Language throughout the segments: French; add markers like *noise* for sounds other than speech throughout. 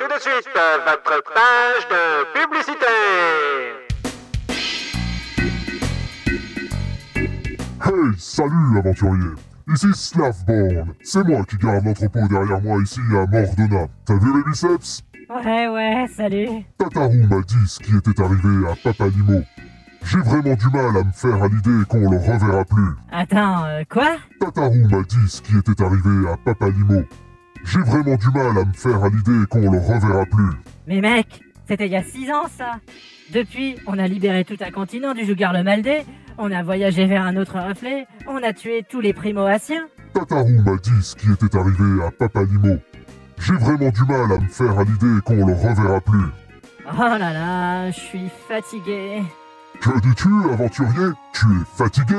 tout de suite votre page de publicité. Hey, salut aventurier Ici Slavborn, c'est moi qui garde l'entrepôt derrière moi ici à Mordona. T'as vu mes biceps? Ouais, ouais, salut. Tataru m'a dit ce qui était arrivé à Papalimo. J'ai vraiment du mal à me faire à l'idée qu'on le reverra plus. Attends, euh, quoi? Tataru m'a dit ce qui était arrivé à Papalimo. J'ai vraiment du mal à me faire à l'idée qu'on le reverra plus. Mais mec, c'était il y a 6 ans ça. Depuis, on a libéré tout un continent du Jougar le Maldé, on a voyagé vers un autre reflet, on a tué tous les primo-asiens. Tataru m'a dit ce qui était arrivé à Papalimo. J'ai vraiment du mal à me faire à l'idée qu'on le reverra plus. Oh là là, je suis fatigué. Que dis-tu, aventurier? Tu es fatigué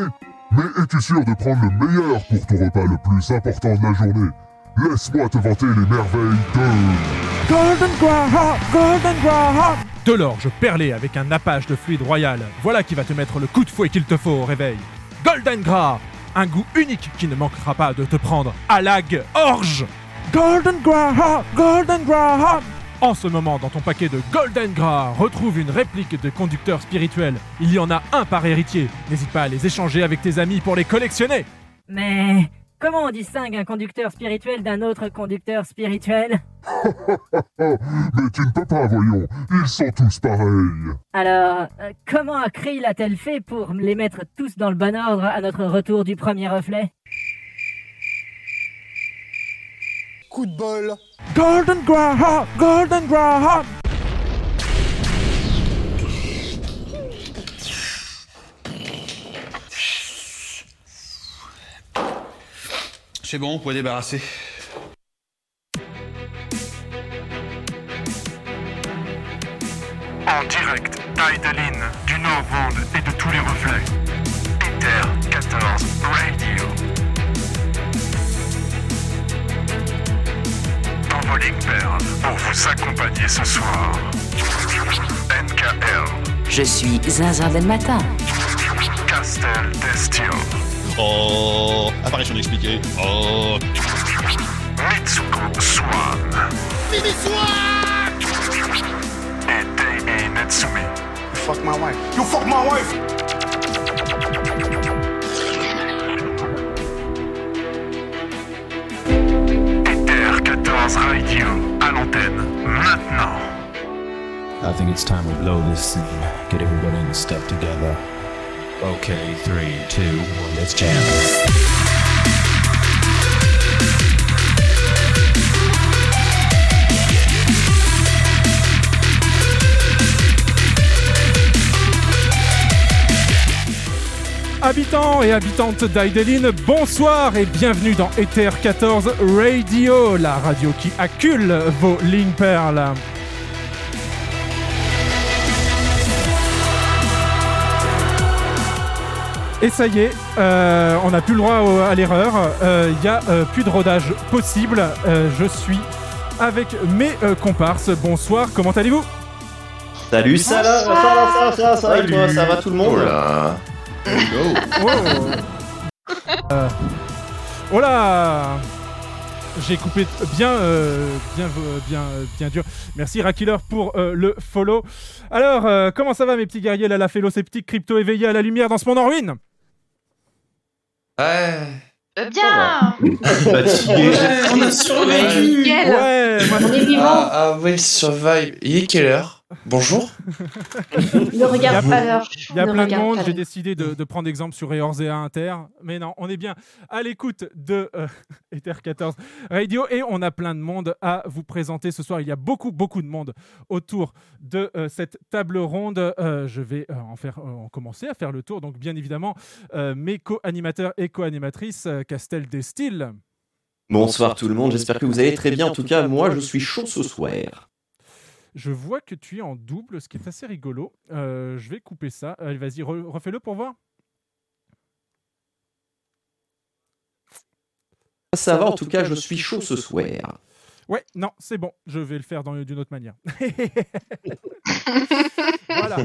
Mais es-tu sûr de prendre le meilleur pour ton repas le plus important de la journée? Laisse-moi te vanter les merveilles de... Golden Graham Golden Graham De l'orge perlé avec un nappage de fluide royal. Voilà qui va te mettre le coup de fouet qu'il te faut au réveil. Golden Gras Un goût unique qui ne manquera pas de te prendre à lag orge Golden Graham Golden Graham En ce moment, dans ton paquet de Golden Gras, retrouve une réplique de conducteur spirituel. Il y en a un par héritier. N'hésite pas à les échanger avec tes amis pour les collectionner. Mais comment on distingue un conducteur spirituel d'un autre conducteur spirituel? *laughs* Mais tu ne peux pas, voyons. Ils sont tous pareils. Alors, euh, comment Akril a-t-elle fait pour les mettre tous dans le bon ordre à notre retour du premier reflet? Coup de bol. Golden Graham Golden Graham C'est bon, on peut débarrasser. En direct d'Aideline, du Nord-Monde et de tous les reflets. Ether 14 Radio. Envoling Pearl pour vous accompagner ce soir. NKL, Je suis Zinzin del Matin. Castel Destio, Oh Apparition expliquée. Oh Mitsuko Swan. Et Dei Netsumi. Fuck my wife. You fuck my wife. Ether 14 Radio à l'antenne maintenant. I think it's time we blow this scene. Get everybody in the step together. Okay, three, two, one, let's jam. Habitants et habitantes d'Aideline, bonsoir et bienvenue dans Ether 14 Radio, la radio qui accule vos lignes perles. Et ça y est, euh, on n'a plus le droit au- à l'erreur. Il n'y a euh, plus de rodage possible. Euh, je suis avec mes euh, comparses. Bonsoir, comment allez-vous? Salut, ça va, ça va, ça va, ça va, ça va, et toi, ça va tout le monde? Oh Euh, Oh là J'ai coupé bien, euh, bien, euh, bien, euh, bien dur. Merci Rakiller pour euh, le follow. Alors, euh, comment ça va mes petits guerriers? Là, la félo sceptique, crypto éveillé à la lumière dans ce monde en ruine? Ouais. Bien *laughs* Fatigué. on a survécu. Ouais, On est vivant. Ah, ah ouais, survive. Il est quelle heure? Bonjour. *laughs* Ne regarde pas l'heure. Il y a plein de monde, j'ai décidé de, de prendre exemple sur Eorzea Inter. Mais non, on est bien à l'écoute de euh, *laughs* Ether 14 Radio et on a plein de monde à vous présenter ce soir. Il y a beaucoup, beaucoup de monde autour de euh, cette table ronde. Euh, je vais euh, en, faire, euh, en commencer à faire le tour. Donc, bien évidemment, euh, mes co-animateurs et co-animatrices, euh, Castel Destil. Bonsoir tout le monde, j'espère que vous allez très bien. En tout cas, moi, je suis chaud ce soir. Je vois que tu es en double, ce qui est assez rigolo. Euh, je vais couper ça. Allez, vas-y, re- refais-le pour voir. Ça va, en tout cas, je suis chaud ce soir. Ouais, non, c'est bon. Je vais le faire d'une autre manière. *laughs* voilà.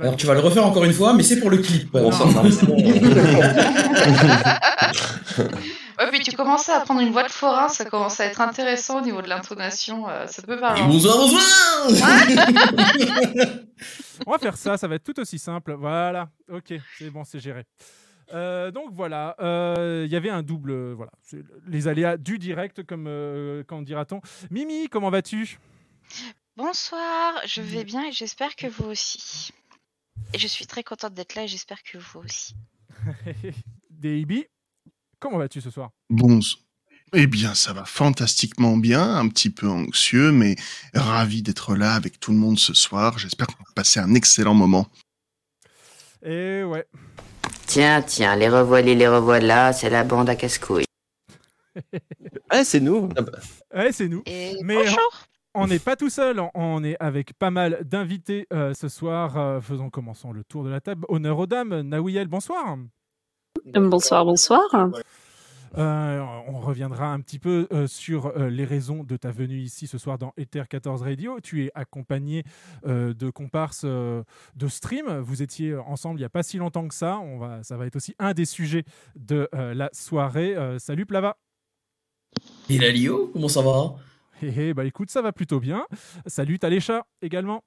Alors tu vas le refaire encore une fois, mais c'est pour le clip. Bon. *laughs* *laughs* Ouais, puis tu commençais à prendre une voix de forain, ça commence à être intéressant au niveau de l'intonation. euh, ça peut parler. Bonsoir, *laughs* *laughs* On va faire ça, ça va être tout aussi simple. Voilà, ok, c'est bon, c'est géré. Euh, donc voilà, euh, il y avait un double, euh, voilà, les aléas du direct, comme euh, quand dira-t-on. Mimi, comment vas-tu? Bonsoir, je vais bien et j'espère que vous aussi. Et je suis très contente d'être là et j'espère que vous aussi. *laughs* DIB, comment vas-tu ce soir? Bon, eh bien, ça va fantastiquement bien, un petit peu anxieux, mais ravi d'être là avec tout le monde ce soir. J'espère qu'on va passer un excellent moment. Et ouais, Tiens, tiens, les revoilà, les revoilà, c'est la bande à casse-couilles. Ah, *laughs* c'est nous. ouais, c'est nous. Et Mais bonjour. on n'est pas tout seul, on- on est avec pas mal d'invités euh, ce soir. Euh, faisons commençons le tour de la table. Honneur aux dames. Nawiel, bonsoir. Bonsoir, bonsoir. Euh, on reviendra un petit peu euh, sur euh, les raisons de ta venue ici ce soir dans Ether 14 Radio. Tu es accompagné euh, de comparses euh, de stream. Vous étiez ensemble il n'y a pas si longtemps que ça. On va, ça va être aussi un des sujets de euh, la soirée. Euh, salut Plava. Et la Lio, comment ça va? Hé hé, bah écoute, ça va plutôt bien. Salut Talécha également.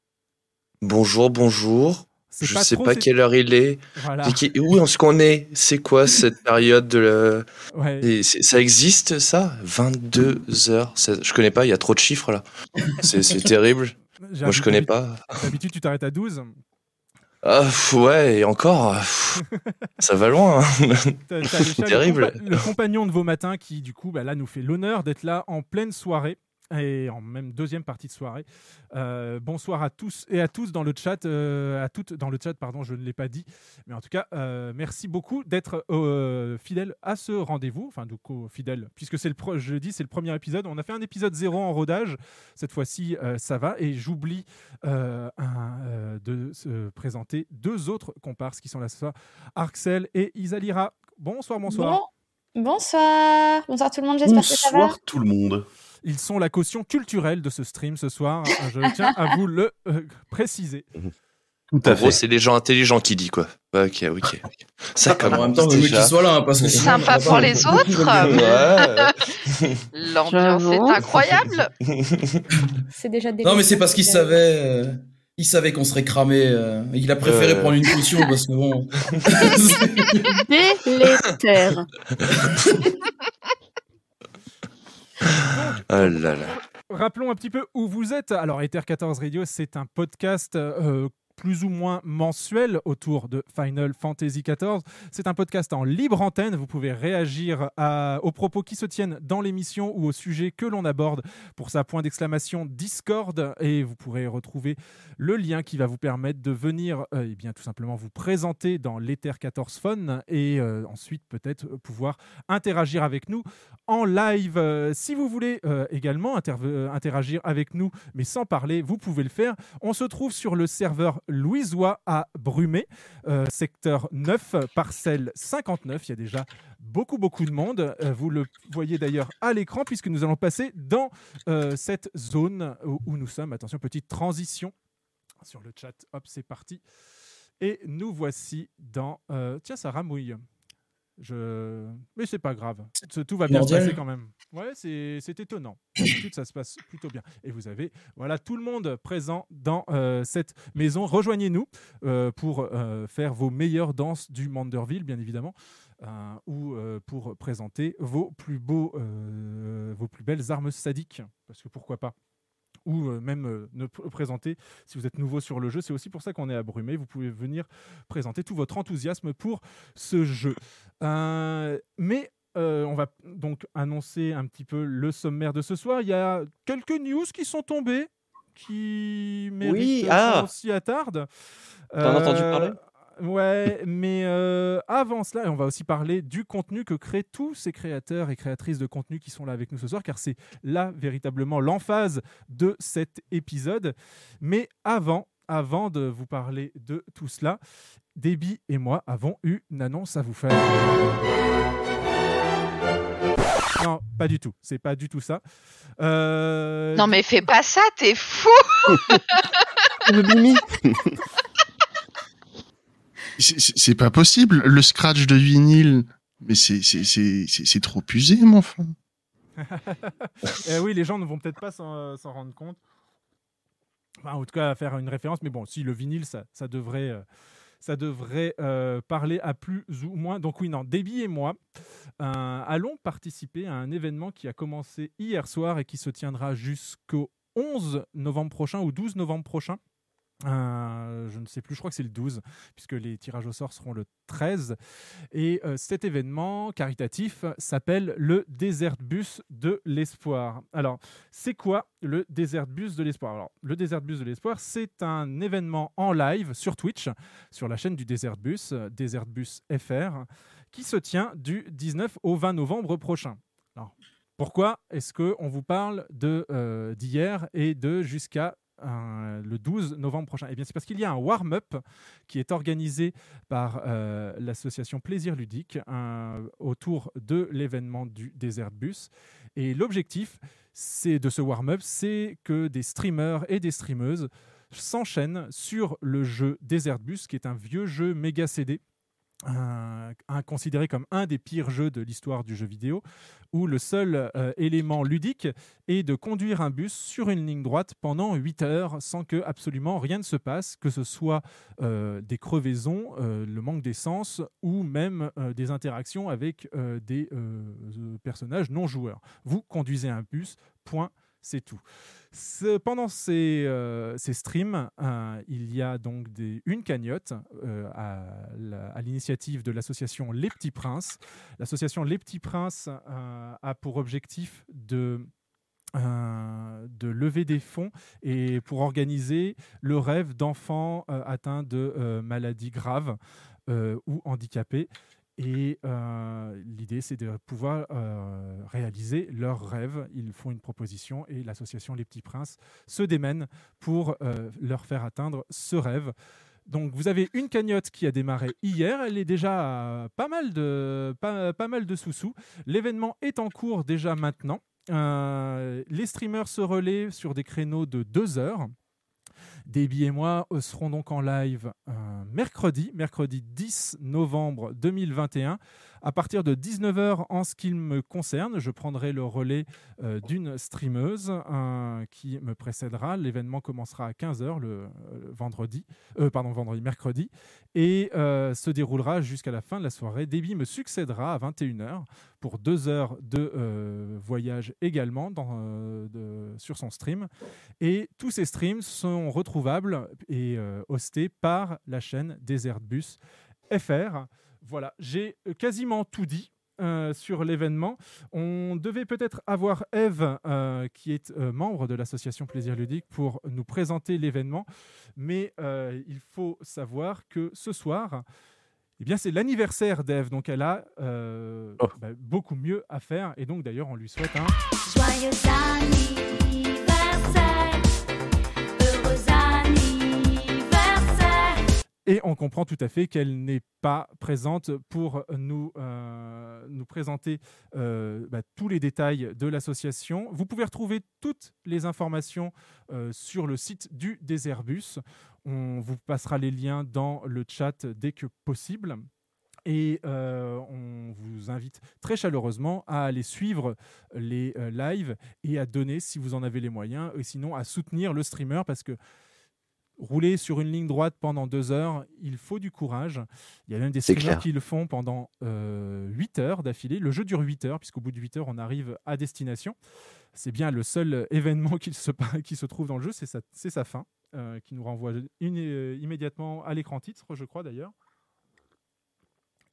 Bonjour, bonjour. C'est Je pas sais trop, pas c'est- quelle heure il est. Voilà. C'est Où est-ce qu'on est? C'est quoi cette période de. *laughs* Ouais. C'est- Ça existe ça? 22 heures. Ça- Je connais pas, il y a trop de chiffres là. C'est c'est *laughs* terrible. Moi je connais pas. D'habitude, tu t'arrêtes à 12. Ah ouais, et encore, pff, *laughs* ça va loin. hein. Alécha, le Terrible. compa- Le, compagnon de vos matins qui, du coup, bah, là, nous fait l'honneur d'être là en pleine soirée et en même deuxième partie de soirée. Euh, bonsoir à tous et à tous dans le chat, euh, à toutes dans le chat, pardon, je ne l'ai pas dit, mais en tout cas, euh, merci beaucoup d'être euh, fidèle à ce rendez-vous, enfin, du coup, fidèle, puisque c'est le, pro- je le dis, c'est le premier épisode. On a fait un épisode zéro en rodage, cette fois-ci, euh, ça va, et j'oublie euh, euh, de se présenter deux autres comparses qui sont là ce soir, Arxel et Isalira. Bonsoir, bonsoir. Bon- Bonsoir. Bonsoir tout le monde, j'espère que ça va. tout le monde. Ils sont la caution culturelle de ce stream ce soir. Je tiens à vous le euh, préciser. en gros, c'est les gens intelligents qui disent quoi. Ok, ok. *laughs* Ça En commence même temps, déjà. qu'ils soient là, hein, parce que sinon, Sympa pour pas- les autres. *laughs* L'ambiance est incroyable. *laughs* C'est déjà des Non, mais c'est parce qu'il savait, euh, il savait qu'on serait cramé. euh, il a préféré Euh. prendre une potion parce que bon. Délétère. Ah. Rappelons un petit peu où vous êtes. Alors, Ether 14 Radio, c'est un podcast euh, plus ou moins mensuel autour de Final Fantasy XIV. C'est un podcast en libre antenne. Vous pouvez réagir à- aux propos qui se tiennent dans l'émission ou au sujet que l'on aborde pour sa point d'exclamation Discord. Et vous pourrez retrouver le lien qui va vous permettre de venir euh, eh bien, tout simplement vous présenter dans l'Ether 14 Fun et euh, ensuite peut-être pouvoir interagir avec nous en live. Euh, si vous voulez euh, également euh, interagir avec nous, mais sans parler, vous pouvez le faire. On se trouve sur le serveur louisois à Brumé, euh, secteur 9, parcelle 59. Il y a déjà beaucoup, beaucoup de monde. Euh, vous le voyez d'ailleurs à l'écran, puisque nous allons passer dans euh, cette zone où, nous sommes. Attention, petite transition sur le chat. Hop, c'est parti. Et nous voici dans... Tiens, ça ramouille. Je... Mais c'est pas grave. Tout va bien se passer quand même. Ouais, c'est étonnant. D'habitude, *coughs* ça se passe plutôt bien. Et vous avez voilà tout le monde présent dans euh, cette maison. Rejoignez-nous euh, pour euh, faire vos meilleures danses du Manderville, bien évidemment, ou pour présenter vos plus beaux, vos plus belles armes sadiques, parce que pourquoi pas? Ou euh, même euh, ne pr- présenter si vous êtes nouveau sur le jeu. C'est aussi pour ça qu'on est abrumé. Vous pouvez venir présenter tout votre enthousiasme pour ce jeu. Euh, mais euh, on va donc annoncer un petit peu le sommaire de ce soir. Il y a quelques news qui sont tombées qui méritent ah. qu'on s'y attarde. T'en as entendu parler? Ouais, mais euh, avant cela, et on va aussi parler du contenu que créent tous ces créateurs et créatrices de contenu qui sont là avec nous ce soir, car c'est là véritablement l'emphase de cet épisode. Mais avant, avant de vous parler de tout cela, Déby et moi avons eu une annonce à vous faire. Non, pas du tout. C'est pas du tout ça. Euh, Non mais fais pas ça, t'es fou. *laughs* *laughs* C'est- pas possible. Le scratch de vinyle Mais c'est trop usé, mon enfant. *laughs* Eh oui, les gens ne vont peut-être pas s'en s'en rendre compte. Enfin, en tout cas, faire une référence. Mais bon, si le vinyle, ça, ça devrait, euh, ça devrait euh, parler à plus ou moins. Donc oui, non, Debbie et moi euh, allons participer à un événement qui a commencé hier soir et qui se tiendra jusqu'au 11 novembre prochain ou 12 novembre prochain. Euh, je ne sais plus, je crois que c'est le 12, puisque les tirages au sort seront le 13. Et euh, cet événement caritatif s'appelle le Desert Bus de l'Espoir. Alors, c'est quoi le Desert Bus de l'Espoir? Alors, le Desert Bus de l'Espoir, c'est un événement en live sur Twitch, sur la chaîne du Desert Bus, Desert Bus FR, qui se tient du 19 au 20 novembre prochain. Alors, pourquoi est-ce qu'on vous parle euh, d'hier et de jusqu'à le 12 novembre prochain Eh bien, c'est parce qu'il y a un warm-up qui est organisé par euh, l'association Plaisir Ludique autour de l'événement du Desert Bus. Et l'objectif c'est de ce warm-up, c'est que des streamers et des streameuses s'enchaînent sur le jeu Desert Bus, qui est un vieux jeu méga CD considéré comme un des pires jeux de l'histoire du jeu vidéo, où le seul euh, élément ludique est de conduire un bus sur une ligne droite pendant 8 heures sans que absolument rien ne se passe, que ce soit euh, des crevaisons, euh, le manque d'essence ou même des interactions avec des personnages non joueurs. Vous conduisez un bus, point, c'est tout. Pendant ces, euh, streams, euh, il y a donc une cagnotte euh, à l'initiative de l'association Les Petits Princes. L'association Les Petits Princes a pour objectif de lever des fonds et pour organiser le rêve d'enfants atteints de maladies graves ou handicapés. Et euh, l'idée, c'est de pouvoir euh, réaliser leurs rêves. Ils font une proposition et l'association Les Petits Princes se démène pour euh, leur faire atteindre ce rêve. Donc vous avez une cagnotte qui a démarré hier, elle est déjà à pas mal de, pas, pas mal de sous-sous. L'événement est en cours déjà maintenant. Les streamers se relaient sur des créneaux de deux heures. Déby et moi euh, serons donc en live euh, mercredi, mercredi 10 novembre 2021. À partir de 19h, en ce qui me concerne, je prendrai le relais euh, d'une streameuse qui me précédera. L'événement commencera à 15h le, euh, vendredi, euh, pardon, vendredi, mercredi, et se déroulera jusqu'à la fin de la soirée. Déby me succédera à 21h pour deux heures de voyage également sur son stream. Et tous ces streams sont retrouvables et hostés par la chaîne Desert Bus FR. Voilà, j'ai euh, quasiment tout dit. euh, sur l'événement. On devait peut-être avoir Eve, euh, qui est euh, membre de l'association Plaisir Ludique, pour nous présenter l'événement. Mais euh, il faut savoir que ce soir, eh bien, c'est l'anniversaire d'Eve, donc elle a euh, bah, beaucoup mieux à faire. Et donc, d'ailleurs, on lui souhaite un. Joyeux anniversaire, Et on comprend tout à fait qu'elle n'est pas présente pour nous, euh, nous présenter euh, bah, tous les détails de l'association. Vous pouvez retrouver toutes les informations euh, sur le site du Déserbus. On vous passera les liens dans le chat dès que possible. Et on vous invite très chaleureusement à aller suivre les lives et à donner, si vous en avez les moyens, et sinon à soutenir le streamer parce que rouler sur une ligne droite pendant deux heures, il faut du courage. Il y a même des streamers qui le font pendant euh, 8 heures d'affilée. Le jeu dure 8 heures, puisqu'au bout de 8 heures, on arrive à destination. C'est bien le seul événement *laughs* qui se, qui se trouve dans le jeu, c'est sa, sa fin, euh, qui nous renvoie une- euh, immédiatement à l'écran titre, je crois d'ailleurs.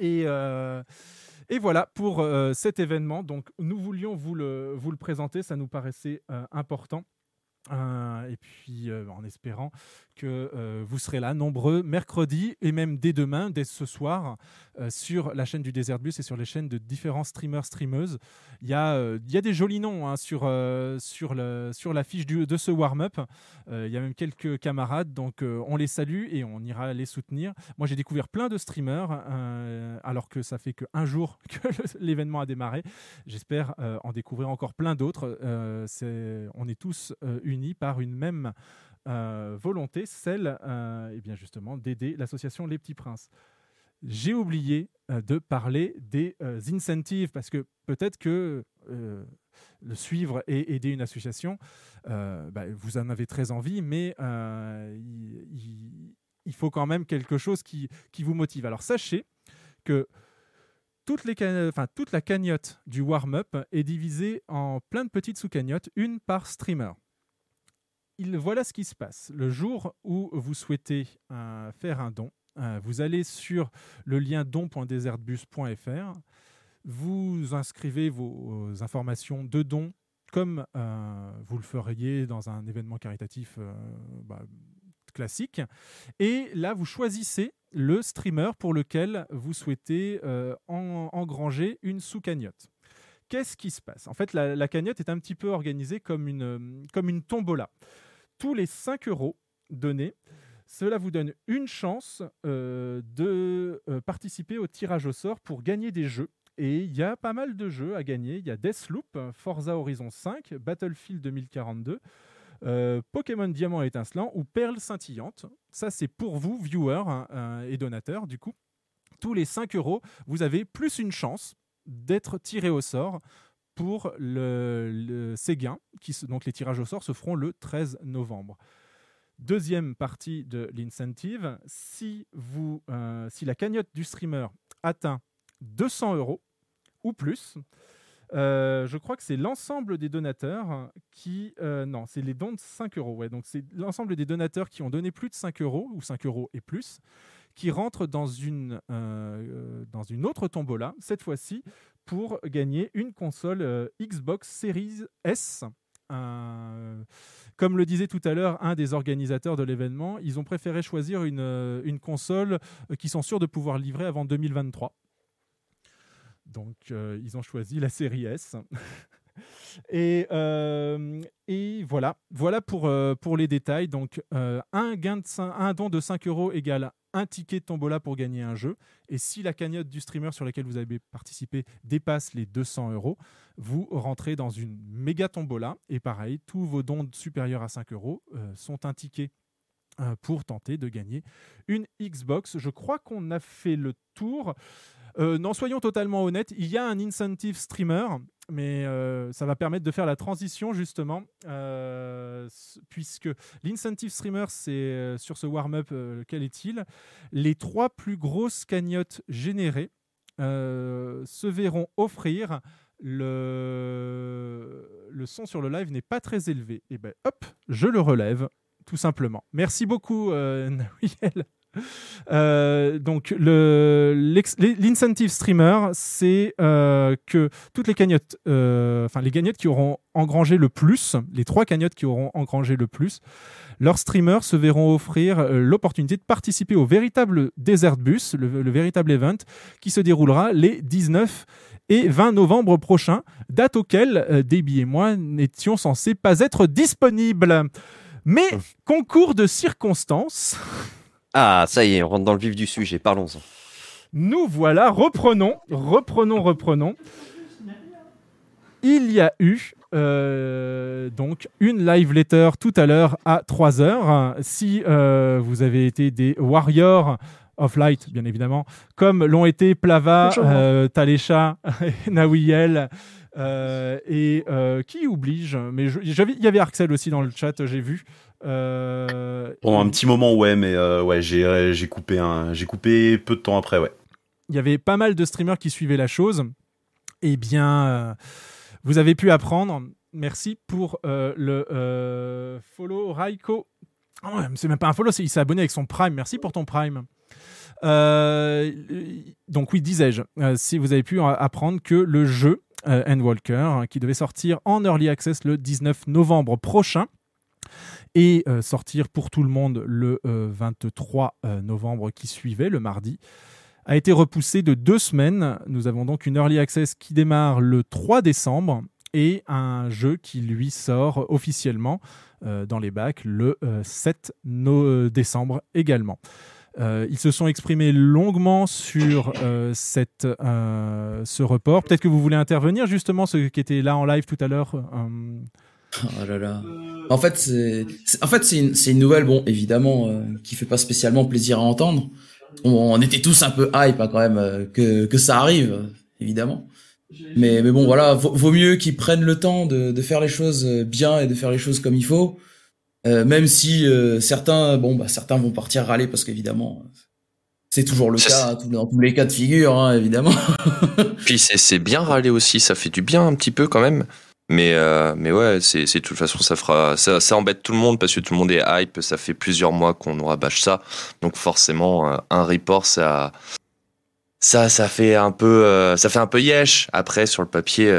Et, euh, et voilà pour euh, cet événement. Donc, nous voulions vous le, vous le présenter, ça nous paraissait euh, important. Euh, et puis euh, en espérant que euh, vous serez là nombreux mercredi et même dès demain, dès ce soir, sur la chaîne du Desert Bus et sur les chaînes de différents streamers, streameuses. Il y a, y a des jolis noms hein, sur, sur, le, sur la fiche du- de ce warm-up. Il y a même quelques camarades, donc on les salue et on ira les soutenir. Moi j'ai découvert plein de streamers alors que ça fait qu'un jour *laughs* que l'événement a démarré. J'espère en découvrir encore plein d'autres. C'est- on est tous par une même euh, volonté, celle euh, eh bien justement d'aider l'association Les Petits Princes. j'ai oublié euh, de parler des incentives parce que peut-être que le suivre et aider une association, bah, vous en avez très envie, mais il, faut quand même quelque chose qui, vous motive. Alors sachez que toute la cagnotte du warm-up est divisée en plein de petites sous-cagnottes, une par streamer. Il, voilà ce qui se passe. Le jour où vous souhaitez euh, faire un don, euh, vous allez sur le lien don.desertbus.fr, vous inscrivez vos informations de don comme euh, vous le feriez dans un événement caritatif bah, classique. Et là, vous choisissez le streamer pour lequel vous souhaitez en- engranger une sous-cagnotte. Qu'est-ce qui se passe? En fait, la, cagnotte est un petit peu organisée comme une tombola. Tous les 5 euros donnés, cela vous donne une chance euh, de euh, participer au tirage au sort pour gagner des jeux. Et il y a pas mal de jeux à gagner. Il y a Deathloop, Forza Horizon 5, Battlefield 2042, euh, Pokémon Diamant étincelant ou Perle scintillante. Ça, c'est pour vous, viewers hein, et donateurs. Du coup, tous les 5 euros, vous avez plus une chance d'être tiré au sort pour le, le- donc, les tirages au sort se feront le 13 novembre. Deuxième partie de l'incentive, si, euh, la cagnotte du streamer atteint 200 euros ou plus, euh, je crois que c'est l'ensemble des donateurs qui... euh, non, c'est les dons de 5 euros. Ouais, donc c'est l'ensemble des donateurs qui ont donné plus de 5 euros, ou 5 euros et plus, qui rentrent dans une autre tombola, cette fois-ci, pour gagner une console euh, Xbox Series S. Comme le disait tout à l'heure un des organisateurs de l'événement, ils ont préféré choisir une, euh, console euh, qu'ils sont sûrs de pouvoir livrer avant 2023. Donc, ils ont choisi la série S. *laughs* et, voilà, voilà pour, les détails. Donc, un, gain de cin- un don de 5 euros égale un ticket de tombola pour gagner un jeu. Et si la cagnotte du streamer sur laquelle vous avez participé dépasse les 200 euros, vous rentrez dans une méga tombola. Et pareil, tous vos dons supérieurs à 5 euros euh, sont un ticket euh, pour tenter de gagner une Xbox. Je crois qu'on a fait le tour. Euh, non, soyons totalement honnêtes, il y a un incentive streamer, mais euh, ça va permettre de faire la transition justement, euh, puisque l'incentive streamer, c'est euh, sur ce warm-up, euh, quel est-il? Les trois plus grosses cagnottes générées se verront offrir le, le son sur le live n'est pas très élevé. Et ben hop, je le relève, tout simplement. Merci beaucoup, *laughs* Nawiel. Euh, donc l'incentive streamer, c'est euh, que toutes les cagnottes, euh, enfin les cagnottes qui auront engrangé le plus, les trois cagnottes qui auront engrangé le plus, leurs streamers se verront offrir l'opportunité de participer au véritable Desert Bus, le, le véritable event, qui se déroulera les 19 et 20 novembre prochains, date auquel Debbie et moi n'étions censés pas être disponibles. Mais concours de circonstances. *laughs* Ah, ça y est, on rentre dans le vif du sujet, parlons-en. Nous voilà, reprenons, reprenons, reprenons. Il y a eu euh, donc une live letter tout à l'heure à 3h. Si euh, vous avez été des Warriors of Light, bien évidemment, comme l'ont été Plava, euh, Talécha, Nawiel, euh, et euh, qui oblige, mais il y avait Arxel aussi dans le chat, j'ai vu. Euh, Pendant un petit moment, ouais, mais euh, ouais, j'ai j'ai coupé j'ai coupé peu de temps après, ouais. il y avait pas mal de streamers qui suivaient la chose. Eh bien, euh, vous avez pu apprendre. Merci pour euh, le euh, follow Raiko. Oh, c'est même pas un follow, c'est- il s'est abonné avec son Prime. Merci pour ton Prime. Euh, donc oui, disais-je, euh, si vous avez pu apprendre que le jeu euh, Endwalker, hein, qui devait sortir en Early Access le 19 novembre prochain, et euh, sortir pour tout le monde le euh, 23 euh, novembre qui suivait, le mardi, a été repoussé de deux semaines. Nous avons donc une Early Access qui démarre le 3 décembre et un jeu qui lui sort officiellement euh, dans les bacs le euh, 7 no- euh, décembre également. Euh, ils se sont exprimés longuement sur euh, cette, euh, ce report. Peut-être que vous voulez intervenir justement, ceux qui étaient là en live tout à l'heure. Oh là là. En fait, c'est en fait c'est une, une nouvelle, bon, évidemment, euh, qui fait pas spécialement plaisir à entendre. on, on était tous un peu hype hein, quand même euh, que, que ça arrive, évidemment. Mais, mais bon, voilà, vaut, vaut mieux qu'ils prennent le temps de, de faire les choses euh, bien et de faire les choses comme il faut. Euh, même si euh, certains, bon, bah, certains vont partir râler parce qu'évidemment, c'est toujours le cas hein, dans tous les cas de figure, hein, évidemment. Puis c'est bien râler aussi, ça fait du bien un petit peu quand même. Mais, euh, mais ouais, c'est de toute façon, ça fera, ça, embête tout le monde parce que tout le monde est hype. Ça fait plusieurs mois qu'on nous rabâche ça. Donc forcément, euh, un report, ça, ça, ça fait un peu, euh, ça fait un peu yesh. Après, sur le papier,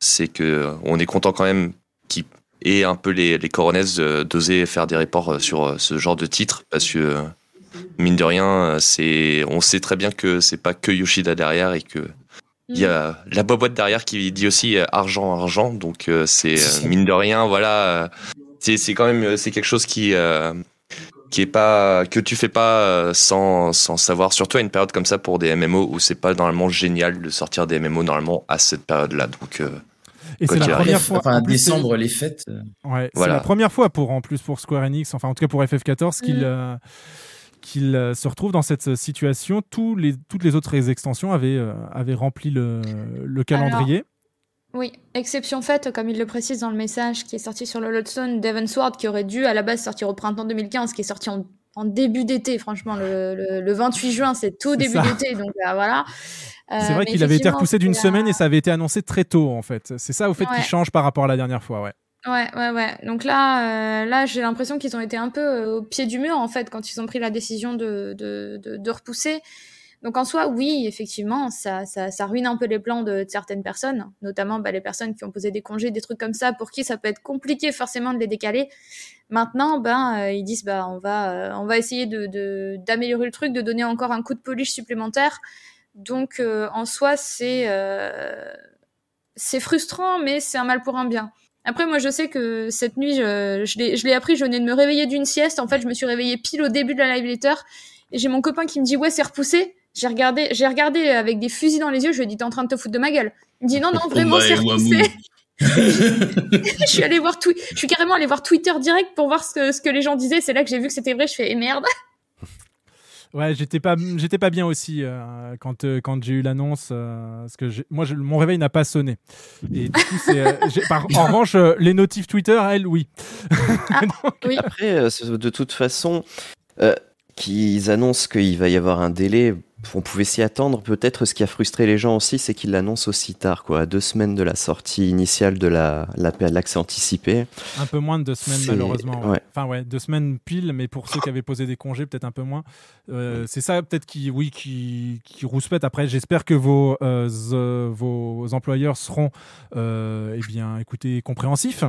c'est que on est content quand même qu'ils aient un peu les, les d'oser faire des reports sur ce genre de titre parce que mine de rien, c'est, on sait très bien que c'est pas que Yoshida derrière et que il y a la boîte derrière qui dit aussi euh, argent, argent. Donc euh, c'est euh, mine de rien, voilà, euh, c'est c'est quand même c'est quelque chose qui euh, qui est pas que tu fais pas sans sans savoir. Surtout à une période comme ça pour des MMO où c'est pas normalement génial de sortir des MMO normalement à cette période-là. Donc euh, Et quoi c'est la qu'il première fois. Enfin, en plus, c'est- décembre, les fêtes. Ouais, c'est la première fois pour en plus pour Square Enix, enfin en tout cas pour FF14, qu'il Mm. euh, qu'il euh, se retrouve dans cette situation. Tous les, toutes les autres extensions avaient, euh, avaient rempli le, le calendrier. Oui, exception faite, comme il le précise dans le message qui est sorti sur le Lodestone, Devon Sword, qui aurait dû à la base sortir au printemps 2015, qui est sorti en, en début d'été, franchement, le, le- le 28 juin, c'est tout début d'été, donc euh, voilà. Euh, c'est vrai qu'il avait été repoussé d'une semaine et ça avait été annoncé très tôt en fait. C'est ça au fait Ouais. qui change par rapport à la dernière fois, ouais. Ouais, ouais, ouais. Donc là, euh, là, j'ai l'impression qu'ils ont été un peu euh, au pied du mur en fait quand ils ont pris la décision de, de, de, repousser. Donc en soi, oui, effectivement, ça, ça, ruine un peu les plans de, certaines personnes, notamment bah, les personnes qui ont posé des congés, des trucs comme ça, pour qui ça peut être compliqué forcément de les décaler. Maintenant, ben, euh, ils disent, bah, on va, on va essayer de, d'améliorer le truc, de donner encore un coup de polish supplémentaire. Donc en soi, c'est, c'est frustrant, mais c'est un mal pour un bien. Après, moi, je sais que cette nuit, je, je l'ai je l'ai appris, je venais de me réveiller d'une sieste. En fait, je me suis réveillée pile au début de la live letter. Et j'ai mon copain qui me dit, ouais, c'est repoussé. J'ai regardé, j'ai regardé avec des fusils dans les yeux. Je lui ai dit, t'es en train de te foutre de ma gueule. Il me dit, non, non, vraiment, c'est repoussé. *laughs* *laughs* je suis allée voir je suis carrément allée voir Twitter direct pour voir ce que, ce que les gens disaient. C'est là que j'ai vu que c'était vrai. Je fais, eh merde. Ouais, j'étais pas, j'étais pas bien aussi euh, quand, euh, quand j'ai eu l'annonce. euh, parce que moi, je- mon réveil n'a pas sonné. Et du coup, c'est, euh, j'ai- par- *laughs* en revanche, euh, les notifs Twitter, elles, oui. *laughs* oui. Après, euh, de toute façon, euh, qu'ils annoncent qu'il va y avoir un délai, on pouvait s'y attendre. Peut-être ce qui a frustré les gens aussi, c'est qu'ils l'annoncent aussi tard, quoi, à deux semaines de la sortie initiale de la, la l'accès anticipé. Un peu moins de deux semaines, malheureusement. ouais. ouais. Enfin, ouais, deux semaines pile, mais pour ceux qui avaient posé des congés, peut-être un peu moins. Euh, c'est ça, peut-être, qui, oui, qui, qui rouspète. Après, j'espère que vos, euh, vos employeurs seront, euh, eh bien, écoutez, compréhensifs.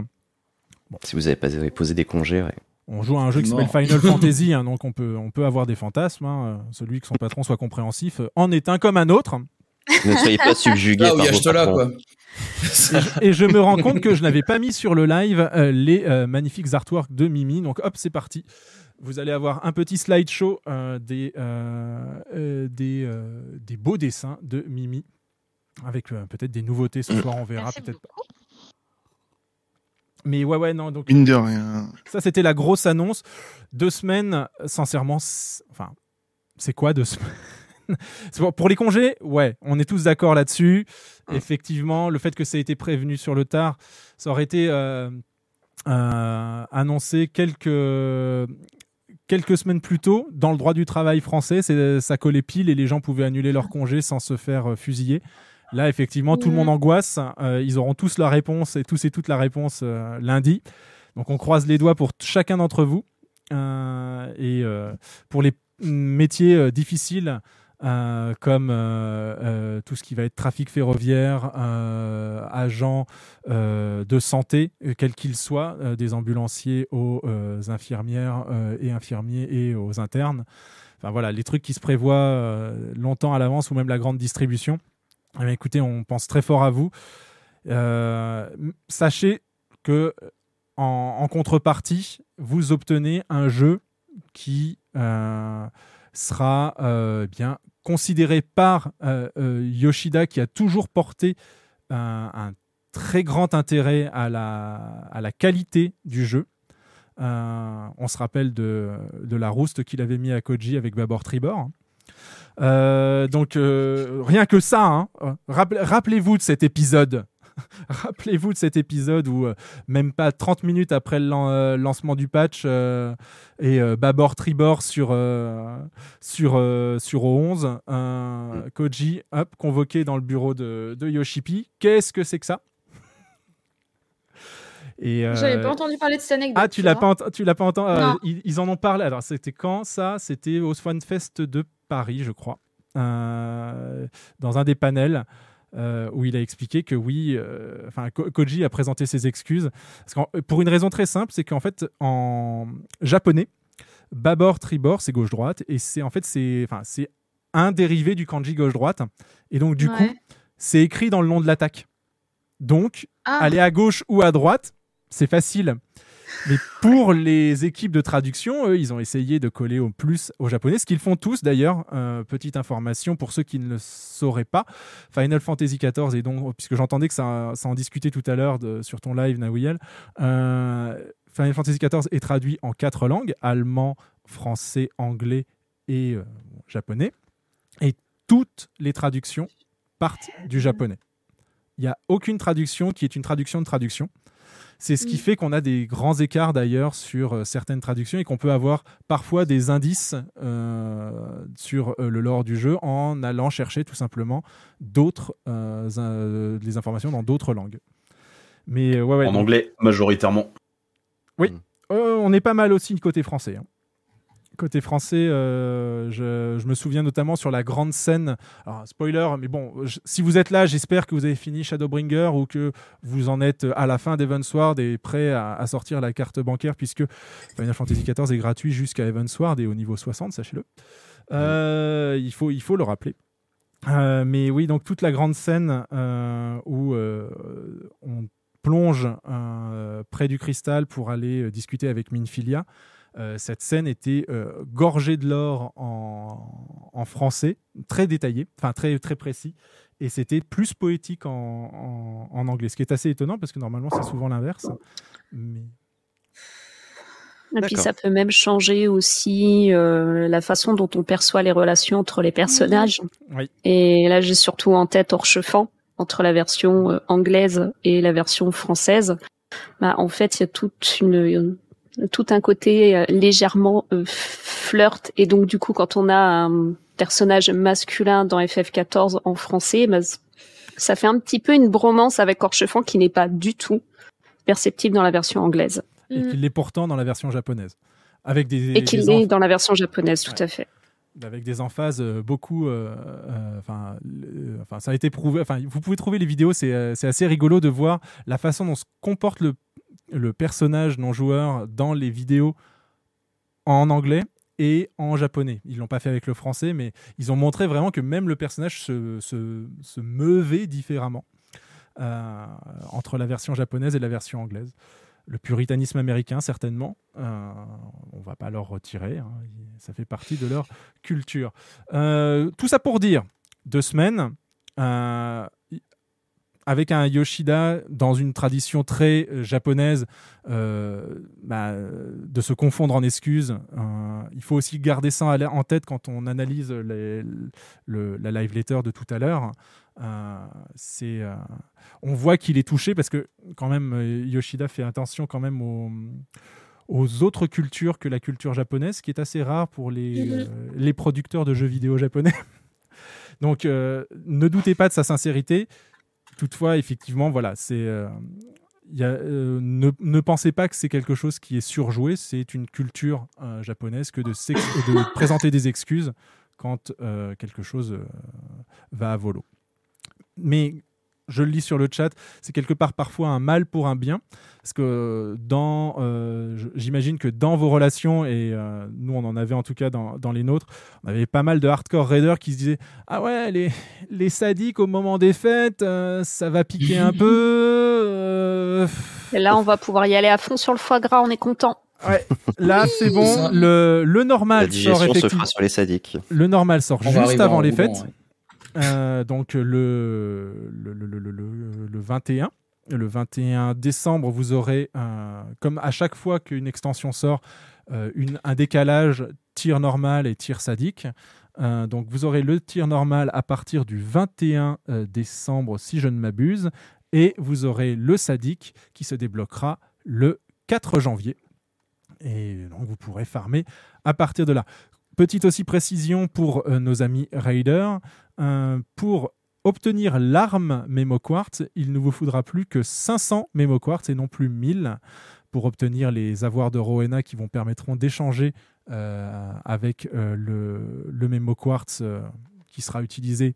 Si vous avez pas posé des congés, ouais. On joue à un jeu qui s'appelle. Final *laughs* Fantasy, hein, donc on peut, on peut avoir des fantasmes. hein. Celui que son patron soit compréhensif en est un comme un autre. Ne soyez pas subjugués Ah par vos quoi. Et je, et je me rends compte que je n'avais pas mis sur le live euh, les euh, magnifiques artworks de Mimi. Donc hop, c'est parti. Vous allez avoir un petit slideshow euh, des, euh, euh, des, euh, des beaux dessins de Mimi. Avec euh, peut-être des nouveautés ce soir, on verra. Peut-être pas. Mais ouais, ouais, non. Donc, Mine de rien. ça, c'était la grosse annonce. Deux semaines, sincèrement, c'est- enfin, c'est quoi deux semaines? *laughs* Pour les congés, ouais, on est tous d'accord là-dessus. Effectivement, le fait que ça ait été prévenu sur le tard, ça aurait été euh, euh, annoncé quelques quelques semaines plus tôt dans le droit du travail français. C'est ça collait pile et les gens pouvaient annuler leurs congés sans se faire euh, fusiller. Là, effectivement, tout le monde angoisse. Euh, ils auront tous la réponse et tous et toutes la réponse euh, lundi. Donc, on croise les doigts pour chacun d'entre vous. Euh, et pour les métiers difficiles, euh, comme euh, euh, tout ce qui va être trafic ferroviaire, agents de santé, quels qu'ils soient, des ambulanciers aux infirmières et infirmiers et aux internes. Enfin voilà, les trucs qui se prévoient longtemps à l'avance ou même la grande distribution. Eh écoutez, on pense très fort à vous. Euh, sachez que en, en contrepartie, vous obtenez un jeu qui euh, sera euh, bien considéré par euh, euh, Yoshida, qui a toujours porté un, très grand intérêt à la, qualité du jeu. Euh, on se rappelle de, la rouste qu'il avait mis à Koji avec Babor Tribor. Euh, donc euh, rien que ça, hein, rappel- rappelez-vous de cet épisode. *laughs* rappelez-vous de cet épisode où euh, même pas 30 minutes après le lan- lancement du patch et euh, Babor Tribor sur sur sur O11, euh, Koji hop convoqué dans le bureau de, de Yoshipi. Qu'est-ce que c'est que ça? *laughs* Euh, J'avais pas entendu parler de cette anecdote. ah, tu l'as pas, ent- tu l'as pas entendu? Ils, ils en ont parlé. Alors, c'était quand ça? C'était au Swanfest de Paris, je crois, Euh, dans un des panels. euh, où il a expliqué que oui, euh, enfin Ko- Koji a présenté ses excuses Parce pour une raison très simple, c'est qu'en fait en japonais, Babor Tribor c'est gauche droite et c'est en fait c'est enfin c'est un dérivé du kanji gauche droite et donc du Ouais. coup c'est écrit dans le nom de l'attaque. Donc Ah. aller à gauche ou à droite, c'est facile. Mais pour les équipes de traduction, eux, ils ont essayé de coller au plus au japonais, ce qu'ils font tous d'ailleurs. Euh, petite information pour ceux qui ne le sauraient pas. Final Fantasy XIV, et donc, puisque j'entendais que ça, ça en discutait tout à l'heure sur ton live, Nawiel, euh, Final Fantasy XIV est traduit en quatre langues allemand, français, anglais et euh, japonais. Et toutes les traductions partent du japonais. Il n'y a aucune traduction qui est une traduction de traduction. C'est ce qui fait qu'on a des grands écarts d'ailleurs sur euh, certaines traductions et qu'on peut avoir parfois des indices euh, sur euh, le lore du jeu en allant chercher tout simplement d'autres euh, in- des informations dans d'autres langues. Mais euh, ouais, ouais, En donc- anglais, majoritairement. oui, Euh, on est pas mal aussi côté français. hein. Côté français, euh, je, me souviens notamment sur la grande scène. Alors, spoiler, mais bon, si vous êtes là, j'espère que vous avez fini Shadowbringer ou que vous en êtes à la fin d'Evansward et prêt à, sortir la carte bancaire, puisque Final Fantasy XIV est gratuit jusqu'à Evansward et au niveau 60, sachez-le. Euh, il, faut, il faut le rappeler. Euh, mais oui, donc toute la grande scène où on plonge près du cristal pour aller discuter avec Minfilia. Euh, cette scène était euh, gorgée de l'or en, en français, très détaillé, enfin très, très précis, et c'était plus poétique en, en- en anglais, ce qui est assez étonnant parce que normalement c'est souvent l'inverse. Mais... Et puis ça peut même changer aussi euh, la façon dont on perçoit les relations entre les personnages. Oui. Et là, j'ai surtout en tête Orchefant, entre la version euh, anglaise et la version française. Bah, en fait, il y a toute une, une- tout un côté euh, légèrement euh, flirt. Et donc, du coup, quand on a un personnage masculin dans FF14 en français, bah, ça fait un petit peu une bromance avec Orchefant qui n'est pas du tout perceptible dans la version anglaise. Et qu'il l'est pourtant dans la version japonaise. Avec des, Et qu'il est dans la version japonaise, tout Ouais. à fait. avec des emphases euh, beaucoup. euh, euh, Enfin, ça a été prouvé. Enfin, vous pouvez trouver les vidéos. C'est euh, c'est assez rigolo de voir la façon dont se comporte le, le personnage non joueur dans les vidéos en anglais et en japonais. Ils l'ont pas fait avec le français, mais ils ont montré vraiment que même le personnage se, se, se meuvait différemment euh, entre la version japonaise et la version anglaise. Le puritanisme américain, certainement. Euh, on va pas leur retirer. hein. Ça fait partie de leur culture. Euh, tout ça pour dire, deux semaines, euh, avec un Yoshida dans une tradition très euh, japonaise, euh, bah, de se confondre en excuses. Euh, il faut aussi garder ça en tête quand on analyse les- le- la live letter de tout à l'heure. Euh, c'est, euh, on voit qu'il est touché parce que quand même Yoshida fait attention quand même aux, aux autres cultures que la culture japonaise, ce qui est assez rare pour les, les producteurs de jeux vidéo japonais. *laughs* Donc euh, ne doutez pas de sa sincérité. Toutefois, effectivement, voilà, c'est euh, il y a, euh, ne, ne pensez pas que c'est quelque chose qui est surjoué. C'est une culture euh, japonaise que de, de *laughs* présenter des excuses quand quelque chose va à volo. Mais je le lis sur le chat, c'est quelque part parfois un mal pour un bien, parce que dans, euh, j'imagine que dans vos relations et euh, nous on en avait en tout cas dans, dans les nôtres, on avait pas mal de hardcore raiders qui se disaient ah ouais les, les sadiques au moment des fêtes, euh, ça va piquer un *laughs* peu. euh, Et là, on va pouvoir y aller à fond sur le foie gras, on est content. Ouais, là c'est bon. Le, le normal La sort digestion se fera sur les sadiques. Le normal sort On juste avant les fêtes. ouais. Euh, donc le, le, le, le, le- le- le 21. le 21 décembre, vous aurez, euh, comme à chaque fois qu'une extension sort, euh, une- un décalage tir normal et tir sadique. Donc vous aurez le tir normal à partir du 21 euh, décembre, si je ne m'abuse, et vous aurez le sadique qui se débloquera le 4 janvier. Et donc vous pourrez farmer à partir de là. Petite aussi précision pour euh, nos amis raiders. euh, pour obtenir l'arme Memo Quartz, il ne vous faudra plus que 500 Memo Quartz et non plus 1000 pour obtenir les avoirs de Rowena qui vous permettront d'échanger euh, avec le, le Memo Quartz qui sera utilisé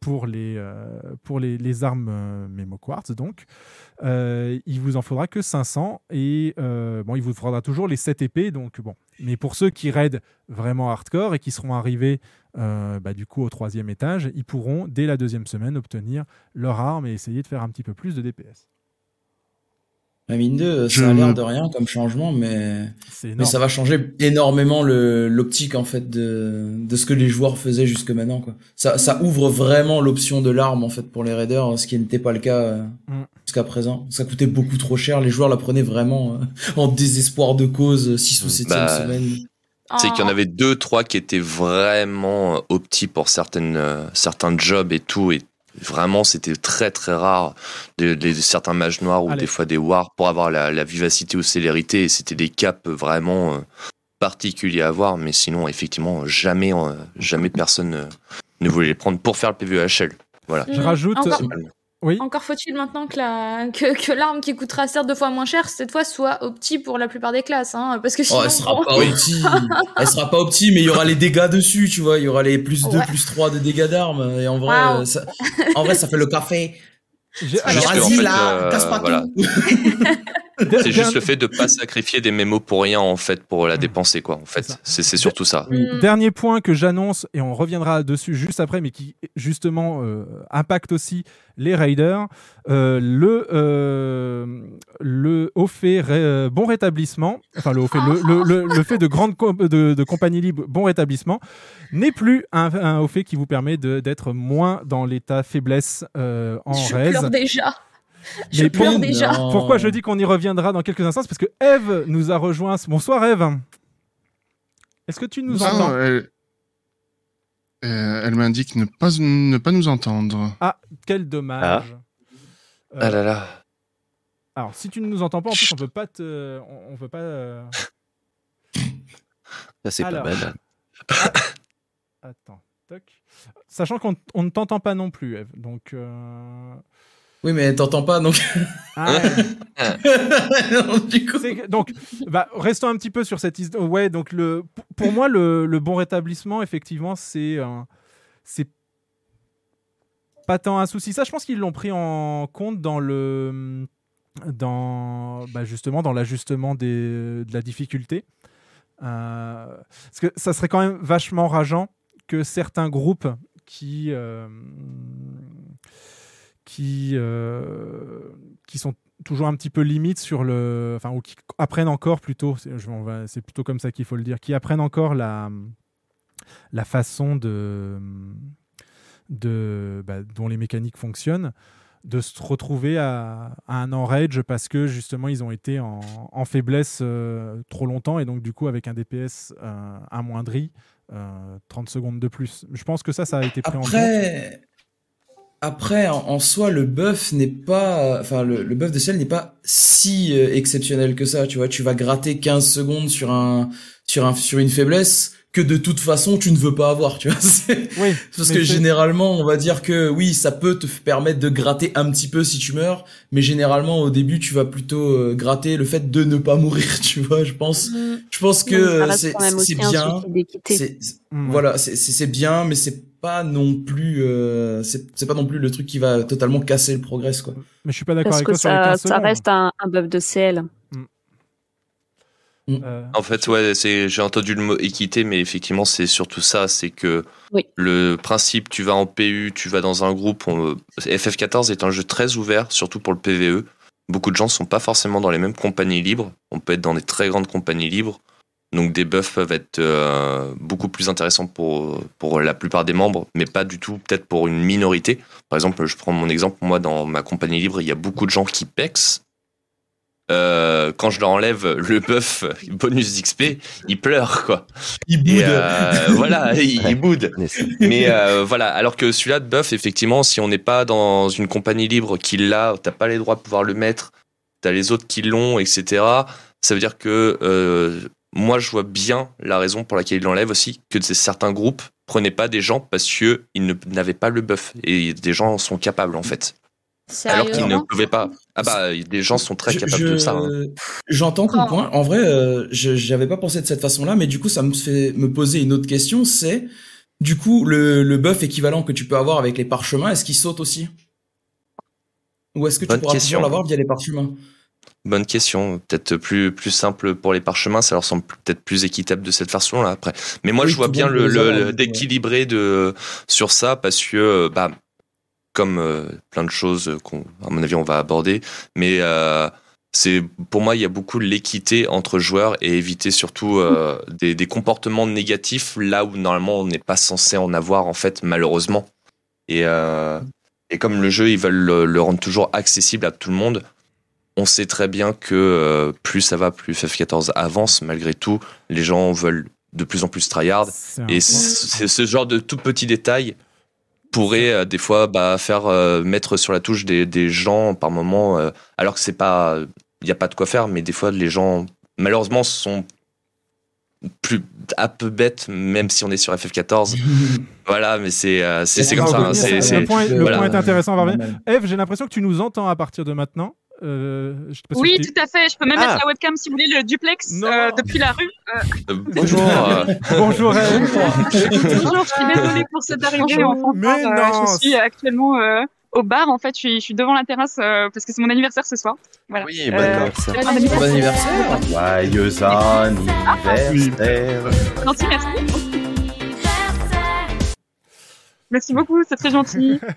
pour, les, pour les, armes Memo Quartz. Donc, il vous en faudra que 500 et il vous faudra toujours les 7 épées. Donc, bon. Mais pour ceux qui raident vraiment hardcore et qui seront arrivés euh, bah, du coup au troisième étage, ils pourront dès la deuxième semaine obtenir leur arme et essayer de faire un petit peu plus de DPS. La mine 2, Je ça a l'air de rien comme changement, mais, mais ça va changer énormément le- l'optique en fait de, de ce que les joueurs faisaient jusque maintenant. Quoi. Ça, ça ouvre vraiment l'option de l'arme en fait pour les raiders, ce qui n'était pas le cas euh, Mm. jusqu'à présent. Ça coûtait beaucoup trop cher, les joueurs la prenaient vraiment euh, en désespoir de cause 6 ou 7 Bah, semaine. C'est qu'il y en avait deux, trois qui étaient vraiment euh, opti pour certaines, euh, certains jobs et tout. Et vraiment, c'était très très rare. Des, des- certains mages noirs ou Allez. des fois des wars pour avoir la, la vivacité ou célérité. Et c'était des caps vraiment euh, particuliers à avoir. Mais sinon, effectivement, jamais, euh, jamais personne euh, ne voulait les prendre pour faire le PVHL. Voilà. Je rajoute. Encore- Oui. Encore faut-il maintenant que la que, que l'arme qui coûtera certes deux fois moins cher cette fois soit opti pour la plupart des classes, hein, parce que sinon. Oh, elle sera bon. pas opti. *laughs* elle sera pas opti, mais il y aura les dégâts dessus, tu vois. Il y aura les plus 2, Ouais. plus 3 de dégâts d'armes. Et en vrai, ça, en vrai, ça fait le café. J'ai- Alors, en vas-y, fait, là, euh, casse pas voilà. tout. *laughs* *laughs* C'est juste le fait de pas sacrifier des mémos pour rien en fait pour la dépenser quoi. En fait, c'est c'est surtout ça. Dernier point que j'annonce, et on reviendra dessus juste après, mais qui justement euh, impacte aussi les raiders. Euh, le, euh, le haut fait ré- euh, bon rétablissement, enfin le fait, le, le, le- le fait de grande de, de compagnie libre bon rétablissement n'est plus un, un haut fait qui vous permet de- d'être moins dans l'état faiblesse euh, en Je raise. pleure déjà. *laughs* Je Mais pleure pour- déjà. Pourquoi je dis qu'on y reviendra dans quelques instants? C'est parce que Eve nous a rejoint. Bonsoir Eve. Est-ce que tu nous Ah, entends? elle, euh, elle m'indique ne pas, ne pas nous entendre. Ah, quel dommage. Euh, Ah là là. Alors, si tu ne nous entends pas, en plus, on peut pas te, on, on peut pas. euh, Ça, c'est pas mal. Attends, toc. Sachant qu'on on ne t'entend pas non plus, Eve. Donc. Oui, mais t'entends pas, donc. Ah Non, *laughs* du coup. C'est que- donc, bah, restons un petit peu sur cette histoire. Ouais, donc le, pour- pour moi, le, le bon rétablissement, effectivement, c'est un- c'est pas tant un souci. Ça, je pense qu'ils l'ont pris en compte dans le, dans, bah, justement, dans l'ajustement des- de la difficulté. Euh, parce que ça serait quand même vachement rageant que certains groupes qui euh, qui euh, qui sont toujours un petit peu limites sur le enfin ou qui apprennent encore plutôt c'est plutôt comme ça qu'il faut le dire qui apprennent encore la la façon de de bah, dont les mécaniques fonctionnent de se retrouver à, à un enrage parce que justement ils ont été en, en faiblesse euh, trop longtemps et donc du coup avec un DPS euh, amoindri euh, 30 secondes de plus. Je pense que ça ça a été pris en compte Après, en, en soi, le buff n'est pas, enfin, le, le buff de ciel n'est pas si euh, exceptionnel que ça. Tu vois, tu vas gratter 15 secondes sur un, sur un, sur une faiblesse que de toute façon tu ne veux pas avoir. Tu vois, *laughs* Oui, parce que généralement, on va dire que oui, ça peut te permettre de gratter un petit peu si tu meurs, mais généralement au début, tu vas plutôt euh, gratter le fait de ne pas mourir. *laughs* Tu vois, je pense, je pense que Mm. Donc, ça euh, c'est bien. souci d'équité. C'est- c'est- Mm. Voilà, c'est bien, mais c'est pas non plus, euh, c'est pas non plus le truc qui va totalement casser le progress, quoi. mais je suis pas d'accord Parce avec que toi sur les ça, 15 ça reste un, un buff de CL. Euh, En fait, ouais, c'est, j'ai entendu le mot équité, mais effectivement, c'est surtout ça, c'est que Oui. le principe, tu vas en PU, tu vas dans un groupe. on- FF14 est un jeu très ouvert, surtout pour le PVE. Beaucoup de gens sont pas forcément dans les mêmes compagnies libres. On peut être dans des très grandes compagnies libres. Donc des buffs peuvent être euh, beaucoup plus intéressants pour, pour la plupart des membres, mais pas du tout peut-être pour une minorité. Par exemple, je prends mon exemple, moi dans ma compagnie libre, il y a beaucoup de gens qui pex. Euh, quand je leur enlève le buff *laughs* bonus XP, ils pleurent quoi. Ils boudent. voilà, *laughs* ils, ils boudent. Mais euh, voilà, alors que celui-là de buff, effectivement, si on n'est pas dans une compagnie libre qui l'a, t'as pas les droits de pouvoir le mettre, t'as les autres qui l'ont, etc. Ça veut dire que euh, moi, je vois bien la raison pour laquelle il l'enlève aussi, que ces- certains groupes prenaient pas des gens parce que ils ne- n'avaient pas le buff et des gens sont capables en fait. Alors qu'ils ne pouvaient pas. Ah bah, des gens sont très Je- capables je- de ça. hein. J'entends ton point. En vrai, euh, je j'avais pas pensé de cette façon-là, mais du coup, ça me fait me poser une autre question. C'est du coup le, le buff équivalent que tu peux avoir avec les parchemins, est-ce qu'il saute aussi? Ou est-ce que tu Bonne pourras question. toujours l'avoir via les parchemins? Bonne question. Peut-être plus, plus simple pour les parchemins, ça leur semble peut-être plus équitable de cette façon-là après. Mais moi, Oui, je vois bien le, d'équilibrer de, sur ça parce que, euh, bah, comme euh, plein de choses qu'on, à mon avis, on va aborder, mais euh, c'est pour moi, il y a beaucoup l'équité entre joueurs et éviter surtout euh, des, des comportements négatifs là où normalement on n'est pas censé en avoir en fait, malheureusement. Et, euh, et comme le jeu, ils veulent le, le rendre toujours accessible à tout le monde, on sait très bien que euh, plus ça va, plus FF14 avance. Malgré tout, les gens veulent de plus en plus tryhard. Et ce genre de tout petits détails pourrait euh, des fois bah, faire euh, mettre sur la touche des, des gens par moment, euh, alors que c'est pas, il n'y a pas de quoi faire, mais des fois les gens malheureusement sont plus un peu bêtes, même si on est sur FF14. *laughs* voilà, mais c'est euh, c'est comme ça. hein, le point, le voilà. point est intéressant. on va revenir. Normal. Eve, j'ai l'impression que tu nous entends à partir de maintenant. Euh, je pas Oui, tout à fait. Je peux même Ah. mettre la webcam si vous voulez, le duplex euh, depuis la rue. Euh, Euh, *laughs* bonjour. *laughs* Bonjour. Bonjour, je suis désolée pour cette arrivée en fanfare. Euh, je suis actuellement euh, au bar. En fait, je suis, je suis devant la terrasse euh, parce que c'est mon anniversaire ce soir. Voilà. Oui, bon anniversaire. bon anniversaire. Bon anniversaire. Joyeux anniversaire. Gentil, merci. Merci beaucoup, c'est très gentil. *laughs*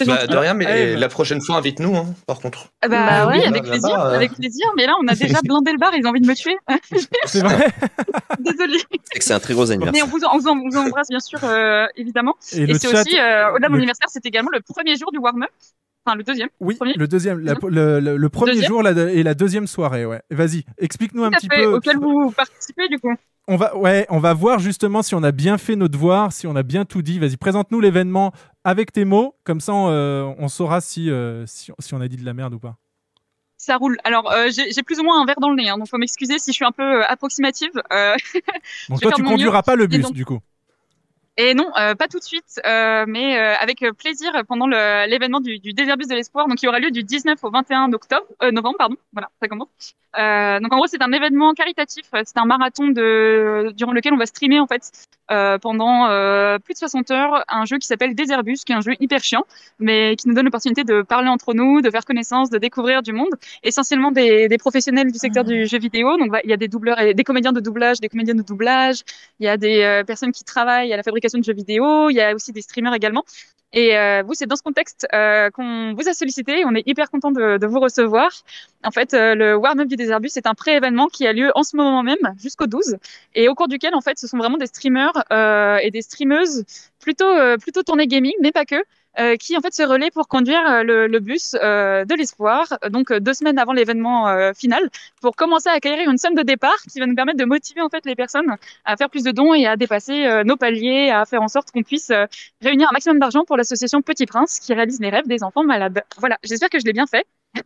Bah, gentil. de rien, mais Eve. la prochaine fois, invite-nous, hein, par contre. Ah Bah, Bah oui, oui, avec plaisir, euh. avec plaisir. Mais là, on a déjà *laughs* blindé le bar, ils ont envie de me tuer. *laughs* C'est vrai. Désolée. C'est que c'est un très gros Mais anniversaire. on vous, on vous, on vous embrasse bien sûr, euh, évidemment. Et Et, le c'est chat- aussi, euh, au-delà de mon le- anniversaire, c'est également le premier jour du warm-up. Enfin, le deuxième. Oui, Premier. le deuxième, la- le, le- le premier Deuxième jour la- et la deuxième soirée. Ouais. Vas-y, explique-nous un petit fait, peu. auquel vous participez du coup. On va, ouais, on va voir justement si on a bien fait nos devoirs, si on a bien tout dit. Vas-y, présente-nous l'événement avec tes mots, comme ça on, euh, on saura si, euh, si, si on a dit de la merde ou pas. Ça roule. Alors, euh, j'ai plus ou moins un verre dans le nez, hein, donc faut m'excuser si je suis un peu approximative. *laughs* Donc toi, tu conduiras mieux. pas le bus donc- du coup. Et non, euh, pas tout de suite, euh, mais euh, avec euh, plaisir pendant l'événement du, du de l'Espoir, donc qui aura lieu du 19 au 21 octobre, euh, novembre, pardon. Voilà, ça commence. Euh, donc en gros, c'est un événement caritatif. C'est un marathon de durant lequel on va streamer en fait euh, pendant euh, plus de 60 heures un jeu qui s'appelle Déserbus, qui est un jeu hyper chiant, mais qui nous donne l'opportunité de parler entre nous, de faire connaissance, de découvrir du monde, essentiellement des, des professionnels du secteur du jeu vidéo. Donc va- il y a des doubleurs, et des comédiens de doublage, des comédiens de doublage, il y a des euh, personnes qui travaillent à la fabrication de jeux vidéo, il y a aussi des streamers également. Et euh, vous, c'est dans ce contexte euh, qu'on vous a sollicité. On est hyper content de, de vous recevoir. En fait, euh, le Warm Up du Déserbus, c'est un pré-événement qui a lieu en ce moment même, jusqu'au 12, et au cours duquel, en fait, ce sont vraiment des streamers euh, et des streameuses plutôt euh, plutôt tournés gaming, mais pas que, qui en fait se relaient pour conduire euh, le, le bus euh, de l'espoir, donc euh, deux semaines avant l'événement euh, final, pour commencer à acquérir une somme de départ qui va nous permettre de motiver en fait les personnes à faire plus de dons et à dépasser euh, nos paliers, à faire en sorte qu'on puisse euh, réunir un maximum d'argent pour l'association Petit Prince qui réalise les rêves des enfants malades. Voilà, j'espère que je l'ai bien fait. *laughs*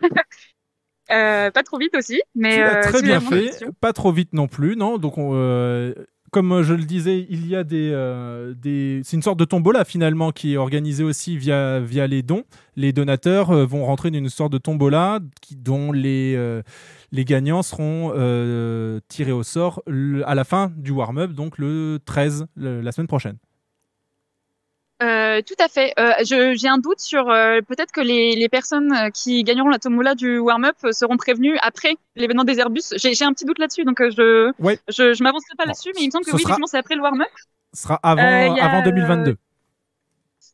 Euh, pas trop vite aussi, mais tu euh, très bien fait, pas trop vite non plus, non? Donc, on, euh, comme je le disais, il y a des, euh, des... c'est une sorte de tombola finalement qui est organisée aussi via via les dons. Les donateurs euh, vont rentrer dans une sorte de tombola dont les euh, les gagnants seront euh, tirés au sort à la fin du warm-up, donc le 13, le- la semaine prochaine. Euh, tout à fait. Euh, J'ai un doute sur euh, peut-être que les, les personnes euh, qui gagneront la tombola du warm-up euh, seront prévenues après l'événement des Airbus. J'ai un petit doute là-dessus, donc euh, je Ouais. je, je m'avancerai pas là-dessus, mais il me semble que oui, sera- effectivement, c'est après le warm-up. Ce sera avant a, avant 2022.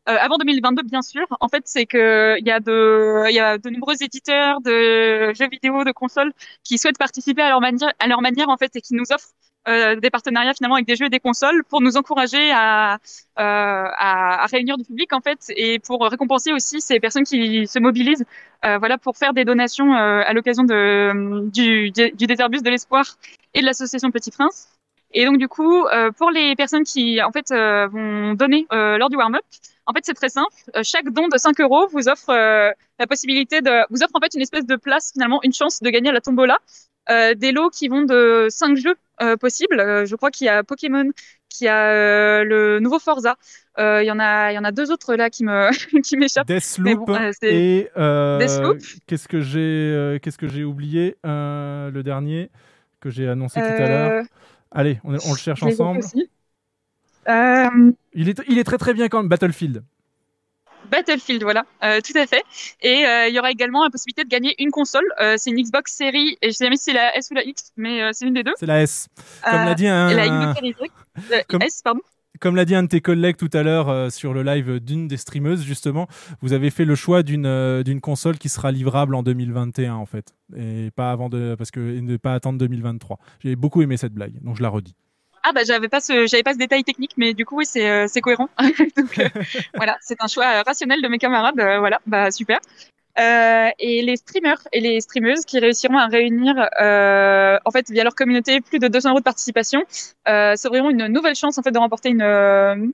Euh, avant 2022, bien sûr. En fait, c'est que il y a de, il y a de nombreux éditeurs de jeux vidéo, de consoles qui souhaitent participer à leur manière, à leur manière en fait, et qui nous offrent des partenariats finalement avec des jeux et des consoles pour nous encourager à, euh, à, à réunir du public en fait et pour récompenser aussi ces personnes qui se mobilisent euh, voilà pour faire des donations euh, à l'occasion de du, du Déserbus de l'espoir et de l'association Petit Prince. Et donc du coup, euh, pour les personnes qui en fait euh, vont donner euh, lors du warm-up, en fait c'est très simple. Euh, chaque don de 5 euros vous offre euh, la possibilité de vous offre en fait une espèce de place finalement, une chance de gagner à la tombola. Euh, des lots qui vont de 5 jeux euh, possibles. Euh, je crois qu'il y a Pokémon, qu'il y a le nouveau Forza. Il y en a, il y en a deux autres là qui me *laughs* qui m'échappent. Deathloop bon, et Deathloop. qu'est-ce que j'ai qu'est-ce que j'ai oublié le dernier que j'ai annoncé tout à l'heure. Allez, on, on le cherche ensemble. Il est il est très très bien quand même Battlefield. Battlefield, voilà, euh, tout à fait. Et euh, il y aura également la possibilité de gagner une console. Euh, c'est une Xbox série, et je sais jamais si c'est la S ou la X, mais c'est une des deux. C'est la S. Comme l'a dit un la Xbox *laughs* Comme- S, pardon. Comme l'a dit un de tes collègues tout à l'heure sur le live d'une des streameuses, justement, vous avez fait le choix d'une d'une console qui sera livrable en 2021 en fait, et pas avant de parce que et ne pas attendre 2023. J'ai beaucoup aimé cette blague, donc je la redis. Ah bah j'avais pas ce j'avais pas ce détail technique, mais du coup oui c'est euh, c'est cohérent. *laughs* Donc euh, *laughs* voilà, c'est un choix euh, rationnel de mes camarades. euh, voilà, bah super. Euh, et les streamers et les streameuses qui réussiront à réunir, euh, en fait, via leur communauté, plus de 200 euros de participation, euh, s'ouvriront une nouvelle chance en fait de remporter une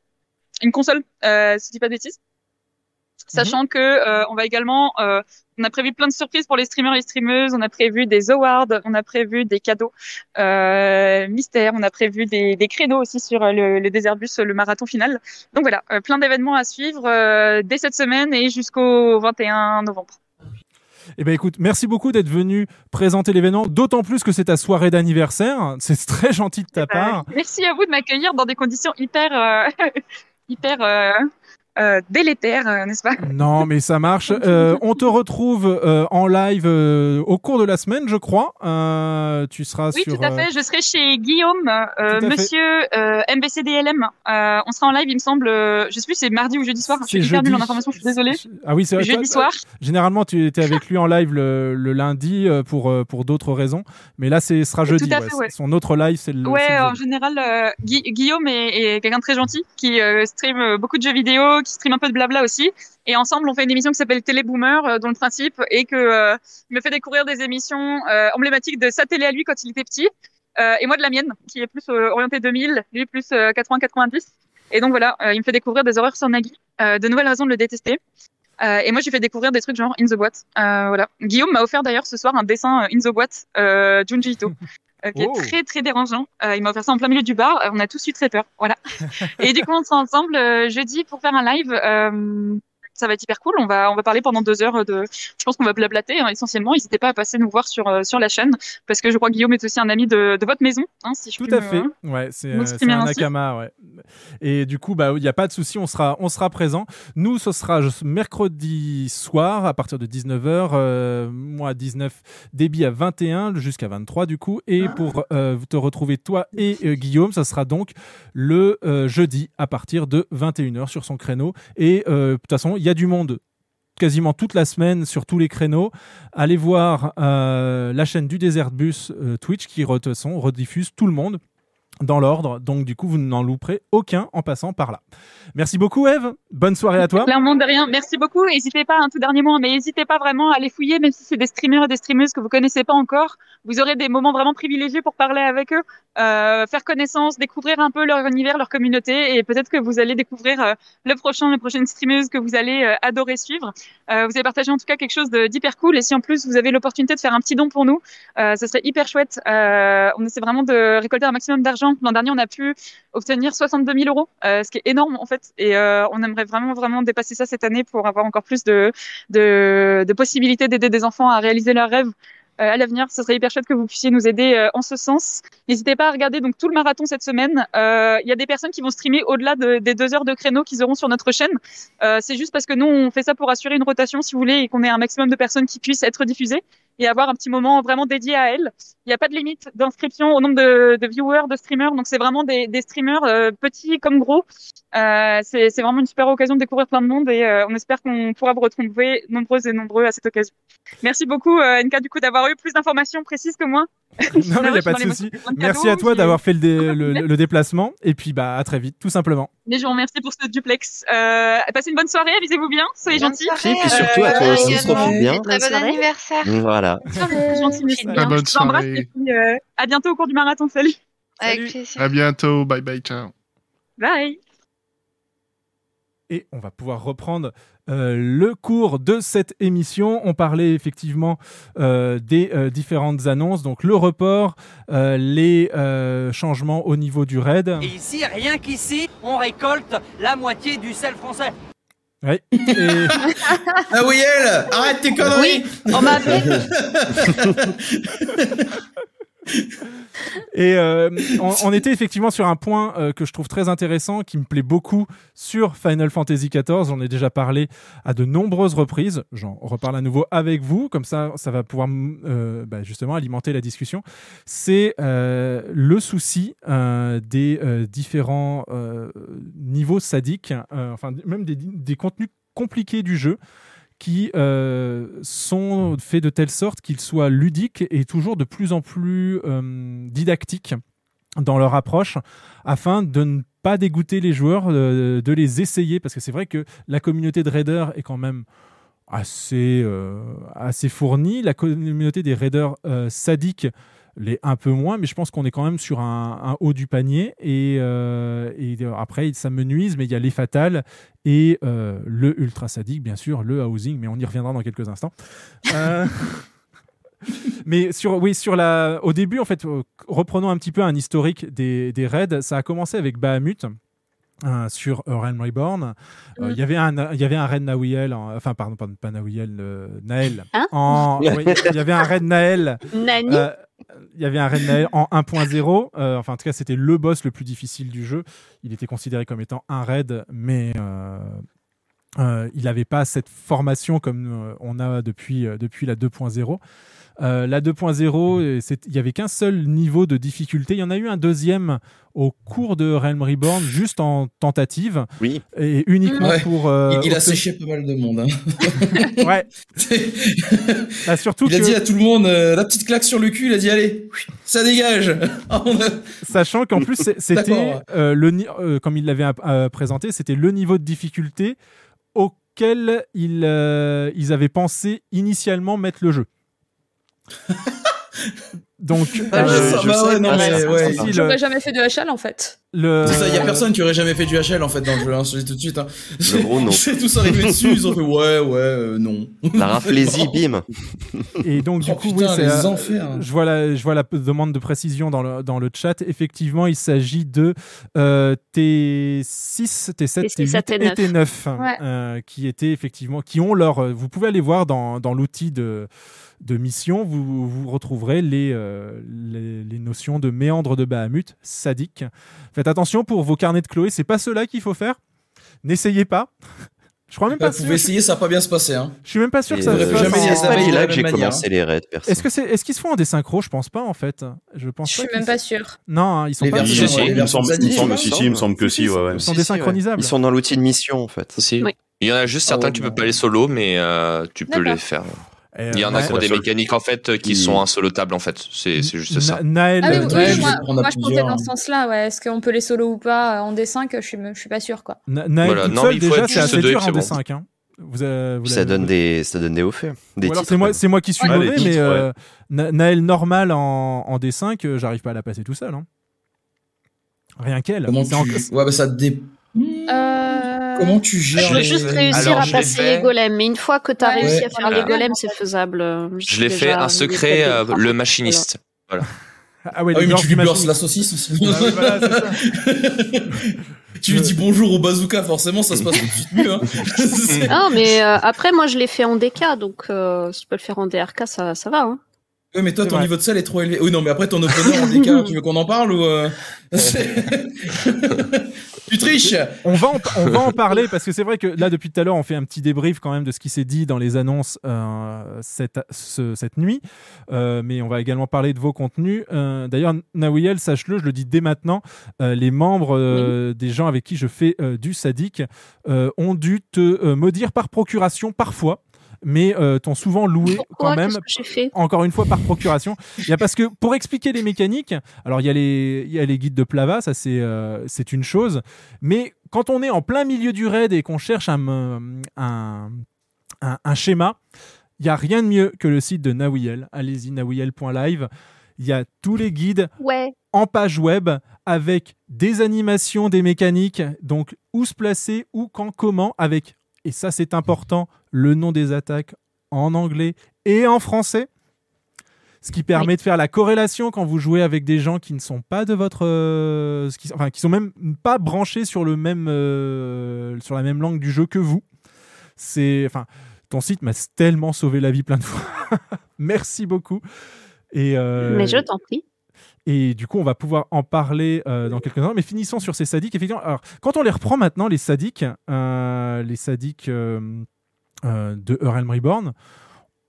une console, euh, si je dis pas de bêtises. Sachant que euh, on va également, euh, on a prévu plein de surprises pour les streamers et les streameuses. On a prévu des awards, on a prévu des cadeaux euh, mystères, on a prévu des, des créneaux aussi sur le, le Déserbus, le marathon final. Donc voilà, euh, plein d'événements à suivre euh, dès cette semaine et jusqu'au 21 novembre. Eh ben écoute, merci beaucoup d'être venu présenter l'événement, d'autant plus que c'est ta soirée d'anniversaire. C'est très gentil de ta part. Merci à vous de m'accueillir dans des conditions hyper, euh, *laughs* hyper euh, délétères, euh, n'est-ce pas? Non, mais ça marche. *laughs* Euh, on te retrouve euh, en live au cours de la semaine, je crois. Tu seras Oui, sur. tout à fait. Je serai chez Guillaume, Tout à. Monsieur MBCDLM. On sera en live, il me semble. je sais plus, c'est mardi ou jeudi soir. Je suis C'est hyper nulle en information. Je suis désolée. Ah oui, c'est. Jeudi soir. Généralement, tu étais avec lui en live le, le lundi pour, pour d'autres raisons. Mais là, ce sera jeudi. à ouais. fait, ouais. Son autre live, c'est le. c'est Ouais, en général, Gui- Guillaume est, est quelqu'un de très gentil qui stream beaucoup de jeux vidéo, qui stream un peu de blabla aussi. Et ensemble, on fait une émission qui s'appelle Télé Boomer, euh, dont le principe est que euh, il me fait découvrir des émissions euh, emblématiques de sa télé à lui quand il était petit, euh, et moi de la mienne, qui est plus orientée 2000, lui plus euh, 80-90. Et donc voilà, il me fait découvrir des horreurs sur Nagui, de nouvelles raisons de le détester. Et moi, j'ai fait découvrir des trucs genre In the Boîte. Voilà. Guillaume m'a offert d'ailleurs ce soir un dessin In the Boîte, Junji Ito, euh, qui Oh. est très très dérangeant. Euh, il m'a offert ça en plein milieu du bar. Euh, on a tous eu très peur. Voilà. *laughs* et du coup, on sera ensemble euh, jeudi pour faire un live. Ça va être hyper cool. On va on va parler pendant deux heures de. Je pense qu'on va blablater hein, essentiellement. N'hésitez pas à passer nous voir sur euh, sur la chaîne parce que je crois que Guillaume est aussi un ami de, de votre maison, hein, si je Tout à me- fait. Ouais, c'est euh, un ainsi. Ouais. Et du coup, bah, il n'y a pas de souci, on sera, on sera présent. Nous, ce sera mercredi soir à partir de 19h, euh, moi à 19, débit à 21 jusqu'à 23 du coup. Et pour euh, te retrouver toi et euh, Guillaume, ça sera donc le jeudi à partir de 21h sur son créneau. Et de toute façon, il y a du monde quasiment toute la semaine sur tous les créneaux. Allez voir euh, la chaîne du Desert Bus euh, Twitch qui rediffuse tout le monde dans l'ordre. Donc du coup, vous n'en louperez aucun en passant par là. Merci beaucoup Eve. Bonne soirée à toi. Clairement de rien. Merci beaucoup. N'hésitez pas, un tout dernier mot, mais n'hésitez pas vraiment à les fouiller, même si c'est des streamers et des streameuses que vous connaissez pas encore. Vous aurez des moments vraiment privilégiés pour parler avec eux, euh, faire connaissance, découvrir un peu leur univers, leur communauté, et peut-être que vous allez découvrir euh, le prochain, la prochaine streameuse que vous allez euh, adorer suivre. Vous avez partagé en tout cas quelque chose d'hyper cool, et si en plus vous avez l'opportunité de faire un petit don pour nous, ça serait hyper chouette. On essaie vraiment de récolter un maximum d'argent. L'an dernier, on a pu obtenir 62 000 euros, euh, ce qui est énorme en fait. Et euh, on aimerait vraiment vraiment dépasser ça cette année pour avoir encore plus de possibilités d'aider des enfants à réaliser leurs rêves. Euh, à l'avenir, ce serait hyper chouette que vous puissiez nous aider en ce sens. N'hésitez pas à regarder donc tout le marathon cette semaine. Il y a des personnes qui vont streamer au-delà de- des deux heures de créneau qu'ils auront sur notre chaîne. C'est juste parce que nous, on fait ça pour assurer une rotation, si vous voulez, et qu'on ait un maximum de personnes qui puissent être diffusées et avoir un petit moment vraiment dédié à elles. Il n'y a pas de limite d'inscription au nombre de, de viewers, de streamers. Donc c'est vraiment des, des streamers euh, petits comme gros. Euh, c'est c'est vraiment une super occasion de découvrir plein de monde et euh, on espère qu'on pourra vous retrouver nombreuses et nombreux à cette occasion. Merci beaucoup euh, NK du coup d'avoir eu plus d'informations précises que moi. *laughs* Non, mais il n'y a pas de souci. Merci à toi d'avoir fait le, dé- *laughs* le- le déplacement. Et puis, bah, à très vite, tout simplement. Mais je vous remercie pour ce duplex. Euh, passez une bonne soirée, avisez-vous bien, soyez Bonne gentils. soirée, Et puis surtout à toi aussi, profite bien. Très bon anniversaire. Voilà. C'est gentil, merci. Ah, bonne Je vous embrasse soirée. et puis euh, à bientôt au cours du marathon. Salut. Avec plaisir. À bientôt. Bye bye. Ciao. Bye. Et on va pouvoir reprendre euh, le cours de cette émission. On parlait effectivement euh, des euh, différentes annonces, donc le report, euh, les euh, changements au niveau du raid. Et ici, rien qu'ici, on récolte la moitié du sel français. Ouais. Et- *laughs* Ah oui, elle Arrête tes conneries Oui, on m'a appelé. *laughs* *laughs* Et euh, on, était effectivement sur un point euh, que je trouve très intéressant, qui me plaît beaucoup sur Final Fantasy XIV. J'en ai déjà parlé à de nombreuses reprises. J'en reparle à nouveau avec vous, comme ça, ça va pouvoir euh, bah, justement alimenter la discussion. C'est le souci des différents niveaux sadiques, enfin même des contenus compliqués du jeu qui euh, sont faits de telle sorte qu'ils soient ludiques et toujours de plus en plus euh, didactiques dans leur approche afin de ne pas dégoûter les joueurs, euh, de les essayer parce que c'est vrai que la communauté de raiders est quand même assez, assez fournie. La communauté des raiders sadiques l'est un peu moins, mais je pense qu'on est quand même sur un, un haut du panier. Et, euh, et après, ça me nuise, mais il y a les fatales et euh, le ultra sadique, bien sûr, le housing, mais on y reviendra dans quelques instants. Euh, *laughs* mais sur, oui, sur la, au début, en fait, euh, reprenons un petit peu un historique des, des raids. Ça a commencé avec Bahamut. euh, sur euh, Realm Reborn, Euh, il y avait un il y avait un raid Nawiel en- enfin pardon, pardon pas euh, Naël Hein en *laughs* oui, il y avait un raid Naël Nani? euh, il y avait un raid Naël en *laughs* 1.0 euh, enfin en tout cas c'était le boss le plus difficile du jeu il était considéré comme étant un raid mais euh, euh, il n'avait pas cette formation comme on a depuis, depuis la 2.0. Euh, la 2.0, euh, il n'y avait qu'un seul niveau de difficulté. Il y en a eu un deuxième au cours de Realm Reborn, juste en tentative. Oui. Et uniquement Ouais. pour. euh, il, il a séché pas mal de monde. hein. *laughs* Ouais. *laughs* Bah, surtout il a que- dit à tout le monde euh, la petite claque sur le cul. Il a dit allez, ça dégage. *laughs* On a- Sachant qu'en plus, c'était euh, le euh, comme il l'avait euh, présenté, c'était le niveau de difficulté auquel ils, euh, ils avaient pensé initialement mettre le jeu. *laughs* Donc, Ah, je euh, bah J'aurais le- jamais fait de HL en fait. le- C'est ça, il y a personne qui aurait jamais fait du HL en fait dans le jeu, hein, je le dis tout de suite. Hein. Le gros non. *laughs* C'est tous arrivés dessus, ils ont fait ouais, ouais, euh, non. *laughs* La raflésie, bim. Et donc, du Oh, coup, putain, oui, c'est, les euh, enfers. Je vois, la, je vois la demande de précision dans le, dans le chat. Effectivement, il s'agit de euh, T6, T7, T6 T8 à et T9. T9 Ouais. euh, qui étaient effectivement, qui ont leur. euh, Vous pouvez aller voir dans, dans l'outil de, de mission, vous, vous retrouverez les, euh, les, les notions de méandre de Bahamut, sadique. Faites attention pour vos carnets de Chloé, c'est pas ceux-là qu'il faut faire. N'essayez pas. *laughs* Je crois même pas vous sûr. pouvez essayer, ça va pas bien se passer. Hein. Je suis même pas sûr que ça euh, jamais C'est là que j'ai commencé les raids. Est-ce que c'est est-ce qu'ils se font en désynchro Je pense pas en fait. Je pense Je pas suis même pas sûre. Non, hein, ils sont Les pas. versions- Si, si, les il me semble, il me zadistes, semble, là, si, si, il me semble que si, ouais, ouais. Ils sont désynchronisables. Ils sont dans l'outil de mission, en fait. Si. Il y en a juste Ah certains ouais, que tu bah. peux pas les solo, mais euh, tu peux les faire. Il y en a euh, qui ont des mécaniques en fait qui sont insolotables en fait. C'est c'est juste ça. Na- Naël, Ah euh, moi, je pensais plusieurs, dans hein. ce sens-là, ouais. Est-ce qu'on peut les solo ou pas euh, en D5 je suis, je suis pas sûre quoi. Na- Naël déjà, être c'est assez dur en c'est bon. D5. Hein. Vous, avez- vous Puis ça donne des, ça donne des hauts faits. Des alors c'est moi, c'est moi qui suis Ouais, mauvais, mais euh, Na- Naël normal en, en D5, euh, j'arrive pas à la passer tout seul. hein. Rien qu'elle. Tu... en- Ouais, bah ça dé... Euh... Comment tu gères Je veux les- juste réussir Alors, à passer fait. les golems, mais une fois que tu as Ouais, réussi à faire voilà. les golems, c'est faisable. Je l'ai fait un secret, euh, le machiniste. Voilà. Ah ouais, Ah oui, mais tu lui machin. la saucisse aussi. Ah oui, voilà, c'est ça. *laughs* tu lui dis bonjour au bazooka, forcément, ça se passe tout de suite mieux. Hein. *laughs* Non, mais euh, après, moi, je l'ai fait en DK, donc euh, si tu peux le faire en DRK, ça, ça va. Hein. Ouais, mais toi, ton vrai. niveau de sel est trop élevé. Oui, non, mais après, ton opener en DK, *laughs* tu veux qu'on en parle ou... euh, tu triches On va, en, on va en parler parce que c'est vrai que là, depuis tout à l'heure, on fait un petit débrief quand même de ce qui s'est dit dans les annonces euh, cette, ce- cette nuit. Euh, mais on va également parler de vos contenus. Euh, D'ailleurs, Nawiel, sache-le, je le dis dès maintenant, euh, les membres euh, des gens avec qui je fais euh, du sadique euh, ont dû te euh, maudire par procuration parfois. Mais euh, t'ont souvent loué Pourquoi quand même. Que fait? Encore une fois par procuration. Il y a parce que pour expliquer les mécaniques, alors il y a les, il y a les guides de Plava, ça c'est euh, c'est une chose, mais quand on est en plein milieu du raid et qu'on cherche un, un, un, un schéma, il y a rien de mieux que le site de Nawiel. Allez-y, nawiel.live. Il y a tous les guides Ouais. en page web avec des animations, des mécaniques, donc où se placer, où, quand, comment, avec, et ça c'est important, le nom des attaques en anglais et en français. Ce qui permet de faire la corrélation quand vous jouez avec des gens qui ne sont pas de votre, euh, qui, enfin qui sont même pas branchés sur le même, euh, sur la même langue du jeu que vous. C'est, enfin, ton site m'a tellement sauvé la vie plein de *laughs* fois. Merci beaucoup. Et euh, Mais je t'en prie. et du coup, on va pouvoir en parler euh, dans quelques instants. Mais finissons sur ces sadiques. Effectivement, alors, quand on les reprend maintenant, les sadiques, euh, les sadiques de Realm Reborn,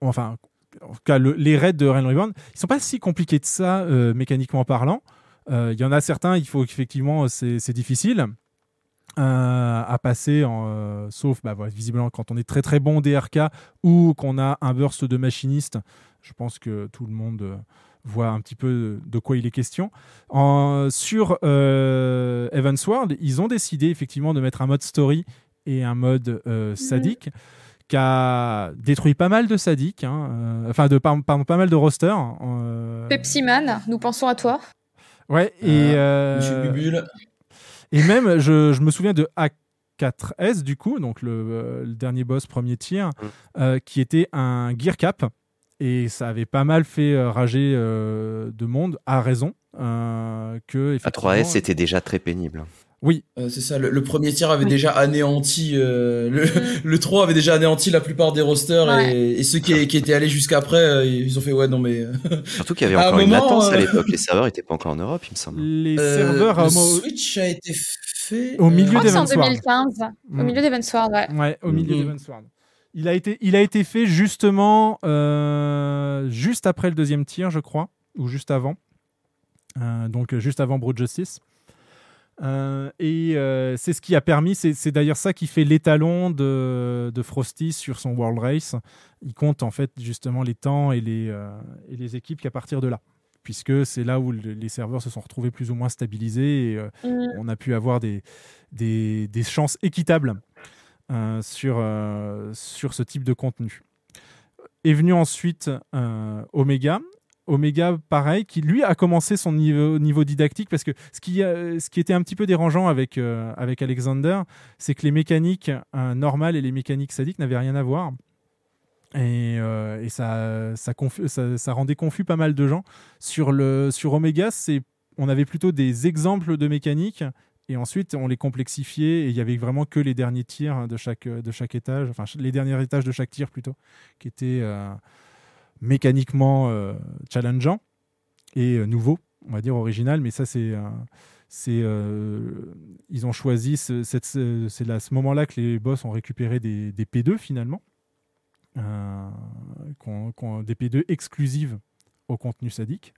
enfin, en tout cas, le- les raids de Realm Reborn, ils sont pas si compliqués de ça, euh, mécaniquement parlant. Euh, Il y en a certains, il faut effectivement, c'est difficile. euh, à passer, en, euh, sauf bah, voilà, visiblement quand on est très très bon DRK ou qu'on a un burst de machiniste. Je pense que tout le monde euh, voit un petit peu de quoi il est question. En, sur euh, Evansward, ils ont décidé effectivement de mettre un mode story et un mode euh, sadique qui a détruit pas mal de sadiques, hein, euh, enfin de pardon, pas mal de rosters. euh, Pepsi Man, nous pensons à toi. Ouais, et. euh, Monsieur Bubule. Et même, je, je me souviens de A4S, du coup, donc le, le dernier boss premier tir, euh, qui était un gear cap. Et ça avait pas mal fait rager euh, de monde, à raison. euh, que, À effectivement, 3S, c'était déjà très pénible. Oui. Euh, c'est ça, le, le premier tir avait déjà anéanti, euh, le, *laughs* le 3 avait déjà anéanti la plupart des rosters Ouais. et, et ceux qui, qui étaient allés jusqu'après, euh, ils ont fait ouais non mais... Surtout qu'il y avait *laughs* À un encore une moment, latence à l'époque. Les serveurs n'étaient pas encore en Europe, il me semble. Les euh, serveurs le Switch a été fait... Au milieu c'est en d'Evansward. 2015, au Mm. milieu d'Evansward, ouais. Ouais, au milieu d'Evansward. Il a été, il a été fait justement euh, juste après le deuxième tir, je crois, ou juste avant. Euh, donc juste avant Broad Justice. Euh, et euh, c'est ce qui a permis, c'est d'ailleurs ça qui fait l'étalon de, de Frosty sur son World Race. Il compte en fait justement les temps et les, euh, et les équipes qu'à partir de là. Puisque c'est là où le- les serveurs se sont retrouvés plus ou moins stabilisés et Mm. on a pu avoir des, des, des chances équitables sur, sur ce type de contenu. Est venu ensuite Omega. Omega, pareil, qui lui a commencé son niveau, didactique parce que ce qui, euh, ce qui était un petit peu dérangeant avec, euh, avec Alexander, c'est que les mécaniques euh, normales et les mécaniques sadiques n'avaient rien à voir. Et, ça, rendait confus pas mal de gens. Sur, le, sur Omega, on avait plutôt des exemples de mécaniques et ensuite on les complexifiait et il y avait vraiment que les derniers tirs de chaque, de chaque étage, enfin les derniers étages de chaque tir plutôt, qui étaient mécaniquement euh, challengeants et euh, nouveaux, on va dire original, mais ça c'est... euh, c'est, euh, ils ont choisi, ce- c'est à ce moment-là que les boss ont récupéré des, des P2 finalement, euh, des P2 exclusives au contenu sadique.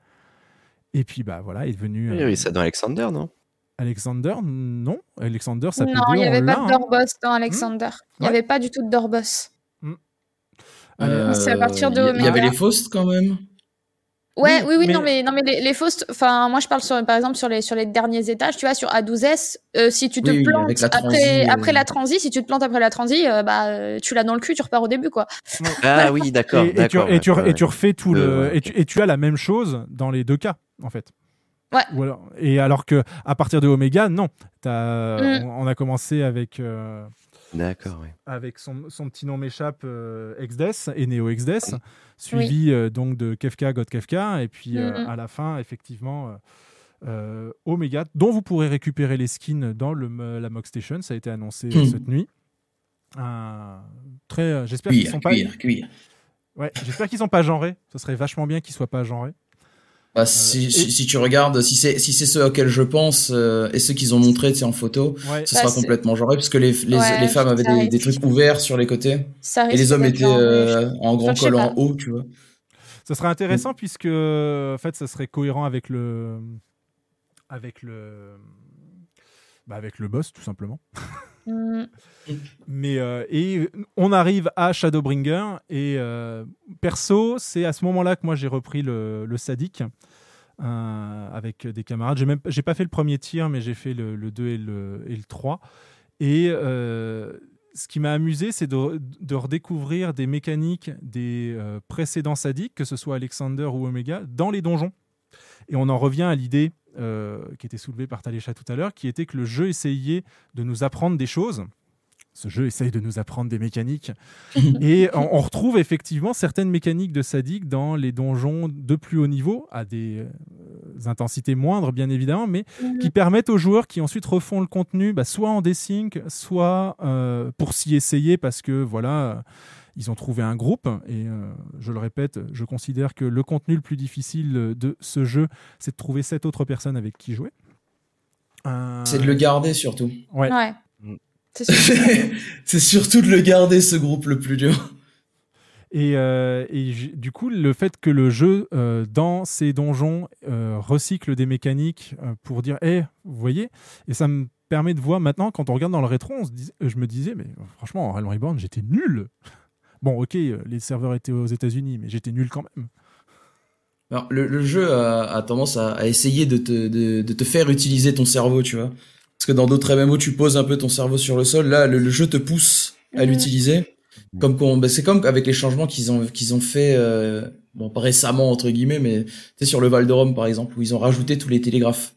Et puis bah voilà, est devenu. Euh, avait ça dans Alexander, non? Alexander, non. Alexander, ça Non, P2, il n'y avait pas de hein. Dorboss dans Alexander. Il n'y Ouais. avait pas du tout de Dorboss. Euh, C'est à partir de Il y- il y avait Omega. les Faust quand même. Ouais, Oui, oui, oui, mais- non, mais, non, mais les, les fausses, enfin, moi je parle sur, par exemple sur les, sur les derniers étages, tu vois, sur A12S, euh, si tu te Oui, plantes la après, transi, euh. après la transi, si tu te plantes après la transi, euh, bah, euh, tu l'as dans le cul, tu repars au début, quoi. Ah oui, d'accord. Et, et tu, et tu- ouais, et tu ouais. refais tout Euh, le. ouais, et, tu, et tu as la même chose dans les deux cas, en fait. Ouais. Ou alors- et alors que à partir de Omega, non. Mm. on, on a commencé avec. D'accord, oui. avec son, son petit nom m'échappe euh, Exdes et Neo Exdes, suivi euh, donc de Kefka, God Kefka, et puis euh, Mhm. à la fin, effectivement, euh, euh, Omega, dont vous pourrez récupérer les skins dans le, la Mock Station, ça a été annoncé Mhm. cette nuit. Euh, très, j'espère qu'ils sont pas. cuir, cuir. Ouais, j'espère qu'ils sont pas genrés. Ce serait vachement bien qu'ils soient pas genrés. Bah, si, et- si, si tu regardes, si c'est si c'est ceux auxquels je pense euh, et ceux qu'ils ont montré en photo, Ouais. ce Bah, sera c'est- complètement genré parce que les, les, Ouais, les femmes avaient des, trucs ouverts sur les côtés Ça et les hommes étaient euh, en grand Enfin, col en haut, tu vois. Ça serait intéressant puisque en fait ça serait cohérent avec le avec le bah, avec le boss tout simplement. *laughs* Mm. Mais euh, et on arrive à Shadowbringer et euh, perso, c'est à ce moment-là que moi j'ai repris le, le sadique euh, avec des camarades. J'ai même j'ai pas fait le premier tir, mais j'ai fait le, le 2 et le, et le 3. Et ce qui m'a amusé, c'est de, de redécouvrir des mécaniques des précédents sadiques, que ce soit Alexander ou Omega, dans les donjons. Et on en revient à l'idée euh, qui était soulevée par Talécha tout à l'heure, qui était que le jeu essayait de nous apprendre des choses. Ce jeu essaye de nous apprendre des mécaniques. *laughs* Et on, on retrouve effectivement certaines mécaniques de Sadic dans les donjons de plus haut niveau, à des euh, intensités moindres, bien évidemment, mais Mhm. qui permettent aux joueurs qui ensuite refont le contenu, bah, soit en desync, soit euh, pour s'y essayer, parce que voilà. Ils ont trouvé un groupe et euh, je le répète, je considère que le contenu le plus difficile de ce jeu, c'est de trouver sept autres personnes avec qui jouer. Euh, C'est de le garder surtout. Ouais. Ouais. *laughs* C'est surtout de le garder ce groupe le plus dur. Et, euh, et du coup, le fait que le jeu, euh, dans ses donjons, euh, recycle des mécaniques euh, pour dire, hé, vous voyez, et ça me permet de voir maintenant, quand on regarde dans le rétro, on se dis- je me disais, mais franchement, en Realm Reborn, j'étais nul. Bon, ok, euh, les serveurs étaient aux États-Unis, mais j'étais nul quand même. Alors, le, le jeu a, a tendance à, à essayer de te, de, de te faire utiliser ton cerveau, tu vois. Parce que dans d'autres MMO, tu poses un peu ton cerveau sur le sol. Là, le, le jeu te pousse à Mhm. l'utiliser. Comme qu'on, bah, c'est comme avec les changements qu'ils ont, qu'ils ont fait, euh, bon, pas récemment, entre guillemets, mais tu sais, sur le Val de Rome, par exemple, où ils ont rajouté tous les télégraphes.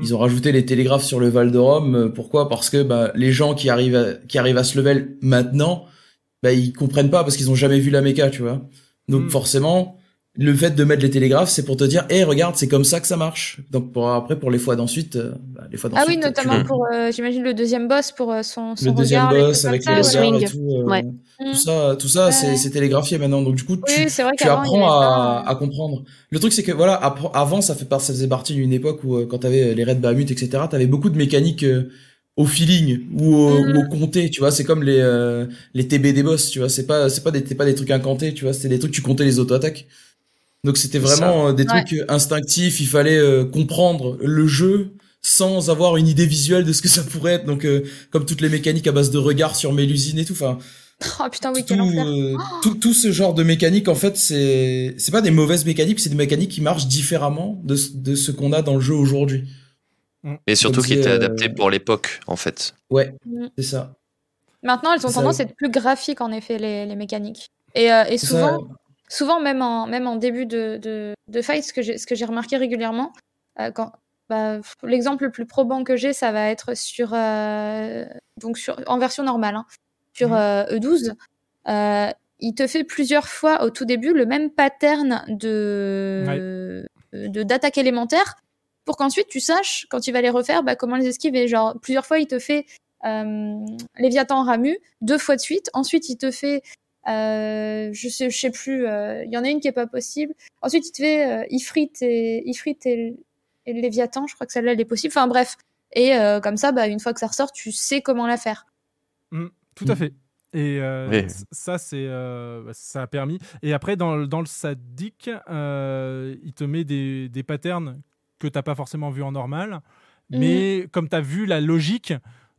Ils ont rajouté les télégraphes sur le Val de Rome. Pourquoi? Parce que bah, les gens qui arrivent à, qui arrivent à ce level maintenant, bah, ils comprennent pas parce qu'ils ont jamais vu la méca, tu vois. Donc forcément, le fait de mettre les télégraphes, c'est pour te dire, hé, regarde, c'est comme ça que ça marche. Donc pour, après, pour les fois d'ensuite, euh, bah, les fois Ah oui, d'ensuite, notamment pour, euh, j'imagine, le deuxième boss pour euh, son, son le deuxième regard, boss avec regards ouais. et tout, euh, Ouais. tout ça, tout ça, c'est Ouais. c'est télégraphié maintenant. Donc du coup, tu, Oui, apprends à, à comprendre. Le truc, c'est que voilà, avant, ça fait ça faisait partie d'une époque où euh, quand t'avais les raids Bahamut, etc., t'avais beaucoup de mécaniques euh, au feeling ou au, Mm. ou au compté. Tu vois, c'est comme les euh, les TB des boss. Tu vois, c'est pas c'est pas des c'est pas des trucs incantés. Tu vois, c'était des trucs tu comptais les auto attaques. Donc c'était vraiment euh, des Ouais. trucs euh, instinctifs. Il fallait euh, comprendre le jeu sans avoir une idée visuelle de ce que ça pourrait être. Donc euh, comme toutes les mécaniques à base de regard sur Mélusine et tout. Enfin Oh putain, oui, tout, euh, tout, tout ce genre de mécanique, en fait, c'est c'est pas des mauvaises mécaniques, c'est des mécaniques qui marchent différemment de, de ce qu'on a dans le jeu aujourd'hui. Et surtout Comme qui était euh, adapté pour l'époque, en fait. Ouais, Mm. c'est ça. Maintenant, elles ont tendance à être plus graphiques, en effet, les, les mécaniques. Et, euh, et souvent, ça. souvent même, en, même en début de, de, de fight, ce que j'ai ce que j'ai remarqué régulièrement, euh, quand, bah, l'exemple le plus probant que j'ai, ça va être sur, euh, donc sur, en version normale, hein, sur euh, E12. Euh, il te fait plusieurs fois au tout début le même pattern de de d'attaque élémentaire pour qu'ensuite tu saches quand il va les refaire bah, comment les esquiver. Genre plusieurs fois il te fait euh, Léviathan Ramu deux fois de suite. Ensuite il te fait euh, je sais je sais plus. euh, Il y en a une qui est pas possible. Ensuite il te fait euh, Ifrit et Ifrit et, Léviathan. Je crois que celle-là elle est possible. Enfin bref. Et euh, comme ça bah une fois que ça ressort tu sais comment la faire. Mm, tout à fait. Et euh, Oui. ça, c'est, euh, ça a permis. Et après, dans, le- dans le sadique, euh, il te met des, des patterns que tu n'as pas forcément vu en normal. Mais comme tu as vu la logique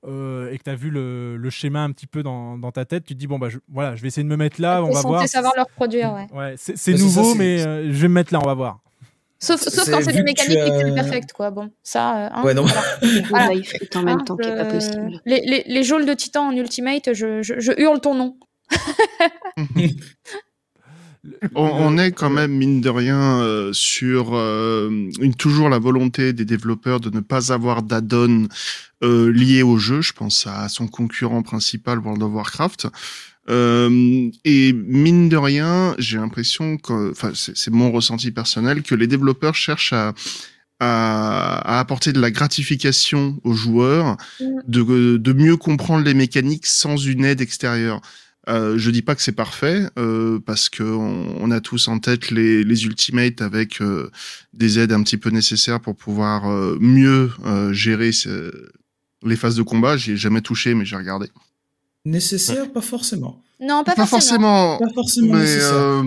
euh, et que tu as vu le, le schéma un petit peu dans, dans ta tête, tu te dis, bon, bah, je, voilà, je vais essayer de me mettre là, on T'es va voir. savoir le reproduire ouais. Ouais, c'est, ça, nouveau, c'est- mais euh, je vais me mettre là, on va voir. Sauf, quand c'est des mécaniques c'est perfect, quoi. Bon, ça. euh, hein, Ouais, non. voilà. *laughs* Là, il fait en même temps qui est pas euh, possible. Les, les, de titan en ultimate, je, je, je hurle ton nom. *laughs* *laughs* On, on est quand même mine de rien euh, sur euh, une toujours la volonté des développeurs de ne pas avoir d'add-on euh, lié au jeu. Je pense à son concurrent principal World of Warcraft. Euh, et mine de rien, j'ai l'impression que, enfin, c'est c'est mon ressenti personnel, que les développeurs cherchent à, à, à apporter de la gratification aux joueurs, de, de mieux comprendre les mécaniques sans une aide extérieure. Euh, je dis pas que c'est parfait euh, parce que on, on a tous en tête les, les ultimates avec euh, des aides un petit peu nécessaires pour pouvoir euh, mieux euh, gérer ce- les phases de combat. J'y ai jamais touché, mais j'ai regardé. Nécessaire, pas forcément. Non, pas, Pas forcément, Pas forcément mais nécessaire. euh,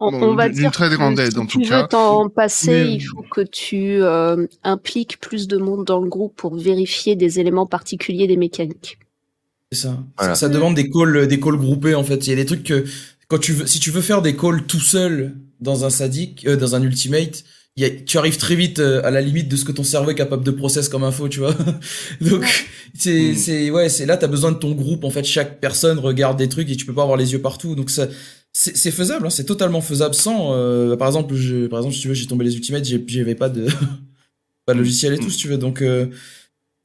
On, Bon, on va d'une dire très que grande aide, si en tout tu cas. veux t'en passer, Mais- il faut que tu euh, impliques plus de monde dans le groupe pour vérifier des éléments particuliers des mécaniques. C'est ça. Voilà. Ça, ça demande des calls, des calls groupés en fait. Il y a des trucs que quand tu veux, si tu veux faire des calls tout seul dans un sadique, euh, dans un ultimate, il y a- tu arrives très vite euh, à la limite de ce que ton cerveau est capable de process comme info, tu vois. *laughs* Donc c'est c'est ouais, c'est là t'as besoin de ton groupe en fait. Chaque personne regarde des trucs et tu peux pas avoir les yeux partout. Donc ça c'est faisable, hein, c'est totalement faisable sans. euh, par exemple, je, par exemple, si tu veux, j'ai tombé les ultimates, j'ai- j'avais pas de *laughs* pas de logiciel et tout, si tu veux. Donc euh,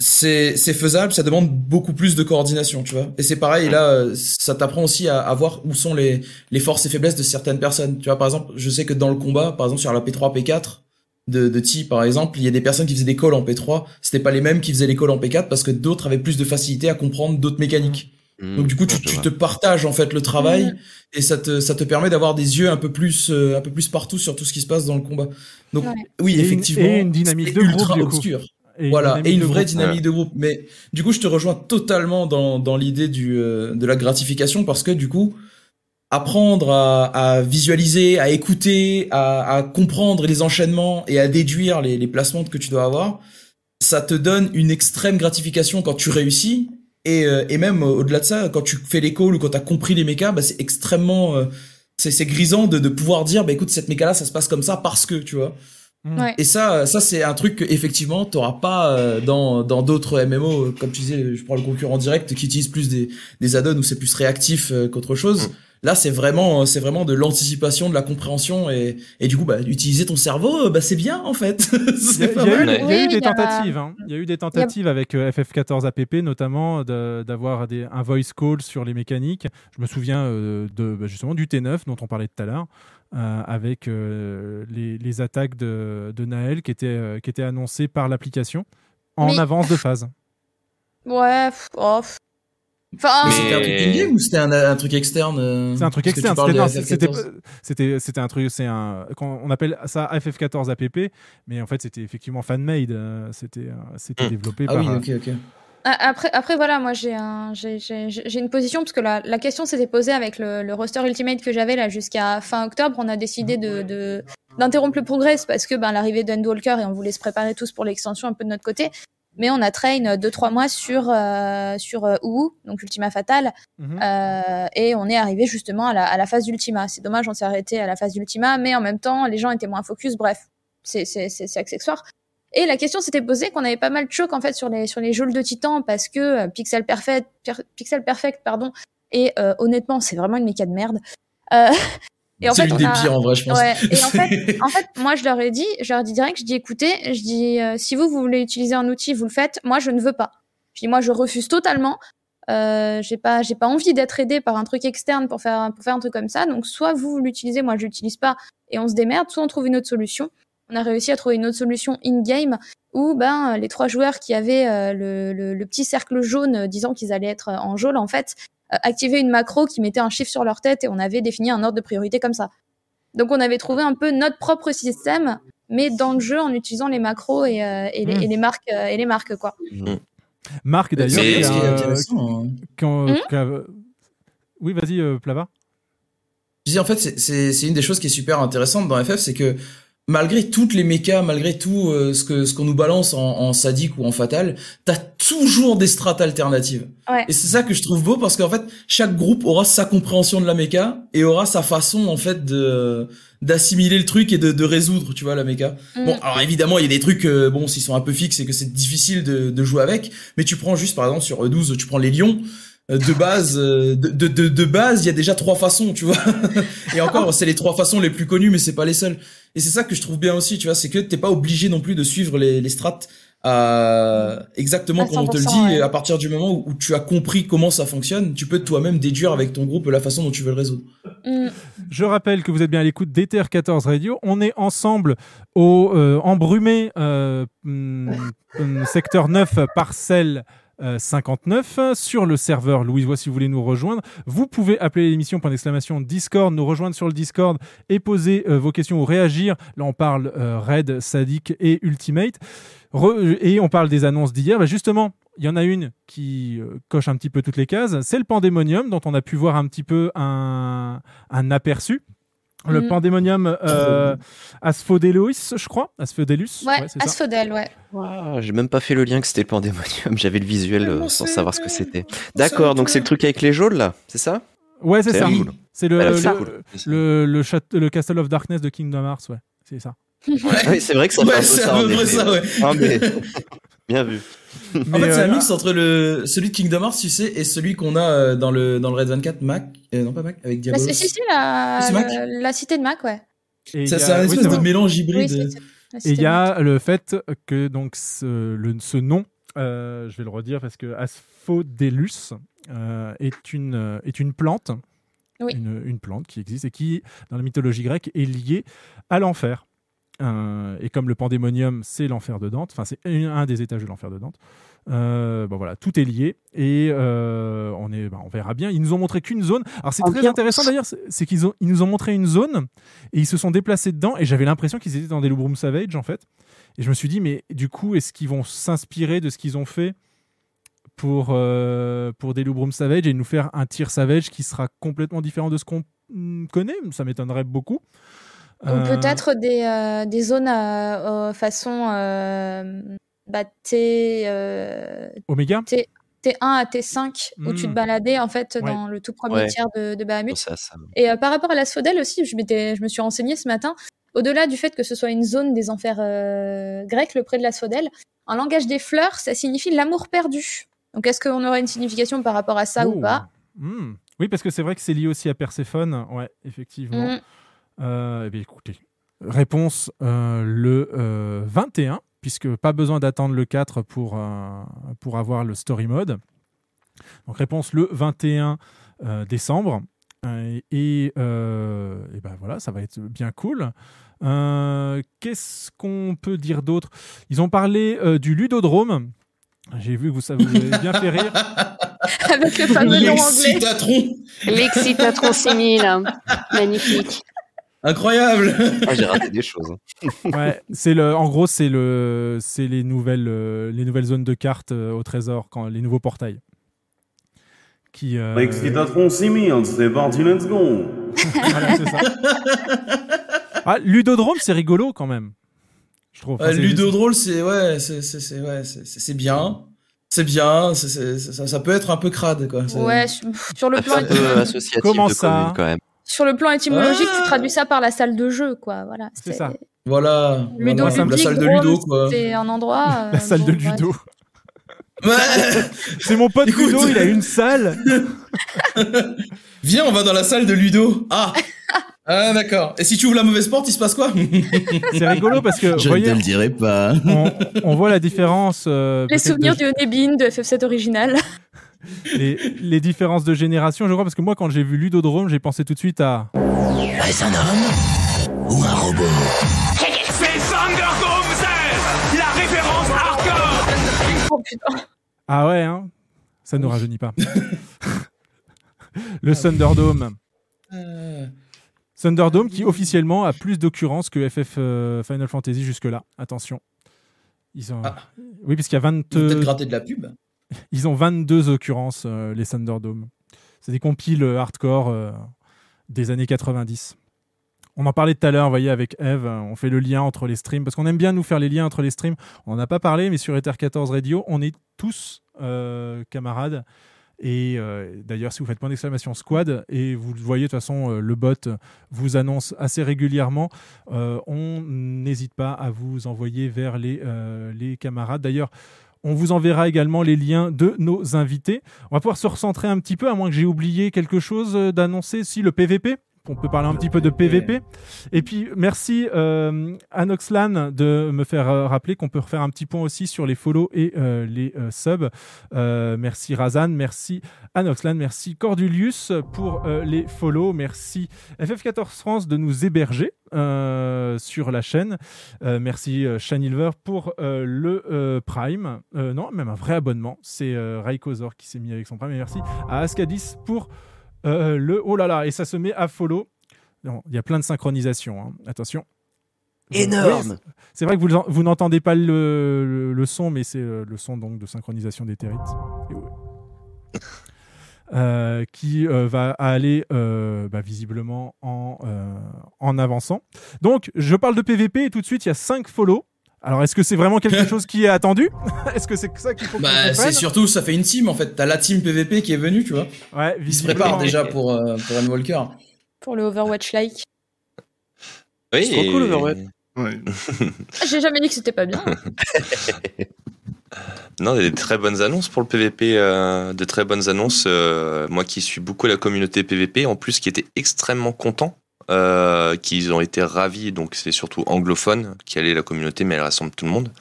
c'est c'est faisable, ça demande beaucoup plus de coordination, tu vois. Et c'est pareil, là, euh, ça t'apprend aussi à, à voir où sont les, les forces et faiblesses de certaines personnes. Tu vois, par exemple, je sais que dans le combat, par exemple sur la P3, P4 de, de T, par exemple, il y a des personnes qui faisaient des calls en P3, c'était pas les mêmes qui faisaient les calls en P4 parce que d'autres avaient plus de facilité à comprendre d'autres mécaniques. Donc du coup, tu, tu te partages en fait le travail et ça te ça te permet d'avoir des yeux un peu plus euh, un peu plus partout sur tout ce qui se passe dans le combat. Donc Ouais. oui, Et une- effectivement, et une dynamique c'est de groupe, ultra du coup. obscur. Et voilà, et une vraie groupe. dynamique Ouais. de groupe. Mais du coup, je te rejoins totalement dans dans l'idée du euh, de la gratification parce que du coup, apprendre à, à visualiser, à écouter, à, à comprendre les enchaînements et à déduire les, les placements que tu dois avoir, ça te donne une extrême gratification quand tu réussis. Et, euh, et même euh, au-delà de ça, quand tu fais les calls ou quand tu as compris les mécas, bah, c'est extrêmement... euh, c'est c'est grisant de, de pouvoir dire, bah écoute, cette méca là, ça se passe comme ça parce que, tu vois. Ouais. Et ça, ça c'est un truc que effectivement t'auras pas euh, dans dans d'autres MMO, euh, comme tu disais, je prends le concurrent direct qui utilise plus des des add-ons où c'est plus réactif euh, qu'autre chose. Là, c'est vraiment c'est vraiment de l'anticipation, de la compréhension et et du coup, bah utiliser ton cerveau, euh, bah c'est bien en fait. *laughs* Il y a, eu, des tentatives. hein. Il y a eu des tentatives avec euh, FF14 APP, notamment de- d'avoir des- un voice call sur les mécaniques. Je me souviens euh, de, bah, justement du T9 dont on parlait tout à l'heure, euh, avec euh, les, les attaques de, de Naël qui étaient, euh, qui étaient annoncées par l'application en Mais- avance de phase. Ouais, pff, oh. Enfin, Mais c'était un truc in-game ou c'était un, un truc externe euh, C'est un truc externe. C'était, de non, c'était, FF14. c'était, c'était un truc. C'est un. quand on appelle ça FF14 APP, mais en fait c'était effectivement fan-made. C'était, c'était développé Ah par. oui, euh, ok, ok. A- Après, après voilà, moi j'ai un, une position parce que la, la question s'était posée avec le, le roster Ultimate que j'avais là jusqu'à fin octobre. On a décidé de, de d'interrompre le progress parce que ben l'arrivée d'Endwalker et on voulait se préparer tous pour l'extension un peu de notre côté. Mais on a train 2-3 mois sur euh, sur euh, Uwu, donc Ultima Fatale, Mhm. euh, et on est arrivé justement à la, à la phase d'Ultima. C'est dommage, on s'est arrêté à la phase d'Ultima, mais en même temps, les gens étaient moins focus. Bref, c'est accessoire. Et la question s'était posée qu'on avait pas mal de choc en fait sur les sur les geôles de Titan parce que euh, Pixel Perfect, Per- Pixel Perfect pardon, et euh, honnêtement c'est vraiment une méca de merde. Euh, *laughs* et en fait, on des a- pires, en vrai, je pense. Ouais. Et en fait, *laughs* en fait, moi je leur ai dit, je leur ai dit direct, je dis écoutez, je dis euh, si vous vous voulez utiliser un outil, vous le faites. Moi je ne veux pas. Je dis moi je refuse totalement. Euh, j'ai pas j'ai pas envie d'être aidé par un truc externe pour faire pour faire un truc comme ça. Donc soit vous, vous l'utilisez, moi je l'utilise pas et on se démerde, soit on trouve une autre solution. On a réussi à trouver une autre solution in-game où ben les trois joueurs qui avaient euh, le, le, le petit cercle jaune euh, disant qu'ils allaient être en jaune en fait euh, activaient une macro qui mettait un chiffre sur leur tête et on avait défini un ordre de priorité comme ça. Donc on avait trouvé un peu notre propre système mais dans le jeu en utilisant les macros et, euh, et, les, et les marques euh, et les marques quoi. Marc d'ailleurs. Hein. quand- Hmm? Oui, vas-y, euh, Plava. Je dis en fait, c'est une des choses qui est super intéressante dans FF, c'est que malgré toutes les mécas, malgré tout euh, ce que ce qu'on nous balance en, en sadique ou en fatal, t'as toujours des strates alternatives. Ouais. Et c'est ça que je trouve beau parce qu'en fait, chaque groupe aura sa compréhension de la méca et aura sa façon en fait de d'assimiler le truc et de, de résoudre, tu vois, la méca. Mm. Bon, alors évidemment, il y a des trucs, euh, bon, s'ils sont un peu fixes et que c'est difficile de, de jouer avec, mais tu prends juste par exemple sur E12, tu prends les lions. euh, De base, euh, de, de, de base, il y a déjà trois façons, tu vois. *laughs* Et encore, c'est les trois façons les plus connues, mais c'est pas les seules. Et c'est ça que je trouve bien aussi, tu vois, c'est que t'es pas obligé non plus de suivre les, les strates à exactement comme on te le 100%, dit. ouais. Et à partir du moment où, où tu as compris comment ça fonctionne, tu peux toi-même déduire avec ton groupe la façon dont tu veux le résoudre. Mm. Je rappelle que vous êtes bien à l'écoute d'Ether 14 Radio. On est ensemble au euh, embrumé euh, hum, *laughs* secteur 9 parcelle euh, 59 sur le serveur Louise Voix si vous voulez nous rejoindre. Vous pouvez appeler l'émission point d'exclamation Discord, nous rejoindre sur le Discord et poser euh, vos questions ou réagir. Là on parle euh, Raid, Sadik et Ultimate. Re- et on parle des annonces d'hier. Bah, justement, il y en a une qui euh, coche un petit peu toutes les cases. C'est le Pandémonium dont on a pu voir un petit peu un, un aperçu. Le Mm. Pandemonium euh, Asphodelus, je crois. Asphodelus. Ouais. Asphodel, ouais. Ah, j'ai même pas fait le lien que c'était le pandémonium. *laughs* J'avais le visuel euh, sans savoir ce que c'était. D'accord, donc c'est le truc avec les geôles là, c'est ça? Ouais, c'est ça. cool. C'est le, Ouais, le, cool. le, le le Castle of Darkness de Kingdom Hearts, ouais. C'est ça. C'est vrai que ça Ouais, c'est ça. à peu près ça, ouais. Ah, mais- *laughs* Bien vu. En fait, c'est un mix entre le celui de Kingdom Hearts, tu sais, et celui qu'on a euh, dans le dans le Red 24 Mac, euh, non pas Mac, avec Bah, Diablo. c'est si, si, la, C'est Mac la, la cité de Mac, ouais. Et Ça, c'est un espèce de mélange hybride. la Et il y a le fait que donc ce, le- ce nom, euh, je vais le redire parce que Asphodelus euh, est, une, est une plante, Oui. une, une plante qui existe et qui, dans la mythologie grecque, est liée à l'enfer. Euh, et comme le pandémonium, c'est l'enfer de Dante, enfin c'est un, des étages de l'enfer de Dante. euh, bon voilà, tout est lié et euh, on est, bah, on verra bien. Ils nous ont montré qu'une zone. Alors c'est très intéressant d'ailleurs, c'est qu'ils ont, ils nous ont montré une zone et ils se sont déplacés dedans et j'avais l'impression qu'ils étaient dans des Room Savage en fait. Et je me suis dit, mais du coup, est-ce qu'ils vont s'inspirer de ce qu'ils ont fait pour, pour des Room Savage et nous faire un tir Savage qui sera complètement différent de ce qu'on mm, connaît? Ça m'étonnerait beaucoup. Ou Euh, peut-être des, euh, des zones euh, façon euh, bah, T, euh, Oméga T, T1 à T5 où tu te Mm. baladais en fait Ouais. dans le tout premier Ouais. tiers de, de Bahamut. Ça, ça. Et euh, par rapport à l'asphodèle aussi, je, m'étais- je me suis renseignée ce matin. Au-delà du fait que ce soit une zone des enfers euh, grecs, le pré de l'asphodèle, en langage des fleurs, ça signifie l'amour perdu. Donc est-ce qu'on aurait une signification par rapport à ça Oh. ou pas? Hmm. Oui, parce que c'est vrai que c'est lié aussi à Perséphone. Ouais, effectivement. Mm. Euh, eh bien, écoutez, réponse euh, le euh, 21, puisque pas besoin d'attendre le 4 pour, euh, pour avoir le story mode. Donc réponse le 21 euh, décembre. Euh, et, euh, et ben voilà, ça va être bien cool. Euh, Qu'est-ce qu'on peut dire d'autre? Ils ont parlé euh, du ludodrome. J'ai vu que vous, ça vous avez bien fait rire. *laughs* Avec le fameux nom anglais. L'excitatron. L'excitatron 6000. Magnifique. Incroyable. Ah, j'ai raté des choses. hein. *laughs* Ouais, c'est le, en gros, c'est le, c'est les nouvelles, euh, les nouvelles zones de cartes euh, au trésor, quand les nouveaux portails. Qui. euh, L'excitatron 6000, c'est parti, let's go. voilà, c'est ça. Ah, Ludodrome, c'est rigolo quand même. Je trouve. Enfin, Euh, c'est- Ludodrôle, c'est ouais, c'est c'est c'est ouais, c'est c'est- c'est bien, c'est bien, c'est- c'est- ça, ça peut être un peu crade quoi. Ouais, sur, le plan Un peu associatif Comment de ça communes quand même. Sur le plan étymologique, Ah. tu traduis ça par la salle de jeu, quoi. Voilà. C'est ça. Voilà, Ludo voilà, la salle de Ludo quoi. C'est un endroit. *laughs* La euh, salle de bon. Ludo. Ouais. *laughs* C'est mon pote Écoute. Ludo, il a une salle. *laughs* Viens, on va dans la salle de Ludo. Ah. Ah d'accord. Et si tu ouvres la mauvaise porte, il se passe quoi? C'est rigolo parce que, Je voyez, ne te le dirai pas. on, on voit la différence. euh, Les souvenirs de- du de FF7 original. Les, les différences de génération, je crois, parce que moi, quand j'ai vu Ludodrome, j'ai pensé tout de suite à. Est-ce un homme ou un robot? C'est Thunderdome 16 La référence hardcore Oh putain. Ah ouais, hein ça ne nous rajeunit pas. le Thunderdome. Euh, Thunderdome qui officiellement a plus d'occurrences que FF euh, Final Fantasy jusque-là. Attention. Ils ont... Ah. Oui, parce qu'il y a 20... Ils vont peut-être gratter de la pub. Ils ont 22 occurrences, euh, les Thunderdome. C'est des compiles euh, hardcore euh, des années 90. On en parlait tout à l'heure, vous voyez, avec Eve, euh, on fait le lien entre les streams, parce qu'on aime bien nous faire les liens entre les streams. On n'en a pas parlé, mais sur Ether 14 Radio, on est tous camarades. Et d'ailleurs, si vous faites point d'exclamation squad, et vous le voyez de toute façon, le bot vous annonce assez régulièrement, on n'hésite pas à vous envoyer vers les, les camarades. D'ailleurs, on vous enverra également les liens de nos invités. On va pouvoir se recentrer un petit peu, à moins que j'ai oublié quelque chose euh, d'annoncer. Si, le PVP. On peut parler un petit peu de PVP. Et puis, merci euh, Anoxlan de me faire euh, rappeler qu'on peut refaire un petit point aussi sur les follow et euh, les euh, subs. Merci Razan, merci Anoxlan, merci Cordulius pour les follow. Merci FF14 France de nous héberger sur la chaîne. Merci Shanilver pour le Prime. Non, même un vrai abonnement. C'est euh, Raykozor qui s'est mis avec son Prime. Et merci à Ascadis pour euh, le. Oh là là, et ça se met à follow. Il y a plein de synchronisation. hein. Attention. Énorme. Oui, c'est- vrai que vous, vous n'entendez pas le, le- le son, mais c'est euh, le son donc de synchronisation des territes. Ouais. *laughs* euh, qui euh, va aller euh, bah, visiblement en, en avançant. Donc, je parle de PVP et tout de suite, il y a 5 follow. Alors, est-ce que c'est vraiment quelque *laughs* chose qui est attendu? *laughs* Est-ce que c'est ça qu'il faut Bah, c'est surtout, ça fait une team en fait. T'as la team PVP qui est venue, tu vois. Ouais, Ils se préparent déjà pour, euh, pour Endwalker. Pour le Overwatch-like. Oui, C'est trop cool, Overwatch. Ouais. *laughs* J'ai jamais dit que c'était pas bien. Non, des très bonnes annonces pour le PVP, euh, de très bonnes annonces. euh, moi qui suis beaucoup la communauté PVP, en plus qui était extrêmement content, euh, qu'ils ont été ravis, donc c'est surtout anglophone qui allait la communauté, mais elle rassemble tout le monde.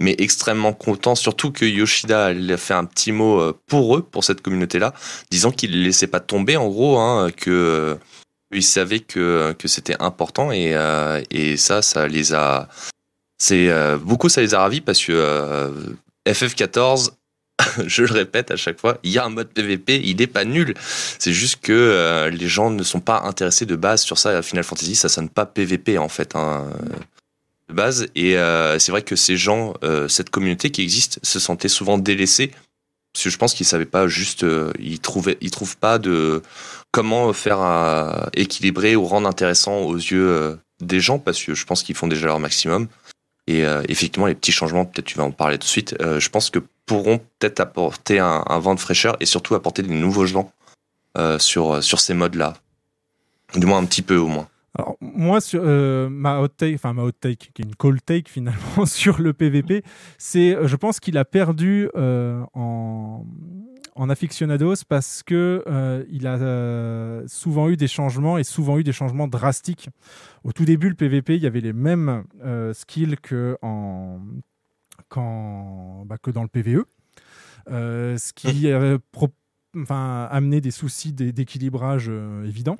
Mais extrêmement content, surtout que Yoshida a fait un petit mot euh, pour eux, pour cette communauté-là, disant qu'il ne laissait pas tomber, en gros, hein, que euh, savaient que, que c'était important et, euh, ça, ça les a, beaucoup, ça les a ravis parce que euh, FF14, *laughs* je le répète à chaque fois, il y a un mode PVP, il n'est pas nul. C'est juste que euh, les gens ne sont pas intéressés de base sur ça. Final Fantasy, ça sonne pas PVP en fait. hein, de base et euh, c'est vrai que ces gens euh, cette communauté qui existe se sentaient souvent délaissés parce que je pense qu'ils savaient pas juste ils trouvaient ils trouvent pas de comment faire équilibrer ou rendre intéressant aux yeux des gens parce que je pense qu'ils font déjà leur maximum et euh, effectivement les petits changements peut-être tu vas en parler tout de suite euh, je pense que pourront peut-être apporter un, vent de fraîcheur et surtout apporter des nouveaux gens euh, sur sur ces modes là du moins un petit peu au moins Alors, moi, sur, ma hot take, enfin ma hot take, qui est une cold take finalement *laughs* sur le PVP, c'est, je pense qu'il a perdu en, en aficionados parce que euh, il a souvent eu des changements et souvent eu des changements drastiques. Au tout début, le PVP, il y avait les mêmes euh, skills que en qu'en- bah, que dans le PVE, euh, ce qui avait pro- enfin, amené des soucis d'é- d'équilibrage euh, évidents.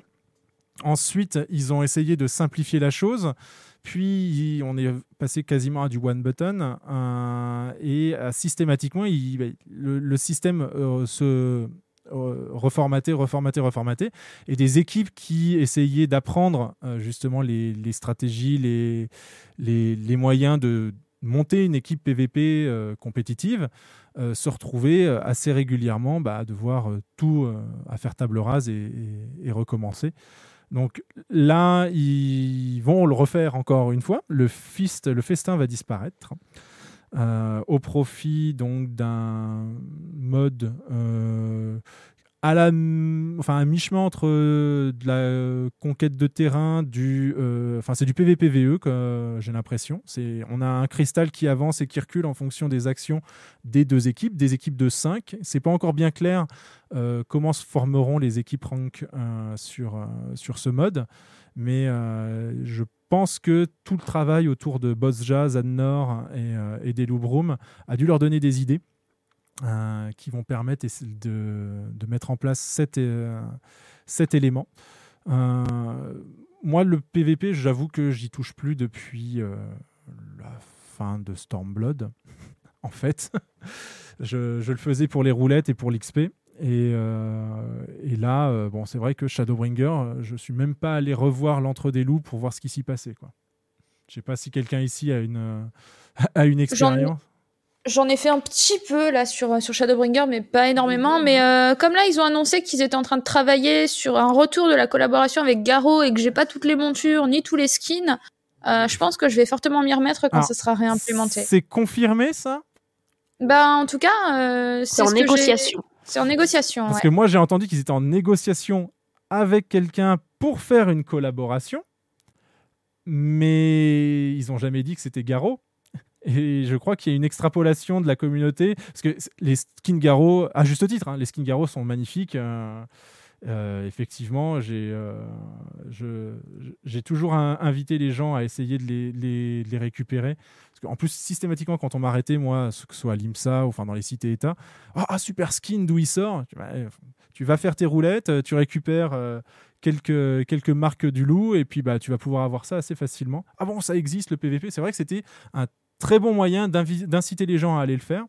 Ensuite, ils ont essayé de simplifier la chose. Puis, on est passé quasiment à du one button. euh, et euh, systématiquement, il- le, le système euh, se euh, reformatait, reformatait, reformatait. Et des équipes qui essayaient d'apprendre euh, justement les, stratégies, les, les, moyens de monter une équipe PVP euh, compétitive, euh, se retrouvaient euh, assez régulièrement bah, à devoir euh, tout euh, à faire table rase et, et- et recommencer. Donc là, ils vont le refaire encore une fois. Le, fist, le festin va disparaître euh, au profit donc d'un mode euh, à la, enfin mi-chemin entre euh, de la conquête de terrain, du, c'est du PVPVE que j'ai l'impression. C'est, on a un cristal qui avance et qui recule en fonction des actions des deux équipes, des équipes de 5. C'est pas encore bien clair comment se formeront les équipes rank sur, sur ce mode, mais je pense que tout le travail autour de Boss Jazz, et, euh, des a dû leur donner des idées euh, qui vont permettre de, mettre en place cet, euh, élément. Euh, moi, le PVP, j'avoue que j'y touche plus depuis la fin de Stormblood, *laughs* en fait. je le faisais pour les roulettes et pour l'XP. Et, euh, et là, euh, bon, c'est vrai que Shadowbringer, euh, je suis même pas allé revoir l'entre des loups pour voir ce qui s'y passait. Quoi. Je sais pas si quelqu'un ici a une, euh, *laughs* a une expérience. J'en ai fait un petit peu là sur, sur Shadowbringer, mais pas énormément. Mais euh, comme là, ils ont annoncé qu'ils étaient en train de travailler sur un retour de la collaboration avec Garo et que j'ai pas toutes les montures ni tous les skins, euh, je pense que je vais fortement m'y remettre quand Alors, ça sera réimplémenté. C'est confirmé ça? Bah, en tout cas, euh, c'est en ce que j'ai- négociation. C'est en négociation. Parce ouais. que moi, j'ai entendu qu'ils étaient en négociation avec quelqu'un pour faire une collaboration, mais ils n'ont jamais dit que c'était Garo. Et je crois qu'il y a une extrapolation de la communauté, parce que les skins Garo, à juste titre, hein, les skins Garo sont magnifiques. euh, euh, effectivement, j'ai euh, toujours invité les gens à essayer de les, récupérer. Parce qu'en plus, systématiquement, quand on m'a arrêté, moi, que ce soit à l'IMSA ou enfin dans les cités États, ah, ah, super skin, d'où il sort? Tu vas- Tu vas faire tes roulettes, euh, tu récupères quelques, quelques marques du loup, et puis bah, tu vas pouvoir avoir ça assez facilement. Ah bon, ça existe le PVP. C'est vrai que c'était un très bon moyen d'inciter les gens à aller le faire.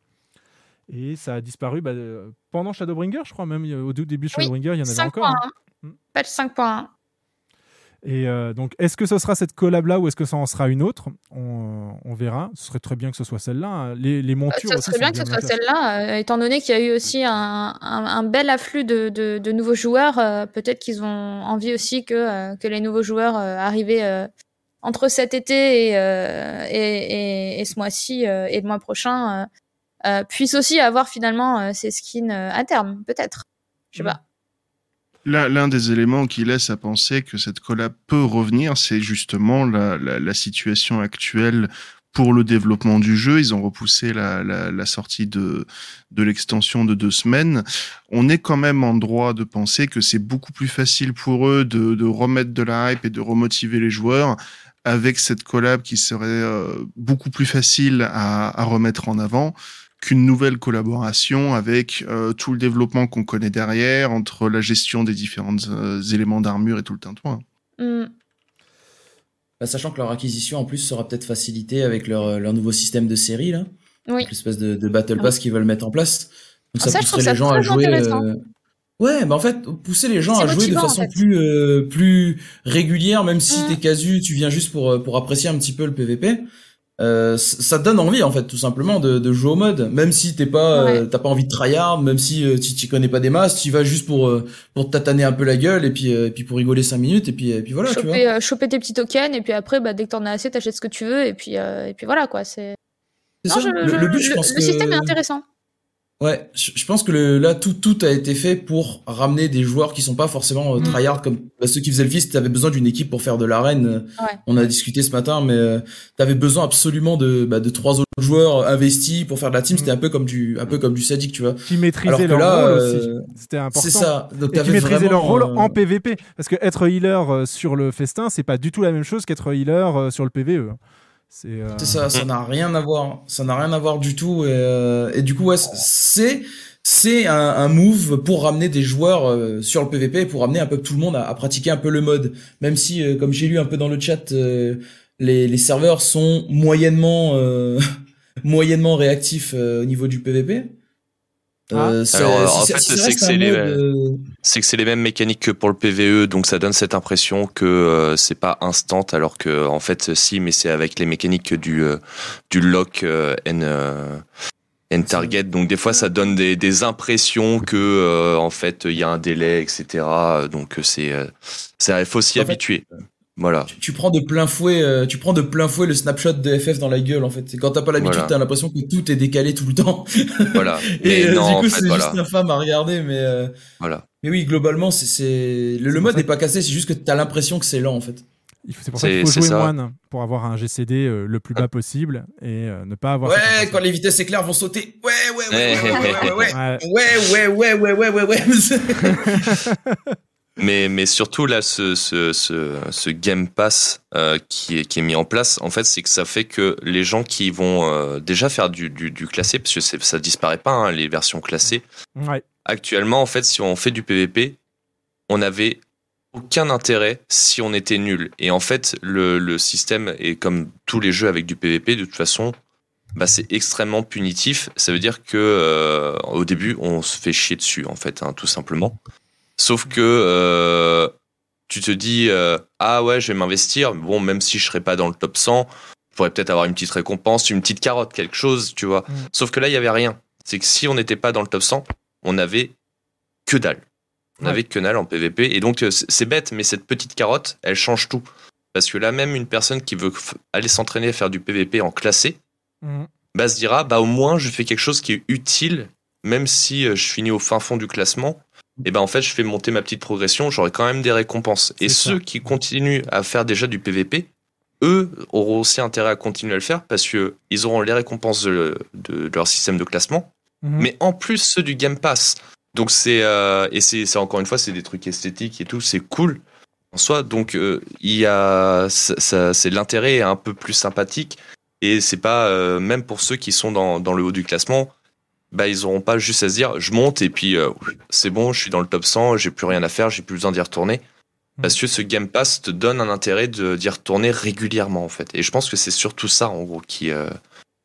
Et ça a disparu bah, euh, pendant Shadowbringer, je crois même. Au début de Oui, Shadowbringer, il y en avait 5.1. encore. hein. Patch 5.1. Et euh, donc, est-ce que ce sera cette collab-là ou est-ce que ça en sera une autre? On, on verra. Ce serait très bien que ce soit celle-là. hein. Les, les montures aussi serait bien que ce soit celle-là, euh, étant donné qu'il y a eu aussi un, un, un bel afflux de, de, de nouveaux joueurs. euh, Peut-être qu'ils ont envie aussi que, euh, que les nouveaux joueurs euh, arrivés euh, entre cet été et, euh, et, et, et ce mois-ci euh, et le mois prochain euh, puissent aussi avoir finalement euh, ces skins euh, à terme, peut-être. Je sais pas. L'un l'un des éléments qui laisse à penser que cette collab peut revenir, c'est justement la, la, la situation actuelle pour le développement du jeu. Ils ont repoussé la, la, la sortie de, de l'extension de deux semaines. On est quand même en droit de penser que c'est beaucoup plus facile pour eux de, de remettre de la hype et de remotiver les joueurs avec cette collab qui serait euh, beaucoup plus facile à, à remettre en avant qu'une nouvelle collaboration avec euh, tout le développement qu'on connaît derrière, entre la gestion des différents euh, éléments d'armure et tout le tintouin. Mm. Bah, sachant que leur acquisition en plus sera peut-être facilitée avec leur, leur nouveau système de série là, Oui. avec l'espèce de, de battle pass qu'ils veulent mettre en place. Donc Ah, ça, ça, je trouve pousserait ça les gens à jouer. euh, Ouais, bah en fait, pousser les gens à jouer de en façon fait. plus euh, plus régulière, même si Mm. t'es casu, tu viens juste pour euh, pour apprécier un petit peu le PVP. Euh, ça te donne envie en fait tout simplement de, de jouer au mode. Même si t'es pas euh, t'as pas envie de tryhard même si euh, tu tu connais pas des masses tu vas juste pour euh, pour tataner un peu la gueule et puis euh, et puis pour rigoler cinq minutes et puis et puis voilà tu vois. choper, euh, choper tes petits tokens et puis après bah, dès que t'en as assez t'achètes ce que tu veux et puis euh, et puis voilà quoi c'est je- Le- le que- système est intéressant Ouais, je, je pense que le, là tout tout a été fait pour ramener des joueurs qui sont pas forcément euh, Mm. tryhard comme bah, ceux qui faisaient le fist. T'avais besoin d'une équipe pour faire de l'arène. Ouais. On a discuté ce matin, mais euh, t'avais besoin absolument de bah, de trois autres joueurs investis pour faire de la team. C'était un peu comme du un peu comme du sadique, tu vois. Qui maîtrisaient leur là, rôle euh, aussi. C'était important. C'est ça. Donc et qui maîtrisaient leur rôle euh, en PVP. Parce que être healer sur le festin, c'est pas du tout la même chose qu'être healer sur le PVE. C'est euh, ça, ça n'a rien à voir. Ça n'a rien à voir du tout. Et, euh, et du coup, ouais, c'est c'est un, un move pour ramener des joueurs euh, sur le PVP, et pour ramener un peu tout le monde à, à pratiquer un peu le mode. Même si, euh, comme j'ai lu un peu dans le chat, euh, les, les serveurs sont moyennement euh, *laughs* moyennement réactifs euh, au niveau du PVP. Euh, c'est- Alors, en fait, c'est que c'est les, mode, c'est que c'est les mêmes mécaniques que pour le PVE, donc ça donne cette impression que euh, c'est pas instant, alors que en fait, si, mais c'est avec les mécaniques du euh, du lock euh, and, euh, and target. Donc des fois, ça donne des, des impressions que euh, en fait, il y a un délai, etc. Donc c'est c'est il faut s'y fait, habituer. Voilà. tu prends de plein fouet, euh, tu prends de plein fouet le snapshot de FF dans la gueule en fait. Quand t'as pas l'habitude, Voilà. t'as l'impression que tout est décalé tout le temps. Voilà. Et Mais euh, non, du en coup, fait, c'est voilà. juste infâme à regarder, mais euh, Voilà. mais oui, globalement, c'est c'est le, le mode n'est pas cassé, c'est juste que t'as l'impression que c'est lent en fait. il faut- C'est pour ça qu'il faut jouer moine pour avoir un GCD euh, le plus bas possible et euh, ne pas avoir. Ouais, quand les vitesses éclairs vont sauter. Ouais, ouais, ouais, ouais, ouais, ouais, ouais, Ouais. ouais, ouais, ouais, ouais, ouais, ouais, ouais. Mais, mais surtout là, ce, ce, ce, ce Game Pass euh, qui, est, qui est mis en place, en fait, c'est que ça fait que les gens qui vont euh, déjà faire du, du, du classé, parce que ça disparaît pas, hein, les versions classées. Ouais. Actuellement, en fait, si on fait du PVP, on n'avait aucun intérêt si on était nul. Et en fait, le, le système est comme tous les jeux avec du PVP, de toute façon, bah, c'est extrêmement punitif. Ça veut dire que euh, au début, on se fait chier dessus, en fait, hein, tout simplement. Sauf que euh, tu te dis euh, ah ouais, je vais m'investir. Bon, même si je serais pas dans le top 100, je pourrais peut-être avoir une petite récompense, une petite carotte, quelque chose, tu vois. Sauf que là, il y avait rien. C'est que si on n'était pas dans le top 100, on avait que dalle. On Ouais. avait que dalle en PVP. Et donc, euh, c'est bête, mais cette petite carotte, elle change tout. Parce que là, même une personne qui veut aller s'entraîner à faire du PVP en classé, Mhm. bah, se dira, bah, au moins, je fais quelque chose qui est utile, même si euh, je finis au fin fond du classement. Et ben, en fait, je fais monter ma petite progression, j'aurai quand même des récompenses. Et ça. ceux qui continuent à faire déjà du PVP, eux auront aussi intérêt à continuer à le faire parce que ils auront les récompenses de, de- de leur système de classement, Mhm. mais en plus ceux du Game Pass. Donc c'est euh, et c'est encore une fois c'est des trucs esthétiques et tout, c'est cool en soi. Donc euh, il y a c'est l'intérêt un peu plus sympathique et c'est pas euh, même pour ceux qui sont dans, dans le haut du classement, bah ils auront pas juste à se dire je monte et puis euh, c'est bon, je suis dans le top 100, j'ai plus rien à faire, j'ai plus besoin d'y retourner. Parce que ce Game Pass te donne un intérêt de- d'y retourner régulièrement en fait. Et je pense que c'est surtout ça en gros qui euh,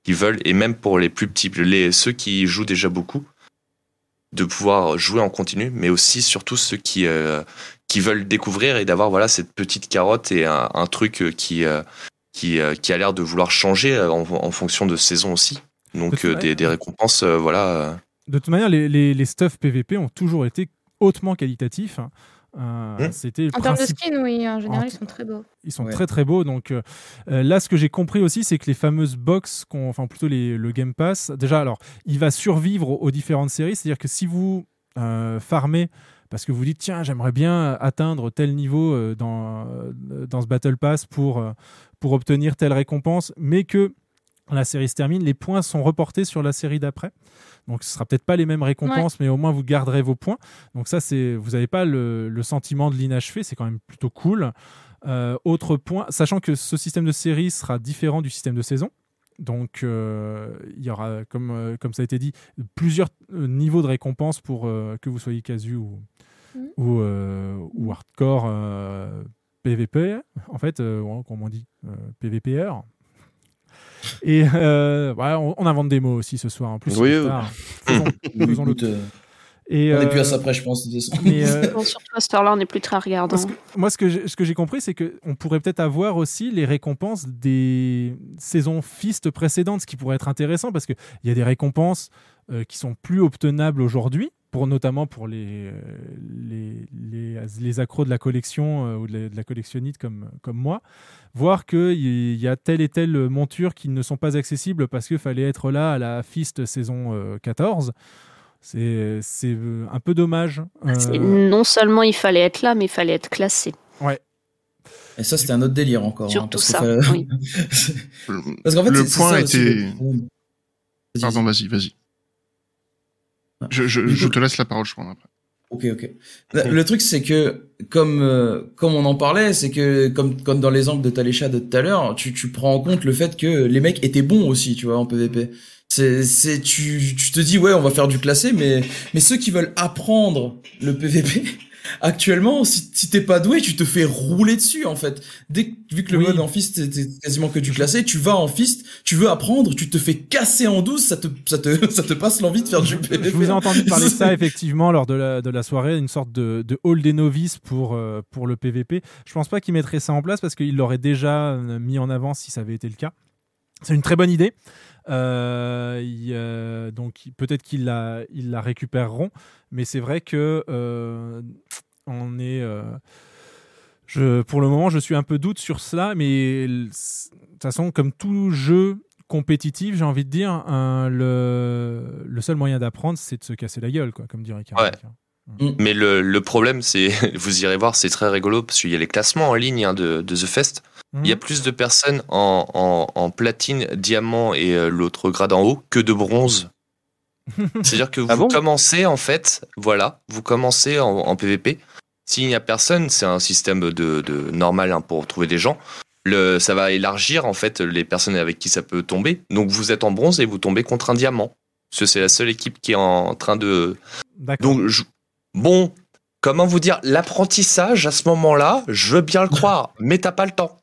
qui veulent et même pour les plus petits, les ceux qui jouent déjà beaucoup, de pouvoir jouer en continu, mais aussi surtout ceux qui euh, qui veulent découvrir et d'avoir voilà cette petite carotte et un, un truc qui euh, qui euh, qui a l'air de vouloir changer euh, en, en fonction de saison aussi. Donc euh, des, des récompenses, euh, voilà. euh, De toute manière, les, les, les stuff PVP ont toujours été hautement qualitatifs. Euh. C'était le En termes de principe- skin, oui, en général, En- ils sont très beaux. Ils sont Ouais. très très beaux. Donc euh, euh, là, ce que j'ai compris aussi, c'est que les fameuses box, enfin plutôt les, le Game Pass, déjà, alors, il va survivre aux, différentes séries. C'est-à-dire que si vous euh, farmez parce que vous dites tiens, j'aimerais bien atteindre tel niveau euh, dans, euh, dans ce Battle Pass pour, euh, pour obtenir telle récompense, mais que la série se termine, les points sont reportés sur la série d'après. Donc ce sera peut-être pas les mêmes récompenses, mais au moins vous garderez vos points. Donc ça, c'est vous n'avez pas le, le sentiment de l'inachevé, c'est quand même plutôt cool. Euh, autre point, sachant que ce système de série sera différent du système de saison. Donc, euh, il y aura, comme, euh, comme ça a été dit, plusieurs niveaux de récompenses pour que vous soyez casu ou, Mhm. ou, ou hardcore PVP, en fait, on dit PVPR. Et euh, voilà, on, on invente des mots aussi ce soir. En plus, Oui, oui. tard. *clears throat* Faisons- faisons-le. Écoute, euh, Et, on n'est plus euh, à ça près, je pense. mais, euh, Bon, surtout à cette heure-là, on n'est plus très regardant. que- moi, ce que j'ai, ce que j'ai compris, c'est qu'on pourrait peut-être avoir aussi les récompenses des saisons Fist précédentes, ce qui pourrait être intéressant parce qu'il y a des récompenses euh, qui sont plus obtenables aujourd'hui, pour, notamment pour les, les, les, les accros de la collection euh, ou de la, de la collectionnite comme, comme moi. Voir qu'il y a telle et telle monture qui ne sont pas accessibles parce qu'il fallait être là à la Fist saison euh, 14. C'est, c'est euh, un peu dommage. C'est- Euh, Non seulement il fallait être là, mais il fallait être classé. ouais. Et ça, c'était un autre délire encore. hein, Surtout que ça, oui. *laughs* parce qu'en fait, le c'est- c'est point ça était. Pardon, vas-y, vas-y. Je, je, je te laisse la parole, je crois. Après. Ok, ok. Le, le truc, c'est que, comme, euh, comme on en parlait, c'est que, comme, comme dans l'exemple de Talécha de tout à l'heure, tu, tu prends en compte le fait que les mecs étaient bons aussi, tu vois, en PvP. C'est, c'est, tu, tu te dis, ouais, on va faire du classé, mais, mais ceux qui veulent apprendre le PvP, actuellement, si, si t'es pas doué, tu te fais rouler dessus, en fait. Dès que, vu que le Oui. mode en fist, c'est quasiment que du classé, tu vas en fist, tu veux apprendre, tu te fais casser en douce, ça te, ça te, *laughs* ça te passe l'envie de faire du PvP. Je vous ai entendu parler de ça *laughs* effectivement lors de la, de la soirée, une sorte de, de hall des novices pour, euh, pour le PVP. Je pense pas qu'il mettrait ça en place parce qu'il l'aurait déjà euh, mis en avant si ça avait été le cas. C'est une très bonne idée. Euh, il, euh, donc peut-être qu'ils la, ils la récupéreront, mais c'est vrai que euh, on est. je, pour le moment, je suis un peu doute sur cela, mais de toute façon, comme tout jeu compétitif, j'ai envie de dire, hein, le, le seul moyen d'apprendre, c'est de se casser la gueule, quoi, comme dirait. Ouais. Mais le, le problème, c'est, *laughs* vous irez voir, c'est très rigolo parce qu'il y a les classements en ligne hein, de, de The Fest. Il y a plus de personnes en, en, en platine, diamant et euh, l'autre grade en haut que de bronze. *laughs* C'est-à-dire que vous commencez en fait, voilà, vous commencez en, en PVP. S'il n'y a personne, c'est un système de, de normal hein, pour trouver des gens. Le, ça va élargir en fait les personnes avec qui ça peut tomber. Donc vous êtes en bronze et vous tombez contre un diamant. Parce que c'est la seule équipe qui est en train de. Donc je- bon, comment vous dire, l'apprentissage à ce moment-là, je veux bien le croire, *laughs* mais t'as pas le temps.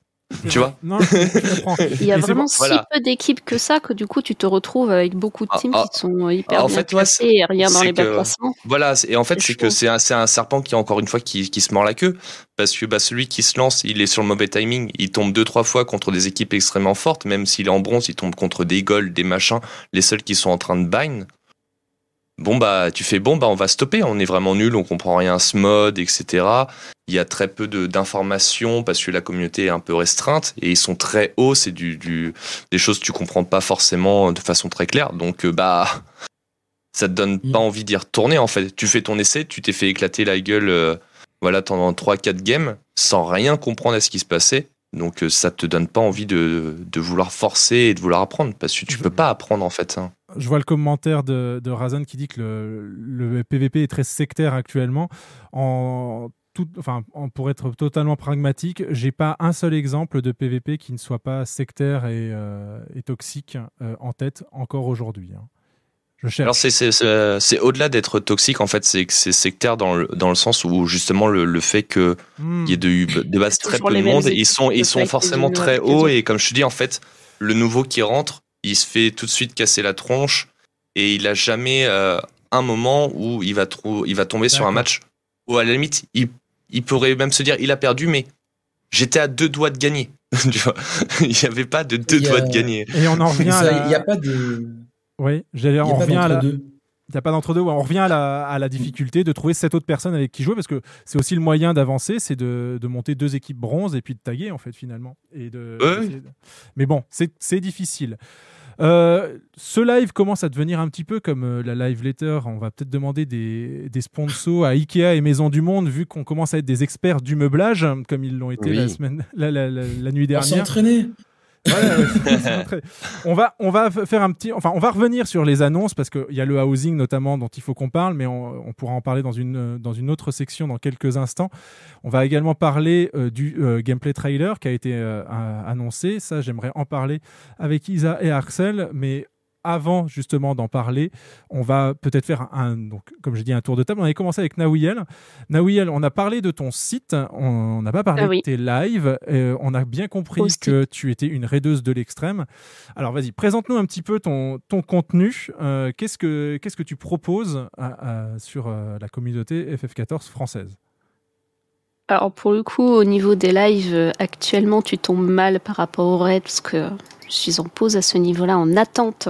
Tu vois Non, je, je comprends. *laughs* Il y a vraiment bon- si voilà. peu d'équipes que ça que du coup tu te retrouves avec beaucoup de Ah, teams ah. qui sont hyper en bien fait, ouais, classés et rien dans les bas classements. Voilà, et en fait, C'est que c'est un, serpent qui, encore une fois, qui, qui se mord la queue. Parce que bah, celui qui se lance, il est sur le mauvais timing. Il tombe deux, trois fois contre des équipes extrêmement fortes. Même s'il est en bronze, il tombe contre des golds, des machins, les seuls qui sont en train de bind. Bon, bah, tu fais bon, bah, on va stopper. On est vraiment nul, on comprend rien à ce mode, etc. Il y a très peu d'informations parce que la communauté est un peu restreinte et ils sont très hauts. C'est du, du, des choses que tu comprends pas forcément de façon très claire. Donc, euh, bah, ça te donne pas envie d'y retourner en fait. Tu fais ton essai, tu t'es fait éclater la gueule euh, voilà, pendant 3-4 games sans rien comprendre à ce qui se passait. Donc euh, ça te donne pas envie de, de vouloir forcer et de vouloir apprendre parce que tu peux pas apprendre en fait. hein. Je vois le commentaire de, de Razan qui dit que le, le PVP est très sectaire actuellement. En tout, enfin, en- pour être totalement pragmatique, j'ai pas un seul exemple de PVP qui ne soit pas sectaire et, euh, et toxique euh, en tête encore aujourd'hui. hein. Je cherche. Alors c'est c'est- c'est- c'est au-delà d'être toxique en fait, c'est sectaire dans le, dans le sens où justement le, le fait que Hmm. il y ait de, de base très peu de monde, ils sont ils sont forcément très hauts et comme je te dis en fait, le nouveau qui rentre, il se fait tout de suite casser la tronche et il a jamais euh, un moment où il va, il va tomber sur un match où à la limite, il, il pourrait même se dire il a perdu, mais j'étais à deux doigts de gagner. *laughs* tu vois il n'y avait pas de deux a- doigts de gagner. Et on en revient à Ça, la- Il a pas de. Oui, j'allais on revient à la. Il n'y a pas d'entre-deux. On revient à la, à la difficulté de trouver cette autre personne avec qui jouer parce que c'est aussi le moyen d'avancer, c'est de, de monter deux équipes bronze et puis de taguer en fait finalement. Et de, de- Mais bon, c'est c'est difficile. Euh, ce live commence à devenir un petit peu comme euh, la live letter. On va peut-être demander des, des sponsors à Ikea et Maison du Monde, vu qu'on commence à être des experts du meublage, comme ils l'ont été Oui. la, semaine, la, la- la- la nuit On dernière. s'est entraîné. On va on va faire un petit enfin on va revenir sur les annonces parce qu'il y a le housing notamment dont il faut qu'on parle mais on, pourra en parler dans une dans une autre section dans quelques instants. On va également parler euh, du euh, gameplay trailer qui a été euh, annoncé. Ça j'aimerais en parler avec Isa et Axel mais avant justement d'en parler, on va peut-être faire un, donc, comme je dis, un tour de table. On avait commencé avec Nawiel. Nawiel, on a parlé de ton site, on n'a pas parlé Ah oui. de tes lives. Euh, on a bien compris Aussi. que tu étais une raideuse de l'extrême. Alors vas-y, présente-nous un petit peu ton, ton contenu. Euh, qu'est-ce, que, qu'est-ce que tu proposes à- à- sur euh, la communauté FF14 française? Alors pour le coup, au niveau des lives, actuellement, tu tombes mal par rapport aux raids parce que je suis en pause à ce niveau-là, en attente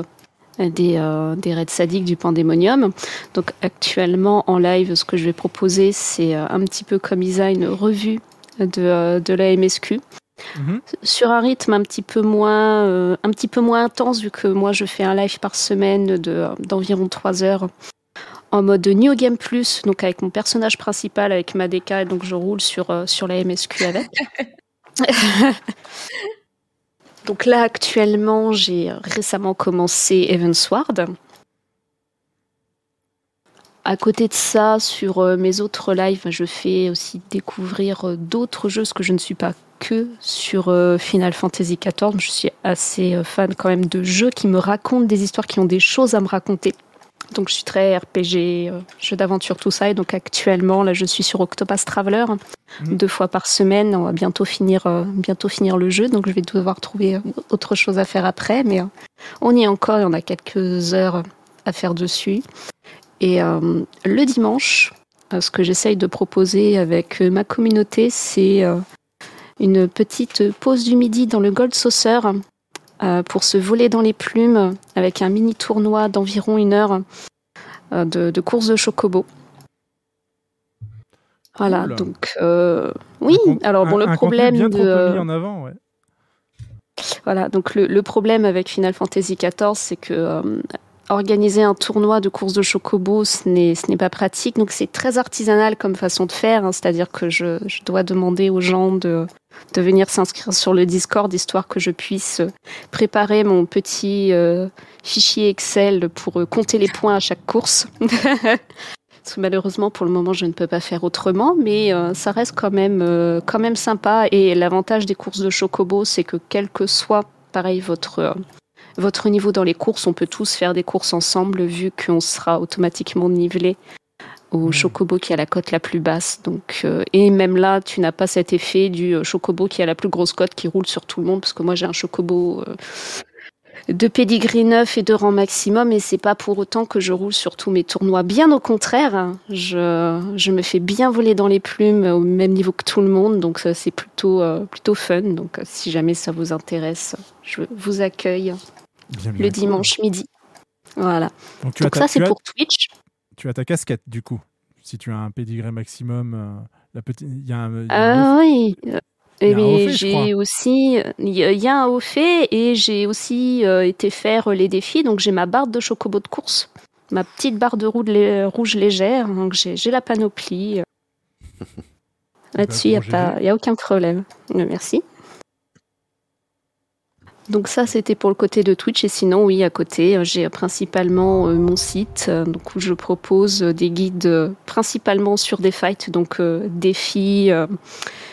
des, euh, des raids sadiques du Pandémonium. Donc actuellement, en live, ce que je vais proposer, c'est euh, un petit peu comme Isa, une revue de, euh, de la MSQ. Sur un rythme un petit peu moins, euh, un petit peu moins intense, vu que moi je fais un live par semaine de, d'environ 3 heures en mode New Game Plus, donc avec mon personnage principal, avec Madeka, et donc je roule sur, euh, sur la MSQ avec. *laughs* donc là, actuellement, j'ai récemment commencé Evansward. À côté de ça, sur euh, mes autres lives, je fais aussi découvrir euh, d'autres jeux, parce que je ne suis pas que sur euh, Final Fantasy XIV. Je suis assez fan quand même de jeux qui me racontent des histoires, qui ont des choses à me raconter. Donc je suis très RPG, euh, jeux d'aventure, tout ça. Et donc actuellement, là, je suis sur Octopus Traveler, deux fois par semaine. On va bientôt finir, euh, bientôt finir le jeu, donc je vais devoir trouver euh, autre chose à faire après. Mais euh, on y est encore et on a quelques heures à faire dessus. Et euh, le dimanche, ce que j'essaye de proposer avec ma communauté, c'est une petite pause du midi dans le Gold Saucer pour se voler dans les plumes avec un mini tournoi d'environ une heure euh, de, de course de chocobo. Voilà, Cool. donc euh, oui. Alors bon, Un- le problème bien de mis en avant, ouais. voilà, donc le, le problème avec Final Fantasy XIV, c'est que euh, organiser un tournoi de course de chocobo, ce n'est ce n'est pas pratique. Donc c'est très artisanal comme façon de faire, hein, c'est-à-dire que je, je dois demander aux gens de, de venir s'inscrire sur le Discord, histoire que je puisse préparer mon petit euh, fichier Excel pour euh, compter les points à chaque course. *laughs* Parce que malheureusement, pour le moment, je ne peux pas faire autrement, mais euh, ça reste quand même, euh, quand même sympa. Et l'avantage des courses de chocobo, c'est que quel que soit, pareil, votre, euh, votre niveau dans les courses, on peut tous faire des courses ensemble, vu qu'on sera automatiquement nivelé au chocobo qui a la cote la plus basse. Donc, euh, et même là, tu n'as pas cet effet du euh, chocobo qui a la plus grosse cote qui roule sur tout le monde, parce que moi, j'ai un chocobo euh, de pedigree 9 et de rang maximum, et c'est pas pour autant que je roule sur tous mes tournois. Bien au contraire, hein. je, je me fais bien voler dans les plumes au même niveau que tout le monde, donc ça, c'est plutôt, euh, plutôt fun. Donc si jamais ça vous intéresse, je vous accueille le dimanche midi. Voilà. Donc, ça, c'est pour Twitch. Tu as ta casquette, du coup. Si tu as un pédigré maximum, euh, la petite, il y a un. a Ah oui. euh, Il y a un mais haut fait, je j'ai aussi, il y, a- a un haut fait et j'ai aussi euh, été faire les défis. Donc j'ai ma barre de chocobo de course, ma petite barre de rouge, lé- rouge légère. Donc j'ai la panoplie. *laughs* Là-dessus, il n'y a, bon, pas- y a aucun problème. Merci. Donc ça, c'était pour le côté de Twitch. Et sinon, oui, à côté, euh, j'ai principalement euh, mon site euh, donc, où je propose des guides principalement sur des fights, donc euh, défis, euh,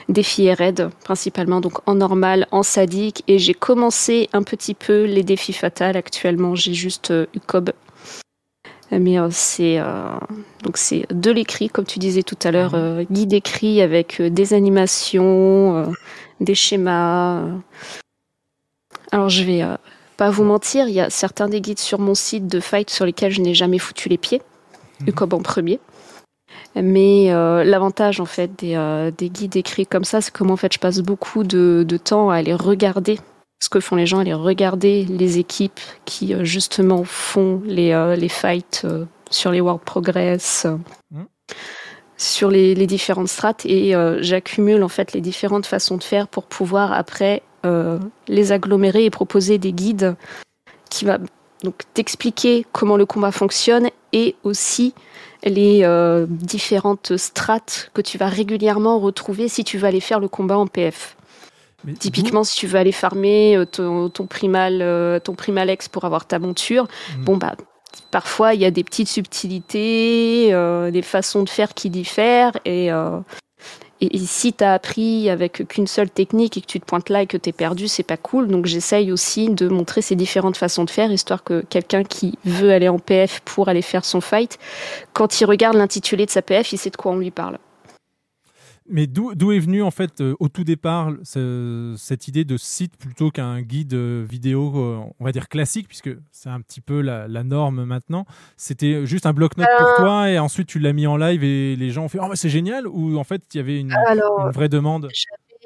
défis et raids, principalement donc en normal, en sadique. Et j'ai commencé un petit peu les défis fatals. Actuellement, j'ai juste UCOB. Mais euh, c'est euh, donc c'est de l'écrit, comme tu disais tout à l'heure, euh, guide écrit avec des animations, euh, des schémas. Alors je vais euh, pas vous mentir, il y a certains des guides sur mon site de fight sur lesquels je n'ai jamais foutu les pieds. comme en premier. Mais euh, l'avantage en fait des, euh, des guides écrits comme ça, c'est que moi en fait je passe beaucoup de, de temps à aller regarder ce que font les gens, à aller regarder les équipes qui justement font les, les fights sur les World Progress, euh, sur les, les différentes strates et euh, j'accumule en fait les différentes façons de faire pour pouvoir après les agglomérer et proposer des guides qui va donc t'expliquer comment le combat fonctionne et aussi les euh, différentes strates que tu vas régulièrement retrouver si tu veux aller faire le combat en PF. Typiquement, si tu veux aller farmer euh, ton, ton primal, euh, ton primalex pour avoir ta monture, bon bah parfois il y a des petites subtilités, euh, des façons de faire qui diffèrent et euh, et, si tu as appris avec qu'une seule technique et que tu te pointes là et que tu es perdu, c'est pas cool. Donc j'essaye aussi de montrer ces différentes façons de faire, histoire que quelqu'un qui veut aller en PF pour aller faire son fight, quand il regarde l'intitulé de sa PF, il sait de quoi on lui parle. Mais d'où est venue en fait euh, au tout départ ce- cette idée de site plutôt qu'un guide vidéo, euh, on va dire classique, puisque c'est un petit peu la, la norme maintenant. C'était juste un bloc-notes pour toi et ensuite tu l'as mis en live et les gens ont fait Oh, c'est génial Ou en fait il y avait une, Alors, une vraie demande?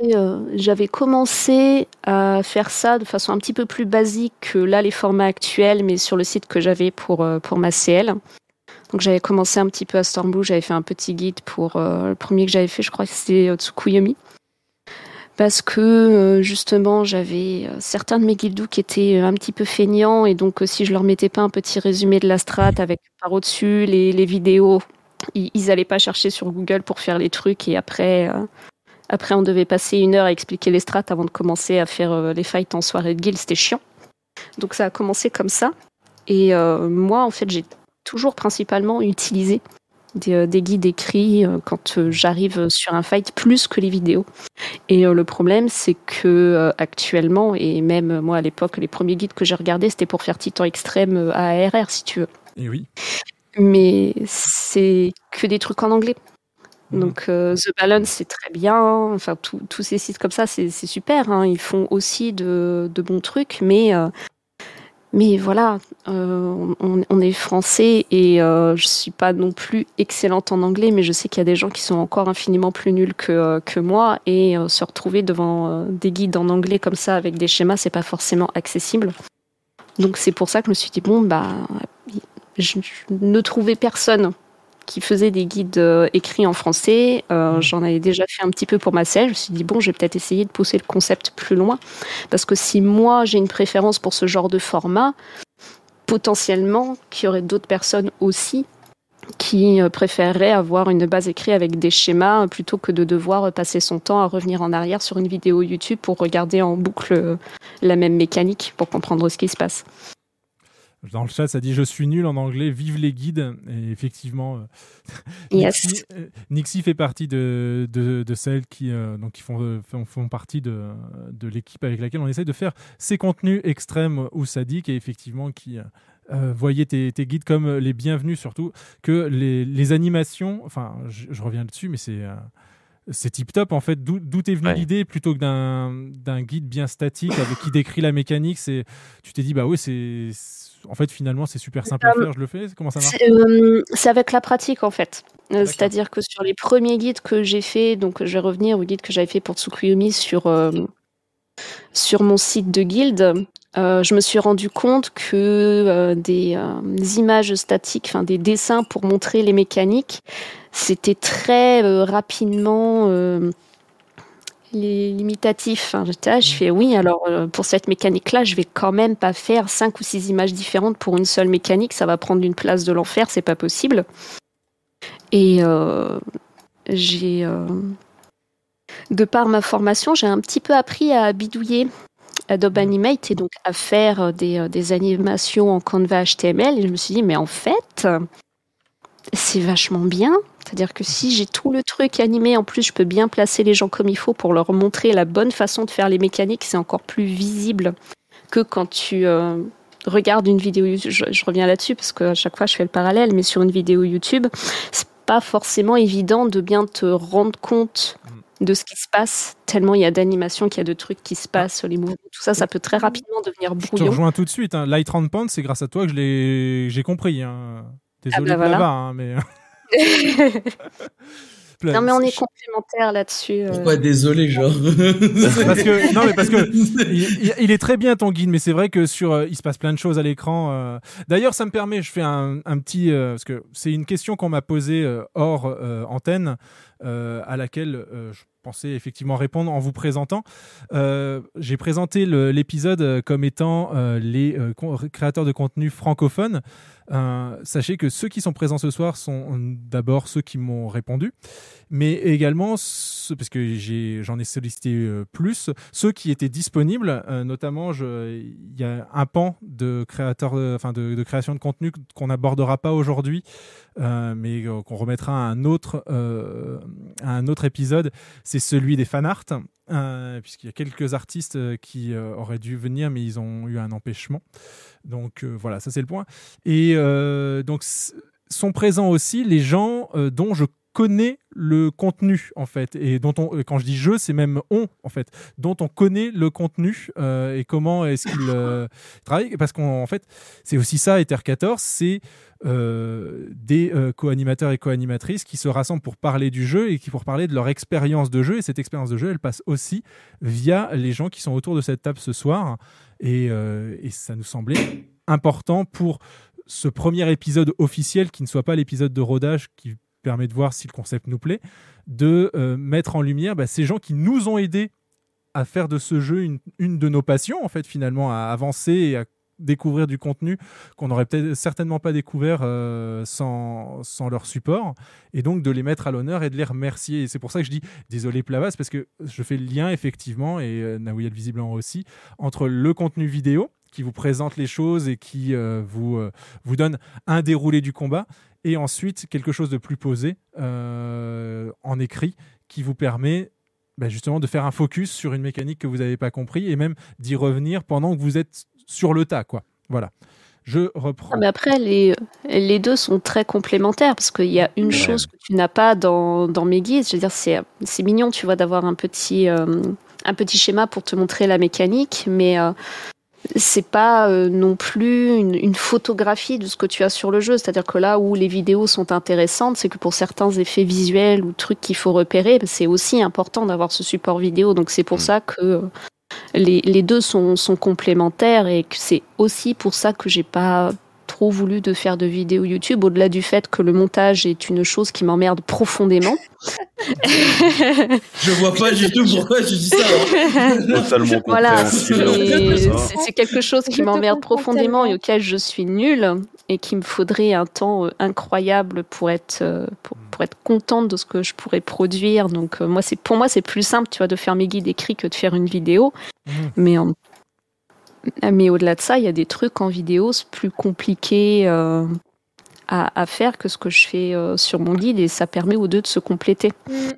euh, J'avais commencé à faire ça de façon un petit peu plus basique que là les formats actuels, mais sur le site que j'avais pour, pour ma CL. Donc j'avais commencé un petit peu à Stormblue, j'avais fait un petit guide pour euh, le premier que j'avais fait, je crois que c'était euh, Tsukuyomi. Parce que euh, justement j'avais certains de mes guildous qui étaient un petit peu feignants et donc si je leur mettais pas un petit résumé de la strat avec par au-dessus les, les vidéos, ils, ils allaient pas chercher sur Google pour faire les trucs et après après, on devait passer une heure à expliquer les strats avant de commencer à faire les fights en soirée de guild. C'était chiant. Donc ça a commencé comme ça. Et moi, en fait, j'ai toujours principalement utilisé des, euh, des guides écrits euh, quand euh, j'arrive sur un fight plus que les vidéos. Et le problème, c'est que actuellement, et même moi à l'époque, les premiers guides que j'ai regardés, c'était pour faire Titan Extrême à ARR, si tu veux. Et oui. Mais c'est que des trucs en anglais. Donc euh, The Balance, c'est très bien. Enfin, tous tous ces sites comme ça, c'est c'est super. hein. Ils font aussi de, de bons trucs, mais euh, mais voilà, euh, on, est français et euh, je suis pas non plus excellente en anglais, mais je sais qu'il y a des gens qui sont encore infiniment plus nuls que euh, moi et euh, se retrouver devant des guides en anglais comme ça avec des schémas, c'est pas forcément accessible. Donc c'est pour ça que je me suis dit bon bah je ne trouvais personne qui faisait des guides euh, écrits en français. Euh, J'en avais déjà fait un petit peu pour ma selle. Je me suis dit, bon, je vais peut-être essayer de pousser le concept plus loin. Parce que si moi, j'ai une préférence pour ce genre de format, potentiellement, qu'il y aurait d'autres personnes aussi qui euh, préféreraient avoir une base écrite avec des schémas plutôt que de devoir passer son temps à revenir en arrière sur une vidéo YouTube pour regarder en boucle la même mécanique pour comprendre ce qui se passe. Dans le chat, ça dit je suis nul en anglais, vive les guides. Et effectivement, euh, *laughs* Yes. Nixie, euh, Nixie fait partie de, de, de celles qui, euh, donc, qui font, font, font partie de, de l'équipe avec laquelle on essaye de faire ces contenus extrêmes ou sadiques et effectivement qui euh, euh, voyaient tes, tes guides comme les bienvenus, surtout que les, les animations, enfin, je, je reviens dessus, mais c'est. euh, c'est tip top en fait. D'où d'où t'es venue Ouais. l'idée plutôt que d'un d'un guide bien statique avec qui décrit la mécanique. C'est tu t'es dit bah oui c'est en fait finalement c'est super simple à faire. Je le fais. Comment ça marche C'est euh, c'est avec la pratique en fait. Euh, C'est-à-dire que sur les premiers guides que j'ai fait, donc je vais revenir au guide que j'avais fait pour Tsukuyomi sur, euh, sur mon site de guilde, euh, je me suis rendu compte que euh, des, des images statiques, enfin des dessins pour montrer les mécaniques, c'était très rapidement limitatif. Là, je fais oui, alors euh, pour cette mécanique-là, je vais quand même pas faire cinq ou six images différentes pour une seule mécanique, ça va prendre une place de l'enfer, c'est pas possible. Et euh, j'ai, euh, de par ma formation, j'ai un petit peu appris à bidouiller Adobe Animate et donc à faire des, des animations en Canva HTML. Et je me suis dit, mais en fait, c'est vachement bien. C'est-à-dire que si j'ai tout le truc animé, en plus je peux bien placer les gens comme il faut pour leur montrer la bonne façon de faire les mécaniques, c'est encore plus visible que quand tu euh, regardes une vidéo YouTube. Je, je reviens là-dessus parce qu'à chaque fois je fais le parallèle, mais sur une vidéo YouTube, c'est pas forcément évident de bien te rendre compte de ce qui se passe, tellement il y a d'animations, qu'il y a de trucs qui se passent, les mouvements, tout ça, ça peut très rapidement devenir Je te brouillon. rejoins tout de suite. Hein. Light Round Pound, c'est grâce à toi que j'ai compris. hein. Désolé Ah bah voilà. hein, mais. *laughs* *laughs* non mais on est complémentaires là-dessus. euh. Pourquoi désolé, genre *laughs* parce que non mais parce que *laughs* il, est très bien ton guide mais c'est vrai que sur euh, il se passe plein de choses à l'écran euh. d'ailleurs ça me permet je fais un, un petit euh, parce que c'est une question qu'on m'a posée hors euh, antenne euh, à laquelle euh, je pensais effectivement répondre en vous présentant Euh, j'ai présenté l'épisode comme étant euh, les euh, créateurs de contenu francophones Euh, sachez que ceux qui sont présents ce soir sont euh, d'abord ceux qui m'ont répondu, mais également ceux, parce que j'en ai, sollicité euh, plus, ceux qui étaient disponibles, notamment il y a un pan de création de contenu qu'on n'abordera pas aujourd'hui, mais qu'on remettra à un autre, à un autre épisode, c'est celui des fan art. Euh, puisqu'il y a quelques artistes euh, qui euh, auraient dû venir, mais ils ont eu un empêchement. Donc voilà, ça c'est le point. Et donc sont présents aussi les gens dont je connais le contenu en fait et dont on quand je dis je c'est même on en fait dont on connaît le contenu euh, et comment est-ce qu'ils euh, travaillent parce qu'en fait c'est aussi ça Ether 14 c'est euh, des co-animateurs et co-animatrices qui se rassemblent pour parler du jeu et qui pour parler de leur expérience de jeu. Et cette expérience de jeu elle passe aussi via les gens qui sont autour de cette table ce soir. Et, et ça nous semblait important pour ce premier épisode officiel qui ne soit pas l'épisode de rodage qui permet de voir si le concept nous plaît, de euh, mettre en lumière bah, ces gens qui nous ont aidés à faire de ce jeu une, de nos passions, en fait, finalement, à avancer et à découvrir du contenu qu'on n'aurait peut-être certainement pas découvert euh, sans, leur support, et donc de les mettre à l'honneur et de les remercier. Et c'est pour ça que je dis désolé Plavas, parce que je fais le lien, effectivement, et euh, Naouiel visiblement aussi, entre le contenu vidéo, qui vous présente les choses et qui euh, vous, euh, vous donne un déroulé du combat, et ensuite quelque chose de plus posé euh, en écrit qui vous permet bah, justement de faire un focus sur une mécanique que vous n'avez pas compris et même d'y revenir pendant que vous êtes sur le tas. Quoi. Voilà. Je reprends. Ah, mais après, les, les deux sont très complémentaires parce qu'il y a une chose que tu n'as pas dans, dans mes guides. Je veux dire, c'est c'est mignon, tu vois, d'avoir un petit, euh, un petit schéma pour te montrer la mécanique, mais euh, c'est pas euh, non plus une, une photographie de ce que tu as sur le jeu. C'est-à-dire que là où les vidéos sont intéressantes, c'est que pour certains effets visuels ou trucs qu'il faut repérer, bah, c'est aussi important d'avoir ce support vidéo. Donc c'est pour ça que les, les deux sont, sont complémentaires et que c'est aussi pour ça que j'ai pas trop voulu de faire de vidéos YouTube, au-delà du fait que le montage est une chose qui m'emmerde profondément. Je vois pas du tout pourquoi tu dis ça. hein. *laughs* Totalement Voilà, *laughs* c'est quelque chose qui m'emmerde profondément et auquel je suis nulle et qu'il me faudrait un temps euh, incroyable pour être euh, pour, pour être contente de ce que je pourrais produire. Donc euh, moi c'est pour moi c'est plus simple, tu vois, de faire mes guides écrits que de faire une vidéo. Mais en- mais au-delà de ça, il y a des trucs en vidéo c'est plus compliqué euh, à, à faire que ce que je fais euh, sur mon guide et ça permet aux deux de se compléter. Mm.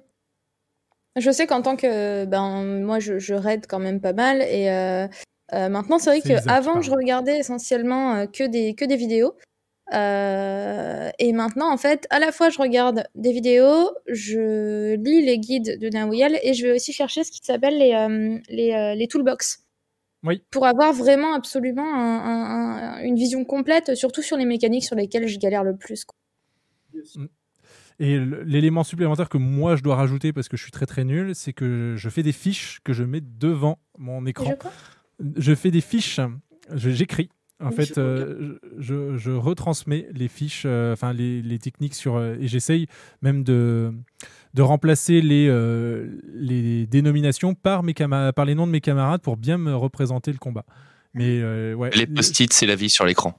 Je sais qu'en tant que ben moi je, je raid quand même pas mal et euh, euh, maintenant c'est vrai C'est que exact, avant pardon. je regardais essentiellement que des que des vidéos Euh, et maintenant en fait à la fois je regarde des vidéos, je lis les guides de Nawiel et je vais aussi chercher ce qui s'appelle les euh, les, euh, les toolbox Oui. pour avoir vraiment absolument un- un- un- une vision complète surtout sur les mécaniques sur lesquelles je galère le plus. quoi. Et l'élément supplémentaire que moi je dois rajouter parce que je suis très très nul, c'est que je fais des fiches que je mets devant mon écran. Je quoi Je fais des fiches, j'écris. En Oui, fait, je euh, je, je retransmets les fiches, euh, enfin les, les techniques sur, euh, et j'essaye même de, de remplacer les, euh, les dénominations par, mes par les noms de mes camarades pour bien me représenter le combat. Mais euh, ouais, Les post-it, c'est la vie sur l'écran.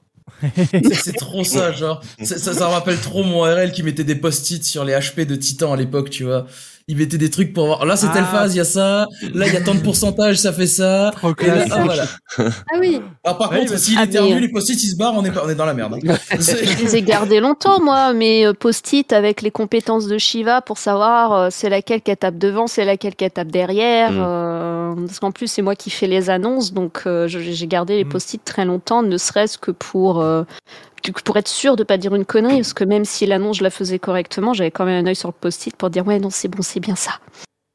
C'est- trop ça, genre. Ça, ça, ça me rappelle trop mon RL qui mettait des post-it sur les HP de Titan à l'époque, tu vois. Il mettait des trucs pour voir. Là, c'est telle Ah. phase, il y a ça. Là, il y a tant de pourcentage, ça fait ça. Trop Et là, classique. ah, voilà. Ah oui. Alors, par Oui, contre, s'il Ah, éternue, mais- les post-it, ils se barrent, on est, pas- on est dans la merde. hein. *laughs* Je les ai gardés longtemps, moi, mes euh, post-it avec les compétences de Shiva pour savoir euh, c'est laquelle qu'elle tape devant, c'est laquelle qu'elle tape derrière. Mm. euh, parce qu'en plus, c'est moi qui fais les annonces, donc euh, j'ai gardé les Mm. post-it très longtemps, ne serait-ce que pour, euh, pour être sûr de pas dire une connerie, parce que même si l'annonce, je la faisais correctement, j'avais quand même un œil sur le post-it pour dire ouais, non, c'est bon, c'est bien ça.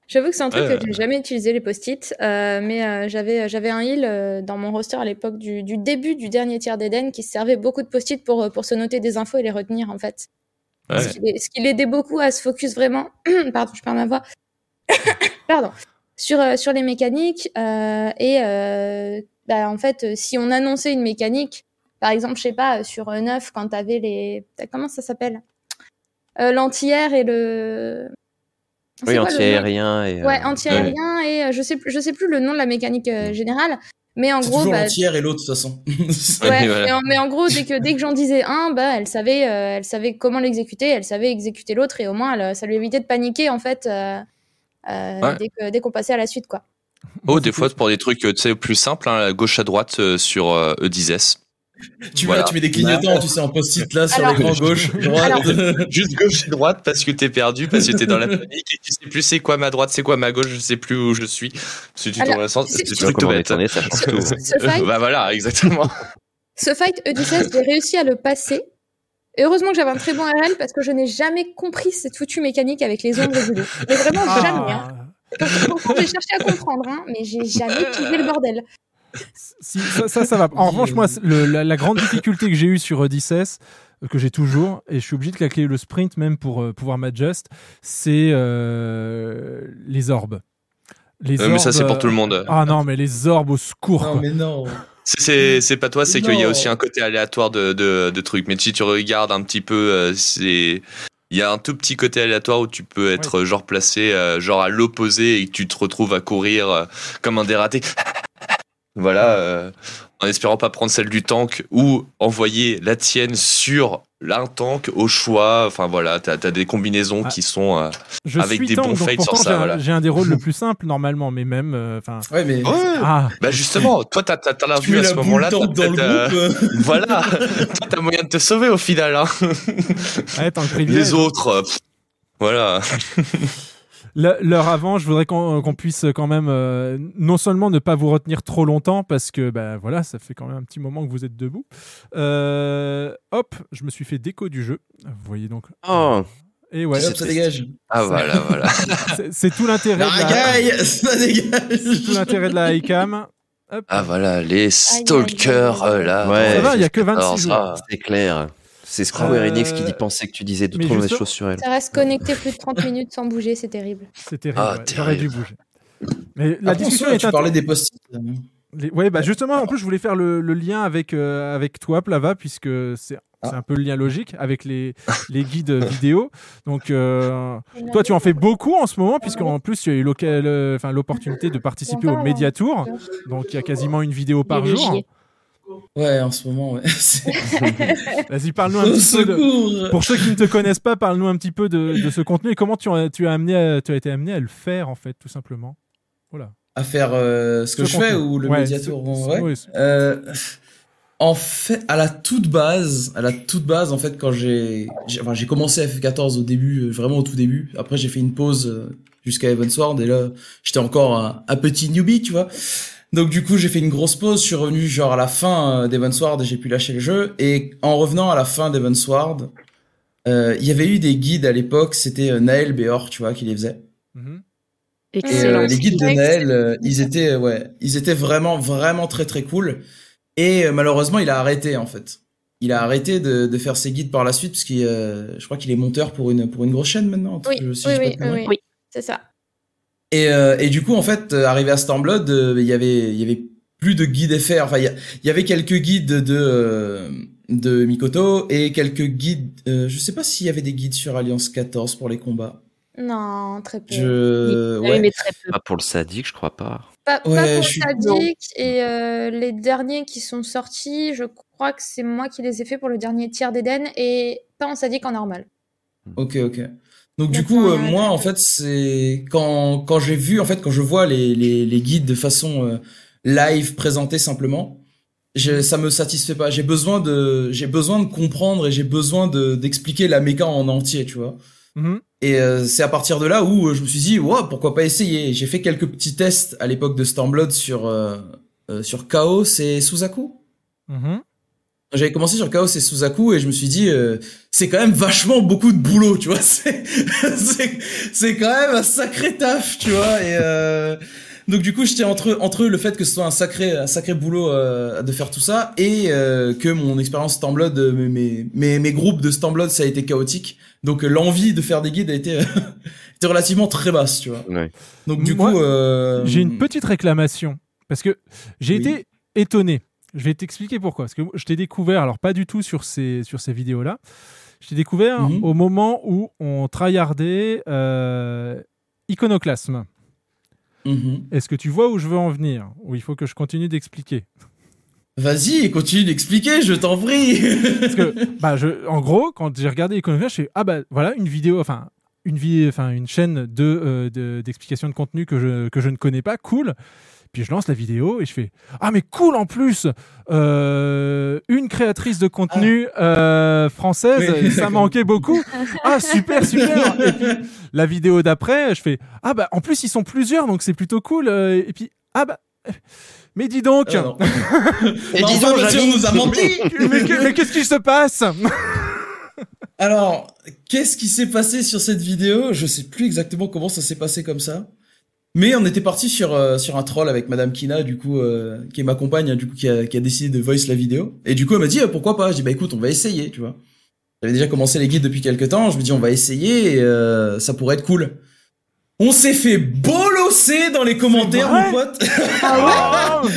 J'avoue que c'est un truc Ouais. que j'ai jamais utilisé les post-it, euh, mais euh, j'avais j'avais un heal euh, dans mon roster à l'époque du, du début du dernier tiers d'Eden qui se servait beaucoup de post-it pour euh, pour se noter des infos et les retenir en fait. Ouais. Ce, qui, les- ce qui l'aidait beaucoup à se focus vraiment. *coughs* Pardon, je perds ma voix. *coughs* Pardon. Sur euh, sur les mécaniques euh, et euh, bah, en fait euh, si on annonçait une mécanique, par exemple je sais pas sur euh, 9 quand t'avais les comment ça s'appelle? Euh, l'anti-air et le Oui, anti-aérien et. Ouais, euh, anti-aérien et euh, je sais plus, je sais plus le nom de la mécanique euh, générale, mais en gros, bah, l'entière et l'autre de toute façon. *laughs* ouais, mais, en, mais en gros, dès que dès que j'en disais un, bah, elle savait, euh, elle savait comment l'exécuter, elle savait exécuter l'autre et au moins, elle, ça lui évitait de paniquer en fait euh, euh, Ouais. dès que dès qu'on passait à la suite, quoi. Oh, des fois, pour des trucs, euh, tu sais, plus simples, hein, gauche à droite euh, sur euh, E10S. Tu Voilà. vois, tu mets des clignotants, tu sais, en post-it là sur l'écran gauche, droite. Juste gauche et droite parce que t'es perdu, parce que t'es dans la panique et tu sais plus c'est quoi ma droite, c'est quoi ma gauche, je sais plus où je suis. Que tu Alors, sens, c'est- trucs tout ça change. Ce fight, bah voilà, exactement. ce fight E16, j'ai réussi à le passer. Et heureusement que j'avais un très bon RL parce que je n'ai jamais compris cette foutue mécanique avec les ombres et bleues. Mais vraiment Ah. jamais. Hein. Pourtant, j'ai cherché à comprendre, hein, mais j'ai jamais pigé le bordel. Si, ça, ça, ça va. En revanche, moi, le- la, la grande difficulté que j'ai eue sur Odysseus, que j'ai toujours, et je suis obligé de calculer le sprint même pour euh, pouvoir m'adjust, c'est euh, les orbes. Les Euh, mais ça, c'est pour tout le monde. Ah non, mais les orbes au secours. Non, quoi. mais non. C'est- pas toi, c'est qu'il y a aussi un côté aléatoire de, de, de trucs. Mais si tu regardes un petit peu, c'est il y a un tout petit côté aléatoire où tu peux être genre placé genre à l'opposé et que tu te retrouves à courir comme un dératé. Voilà, euh, en espérant pas prendre celle du tank ou envoyer la tienne sur un tank au choix. Enfin voilà, t'as as des combinaisons qui sont euh, Ah. Je avec suis des tank, bons fights sur ça. j'ai un- Voilà. J'ai un des rôles le plus simple normalement, mais même, euh, enfin. Ouais, mais. Ah. Bah justement, toi t'as t'as t'as la Tu vue mets à ce moment-là. dans le peut-être, groupe. *laughs* voilà, toi t'as moyen de te sauver au final. Hein. Ouais. Les autres, euh, pff, voilà. Le- L'heure avant, je voudrais qu'on puisse quand même euh, non seulement ne pas vous retenir trop longtemps parce que ben voilà, ça fait quand même un petit moment que vous êtes debout. Euh, hop, je me suis fait déco du jeu. Vous voyez donc. Oh. Et ouais, ça dégage. Ah voilà, voilà. *laughs* c'est- tout l'intérêt. La de la- ragaille, ça dégage. c'est tout l'intérêt de la iCam. Hop. Ah voilà, les stalkers euh, là. Ouais, Ça va, il y a que 26 Alors, jours. C'est clair. C'est Square Euh, Enix qui dit penser que tu disais de trop mauvaises choses sur elle. Ça reste connecté plus de 30 minutes sans bouger, c'est terrible. C'est terrible. Ah, ouais, J'aurais dû terrible. bouger. Mais la Après, en discussion est tu parlais des post-it. Les- Ouais, bah justement, en plus, je voulais faire le, le lien avec, euh, avec toi, Plava, puisque c'est c'est un peu le lien logique avec les, les guides *laughs* vidéo. Donc, euh, toi, tu en fais beaucoup en ce moment, puisqu'en plus, tu as eu l'opportunité de participer au Mediatour. Donc, il y a quasiment une vidéo par jour. Ouais, en ce moment, ouais. *laughs* *laughs* Vas-y, parle-nous un Au petit peu. de-. Pour ceux qui ne te connaissent pas, parle-nous un petit peu de, de ce contenu et comment tu as, tu, as amené à- tu as été amené à le faire, en fait, tout simplement. Voilà. à faire euh, ce que Ce je fais ou le Ouais, ce- ce- ouais. oui, Euh, En fait, à la toute base, à la toute base, en fait, quand j'ai, j'ai, enfin, commencé FF14 au début, euh, vraiment au tout début. Après, j'ai fait une pause jusqu'à Evansward et là, j'étais encore un, un petit newbie, tu vois. Donc du coup, j'ai fait une grosse pause. Je suis revenu genre à la fin euh, d'Evansward et j'ai pu lâcher le jeu. Et en revenant à la fin d'Evansward, euh, il y avait eu des guides à l'époque. C'était euh, Naël Béor, tu vois, qui les faisait. Mhm. Et euh, les guides de Naël, euh, ils étaient, euh, ouais, ils étaient vraiment, vraiment très, très cool. Et euh, malheureusement, il a arrêté en fait. Il a arrêté de, de faire ses guides par la suite parce qu'il, euh, je crois qu'il est monteur pour une pour une grosse chaîne maintenant. Oui, je- oui, si oui, Oui. c'est ça. Et, euh, et du coup, en fait, euh, arrivé à Stormblood, euh, il y avait, il y avait plus de guides FR. Enfin, il y, avait quelques guides de de Mikoto et quelques guides. euh, je sais pas s'il y avait des guides sur Alliance 14 pour les combats. Non, très peu. Je, Oui, ouais. mais très peu. Pas pour le sadique, je crois pas. Pas, pour je suis- Sadik et euh, les derniers qui sont sortis, je crois que c'est moi qui les ai fait pour le dernier tiers d'Eden et pas en Sadik en normal. Ok, ok. Donc du coup, euh, moi, en fait, c'est quand quand j'ai vu, en fait, quand je vois les les, les guides de façon euh, live présentés simplement, je, ça me satisfait pas. J'ai besoin de j'ai besoin de comprendre et j'ai besoin de d'expliquer la méca en entier, tu vois. Mhm. Et euh, c'est à partir de là où euh, je me suis dit, ouais, pourquoi pas essayer. J'ai fait quelques petits tests à l'époque de Stormblood sur euh, euh, sur Chaos et Suzaku. Mhm. J'avais commencé sur Chaos et Suzaku et je me suis dit euh, c'est quand même vachement beaucoup de boulot, tu vois. *laughs* C'est c'est c'est quand même un sacré taf, tu vois. Et euh, donc du coup, j'étais entre entre le fait que ce soit un sacré un sacré boulot euh, de faire tout ça et euh, que mon expérience Stormblood, euh, mes, mes mes groupes de Stormblood, ça a été chaotique. Donc euh, l'envie de faire des guides a été *laughs* était relativement très basse, tu vois. Donc du Moi, coup, euh, J'ai une petite réclamation. Parce que j'ai Oui. été étonné. Je vais t'expliquer pourquoi. Parce que je t'ai découvert, alors pas du tout sur ces, sur ces vidéos-là. Je t'ai découvert Mhm. au moment où on tryhardait euh, Iconoclasme. Mhm. Est-ce que tu vois où je veux en venir Ou il faut que je continue d'expliquer? Vas-y, continue d'expliquer, je t'en prie. *laughs* Parce que, bah, je, en gros, quand j'ai regardé Iconoclast, je fais ah bah voilà une vidéo, enfin une vie, enfin une chaîne de euh, de- d'explication de, contenu que je que je ne connais pas, cool. Puis je lance la vidéo et je fais ah mais cool en plus euh, une créatrice de contenu euh, française, Oui, ça manquait beaucoup. *laughs* Ah super super. Et puis la vidéo d'après, je fais ah bah en plus ils sont plusieurs donc c'est plutôt cool. euh, Et puis ah bah mais dis donc. Ah *laughs* non. Dis donc, on nous a menti. Mais qu'est-ce qui se passe Alors, qu'est-ce qui s'est passé sur cette vidéo? Je sais plus exactement comment ça s'est passé comme ça. Mais on était parti sur euh, sur un troll avec Madame Kina, du coup, euh, qui est ma compagne, hein, du coup, qui a, décidé de voice la vidéo. Et du coup, elle m'a dit euh, pourquoi pas? Je dis bah écoute, on va essayer, tu vois. J'avais déjà commencé les guides depuis quelques temps. Je me dis on va essayer, ça pourrait être cool. On s'est fait dans les commentaires, mon pote. Ah ouais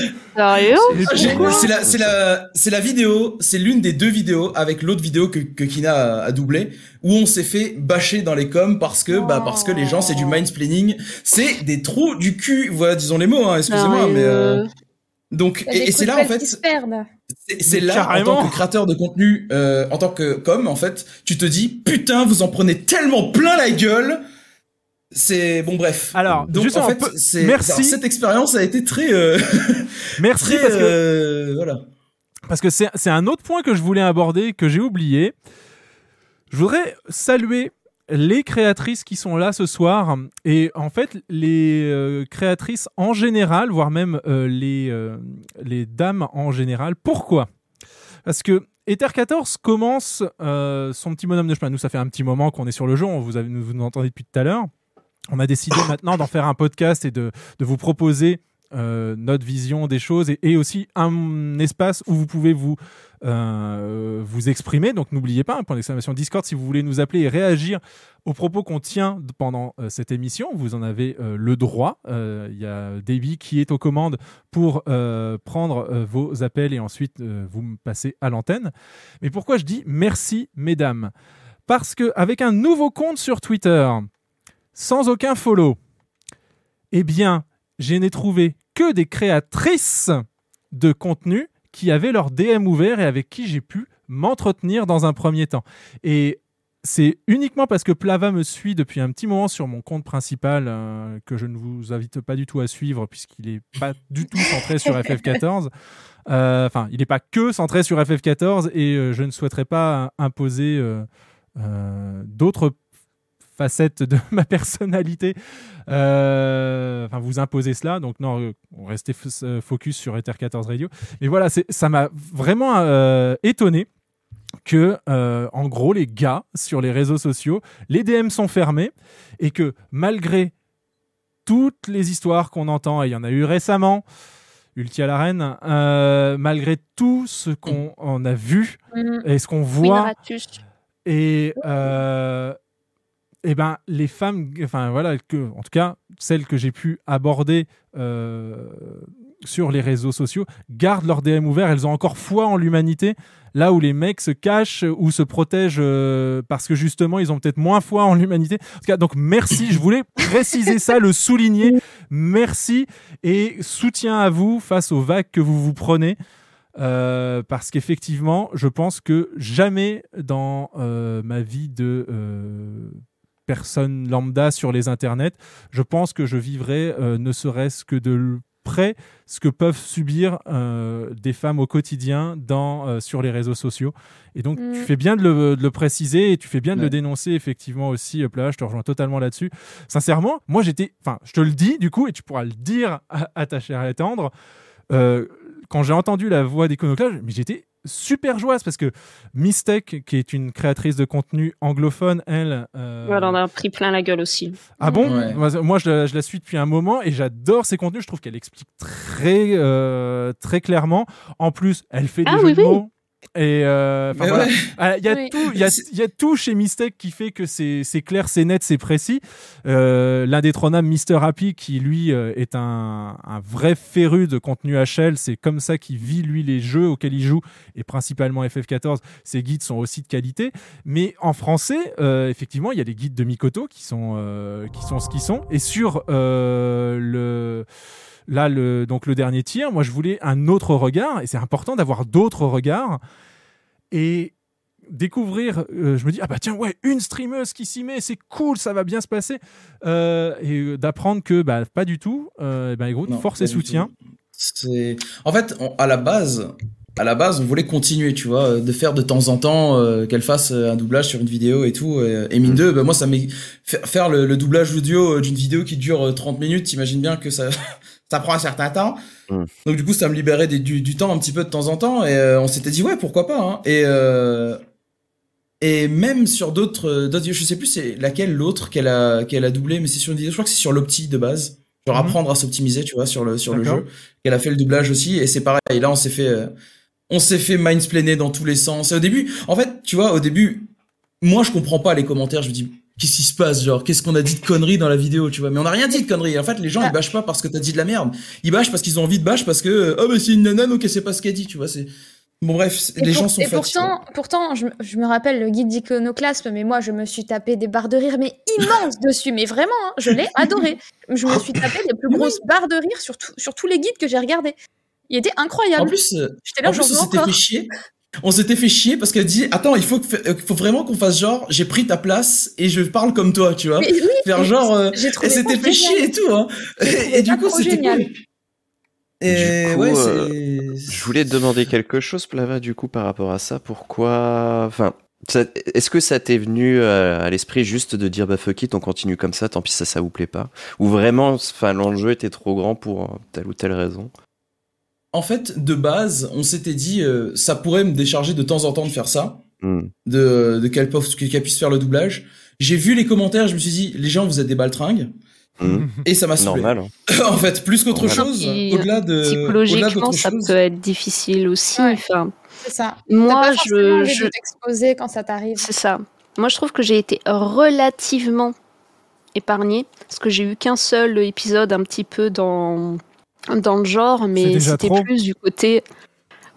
Sérieux Ah, j'ai- C'est la, c'est la, c'est la vidéo, c'est l'une des deux vidéos avec l'autre vidéo que, que Kina a, a doublé où on s'est fait bâcher dans les coms parce que, bah, parce que les gens c'est du mindsplaining, c'est des trous du cul, voilà, disons les mots, hein, excusez-moi, mais euh, donc y a et, c'est là en fait, c'est- là en tant que créateur de contenu, euh, en tant que com en fait, tu te dis putain vous en prenez tellement plein la gueule. C'est bon bref. Alors, donc juste en fait, peu- merci. alors, cette expérience a été très euh, *laughs* Merci très, parce que euh, voilà. Parce que c'est c'est un autre point que je voulais aborder, que j'ai oublié. Je voudrais saluer les créatrices qui sont là ce soir et en fait les euh, créatrices en général, voire même les, les dames en général. Pourquoi? Parce que Ether 14 commence son petit bonhomme de chemin. Nous, ça fait un petit moment qu'on est sur le jeu, on vous, avez, vous nous entendez depuis tout à l'heure. On a décidé *coughs* maintenant d'en faire un podcast et de, de vous proposer euh, notre vision des choses et, et aussi un espace où vous pouvez vous, euh, vous exprimer. Donc n'oubliez pas, un point d'exclamation Discord si vous voulez nous appeler et réagir aux propos qu'on tient pendant euh, cette émission. Vous en avez le droit. Il y a Davy qui est aux commandes pour prendre vos appels et ensuite vous me passez à l'antenne. Mais pourquoi je dis merci, mesdames? Parce que avec un nouveau compte sur Twitter, sans aucun follow, eh bien, je n'ai trouvé que des créatrices de contenu qui avaient leur DM ouvert et avec qui j'ai pu m'entretenir dans un premier temps. Et c'est uniquement parce que Plava me suit depuis un petit moment sur mon compte principal euh, que je ne vous invite pas du tout à suivre puisqu'il n'est pas du tout centré sur FF14. Euh, Enfin, il n'est pas que centré sur FF14 et euh, je ne souhaiterais pas imposer d'autres facettes de *laughs* ma personnalité. Euh, Enfin, vous imposer cela. Donc, non, euh, on restait f- euh, focus sur Ether 14 Radio. Mais voilà, ça m'a vraiment étonné que, euh, en gros, les gars sur les réseaux sociaux, les DM sont fermés et que malgré toutes les histoires qu'on entend, et il y en a eu récemment, Ulti à la reine, euh, malgré tout ce qu'on a vu Mhm. et ce qu'on voit, et euh, eh ben les femmes, enfin voilà, en tout cas celles que j'ai pu aborder euh, sur les réseaux sociaux, gardent leur DM ouvert. Elles ont encore foi en l'humanité, là où les mecs se cachent ou se protègent euh, parce que justement ils ont peut-être moins foi en l'humanité. En tout cas, donc merci. Je voulais préciser ça, le souligner. Merci et soutien à vous face aux vagues que vous vous prenez. Euh, parce qu'effectivement, je pense que jamais dans ma vie de personne lambda sur les internets, je pense que je vivrai euh, ne serait-ce que de près ce que peuvent subir euh, des femmes au quotidien dans, euh, sur les réseaux sociaux. Et donc, Mm. tu fais bien de le, de le préciser et tu fais bien de Ouais. le dénoncer effectivement aussi. Hop là, je te rejoins totalement là-dessus. Sincèrement, moi j'étais, enfin, je te le dis du coup, et tu pourras le dire à, à ta chère et tendre. euh, quand j'ai entendu la voix d'Iconoclast, mais j'étais super joyeuse parce que Mistake, qui est une créatrice de contenu anglophone, elle. euh, Elle en a pris plein la gueule aussi. ah bon Ouais. Moi, Moi, je la, je la suis depuis un moment et j'adore ses contenus. Je trouve qu'elle explique très, euh, très clairement. En plus, elle fait des Ah jeux oui, de oui. mots. Et euh, enfin, Mais voilà. ouais. Ah, Il y a Oui. tout, il y a, il y a tout chez Mistake qui fait que c'est c'est clair, c'est net, c'est précis. Euh, L'indétrônable Mister Happy, qui lui euh, est un, un vrai féru de contenu HL, c'est comme ça qu'il vit lui les jeux auxquels il joue et principalement FF14. Ses guides sont aussi de qualité, mais en français, euh, effectivement, il y a les guides de Mikoto qui sont euh, qui sont ce qu'ils sont. Et sur euh, le là le donc le dernier tir, moi je voulais un autre regard et c'est important d'avoir d'autres regards et découvrir, euh, je me dis, ah bah tiens, ouais, une streameuse qui s'y met, c'est cool, ça va bien se passer. Euh, et euh, d'apprendre que, bah, pas du tout, euh, bah, écoute, Non, force et soutien. en fait on- à la base à la base on voulait continuer tu vois de faire de temps en temps euh, qu'elle fasse un doublage sur une vidéo et tout et, et mine de bah, moi ça m'est fa- faire le, le doublage audio d'une vidéo qui dure euh, 30 minutes t'imagines bien que ça ça prend un certain temps Mm. donc du coup ça me libérait des- du, du temps un petit peu de temps en temps et euh, on s'était dit ouais pourquoi pas hein. et euh, et même sur d'autres euh, d'autres je sais plus c'est laquelle l'autre qu'elle a qu'elle a doublé mais c'est sur une vidéo je crois que c'est sur l'opti de base genre Mhm. apprendre à s'optimiser tu vois sur le sur le jeu qu'elle a fait le doublage aussi et c'est pareil là on s'est fait euh, on s'est fait mindsplainer dans tous les sens et au début en fait tu vois au début moi je comprends pas les commentaires je me dis qu'est-ce qui se passe genre? Qu'est-ce qu'on a dit de conneries dans la vidéo tu vois? Mais on a rien dit de conneries en fait les gens ils bâchent pas parce que t'as dit de la merde ils bâchent parce qu'ils ont envie de bâche parce que euh, oh mais c'est une nana donc elle sait pas ce qu'elle dit tu vois c'est bon bref c'est- Et les pour- gens sont et fatigués pourtant, je, me- je me rappelle le guide d'iconoclasme, mais moi je me suis tapé des barres de rire, mais immenses *laughs* dessus, mais vraiment, hein, je l'ai *laughs* adoré. Je me suis tapé les plus grosses barres de rire sur, tout- sur tous les guides que j'ai regardés. Il était incroyable. En plus, euh, J'étais là, en plus, veux on s'était encore. fait chier. On s'était fait chier parce qu'elle dit attends il faut que, faut vraiment qu'on fasse genre j'ai pris ta place et je parle comme toi tu vois Mais oui, faire genre euh, elle s'était fait génial. chier et tout hein et, du coup c'était génial. cool et du coup, ouais euh, c'est je voulais te demander quelque chose, Plava, du coup, par rapport à ça. Pourquoi. Enfin, est-ce que ça t'est venu euh, à l'esprit juste de dire bah fuck it, on continue comme ça, tant pis ça, ça vous plaît pas? Ou vraiment, enfin, l'enjeu était trop grand pour euh, telle ou telle raison? En fait de base on s'était dit euh, ça pourrait me décharger de temps en temps de faire ça Hmm. de, de qu'elle puisse, faire le doublage j'ai vu les commentaires je me suis dit les gens vous êtes des baltringues Hmm. et ça m'a saoulé Normal. hein. *laughs* en fait plus qu'autre chose Puis, au-delà de Psychologiquement, d'autre ça chose peut être difficile aussi. Enfin, C'est ça. Moi, pas forcément je, je... t'exposer quand ça t'arrive. C'est ça. Moi, je trouve que j'ai été relativement épargnée parce que j'ai eu qu'un seul épisode un petit peu dans dans le genre, mais c'était plus du côté.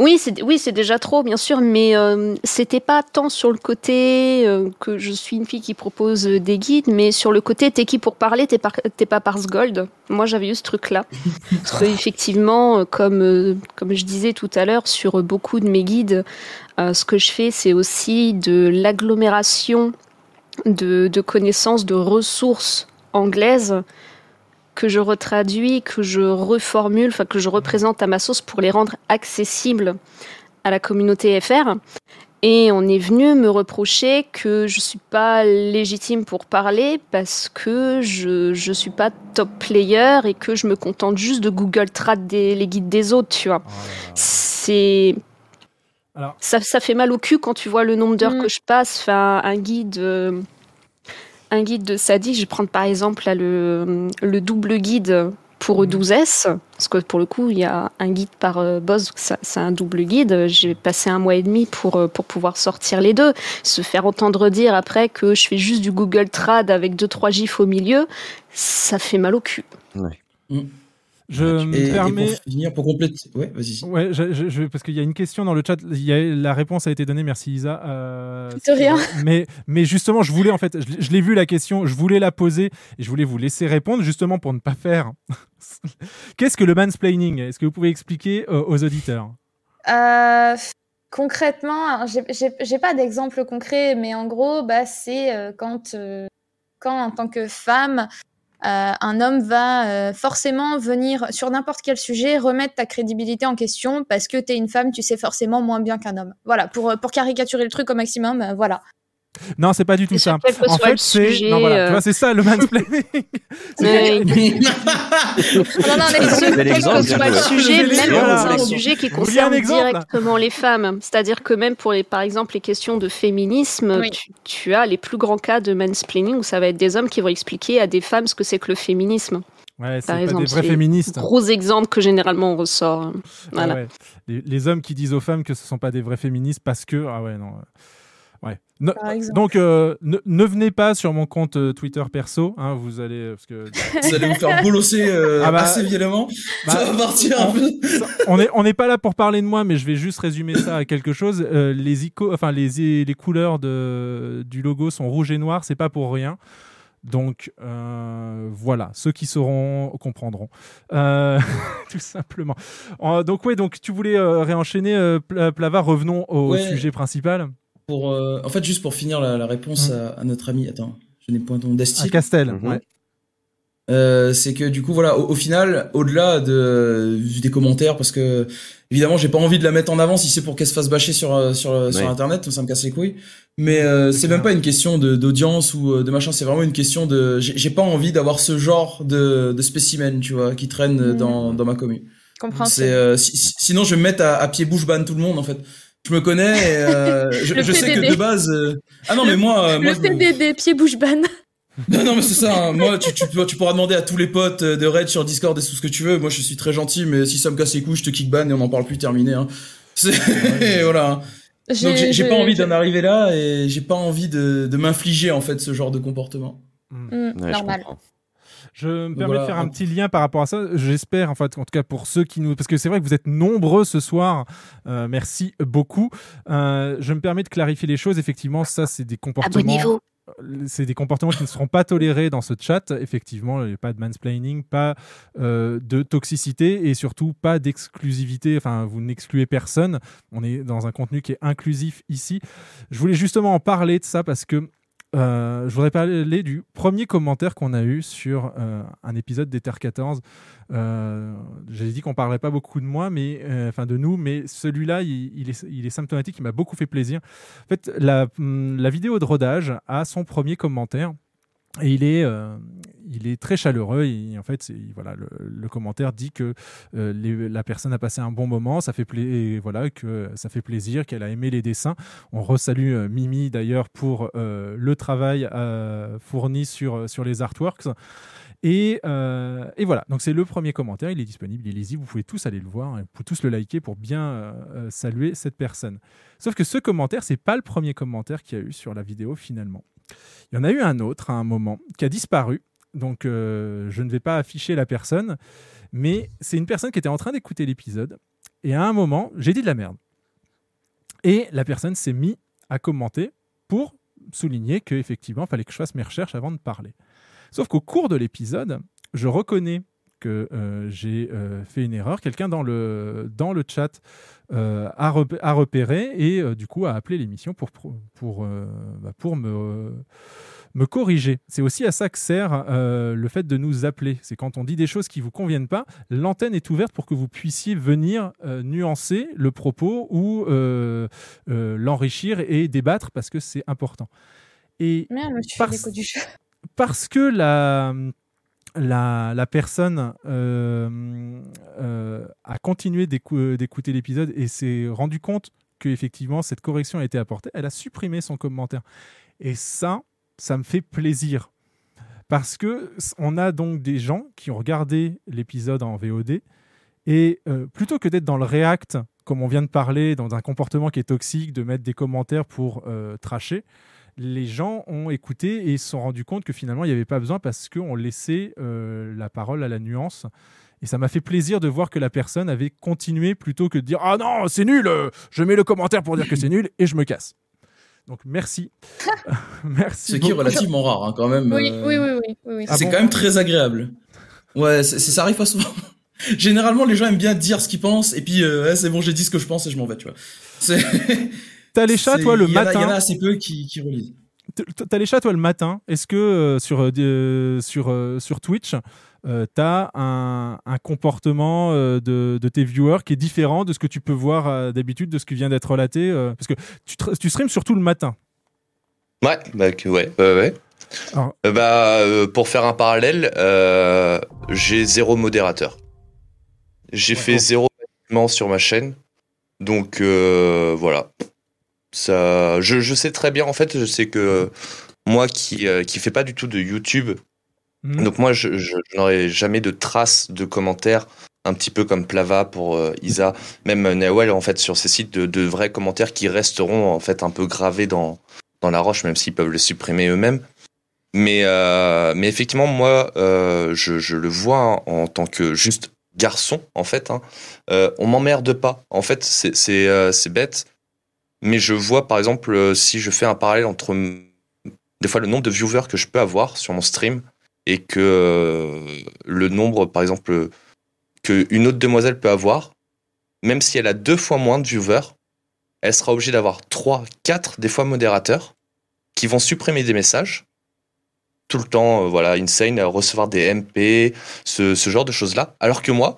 Oui, c'est oui, c'est déjà trop, bien sûr, mais euh, c'était pas tant sur le côté euh, que je suis une fille qui propose des guides, mais sur le côté t'es qui pour parler, t'es par- pas Pars Gold. Moi, j'avais eu ce truc-là. *laughs* Parce que, effectivement, euh, comme, euh, comme je disais tout à l'heure, sur beaucoup de mes guides, euh, ce que je fais, c'est aussi de l'agglomération de, de connaissances, de ressources anglaises que je retraduis, que je reformule, enfin que je représente à ma sauce pour les rendre accessibles à la communauté FR. Et on est venu me reprocher que je suis pas légitime pour parler parce que je je suis pas top player et que je me contente juste de Google Trad des, les guides des autres, tu vois. C'est Alors, ça, ça fait mal au cul quand tu vois le nombre d'heures Mm. que je passe. Enfin, un guide, euh, un guide de Sadi, je vais prendre par exemple là, le, le double guide pour E12S, parce que pour le coup, il y a un guide par euh, boss, c'est un double guide. J'ai passé un mois et demi pour, euh, pour pouvoir sortir les deux. Se faire entendre dire après que je fais juste du Google Trad avec deux trois gifs au milieu, ça fait mal au cul. Je me Et, et permets. pour finir, pour compléter, ouais, vas-y. Ouais, je, je- je- parce qu'il y a une question dans le chat. Il y a, la réponse a été donnée. Merci Isa. Euh, De rien. Mais, mais justement, je voulais en fait, je, l'ai- je l'ai vu la question, je voulais la poser et je voulais vous laisser répondre justement pour ne pas faire. *laughs* Qu'est-ce que le mansplaining? Est-ce que vous pouvez expliquer euh, aux auditeurs? Euh, concrètement, j'ai- pas d'exemple concret, mais en gros, bah, c'est euh, quand, euh, quand, en tant que femme, un homme va euh, forcément venir sur n'importe quel sujet remettre ta crédibilité en question parce que t'es une femme, tu sais forcément moins bien qu'un homme. Voilà, pour, pour caricaturer le truc au maximum, euh, voilà. Non, c'est pas du tout ça. En fait, c'est non voilà, euh, tu vois, c'est ça le mansplaining. *laughs* Ouais. *laughs* non, non, mais ce, quel que soit le sujet, même Voilà. quand c'est un sujet qui concerne exemple directement les femmes. C'est-à-dire que même pour, les, par exemple, les questions de féminisme, Oui. tu, tu as les plus grands cas de mansplaining où ça va être des hommes qui vont expliquer à des femmes ce que c'est que le féminisme. Ouais, c'est Par pas exemple, des vrais féministes. Gros exemple que généralement on ressort. Ah Voilà. ouais. les, les hommes qui disent aux femmes que ce sont pas des vrais féministes parce que ah ouais non. Euh. Ne- donc euh, ne, ne venez pas sur mon compte euh, Twitter perso, hein, vous allez parce que Vous allez vous faire bolosser euh, Ah bah, assez violemment. bah, ça va partir un peu. on est on n'est pas là pour parler de moi, mais je vais juste résumer ça à quelque chose. Euh, les ico, enfin les les couleurs de du logo sont rouge et noir, c'est pas pour rien. Donc euh, voilà, ceux qui sauront comprendront, Euh, *laughs* tout simplement. Euh, donc ouais, donc tu voulais euh, réenchaîner euh, Pla- Plava. Revenons au Ouais. sujet principal. Pour, euh, en fait, juste pour finir la, la réponse à, à notre ami, attends, je n'ai point ton À destin. Castel, ouais. Euh, c'est que du coup voilà au, au final au-delà de des commentaires parce que évidemment j'ai pas envie de la mettre en avant si c'est pour qu'elle se fasse bâcher sur euh, sur euh, sur Ouais. internet ça me casse les couilles mais euh, c'est même pas une question de d'audience ou euh, de machin c'est vraiment une question de j'ai pas envie d'avoir ce genre de de spécimen tu vois qui traîne euh, Mhm. dans dans ma commune c'est euh, si- si- sinon je vais me mettre à, à pied bouche ban tout le monde en fait je me connais et, euh, *laughs* je, je sais que PDD. de base euh, ah non mais moi euh, moi le je PDD, pied bouche ban. *laughs* non, non, mais c'est ça. hein. Moi, tu, tu, peux- tu pourras demander à tous les potes euh, de Raid sur Discord et tout ce que tu veux. Moi, je suis très gentil, mais si ça me casse les couilles, je te kick ban et on n'en parle plus, terminé. Hein. *laughs* C'est voilà. hein. Donc, j'ai pas envie d'en arriver là et j'ai pas envie de, de m'infliger en fait ce genre de comportement. Mm, Ouais, je normal. Je me permets voilà. de faire un petit lien par rapport à ça. J'espère, en fait, en tout cas pour ceux qui nous, parce que c'est vrai que vous êtes nombreux ce soir. Euh, merci beaucoup. Euh, je me permets de clarifier les choses. Effectivement, ça, c'est des comportements. Abonnez-vous. Euh, C'est des comportements qui ne seront pas tolérés dans ce chat. Effectivement, il n'y a pas de mansplaining, pas euh, de toxicité et surtout pas d'exclusivité. Enfin, vous n'excluez personne. On est dans un contenu qui est inclusif ici. Je voulais justement en parler de ça parce que euh, je voudrais parler du premier commentaire qu'on a eu sur euh, un épisode d'Ether 14. Euh, J'ai dit qu'on parlait pas beaucoup de moi, mais euh, enfin de nous, mais celui-là, il, est, symptomatique. Il m'a beaucoup fait plaisir. En fait, la, hum, la vidéo de rodage a son premier commentaire. Et il est, euh, il est très chaleureux. Et en fait, voilà, le, commentaire dit que euh, la personne a passé un bon moment, ça fait que ça fait plaisir, qu'elle a aimé les dessins. On resalue euh, Mimi d'ailleurs pour le travail fourni sur, sur les artworks. Et, voilà, donc c'est le premier commentaire, il est disponible, il est lisible, vous pouvez tous aller le voir, vous pouvez tous le liker pour bien saluer cette personne. Sauf que ce commentaire, c'est pas le premier commentaire qu'il y a eu sur la vidéo finalement. Il y en a eu un autre à un moment qui a disparu, donc euh, je ne vais pas afficher la personne, mais c'est une personne qui était en train d'écouter l'épisode, et à un moment, j'ai dit de la merde. Et la personne s'est mise à commenter pour souligner qu'effectivement, il fallait que je fasse mes recherches avant de parler. Sauf qu'au cours de l'épisode, je reconnais que euh, j'ai euh, fait une erreur. Quelqu'un dans le, dans le chat euh, a, repé- a repéré et du coup a appelé l'émission pour, pour, pour, bah, pour me, me corriger. C'est aussi à ça que sert le fait de nous appeler. C'est quand on dit des choses qui ne vous conviennent pas, l'antenne est ouverte pour que vous puissiez venir nuancer le propos ou l'enrichir et débattre parce que c'est important. Et Merde, parce- l'écho du jeu. parce que la, la, personne euh, euh, a continué d'écou- d'écouter l'épisode et s'est rendu compte qu'effectivement cette correction a été apportée, elle a supprimé son commentaire. Et ça, ça me fait plaisir. Parce que on a donc des gens qui ont regardé l'épisode en VOD et euh, plutôt que d'être dans le react, comme on vient de parler, dans un comportement qui est toxique, de mettre des commentaires pour euh, tracher, les gens ont écouté et se sont rendus compte que finalement il n'y avait pas besoin parce qu'on laissait euh, la parole à la nuance. Et ça m'a fait plaisir de voir que la personne avait continué plutôt que de dire Ah non, c'est nul, euh, je mets le commentaire pour dire que c'est nul et je me casse. Donc merci. *laughs* *laughs* merci. Ce qui est relativement rare hein, quand même. Oui, euh, oui, oui, oui, oui, oui. c'est quand même très agréable. Ouais, c'est- c'est- ça arrive pas souvent. *laughs* Généralement, les gens aiment bien dire ce qu'ils pensent et puis euh, ouais, c'est bon, j'ai dit ce que je pense et je m'en vais, tu vois. T'as les chats, toi, le il y en a- matin Il y en a assez peu qui, qui relisent. T'as les chats, toi, le matin. Est-ce que euh, sur, euh, de- sur, euh, sur Twitch, euh, t'as un, un comportement euh, de, de tes viewers qui est différent de ce que tu peux voir euh, d'habitude, de ce qui vient d'être relaté euh, Parce que tu, streams surtout le matin. Ouais, bah, que- ouais, ouais. Alors- Euh, bah, euh, pour faire un parallèle, euh, j'ai zéro modérateur. J'ai fait zéro événement sur ma chaîne. Donc, euh, voilà. Ça, je, je sais très bien, en fait, je sais que moi qui, euh, qui fais pas du tout de YouTube, Mhm. donc moi, je, je- je n'aurai jamais de traces de commentaires, un petit peu comme Plava pour euh, Isa, même euh, Nawel, en fait, sur ces sites, de, de vrais commentaires qui resteront, en fait, un peu gravés dans, dans la roche, même s'ils peuvent le supprimer eux-mêmes. Mais, euh, mais effectivement, moi, euh, je, je le vois en, en tant que juste garçon, en fait. Hein, on m'emmerde pas. En fait, c'est c'est bête. Mais je vois, par exemple, euh, si je fais un parallèle entre des fois le nombre de viewers que je peux avoir sur mon stream et que euh, le nombre, par exemple, que une autre demoiselle peut avoir, même si elle a deux fois moins de viewers, elle sera obligée d'avoir trois, quatre, des fois modérateurs qui vont supprimer des messages tout le temps, euh, voilà, insane, recevoir des MP, ce genre de choses-là. Alors que moi,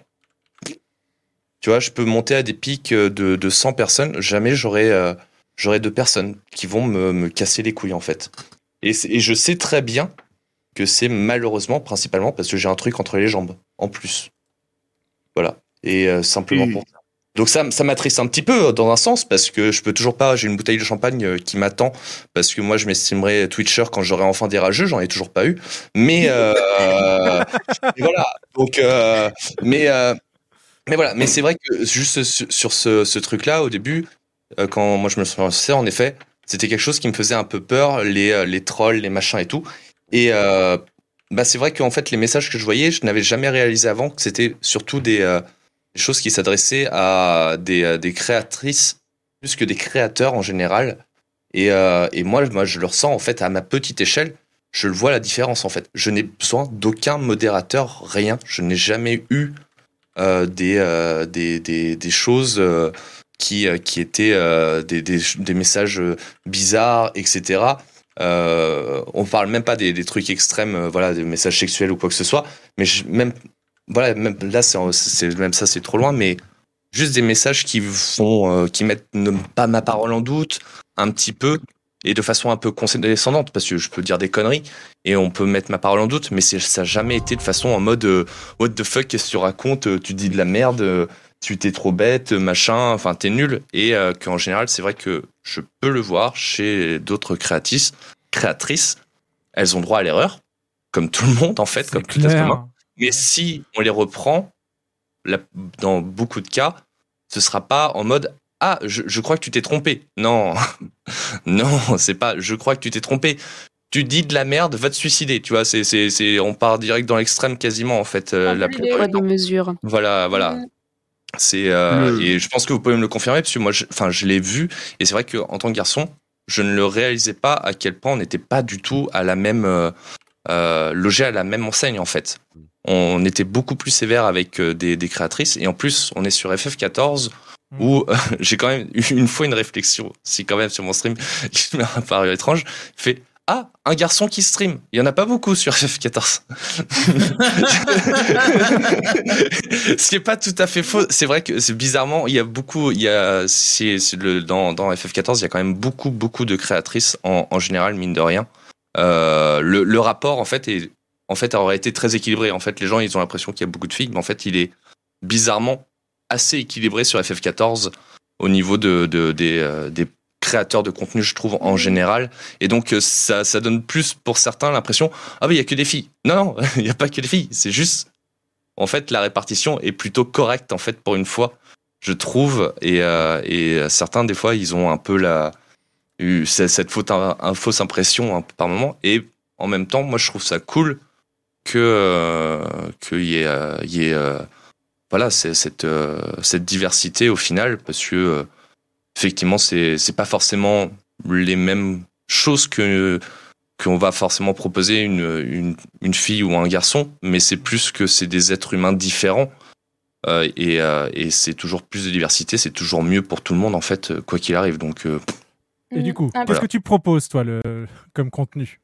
tu vois, je peux monter à des pics euh, de, de 100 personnes, jamais j'aurai euh, j'aurai deux personnes qui vont me, me casser les couilles en fait. Et, et je sais très bien que c'est malheureusement principalement parce que j'ai un truc entre les jambes en plus. Voilà. Et euh, simplement pour ça. Donc ça, ça m'attriste un petit peu dans un sens parce que je peux toujours pas. J'ai une bouteille de champagne euh, qui m'attend parce que moi je m'estimerais Twitcher quand j'aurai enfin des rageux. J'en ai toujours pas eu. Mais euh, *laughs* voilà. Donc euh, mais euh, mais voilà. Mais c'est vrai que juste sur, ce, truc-là au début, euh, quand moi je me suis lancé, en effet, c'était quelque chose qui me faisait un peu peur, les euh, trolls, les machins et tout. Et euh, bah c'est vrai qu'en fait les messages que je voyais, je n'avais jamais réalisé avant que c'était surtout des choses qui s'adressaient à des, créatrices plus que des créateurs en général. Et, et moi, moi, je le ressens en fait à ma petite échelle. Je le vois la différence en fait. Je n'ai besoin d'aucun modérateur, rien. Je n'ai jamais eu des, euh, des, des, des choses euh, qui, euh, qui étaient euh, des, des, des messages euh, bizarres, etc. Euh, on parle même pas des, des trucs extrêmes, euh, voilà, des messages sexuels ou quoi que ce soit. Mais je- même voilà, même là, c'est- même ça, c'est trop loin, mais juste des messages qui font, euh, qui mettent ne- pas ma parole en doute, un petit peu, et de façon un peu condescendante, parce que je peux dire des conneries, et on peut mettre ma parole en doute, mais ça n'a jamais été de façon en mode euh, What the fuck, qu'est-ce que tu racontes euh, Tu dis de la merde, euh, tu t'es trop bête, euh, machin, enfin, t'es nul. Et euh, qu'en général, c'est vrai que je peux le voir chez d'autres créatrices, créatrices, elles ont droit à l'erreur, comme tout le monde, en fait, comme tout être clair. humain. Mais si on les reprend, dans beaucoup de cas, ce sera pas en mode ah je, je crois que tu t'es trompé. Non, *laughs* non, c'est pas. Je crois que tu t'es trompé. Tu dis de la merde, va te suicider. Tu vois, c'est c'est c'est on part direct dans l'extrême quasiment en fait. euh, la plupart Poids du de temps. mesure. Voilà, voilà. C'est euh, et je pense que vous pouvez me le confirmer parce que moi, je, enfin, je l'ai vu et c'est vrai que en tant que garçon, je ne le réalisais pas à quel point on n'était pas du tout à la même euh, euh, logé à la même enseigne en fait. On était beaucoup plus sévère avec des, des créatrices et en plus on est sur FF14 où euh, *laughs* j'ai quand même eu une fois une réflexion, si quand même sur mon stream, qui m'a paru étrange, fait ah un garçon qui stream, il y en a pas beaucoup sur FF14. *laughs* Ce qui est pas tout à fait faux. C'est vrai que c'est bizarrement, il y a beaucoup, il y a, c'est le, dans, dans FF14, il y a quand même beaucoup, beaucoup de créatrices en, en général, mine de rien. Euh, le, le rapport, en fait, est, en fait, aurait été très équilibré. En fait, les gens, ils ont l'impression qu'il y a beaucoup de filles, mais en fait, il est bizarrement assez équilibré sur FF14 au niveau de, de- des, euh, des créateurs de contenu, je trouve, en général. Et donc, euh, ça, ça donne plus pour certains l'impression, ah, mais il y a que des filles. Non, non, *laughs* il n'y a pas que des filles. C'est juste en fait, la répartition est plutôt correcte, en fait, pour une fois, je trouve. Et, euh, et certains, des fois, ils ont un peu la, eu ce- cette faute, un, un fausse impression peu par moment. Et en même temps, moi, je trouve ça cool que euh, qu'il y ait, euh, il y ait voilà, c'est- cette, euh, cette diversité au final, parce que euh, effectivement, c'est c'est pas forcément les mêmes choses que qu'on va forcément proposer une, une, une fille ou un garçon, mais c'est plus que c'est des êtres humains différents. Euh, et euh, et c'est toujours plus de diversité, c'est toujours mieux pour tout le monde, en fait, quoi qu'il arrive. Donc, euh, Et du coup, Ah, qu'est-ce voilà. que tu proposes, toi, le... comme contenu?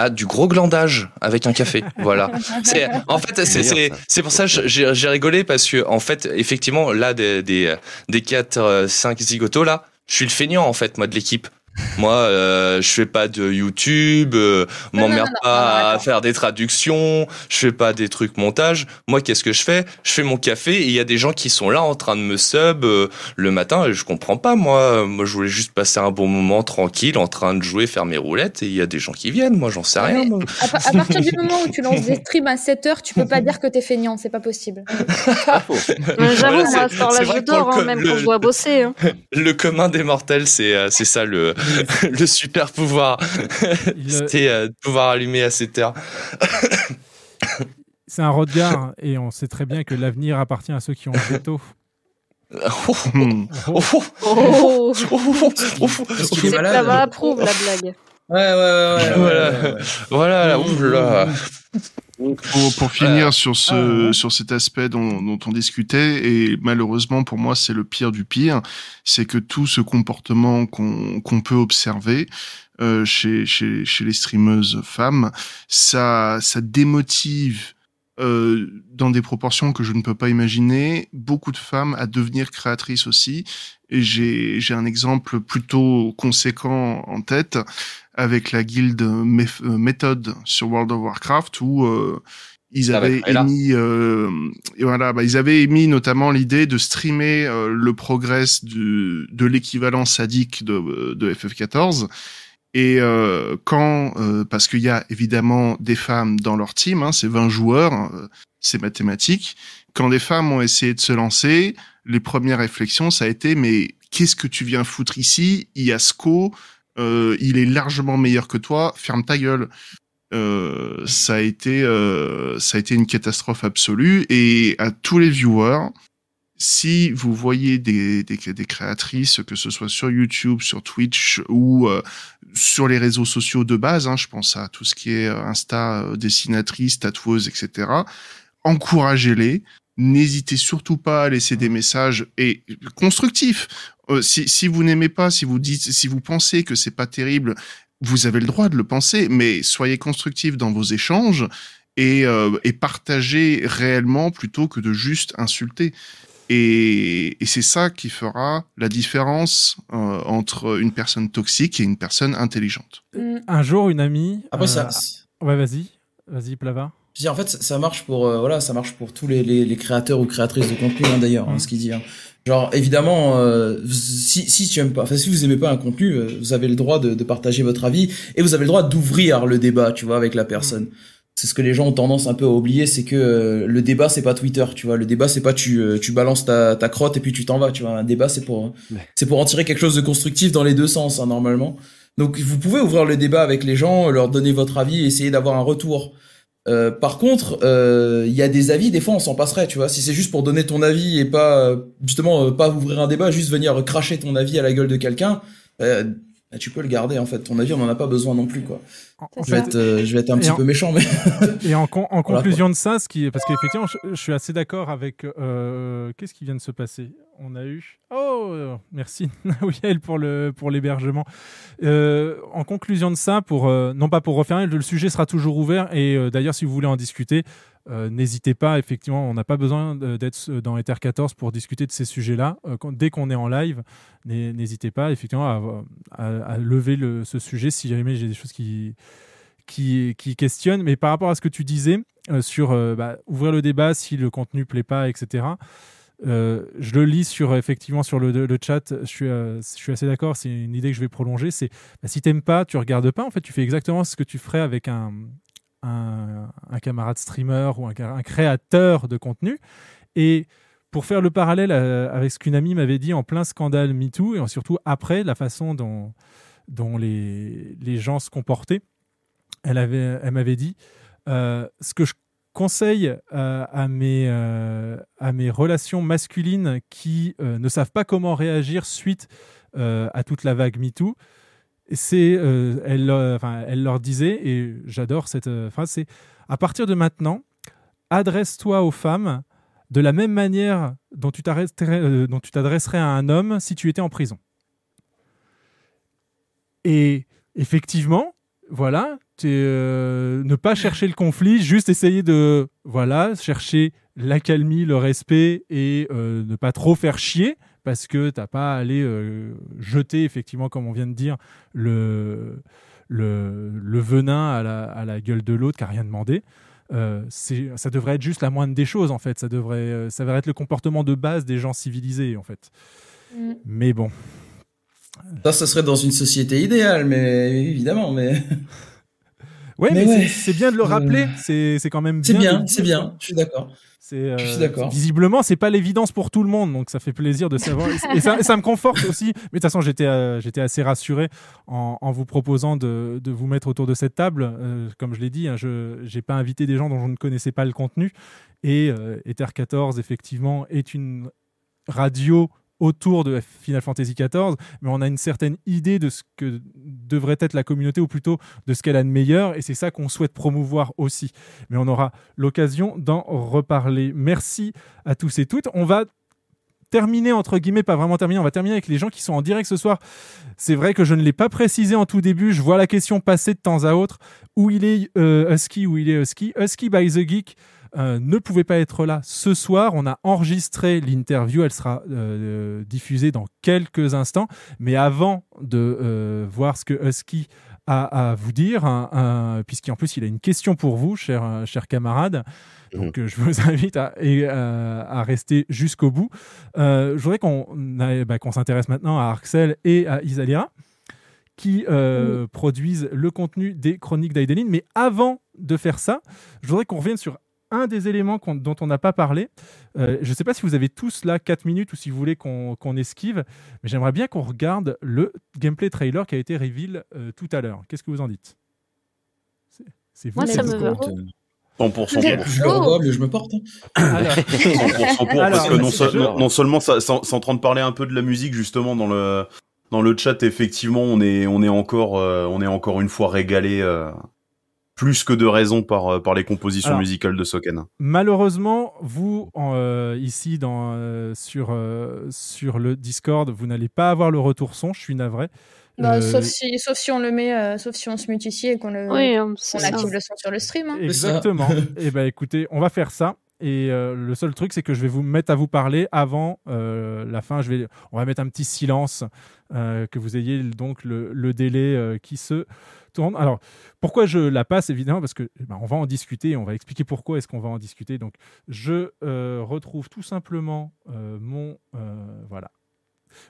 Ah, du gros glandage avec un café. *laughs* voilà. C'est, en fait, c'est, c'est, c'est pour ça que j'ai, j'ai rigolé parce que, en fait, effectivement, là, des, des, des 4, 5 zigotos, là, je suis le feignant, en fait, moi, de l'équipe. Moi, euh, je fais pas de YouTube, euh, m'emmerde non, non, pas non, à faire des traductions, je fais pas des trucs montage. Moi, qu'est-ce que je fais? Je fais mon café et il y a des gens qui sont là en train de me sub euh, le matin et je comprends pas. Moi, moi, je voulais juste passer un bon moment tranquille, en train de jouer, faire mes roulettes et il y a des gens qui viennent. Moi, j'en sais rien. moi. À, pa- à partir du moment où tu lances des *laughs* streams à 7h, tu peux pas dire que t'es feignant, c'est pas possible. Mais *laughs* J'avoue, Voilà, moi, à ce c'est je dors, hein, même le- quand je dois bosser. hein. *laughs* Le commun des mortels, c'est euh, c'est ça le *laughs* le super pouvoir. C'était euh, de pouvoir allumer à 7 heures. C'est un regard et on sait très bien que l'avenir appartient à ceux qui ont le veto. *laughs* Oh. Oh, ça va approuve la blague. Ouais, ouais, ouais. ouais, Voilà, ouais, ouais. voilà, là, ouf là. Pour, pour finir Euh, sur ce sur cet aspect dont, dont on discutait et malheureusement pour moi c'est le pire du pire, c'est que tout ce comportement qu'on qu'on peut observer euh, chez chez chez les streameuses femmes, ça ça démotive euh, dans des proportions que je ne peux pas imaginer. Beaucoup de femmes à devenir créatrices aussi. Et j'ai un exemple plutôt conséquent en tête avec la guilde euh, Method sur World of Warcraft où euh, ils avaient émis euh, et voilà bah, ils avaient émis notamment l'idée de streamer euh, le progress du, de l'équivalent sadique de, de FF14 et euh, quand euh, parce qu'il y a évidemment des femmes dans leur team hein, c'est 20 joueurs euh, c'est mathématique. Quand des femmes ont essayé de se lancer les premières réflexions ça a été mais qu'est-ce que tu viens foutre ici? Il y a Sco euh, il est largement meilleur que toi, ferme ta gueule. Euh, ça a été, euh, ça a été une catastrophe absolue. Et à tous les viewers, si vous voyez des, des, des créatrices, que ce soit sur YouTube, sur Twitch ou euh, sur les réseaux sociaux de base, hein, je pense à tout ce qui est euh, Insta, euh, dessinatrice, tatoueuse, etc. Encouragez-les. N'hésitez surtout pas à laisser des messages et constructifs. Euh, si, si vous n'aimez pas, si vous dites, si vous pensez que c'est pas terrible, vous avez le droit de le penser, mais soyez constructif dans vos échanges et, euh, et partagez réellement plutôt que de juste insulter. Et, et c'est ça qui fera la différence euh, entre une personne toxique et une personne intelligente. Un jour, une amie. Après, ça- Ouais, vas-y. Vas-y, Plava. Je dis, en fait, ça- marche pour euh, voilà, ça marche pour tous les, les, les créateurs ou créatrices de contenu hein, d'ailleurs, hein, ce qu'il dit. hein. Genre évidemment, euh, si si tu aimes pas, enfin si vous aimez pas un contenu, euh, vous avez le droit de, de partager votre avis et vous avez le droit d'ouvrir le débat, tu vois, avec la personne. C'est ce que les gens ont tendance un peu à oublier, c'est que euh, le débat c'est pas Twitter, tu vois. Le débat c'est pas tu euh, tu balances ta, ta crotte et puis tu t'en vas, tu vois. Un débat c'est pour c'est pour en tirer quelque chose de constructif dans les deux sens hein, normalement. Donc vous pouvez ouvrir le débat avec les gens, leur donner votre avis, essayer d'avoir un retour. Euh, par contre, euh, il y a des avis, des fois on s'en passerait, tu vois. Si c'est juste pour donner ton avis et pas euh, justement euh, pas ouvrir un débat, juste venir cracher ton avis à la gueule de quelqu'un, euh, bah, tu peux le garder en fait. Ton avis, on en a pas besoin non plus, quoi. Je vais être, euh, je vais être un Et petit en- peu méchant, mais *laughs* Et en, con- en Voilà, conclusion de ça, ce qui est, parce qu'effectivement, je, je suis assez d'accord avec. euh, Qu'est-ce qui vient de se passer? On a eu. Oh, merci *laughs* Naouiel pour le pour l'hébergement. Euh, en conclusion de ça, pour euh, non pas pour refermer, le sujet sera toujours ouvert. Et euh, d'ailleurs, si vous voulez en discuter, n'hésitez pas. Effectivement, on n'a pas besoin d'être dans Ether 14 pour discuter de ces sujets-là. Dès qu'on est en live, n'hé- n'hésitez pas effectivement à, lever le- ce sujet si jamais j'ai des choses qui qui, qui questionne. Mais par rapport à ce que tu disais sur bah, ouvrir le débat si le contenu plaît pas, etc. euh, je le lis sur effectivement sur le, chat. Je suis, euh, je suis assez d'accord. C'est une idée que je vais prolonger. C'est bah, si t'aimes pas, tu regardes pas. En fait, tu fais exactement ce que tu ferais avec un, camarade streamer ou un, créateur de contenu. Et pour faire le parallèle euh, avec ce qu'une amie m'avait dit en plein scandale MeToo et surtout après la façon dont, les, gens se comportaient, elle, avait, elle m'avait dit ce que je conseille euh, à, mes, euh, à mes relations masculines qui euh, ne savent pas comment réagir suite à toute la vague MeToo, c'est, elle, elle leur disait, et j'adore cette phrase, c'est à partir de maintenant, adresse-toi aux femmes de la même manière dont tu t'adresserais à un homme si tu étais en prison. Et effectivement, voilà, euh, ne pas chercher le conflit, juste essayer de voilà chercher l'accalmie, le respect et euh, ne pas trop faire chier, parce que t'as pas à aller euh, jeter, effectivement, comme on vient de dire, le, le, le venin à la, à la gueule de l'autre qui a rien demandé. Euh, ça devrait être juste la moindre des choses, en fait. Ça devrait, ça devrait être le comportement de base des gens civilisés, en fait. Mm. Mais bon. Ça, ce serait dans une société idéale, mais évidemment, mais. *laughs* Ouais, Mais mais, ouais. c'est- c'est bien de le rappeler. Euh, C'est c'est quand même C'est bien. de bien, c'est bien, je suis d'accord. C'est, Je suis euh, d'accord. Visiblement, c'est pas l'évidence pour tout le monde, donc ça fait plaisir de savoir. et ça, ça me conforte aussi. Mais de toute façon, j'étais, euh, j'étais assez rassuré en, en vous proposant de, de vous mettre autour de cette table. Euh, comme je l'ai dit, hein, je n'ai pas invité des gens dont je ne connaissais pas le contenu. Et euh, Ether 14, effectivement, est une radio autour de Final Fantasy XIV, mais on a une certaine idée de ce que devrait être la communauté, ou plutôt de ce qu'elle a de meilleur, et c'est ça qu'on souhaite promouvoir aussi. Mais on aura l'occasion d'en reparler. Merci à tous et toutes. On va terminer, entre guillemets, pas vraiment terminer, on va terminer avec les gens qui sont en direct ce soir. C'est vrai que je ne l'ai pas précisé en tout début, je vois la question passer de temps à autre, où il est euh, Husky, où il est Husky? Husky by The Geek euh, ne pouvait pas être là ce soir. On a enregistré l'interview, elle sera euh, diffusée dans quelques instants. Mais avant de euh, voir ce que Husky a à vous dire, hein, hein, puisqu'en plus il a une question pour vous, chers euh, chers camarades. Donc euh, je vous *laughs* invite à, et, euh, à rester jusqu'au bout. Euh, je voudrais qu'on bah, qu'on s'intéresse maintenant à Arxel et à Isalira qui euh, produisent le contenu des chroniques d'Aideline. Mais avant de faire ça, je voudrais qu'on revienne sur un des éléments dont on n'a pas parlé. Euh, je ne sais pas si vous avez tous là 4 minutes ou si vous voulez qu'on qu'on esquive, mais j'aimerais bien qu'on regarde le gameplay trailer qui a été reveal euh, tout à l'heure. Qu'est-ce que vous en dites? C'est- C'est vous Moi, qui ça me au va. courant. 100% Plus pour. je le revois, mieux je me porte. Alors. *laughs* 100% pour, Alors, parce que non, c'est se- sûr. non- non seulement ça, c'est en c'est en train de parler un peu de la musique justement dans le dans le chat. Effectivement, on est on est encore euh, on est encore une fois régalé euh, plus que de raison par euh, par les compositions Alors, musicales de Soken. Malheureusement, vous, en, euh, ici dans, euh, sur, euh, sur le Discord, vous n'allez pas avoir le retour son, je suis navré. Bah, Euh, sauf, si, sauf si on le met, euh, sauf si on se mute ici et qu'on le, Oui, hein, ça. active le son sur le stream. hein. Exactement. et ben écoutez, on va faire ça. Et euh, le seul truc, c'est que je vais vous mettre à vous parler avant euh, la fin. Je vais, on va mettre un petit silence, euh, que vous ayez donc le, délai qui se tourne. Alors, pourquoi je la passe Évidemment, parce que eh ben, on va en discuter. On va expliquer pourquoi est-ce qu'on va en discuter. Donc, je retrouve tout simplement mon voilà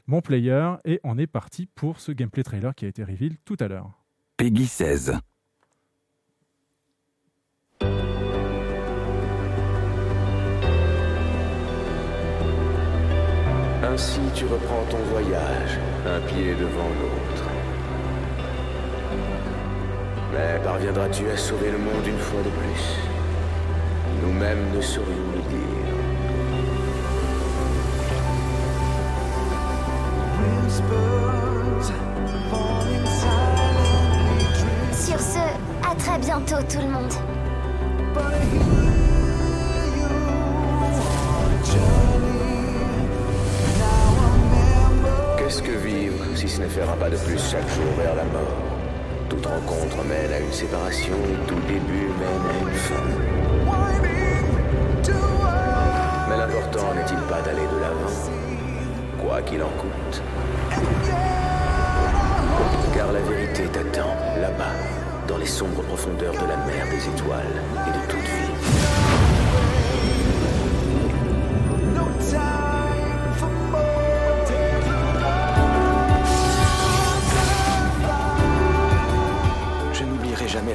mon player et on est parti pour ce gameplay trailer qui a été reveal tout à l'heure. Peggy 16. Ainsi tu reprends ton voyage, un pied devant l'autre. Mais parviendras-tu à sauver le monde une fois de plus? Nous-mêmes ne saurions le dire. Sur ce, à très bientôt tout le monde. Qu'est-ce que vivre si ce n'est faire un pas de plus chaque jour vers la mort Toute rencontre mène à une séparation et tout début mène à une fin. Mais l'important n'est-il pas d'aller de l'avant, quoi qu'il en coûte Car la vérité t'attend là-bas, dans les sombres profondeurs de la mer des étoiles et de toute vie.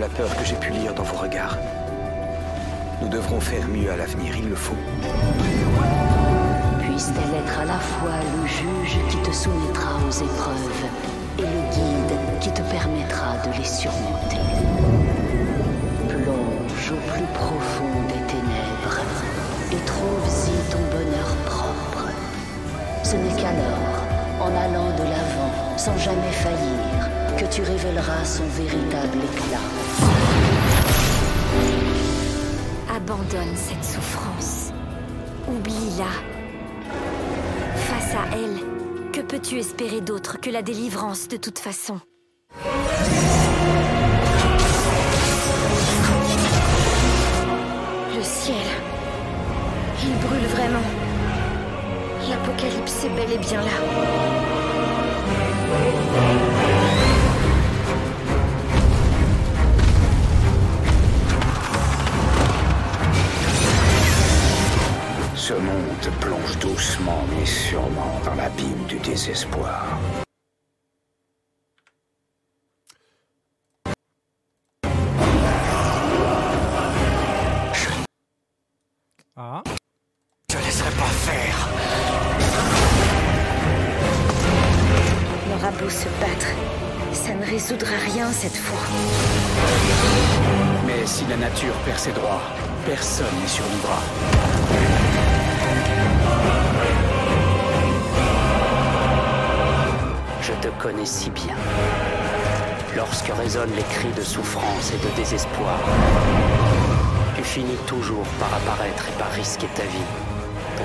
Peur que j'ai pu lire dans vos regards. Nous devrons faire mieux à l'avenir, il le faut. Puisse-t-elle être à la fois le juge qui te soumettra aux épreuves et le guide qui te permettra de les surmonter. Plonge au plus profond des ténèbres et trouve-y ton bonheur propre. Ce n'est qu'alors, en allant de l'avant, sans jamais faillir, que tu révéleras son véritable éclat. Abandonne cette souffrance. Oublie-la. Face à elle, que peux-tu espérer d'autre que la délivrance de toute façon?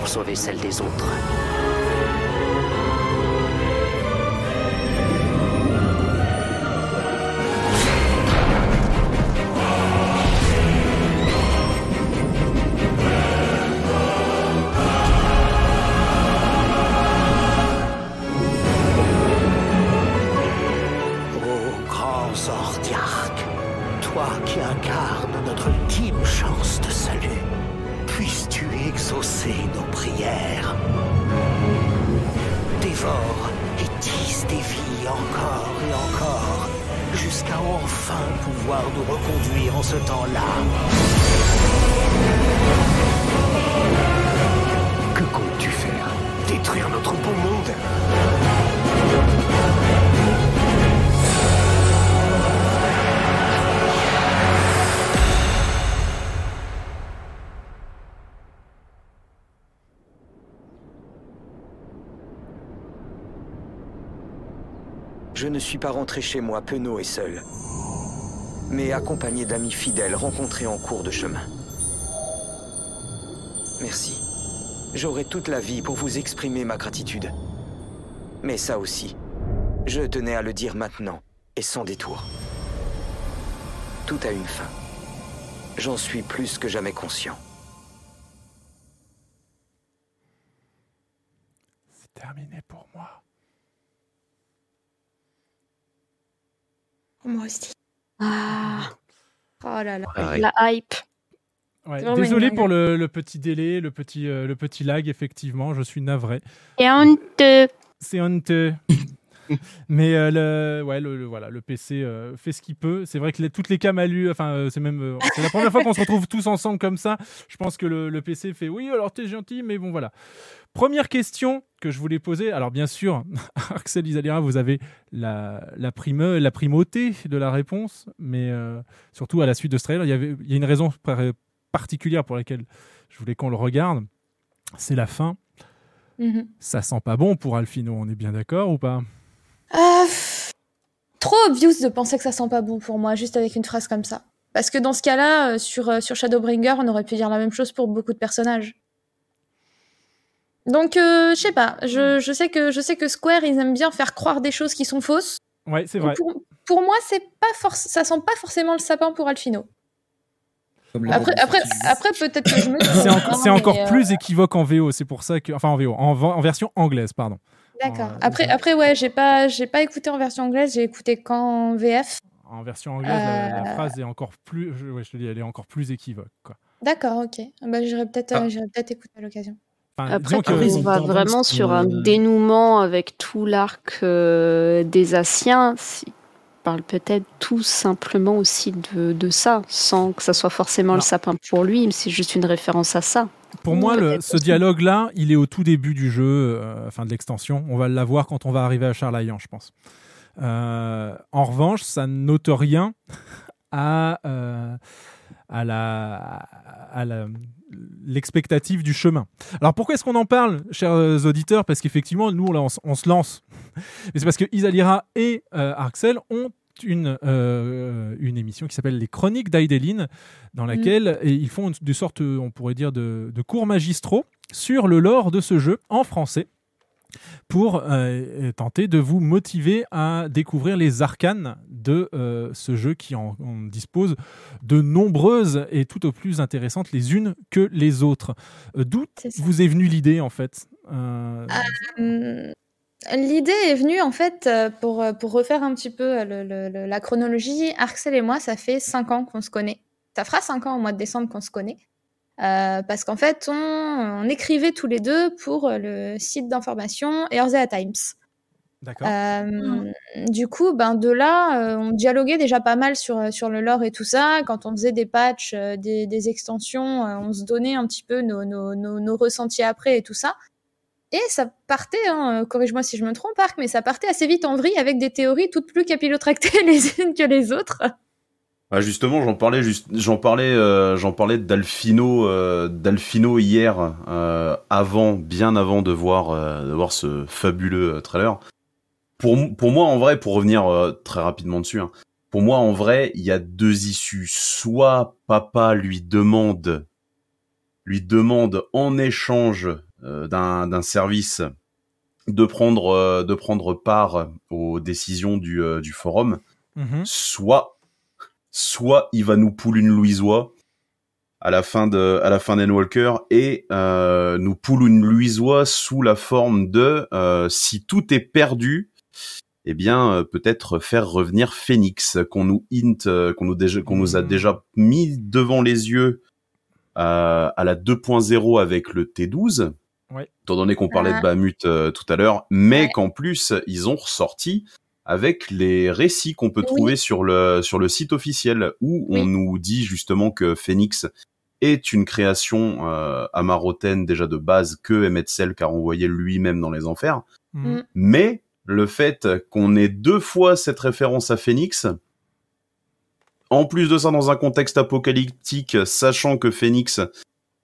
Sauver celle des autres. Suis pas rentré chez moi penaud et seul, mais accompagné d'amis fidèles rencontrés en cours de chemin. Merci. J'aurai toute la vie pour vous exprimer ma gratitude. Mais ça aussi, je tenais à le dire maintenant et sans détour. Tout a une fin. J'en suis plus que jamais conscient. C'est terminé pour moi. Moi aussi. Ah. La hype. Ouais, désolé pour le, le petit délai, le petit, euh, le petit lag, effectivement, je suis navré. Et honteux. C'est honteux. *laughs* Mais euh, le, ouais, le, le- voilà, le PC euh, fait ce qu'il peut. C'est vrai que les- toutes les camalus, enfin, euh, c'est même, euh, c'est la première fois qu'on se retrouve tous ensemble comme ça. Je pense que le, le PC fait oui, alors t'es gentil, mais bon, voilà. Première question que je voulais poser. Alors, bien sûr, *laughs* Axel Isalira, vous avez la, la, prime, la primauté de la réponse, mais euh, surtout à la suite de ce trailer, il y, avait, il y a une raison par- particulière pour laquelle je voulais qu'on le regarde. C'est la fin. Mhm. Ça sent pas bon pour Alfino, on est bien d'accord ou pas? Pff, trop obvious de penser que ça sent pas bon pour moi, juste avec une phrase comme ça. Parce que dans ce cas-là, euh, sur, euh, sur Shadowbringer, on aurait pu dire la même chose pour beaucoup de personnages. Donc, euh, je sais pas. Je, je, sais que, je sais que Square, ils aiment bien faire croire des choses qui sont fausses. Ouais, c'est vrai. Pour, pour moi, c'est pas ça sent pas forcément le sapin pour Alfino. Après, après, après peut-être que je me *coughs* C'est encore, hein, encore euh, plus équivoque en VO, c'est pour ça que. Enfin, en VO, en, version anglaise, pardon. D'accord. Après, après, ouais, j'ai pas, j'ai pas écouté en version anglaise, j'ai écouté qu'en VF. En version anglaise, la, la Euh. phrase est encore plus. Je, ouais, je te dis, elle est encore plus équivoque. Quoi. D'accord, ok. Bah, j'irai peut-être, euh, j'irai peut-être écouter à l'occasion. Enfin, Après, on va vraiment sur un dénouement avec tout l'arc euh, des Asiens, il parle peut-être tout simplement aussi de, de ça, sans que ça soit forcément le sapin pour lui, mais c'est juste une référence à ça. Pour moi, le- ce dialogue-là, il est au tout début du jeu, euh, enfin de l'extension. On va l'avoir quand on va arriver à Charlayan, je pense. Euh, en revanche, ça n'ôte rien *laughs* à, euh, à la, à la- l'expectative du chemin. Alors pourquoi est-ce qu'on en parle, chers auditeurs? Parce qu'effectivement, nous, là, on, se lance. *laughs* Mais c'est parce que Isalira et euh, Arxel ont une, euh, une émission qui s'appelle Les Chroniques d'Aideline, dans Mm. laquelle ils font une- des sortes, on pourrait dire, de, de cours magistraux sur le lore de ce jeu en français pour euh, tenter de vous motiver à découvrir les arcanes de euh, ce jeu qui en, en dispose de nombreuses et tout au plus intéressantes les unes que les autres. Euh, D'où vous est venue l'idée en fait Euh, L'idée est venue en fait euh, pour, euh, pour refaire un petit peu euh, le- le- le- la chronologie. Arxel et moi, ça fait 5 ans qu'on se connaît. Ça fera 5 ans au mois de décembre qu'on se connaît. Euh, parce qu'en fait, on, on écrivait tous les deux pour euh, le site d'information Erzea Times. D'accord. Euh, Du coup, ben de là, euh, on dialoguait déjà pas mal sur, sur le lore et tout ça. Quand on faisait des patchs, des, des extensions, on se donnait un petit peu nos, nos, nos, nos ressentis après et tout ça. Et ça partait, hein, corrige-moi si je me trompe, Arc, mais ça partait assez vite en vrille avec des théories toutes plus capillotractées *laughs* les unes que les autres. Bah justement, j'en parlais juste, j'en parlais, euh, j'en parlais d'Alfino, euh, d'Alfino hier, euh, avant, bien avant de voir, euh, de voir ce fabuleux euh, trailer. Pour pour moi, en vrai, pour revenir euh, très rapidement dessus, hein, pour moi, en vrai, il y a deux issues. Soit papa lui demande, lui demande en échange euh, d'un d'un service de prendre euh, de prendre part aux décisions du euh, du forum Mhm. soit soit il va nous poule une Louisois à la fin de à la fin d'Endwalker et euh, nous poule une Louisois sous la forme de euh, si tout est perdu eh bien euh, peut-être faire revenir Phoenix qu'on nous hint euh, qu'on nous déjà qu'on nous a déjà mis devant les yeux euh, à la 2.0 avec le T12 Ouais. étant donné qu'on parlait Ah. de Bahamut euh, tout à l'heure, mais qu'en plus ils ont ressorti avec les récits qu'on peut Oui. trouver sur le sur le site officiel où on nous dit justement que Phoenix est une création euh, amarotène déjà de base que Emmett Selk a envoyé lui-même dans les enfers, Mhm. mais le fait qu'on ait deux fois cette référence à Phoenix, en plus de ça dans un contexte apocalyptique, sachant que Phoenix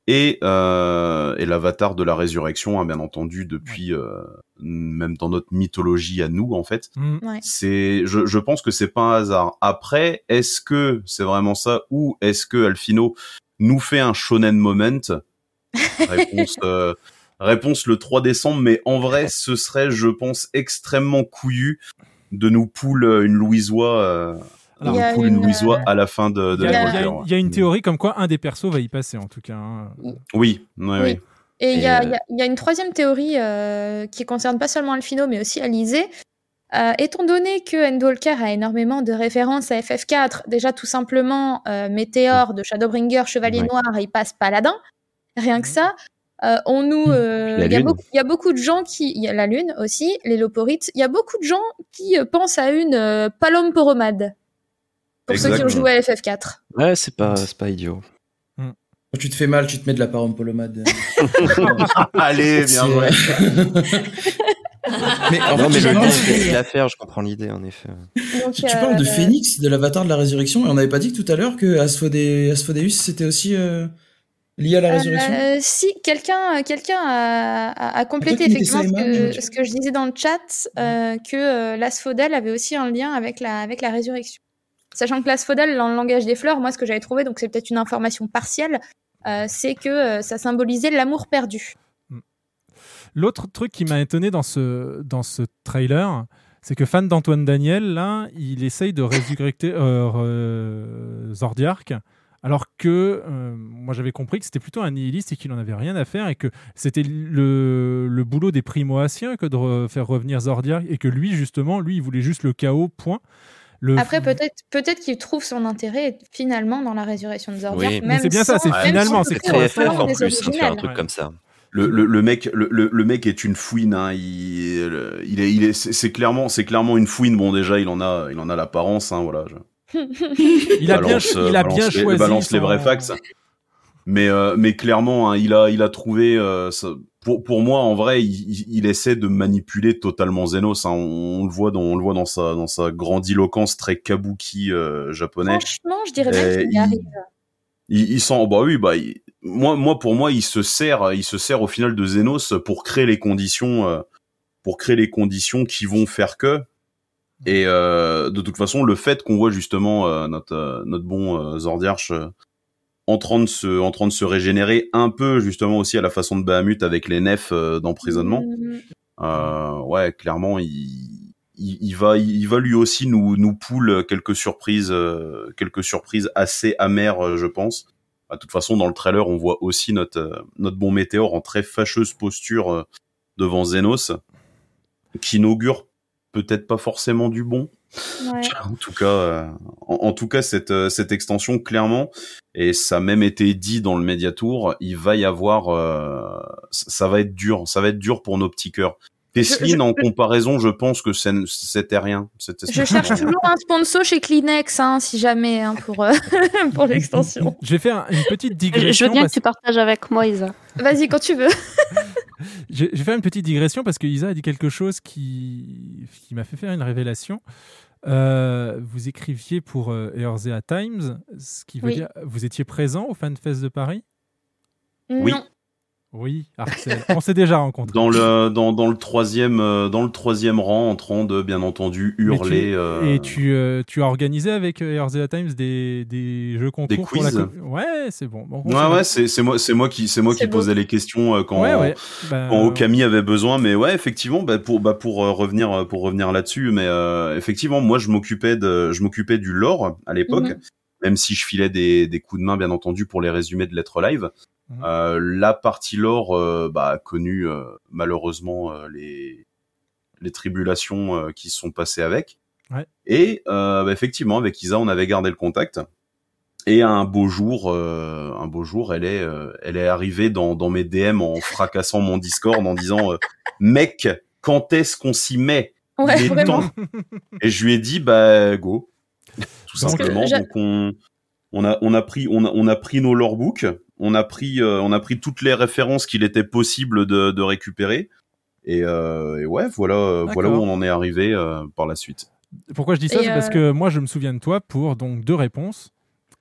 est, euh, est l'avatar de la résurrection, hein, bien entendu, depuis euh, même dans notre mythologie à nous, en fait. Mm. Ouais. C'est, je, je pense que c'est pas un hasard. Après, est-ce que c'est vraiment ça ou est-ce que Alfino nous fait un shonen moment? *laughs* Réponse, euh, réponse le 3 décembre, mais en vrai, ce serait, je pense, extrêmement couillu de nous poule une Louisois, euh, Alors, Il y a une Louisois à la fin de, de Il y, a, il y a Walker, une- ouais. il y a une théorie comme quoi un des persos va y passer en tout cas. hein. Oui, oui, oui. Et il y, a- a une troisième théorie euh, qui concerne pas seulement Alfino, mais aussi Alizé. Euh, étant donné que Endwalker a énormément de références à FF4, déjà tout simplement euh, Météor de Shadowbringer, Chevalier Ouais. Noir, il passe Paladin, rien que ça. Euh, on nous, euh, La il y a Lune. beaucoup- de gens qui, il y a la Lune aussi, les Loporites, il y a beaucoup de gens qui euh, pensent à une euh, Palom Poromade. Pour ceux qui ont joué à FF4. Ouais, c'est pas, c'est pas idiot. Quand tu te fais mal, tu te mets de la parompolomade. *laughs* Allez, bien joué. *laughs* Mais en non, fait, mais le temps, c'est l'affaire, je comprends l'idée, en effet. Donc, Tu, parles de euh, Phoenix, de l'avatar de la résurrection, et on n'avait pas dit tout à l'heure que Asphodé- Asphodéus c'était aussi euh, lié à la résurrection Euh, si quelqu'un quelqu'un a, a- a complété effectivement ce que, Emma, ce que je disais dans le chat, euh, que euh, l'asphodèle avait aussi un lien avec la, avec la résurrection. Sachant que l'asphodèle, dans le langage des fleurs, moi ce que j'avais trouvé, donc c'est peut-être une information partielle, euh, c'est que euh, ça symbolisait l'amour perdu. L'autre truc qui m'a étonné dans ce, dans ce trailer, c'est que fan d'Antoine Daniel, là, il essaye de résurrecter euh, euh, alors que moi j'avais compris que c'était plutôt un nihiliste et qu'il en avait rien à faire et que c'était le, le boulot des primo-anciens que de re- faire revenir Zordiark et que lui, justement, lui, il voulait juste le chaos, point. Le, Après, peut-être peut-être qu'il trouve son intérêt finalement dans la résurrection de Zordiark. Oui, c'est bien ça, sans- c'est même finalement, c'est très formes en plus, hein, de faire un truc comme ça. Le, le, le mec, le, le, le mec est une fouine. Hein. Il, il est, il est, c'est c'est clairement, c'est clairement une fouine. Bon, déjà, il en a, il en a l'apparence. Hein, voilà. je- *laughs* Il a bien, balance, il a balance bien les, choisi. balance les son- vrais facts. *laughs* Mais, euh, mais clairement, hein, il a, il a trouvé. euh, ça- pour, pour moi, en vrai, il, il- essaie de manipuler totalement Zenos. Hein. On, on le voit dans, on le voit dans sa, dans sa grandiloquence très kabuki euh, japonais. Franchement, je dirais même qu'il il- arrive. il, il sent, bah oui, bah il- moi, moi pour moi, il se sert, il se sert au final de Zenos pour créer les conditions, euh, pour créer les conditions qui vont faire que. Et euh, de toute façon, le fait qu'on voit justement euh, notre euh, notre bon euh, Zordiarch en train de se en train de se régénérer un peu justement aussi à la façon de Bahamut avec les nefs euh, d'emprisonnement. Euh, ouais, clairement, il, il, il va, il va lui aussi nous, nous poule quelques surprises, euh, quelques surprises assez amères, euh, je pense. Bah, De toute façon, dans le trailer, on voit aussi notre, notre bon météore en très fâcheuse posture devant Zenos, qui inaugure peut-être pas forcément du bon. Ouais. En tout cas, euh, en, en tout cas, cette, euh, cette extension, clairement, et ça a même été dit dans le Mediatour, il va y avoir, euh, ça va être dur, ça va être dur pour nos petits cœurs. Tesline, je- en comparaison, je pense que c'était rien. Je cherche toujours un sponsor chez Kleenex, hein, si jamais, hein, pour, euh, *laughs* pour l'extension. Je vais faire une petite Je, digression. je veux bien parce- que tu partages avec moi, Isa. Vas-y, quand tu veux. J'ai j'ai fait une petite digression parce que Isa a dit quelque chose qui, qui m'a fait faire une révélation. Euh, vous écriviez pour euh, Eorzea Times, ce qui veut Oui. dire vous étiez présent au FanFest de Paris? Oui. Non. Oui, Arcel. On s'est déjà rencontrés. Dans le dans, dans le troisième euh, dans le troisième rang, en train de bien entendu Mais tu- hurler. euh, Et tu, euh, tu as organisé avec euh, Eorzea Times des, des jeux concours Des pour la quiz. Ouais, c'est bon. Bon, on Ouais, ouais, c'est c'est moi, c'est moi qui, c'est moi qui beau. posais les questions euh, quand, Ouais, ouais. Bah, quand Okami avait besoin. Mais ouais, effectivement, bah, pour, bah, pour euh, revenir, euh, pour revenir là-dessus, mais euh, effectivement, moi, je m'occupais de, je m'occupais du lore à l'époque, Mhm. même si je filais des, des coups de main, bien entendu, pour les résumés de lettres live. Euh, la partie lore, euh, bah, a connu euh, malheureusement euh, les, les tribulations euh, qui se sont passées avec. Ouais. Et euh, bah, effectivement, avec Isa, on avait gardé le contact. Et un beau jour, euh, un beau jour, elle est, euh, elle est arrivée dans, dans mes DM en *laughs* fracassant mon Discord en disant euh, "Mec, quand est-ce qu'on s'y met? Ouais, Il est vraiment. temps." *laughs* Et je lui ai dit "Bah go." Tout Parce simplement. Donc on, on a, on a pris, on a, on a pris nos lorebooks, on a pris, euh, on a pris toutes les références qu'il était possible de, de récupérer. Et, euh, et ouais, voilà, euh, voilà où on en est arrivé euh, par la suite. Pourquoi je dis ça? C'est parce que moi, je me souviens de toi pour donc deux réponses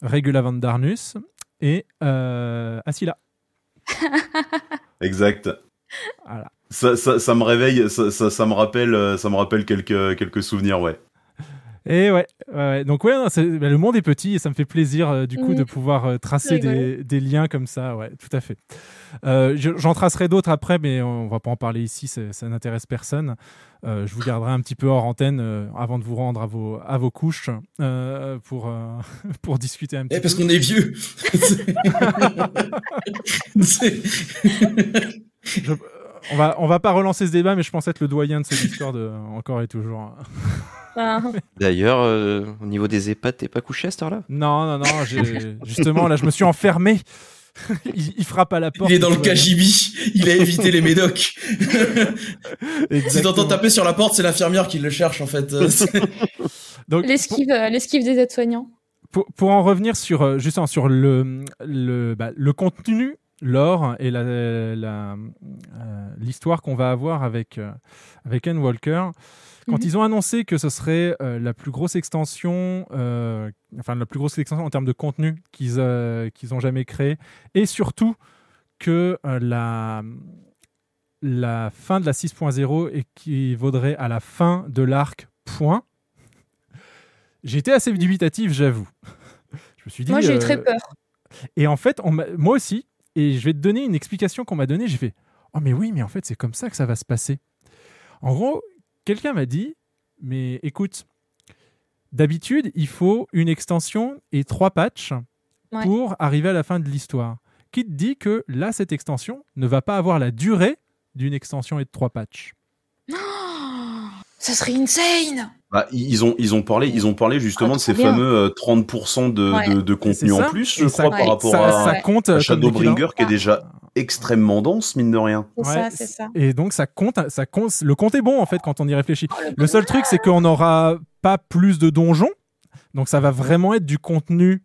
Regula van Darnus et euh, Asila. *laughs* Exact. Voilà. Ça, ça, ça me réveille, ça, ça, ça me rappelle, ça me rappelle quelques, quelques souvenirs, ouais. Et ouais, donc ouais, non, bah, le monde est petit et ça me fait plaisir euh, du coup de pouvoir euh, tracer des, liens comme ça, ouais, tout à fait. Euh, je- J'en tracerai d'autres après, mais on va pas en parler ici, ça n'intéresse personne. Euh, je vous garderai un petit peu hors antenne euh, avant de vous rendre à vos, à vos couches euh, pour, euh, *laughs* pour discuter un petit Eh, parce qu'on est vieux. *laughs* Je- on va, on va pas relancer ce débat, mais je pense être le doyen de ce Discord euh, encore et toujours. Ah. D'ailleurs, euh, au niveau des EHPAD, t'es pas couché à cette heure-là? Non, non, non, j'ai- justement, là, je me suis enfermé. *laughs* il, il frappe à la porte. Il est dans le bien. KGB, il a évité les médocs. *laughs* si t'entends taper sur la porte, c'est l'infirmière qui le cherche en fait. Euh, c'est- *laughs* Donc, L'esquive euh, l'esquive des aides-soignants. pour, pour en revenir sur euh, justement sur le le, bah, le contenu, l'or et la la, euh, l'histoire qu'on va avoir avec euh, avec Anne Walker. Quand Mhm. ils ont annoncé que ce serait euh, la plus grosse extension, euh, enfin la plus grosse extension en termes de contenu qu'ils euh, qu'ils ont jamais créé, et surtout que euh, la la fin de la 6.0 équivaudrait à la fin de l'arc point. J'étais assez dubitatif, j'avoue. *laughs* Je me suis dit. Moi, j'ai eu très peur. Et en fait, on moi aussi, et je vais te donner une explication qu'on m'a donnée. J'ai fait Oh, mais oui, mais en fait, c'est comme ça que ça va se passer. En gros, quelqu'un m'a dit Mais écoute, d'habitude, il faut une extension et trois patchs Ouais. pour arriver à la fin de l'histoire. Qui te dit que là, cette extension ne va pas avoir la durée d'une extension et de trois patchs? *gasps* Ça serait insane Bah, ils ont, ils ont parlé, ils ont parlé justement de ces bien. fameux euh, 30% de, Ouais. de, de contenu en plus, Et je ça- crois, par rapport ça- à, ça compte, à euh, Shadowbringer, qui est déjà extrêmement dense, mine de rien. C'est Ouais, ça, c'est ça. Et donc ça compte, ça compte, le compte est bon en fait quand on y réfléchit. le seul truc c'est qu'on n'aura pas plus de donjons, donc ça va vraiment être du contenu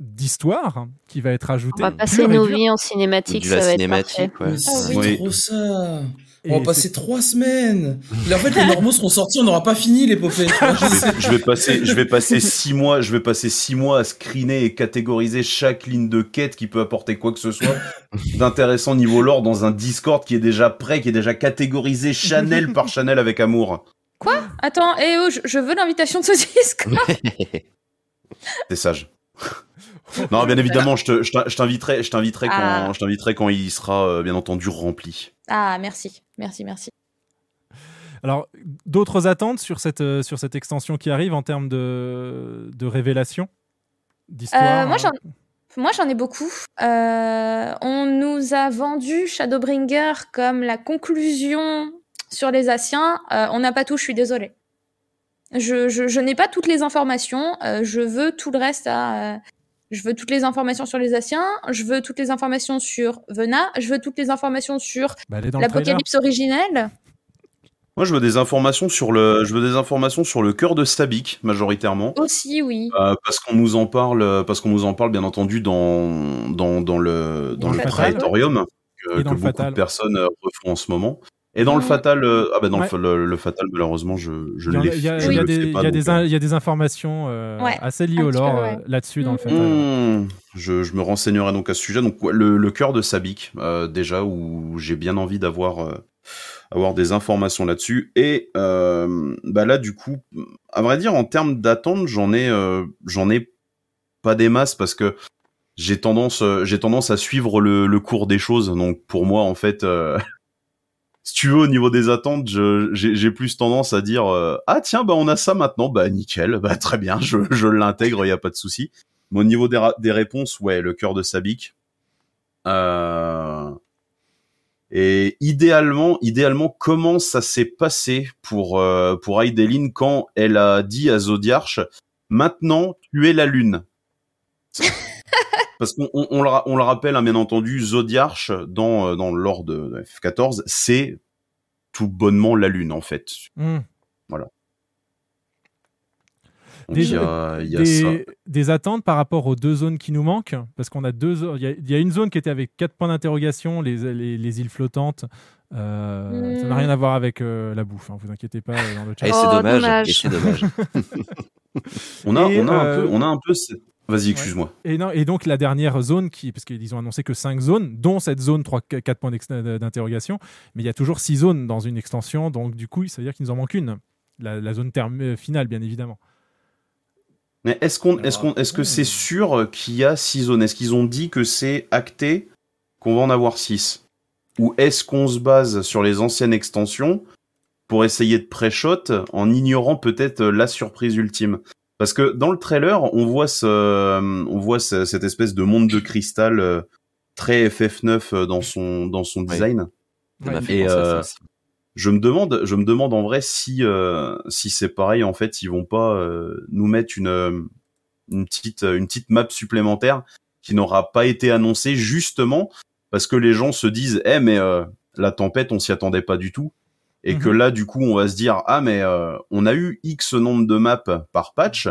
d'histoire qui va être On ajouté. va plus passer nos vies en cinématique, De ça va être cinématique, parfait. ouais. Ah oui, Oui. trop ça. On va passer trois semaines. Et en fait, les normaux seront sortis, on n'aura pas fini l'épopée. je, vais, je vais passer, je vais passer six mois, je vais passer six mois à screener et catégoriser chaque ligne de quête qui peut apporter quoi que ce soit d'intéressant niveau lore dans un Discord qui est déjà prêt, qui est déjà catégorisé Chanel par Chanel avec amour. Quoi? Attends, eh oh, je, je veux l'invitation de ce disque. *laughs* C'est sage. non, bien évidemment, je t'inviterai, je t'inviterai quand, Ah. je t'inviterai quand il sera euh, bien entendu rempli. Ah, merci, merci, merci. Alors d'autres attentes sur cette euh, sur cette extension qui arrive en termes de de révélation d'histoire. Euh, moi, hein. j'en... Moi, j'en ai beaucoup. Euh, on nous a vendu Shadowbringer comme la conclusion sur les Asiens. Euh, on n'a pas tout, je suis désolée. Je, je, je n'ai pas toutes les informations. euh, je veux tout le reste à. Euh, je veux toutes les informations sur les Asiens. Je veux toutes les informations sur Vena. Je veux toutes les informations sur Bah, l'apocalypse originelle. Moi, je veux des informations sur le, je veux des informations sur le cœur de Stabik majoritairement. Aussi, oui. Euh, parce qu'on nous en parle, euh, parce qu'on nous en parle bien entendu dans dans, dans le dans Dans le le Fatal, Praetorium. que, dans que le beaucoup Fatal. de personnes euh, refont en ce moment. Et dans le. Fatal, euh, ah ben dans le Ouais. fa- le, le Fatal, malheureusement, je, je Il y, ne en a- l'ai il y a- il y a des, fais il pas. y a des donc, in- il y a des informations euh, Ouais, assez liées au lore ouais. euh, là-dessus dans le. Fatal. Hmm, je, je me renseignerai donc à ce sujet. Donc le, le cœur de Sabik, euh, déjà où j'ai bien envie d'avoir euh, avoir des informations là-dessus. Et euh, bah là du coup, à vrai dire en termes d'attente, j'en ai euh, j'en ai pas des masses parce que j'ai tendance j'ai tendance à suivre le, le cours des choses. Donc pour moi en fait. Si tu veux, au niveau des attentes, j'ai plus tendance à dire euh, ah tiens bah on a ça maintenant bah nickel *laughs* bah très bien je, je l'intègre y a pas de souci. Mais au niveau des, des réponses ouais le cœur de Sabik. Euh... Et idéalement, idéalement, comment ça s'est passé pour euh, pour Aideline quand elle a dit à Zodiarch maintenant tu es la lune. Parce qu'on on, on le, ra- on le rappelle, hein, bien entendu, Zodiarch dans euh, dans l'ordre de, de F14, c'est tout bonnement la lune en fait. Mm. Voilà. Donc, Des, il y a, il y a des- ça. des attentes par rapport aux deux zones qui nous manquent, parce qu'on a deux il y, a- il y a une zone qui était avec quatre points d'interrogation, les, les, les îles flottantes. Euh, Ça n'a Mm. rien à voir avec euh, la bouffe, hein, vous inquiétez pas euh, dans le chat. Et c'est dommage, et c'est dommage. On a, Et, on a un peu, on a un peu. cette- Vas-y, excuse-moi. Et, non, et donc la dernière zone, qui, parce qu'ils ont annoncé que 5 zones, dont cette zone 3, 4 points d'ex- d'interrogation, mais il y a toujours 6 zones dans une extension, donc du coup, ça veut dire qu'il nous en manque une. La, la zone terme, euh, finale, bien évidemment. Mais est-ce qu'on, est-ce qu'on, est-ce que c'est sûr qu'il y a six zones? Est-ce qu'ils ont dit que c'est acté qu'on va en avoir six? Ou est-ce qu'on se base sur les anciennes extensions pour essayer de pré-shot en ignorant peut-être la surprise ultime? Parce que dans le trailer, on voit ce, on voit ce- cette espèce de monde de cristal euh, très FF9 euh, dans son, dans son design. Et euh, je me demande, je me demande en vrai si euh, si c'est pareil en fait, ils vont pas euh, nous mettre une euh, une petite une petite map supplémentaire qui n'aura pas été annoncée justement parce que les gens se disent eh mais euh, la tempête on s'y attendait pas du tout et que là du coup on va se dire ah mais euh, on a eu x nombre de maps par patch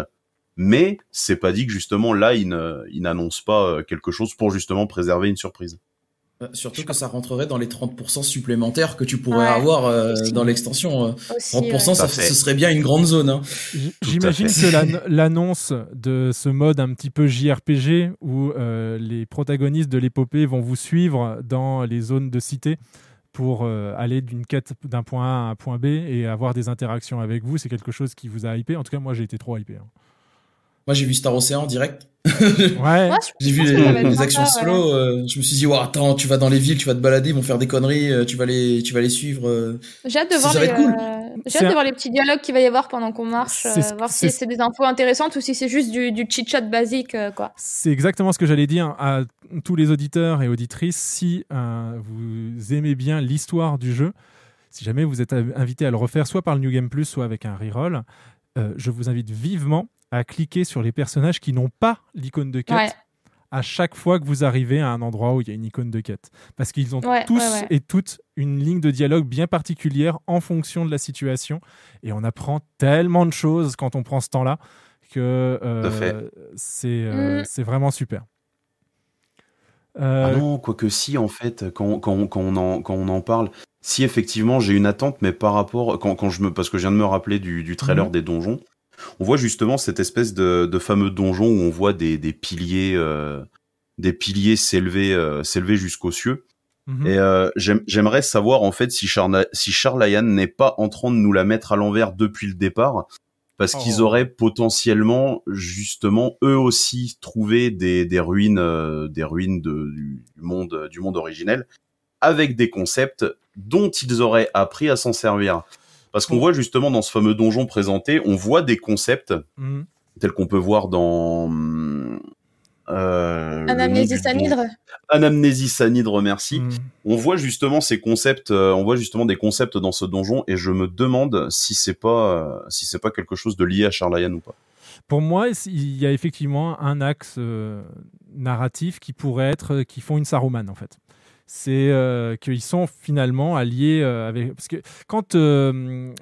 mais c'est pas dit que justement là ils n'annoncent pas euh, quelque chose pour justement préserver une surprise. Euh, Surtout que ça rentrerait dans les 30% supplémentaires que tu pourrais Ouais, avoir euh, dans l'extension. euh. Aussi, 30%, ouais. ça, Tout à fait. ce serait bien une grande zone. hein. J'imagine que l'an- l'annonce de ce mode un petit peu JRPG où euh, les protagonistes de l'épopée vont vous suivre dans les zones de cité pour euh, aller d'une quête d'un point A à un point B et avoir des interactions avec vous, c'est quelque chose qui vous a hypé. En tout cas, moi, j'ai été trop hypé. hein. Moi, j'ai vu Star Ocean en direct. Ouais. *laughs* J'ai vu les, actions ouais. solo. euh, je me suis dit, ouais, attends, tu vas dans les villes, tu vas te balader, ils vont faire des conneries, euh, tu vas les, tu vas les suivre. euh. J'ai hâte de voir ça les, va être cool. euh, j'ai hâte de voir les petits dialogues qu'il va y avoir pendant qu'on marche, euh, voir c'est si ce- c'est des infos intéressantes ou si c'est juste du, du chit-chat basique, euh, quoi. C'est exactement ce que j'allais dire à tous les auditeurs et auditrices. Si euh, vous aimez bien l'histoire du jeu, si jamais vous êtes invité à le refaire, soit par le New Game Plus, soit avec un reroll, euh, je vous invite vivement à cliquer sur les personnages qui n'ont pas l'icône de quête. Ouais. À chaque fois que vous arrivez à un endroit où il y a une icône de quête. Parce qu'ils ont Ouais, tous ouais, ouais. et toutes une ligne de dialogue bien particulière en fonction de la situation. Et on apprend tellement de choses quand on prend ce temps-là que euh, c'est euh, Mm. c'est vraiment super. Euh, Ah non, quoique si, en fait, quand, quand, quand, on en, quand on en parle, si effectivement j'ai une attente, mais par rapport, quand, quand je me, parce que je viens de me rappeler du, du trailer Mhm. des donjons, on voit justement cette espèce de, de fameux donjon où on voit des, des piliers, euh, des piliers s'élever, euh, s'élever jusqu'aux cieux. Mhm. Et euh, j'aime- j'aimerais savoir en fait si Charna, si Charlayan n'est pas en train de nous la mettre à l'envers depuis le départ, parce qu'ils Oh. auraient potentiellement justement eux aussi trouvé des, des ruines, des ruines de, du monde, du monde originel, avec des concepts dont ils auraient appris à s'en servir. Parce qu'on voit justement dans ce fameux donjon présenté, on voit des concepts Mhm. tels qu'on peut voir dans euh, le nom Anamnésis du anhydre. don- Anamnésis anhydre, merci. Mhm. On voit justement ces concepts, euh, on voit justement des concepts dans ce donjon, et je me demande si c'est pas, euh, si c'est pas quelque chose de lié à Charlayan ou pas. Pour moi, il y a effectivement un axe euh, narratif qui pourrait être, euh, qui font une Saruman en fait. C'est euh, qu'ils sont finalement alliés euh, avec. Parce que quand euh,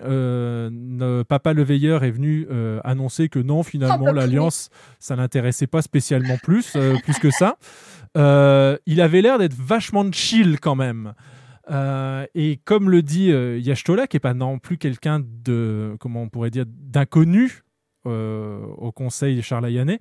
ne- Papa le Veilleur est venu annoncer que non, finalement, Oh, l'Alliance, ça l'intéressait pas spécialement plus, *laughs* plus que ça, il avait l'air d'être vachement chill quand même. Euh, et comme le dit euh, Yashtola, qui est pas non plus quelqu'un de, comment on pourrait dire, d'inconnu euh, au Conseil charlayanais,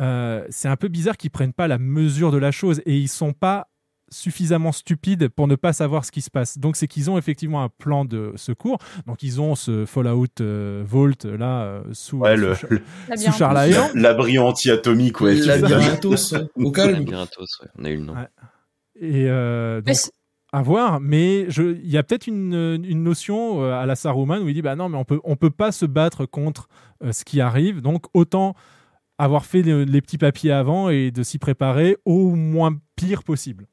c'est un peu bizarre qu'ils prennent pas la mesure de la chose et ils sont pas suffisamment stupides pour ne pas savoir ce qui se passe. Donc c'est qu'ils ont effectivement un plan de secours. Donc ils ont ce Fallout euh, Vault là euh, sous, Ouais, sous le- sous Charlayan. *laughs* L'abri anti-atomique, ouais. Labyrinthoz, ouais. au calme. Labyrinthoz, ouais, on a eu le nom. Ouais. Et euh, donc, à voir, mais il y a peut-être une, une notion euh, à la Saruman où il dit bah non, mais on peut, on peut pas se battre contre euh, ce qui arrive, donc autant avoir fait les, les petits papiers avant et de s'y préparer au moins pire possible.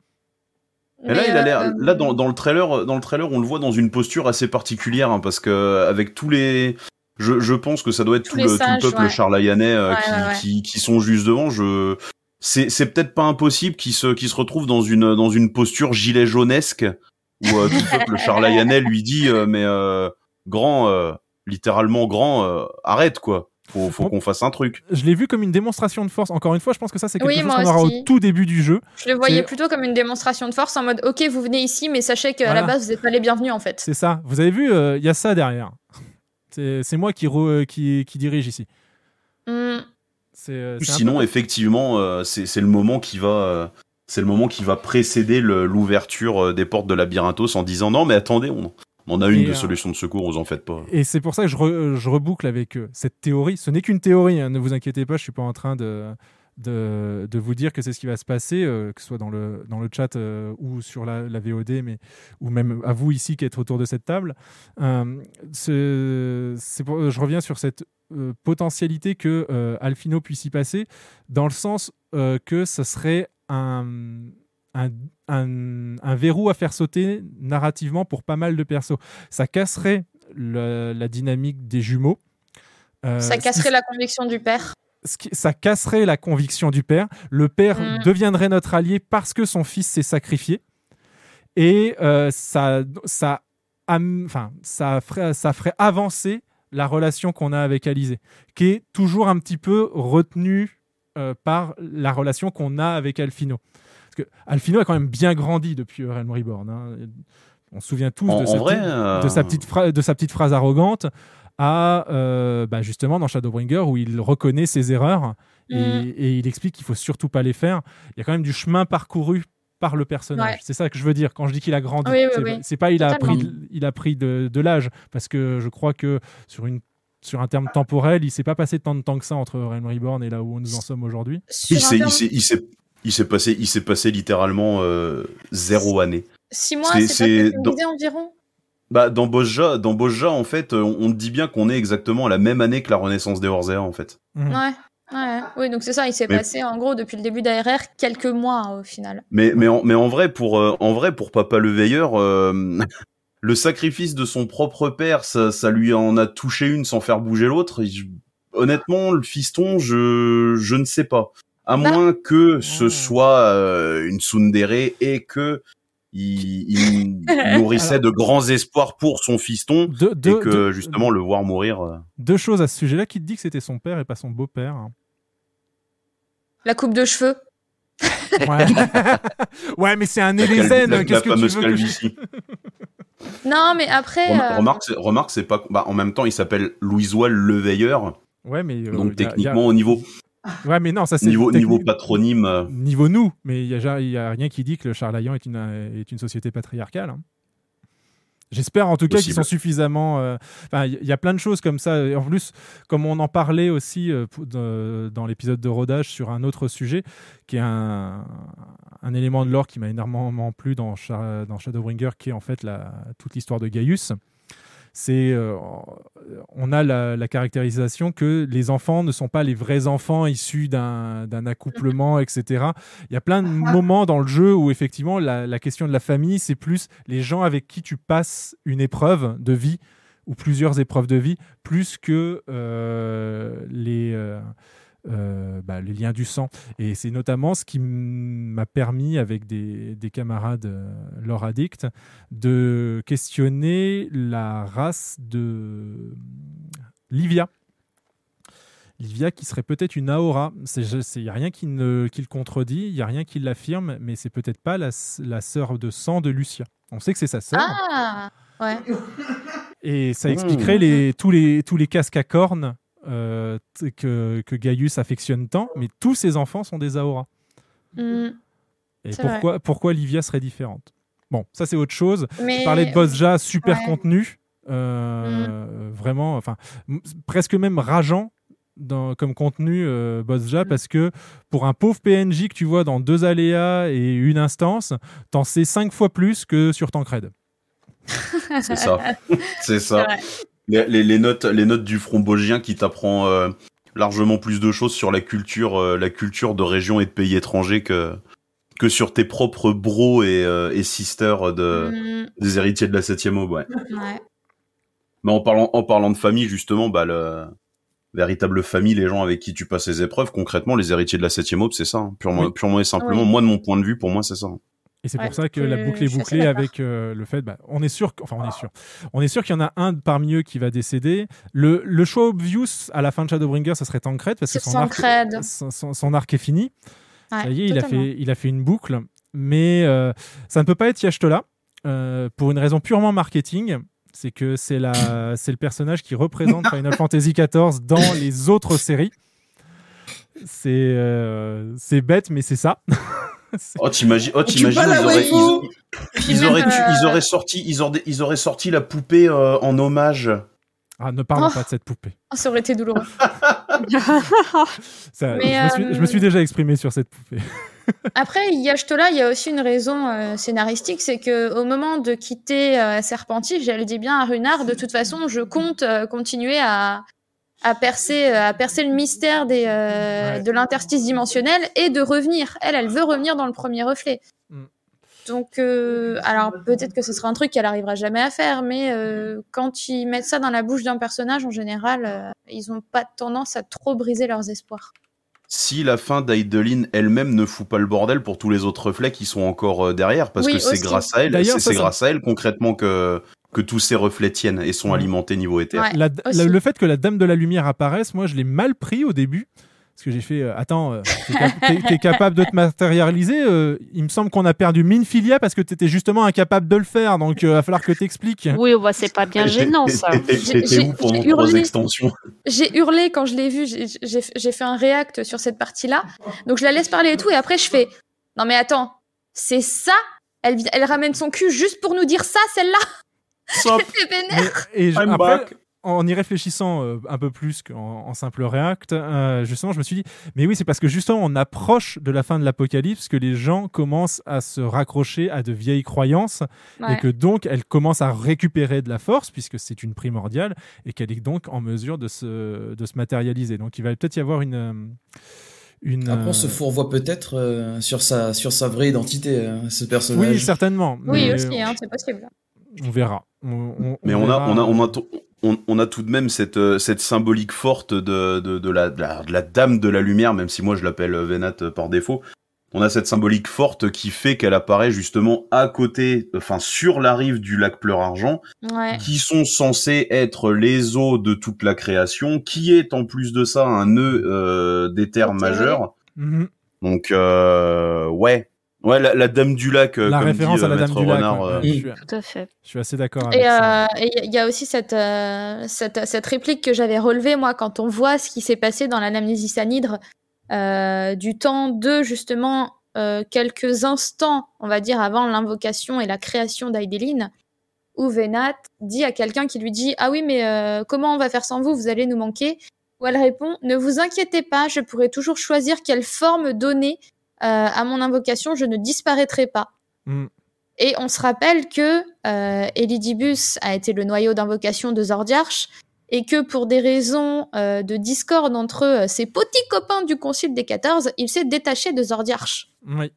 Et là, il a euh, l'air. Là, dans, dans le trailer, dans le trailer, on le voit dans une posture assez particulière, hein, parce que avec tous les, je, je pense que ça doit être Tous tout le, tout le peuple ouais. charlayanais euh, Ouais, qui, ouais. Qui, qui sont juste devant. Je, c'est, c'est peut-être pas impossible qu'ils se, qu'ils se retrouvent dans une, dans une posture gilet jaunesque où euh, tout le *laughs* peuple charlayanais lui dit, euh, mais euh, grand, euh, littéralement grand, euh, arrête quoi. Faut, faut qu'on fasse un truc. Je l'ai vu comme une démonstration de force. Encore une fois, je pense que ça, c'est quelque Oui, chose qu'on aura au tout début du jeu. Je le voyais plutôt comme une démonstration de force en mode ok vous venez ici mais sachez qu'à Voilà. la base vous n'êtes pas les bienvenus en fait. C'est ça. Vous avez vu, euh, il y a ça derrière. C'est moi qui, re- qui, qui dirige ici. Hmm. Euh, Sinon, peu- effectivement, euh, c'est le moment qui va, euh, c'est le moment qui va précéder l'ouverture des portes de Labyrinthos en disant non, mais attendez, on, on a une Et, de euh, solution de secours, vous en faites pas. Et c'est pour ça que je, re- je reboucle avec euh, cette théorie. Ce n'est qu'une théorie, hein, ne vous inquiétez pas, je suis pas en train de, de, de vous dire que c'est ce qui va se passer, euh, que ce soit dans le, dans le chat euh, ou sur la, la VOD, mais, ou même à vous ici qui êtes autour de cette table. Euh, c'est- c'est pour- je reviens sur cette potentialité que Alfino puisse y passer, dans le sens que ce serait un, un, un- un verrou à faire sauter narrativement pour pas mal de persos. Ça casserait le- la dynamique des jumeaux. Euh, Ça casserait la conviction du père. ça casserait la conviction du père. Le père Mm. deviendrait notre allié parce que son fils s'est sacrifié. Et euh, ça, ça, am- enfin, ça, ferait, ça ferait avancer la relation qu'on a avec Alizé, qui est toujours un petit peu retenue euh, par la relation qu'on a avec Alfino. Parce que Alfino a quand même bien grandi depuis Realm Reborn. hein. On se souvient tous En- de, en sa vrai, petite- euh, de, sa petite phra- de sa petite phrase arrogante à euh, bah, justement dans Shadowbringer où il reconnaît ses erreurs et, Mm. et il explique qu'il faut surtout pas les faire. Il y a quand même du chemin parcouru par le personnage. Ouais. C'est ça que je veux dire quand je dis qu'il a grandi. Oui, oui, c'est, oui. pas il a Totalement. pris, il a pris de, de l'âge parce que je crois que sur une sur un terme temporel, il s'est pas passé tant de temps que ça entre Realm Reborn et là où nous en sommes aujourd'hui. Il s'est, il s'est, il s'est, passé, il s'est passé littéralement euh, zéro année. Six mois, C'est- dans- environ? Bah, dans Bosja, dans Bosja, en fait, euh, on, dit bien qu'on est exactement à la même année que la renaissance des Orzea, en fait. Mhm. Ouais. Ouais, oui, donc c'est ça, il s'est Mais- passé en gros depuis le début d'ARR quelques mois au final. Mais, mais, en, mais en vrai, pour, euh, en vrai, pour Papa le Veilleur, euh, *laughs* le sacrifice de son propre père, ça, ça lui en a touché une sans faire bouger l'autre. Honnêtement, le fiston, je, je ne sais pas. À Bah. moins que ce soit euh, une tsundere et que il, il *laughs* nourrissait de grands espoirs pour son fiston De- de- et que de- justement le voir mourir. euh, Deux choses à ce sujet-là qui te dit que c'était son père et pas son beau-père? La coupe de cheveux. Ouais, *laughs* ouais mais c'est un la Qu'est-ce que tu fameuse veux que je-. *laughs* Non, mais après. Rem- euh, Remarque, c'est- remarque, c'est pas. Bah, en même temps, il s'appelle Louisois le Veilleur. Ouais, mais euh, Donc a- a- techniquement, au niveau Ouais, mais non, ça c'est niveau niveau patronyme. euh, niveau nous, mais il y a, rien qui dit que le Charlayan est une, euh, est une société patriarcale. hein. J'espère en tout cas qu'ils sont suffisamment. euh, il y a plein de choses comme ça. Et En plus, comme on en parlait aussi euh, de- dans l'épisode de rodage sur un autre sujet, qui est un, un élément de lore qui m'a énormément plu dans, Sha- dans Shadowbringer, qui est en fait la, toute l'histoire de Gaius. C'est, euh, on a la, la caractérisation que les enfants ne sont pas les vrais enfants issus d'un accouplement, etc. Il y a plein de moments dans le jeu où effectivement la, la question de la famille, c'est plus les gens avec qui tu passes une épreuve de vie ou plusieurs épreuves de vie, plus que euh, les, euh, euh, bah, les liens du sang. Et c'est notamment ce qui m'a permis, avec des, des camarades euh, lore addicts, de questionner la race de Livia. Livia qui serait peut-être une Aora. Il n'y a rien qui, ne, qui le contredit, il n'y a rien qui l'affirme, mais c'est peut-être pas la, la sœur de sang de Lucia. On sait que c'est sa sœur. Ah Ouais. Et ça expliquerait les, tous, les, tous les casques à cornes euh, que, que Gaius affectionne tant, mais tous ses enfants sont des Aora. Mm. Et pourquoi, pourquoi Livia serait différente? Bon, ça c'est autre chose. Mais- Je parlais de Bosja, super Ouais. contenu, euh, vraiment, enfin, presque même rageant dans, comme contenu euh, Mm. Bosja, parce que pour un pauvre PNJ que tu vois dans deux aléas et une instance, t'en sais cinq fois plus que sur Tancred. C'est ça. *laughs* C'est ça. Les, les- les notes, les notes du front bosgien qui t'apprend euh, largement plus de choses sur la culture, euh, la culture de régions et de pays étrangers que que sur tes propres bros et, euh, et sisters de, Mm. des héritiers de la septième aube. Ouais. Ouais. Mais en parlant, en parlant de famille, justement, bah, le véritable famille, les gens avec qui tu passes les épreuves, concrètement, les héritiers de la septième aube, c'est ça, hein. purement, Oui. purement et simplement. Moi, de mon point de vue, pour moi, c'est ça. Et c'est Ouais, pour ça que la boucle est bouclée avec euh, le fait, bah, on est sûr, enfin on est sûr, on est sûr qu'il y en a un parmi eux qui va décéder. Le, le choix obvious à la fin de Shadowbringer, ça serait Tancred parce que son arc, Tancred. son, son- son arc est fini. Ouais, ça y est, il a, fait, il a fait une boucle, mais euh, ça ne peut pas être Yashtola euh, pour une raison purement marketing. C'est que c'est la, c'est le personnage qui représente *laughs* Final Fantasy XIV dans les autres séries. C'est, c'est bête, mais c'est ça. *laughs* Oh, t'imagines, oh, ils auraient, ils, ils auraient, tu- euh, ils auraient sorti, ils auraient, ils auraient sorti la poupée euh, en hommage. Ah, ne parlons Oh. pas de cette poupée. Oh, ça aurait été douloureux. *laughs* Ça, Mais, je, me suis, euh, je me suis déjà exprimé sur cette poupée. *laughs* Après, Yashtola, il y a aussi une raison euh, scénaristique, c'est que au moment de quitter euh, Serpentif, j'allais dire bien à Runard, de toute façon, je compte euh, continuer à, à percer, euh, à percer le mystère des, euh, de l'interstice dimensionnel et de revenir. Elle, elle veut revenir dans le premier reflet. Mm. Donc, euh, alors peut-être que ce sera un truc qu'elle arrivera jamais à faire, mais euh, quand ils mettent ça dans la bouche d'un personnage, en général, euh, ils ont pas tendance à trop briser leurs espoirs. Si la fin d'Aideline elle-même ne fout pas le bordel pour tous les autres reflets qui sont encore derrière, parce Oui, que c'est grâce à elle, c'est ça, c'est ça- grâce à elle concrètement que que tous ces reflets tiennent et sont alimentés niveau éther. La- la- le fait que la Dame de la Lumière apparaisse, moi, je l'ai mal pris au début. Parce que j'ai fait, euh, attends, euh, t'es cap- *laughs* t'es- t'es capable de te matérialiser euh, Il me semble qu'on a perdu Minfilia parce que t'étais justement incapable de le faire. Donc, il va falloir que t'expliques. Oui, bah, c'est pas bien gênant ça. *laughs* J'ai- j'ai- où pendant j'ai trois hurlé. extensions J'ai hurlé quand je l'ai vu, j'ai- j'ai j'ai fait un react sur cette partie-là. Donc je la laisse parler et tout, et après je fais Non mais attends, c'est ça? Elle ramène son cul juste pour nous dire ça, celle-là? *laughs* J'étais vénère Et je- I'm après, back. en y réfléchissant euh, un peu plus qu'en en simple react, euh, justement, je me suis dit, mais oui, c'est parce que justement, on approche de la fin de l'apocalypse que les gens commencent à se raccrocher à de vieilles croyances Ouais. et que donc elles commencent à récupérer de la force puisque c'est une primordiale et qu'elle est donc en mesure de se, de se matérialiser. Donc il va peut-être y avoir une. euh, une Après, on se fourvoie peut-être euh, sur, sa, sur sa vraie identité, euh, ce personnage. Oui, certainement. Oui, aussi, hein, c'est possible. On verra. On- on- Mais on on a, on a, on a, on, on a tout de même cette, euh, cette symbolique forte de, de, de, la, de, la, de la dame de la lumière, même si moi je l'appelle euh, Venat euh, par défaut. On a cette symbolique forte qui fait qu'elle apparaît justement à côté, enfin sur la rive du lac Pleur-Argent, Ouais. qui sont censés être les eaux de toute la création, qui est en plus de ça un nœud euh, d'éther majeur. Mhm. Donc euh, ouais, ouais, la, la dame du lac, euh, La comme référence dit, à la euh, Dame du Lac. Renard, ouais, euh, je, suis, Tout à fait. je suis assez d'accord avec Et ça. euh, et il y a aussi cette, euh, cette, cette réplique que j'avais relevée, moi, quand on voit ce qui s'est passé dans l'anamnésis anhydre, euh, du temps de, justement, euh, quelques instants, on va dire, avant l'invocation et la création d'Aideline, où Venat dit à quelqu'un qui lui dit Ah oui, mais euh, comment on va faire sans vous? Vous allez nous manquer. Où elle répond Ne vous inquiétez pas, je pourrai toujours choisir quelle forme donner à mon invocation, je ne disparaîtrai pas. Mm. Et on se rappelle que euh, Elidibus a été le noyau d'invocation de Zordiarch et que pour des raisons euh, de discorde entre euh, ses petits copains du Concile des 14, il s'est détaché de Zordiarch. Oui.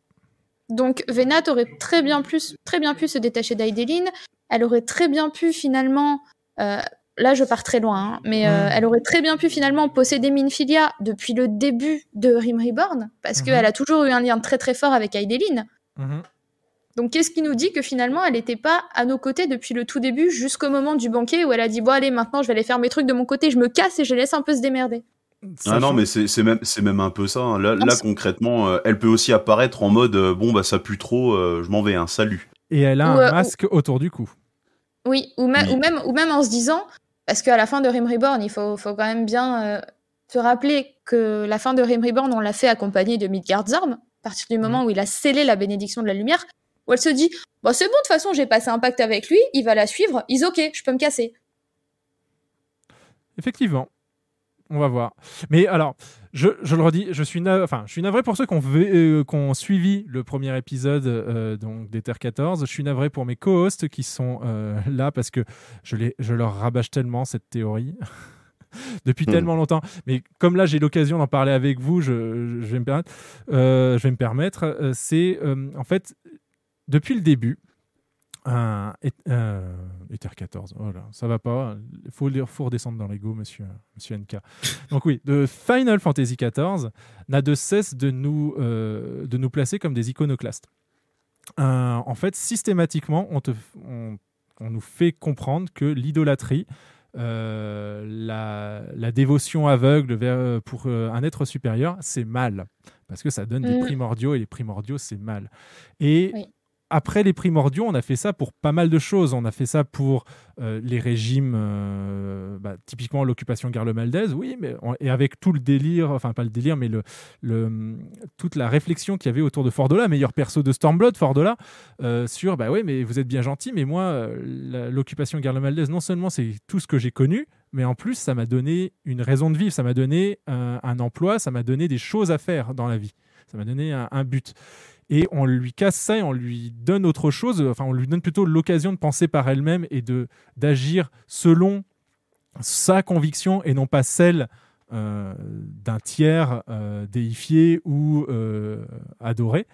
Donc Venat aurait très bien, plus, très bien pu se détacher d'Aideline. Elle aurait très bien pu finalement euh, là je pars très loin, hein, mais euh, elle aurait très bien pu finalement posséder Minfilia depuis le début de Rim Reborn, parce Mhm. qu'elle a toujours eu un lien très très fort avec Aideline. Mhm. Donc qu'est-ce qui nous dit que finalement elle n'était pas à nos côtés depuis le tout début jusqu'au moment du banquet où elle a dit bon allez maintenant je vais aller faire mes trucs de mon côté, je me casse et je laisse un peu se démerder. Ah non, mais c'est même, un peu ça. hein. Là, concrètement, euh, elle peut aussi apparaître en mode euh, bon, bah ça pue trop, euh, je m'en vais, un salut. Et elle a Ou, un ou- masque autour du cou. Oui, ou, même Oui. ou même ou même en se disant parce qu'à la fin de Rim Reborn, il faut, faut quand même bien euh, se rappeler que la fin de Rim Reborn, on l'a fait accompagné de Midgard's Arm, à partir du moment où il a scellé la bénédiction de la lumière, où elle se dit bon c'est bon de toute façon j'ai passé un pacte avec lui, il va la suivre, il ok, je peux me casser. Effectivement. On va voir. Mais alors, je, je le redis, je suis, enfin, je suis navré pour ceux qui ont, euh, qui ont suivi le premier épisode euh, donc d'Ether 14. Je suis navré pour mes co-hosts qui sont euh, là parce que je, les, je leur rabâche tellement cette théorie. *laughs* depuis Hmm. tellement longtemps. Mais comme là, j'ai l'occasion d'en parler avec vous, je, je vais me permettre. euh, je vais me permettre. euh, c'est euh, en fait depuis le début. Un et- euh, Ether 14, voilà, ça va pas. Il faut, redescendre dans l'ego, monsieur, monsieur NK. Donc oui, de Final Fantasy XIV n'a de cesse de nous, euh, de nous placer comme des iconoclastes. Euh, en fait, systématiquement, on, te, on, on nous fait comprendre que l'idolâtrie, euh, la, la dévotion aveugle vers, pour euh, un être supérieur, c'est mal. Parce que ça donne des Mm. primordiaux et les primordiaux, c'est mal. Et Oui. Après les primordiaux, on a fait ça pour pas mal de choses. On a fait ça pour euh, les régimes, euh, bah, typiquement l'occupation Garlemaldez, oui, mais et avec tout le délire, enfin pas le délire, mais toute la réflexion qu'il y avait autour de Fordola, meilleur perso de Stormblood, Fordola, euh, sur bah ouais, mais vous êtes bien gentil, mais moi, l'occupation Garlemaldez, non seulement c'est tout ce que j'ai connu, mais en plus, ça m'a donné une raison de vivre, ça m'a donné un, emploi, ça m'a donné des choses à faire dans la vie, ça m'a donné un but. Et on lui casse ça et on lui donne autre chose, enfin on lui donne plutôt l'occasion de penser par elle-même et de d'agir selon sa conviction et non pas celle euh, d'un tiers euh, déifié ou euh, adoré.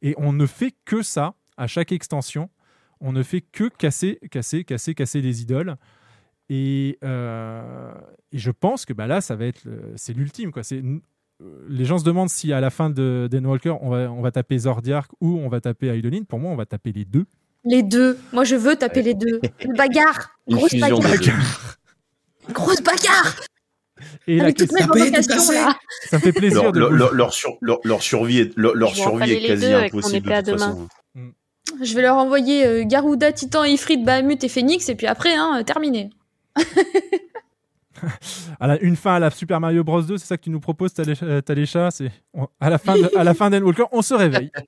Et on ne fait que ça à chaque extension. On ne fait que casser, casser, casser, casser les idoles. Et, je pense que bah là, ça va être, c'est l'ultime. Les gens se demandent si à la fin de d'Endwalker, on va, on va taper Zordiark ou on va taper Eidolon. Pour moi, on va taper les deux. Les deux, moi je veux taper les deux. Une bagarre, Une grosse bagarre, deux. *laughs* grosse bagarre. Et Avec question, là. ça me fait plaisir Leur, de leur, leur, leur sur- leur- leur survie est, leur, survie est quasi impossible de toute façon. Je vais leur envoyer euh, Garuda, Titan, Ifrit, Bahamut et Phoenix et puis après, hein, euh, terminé. *laughs* à la- une fin à la Super Mario Bros 2, c'est ça que tu nous proposes, Talé- euh, Talécha C'est on- à la fin, de, à la fin d'Endwalker, on se réveille. *laughs*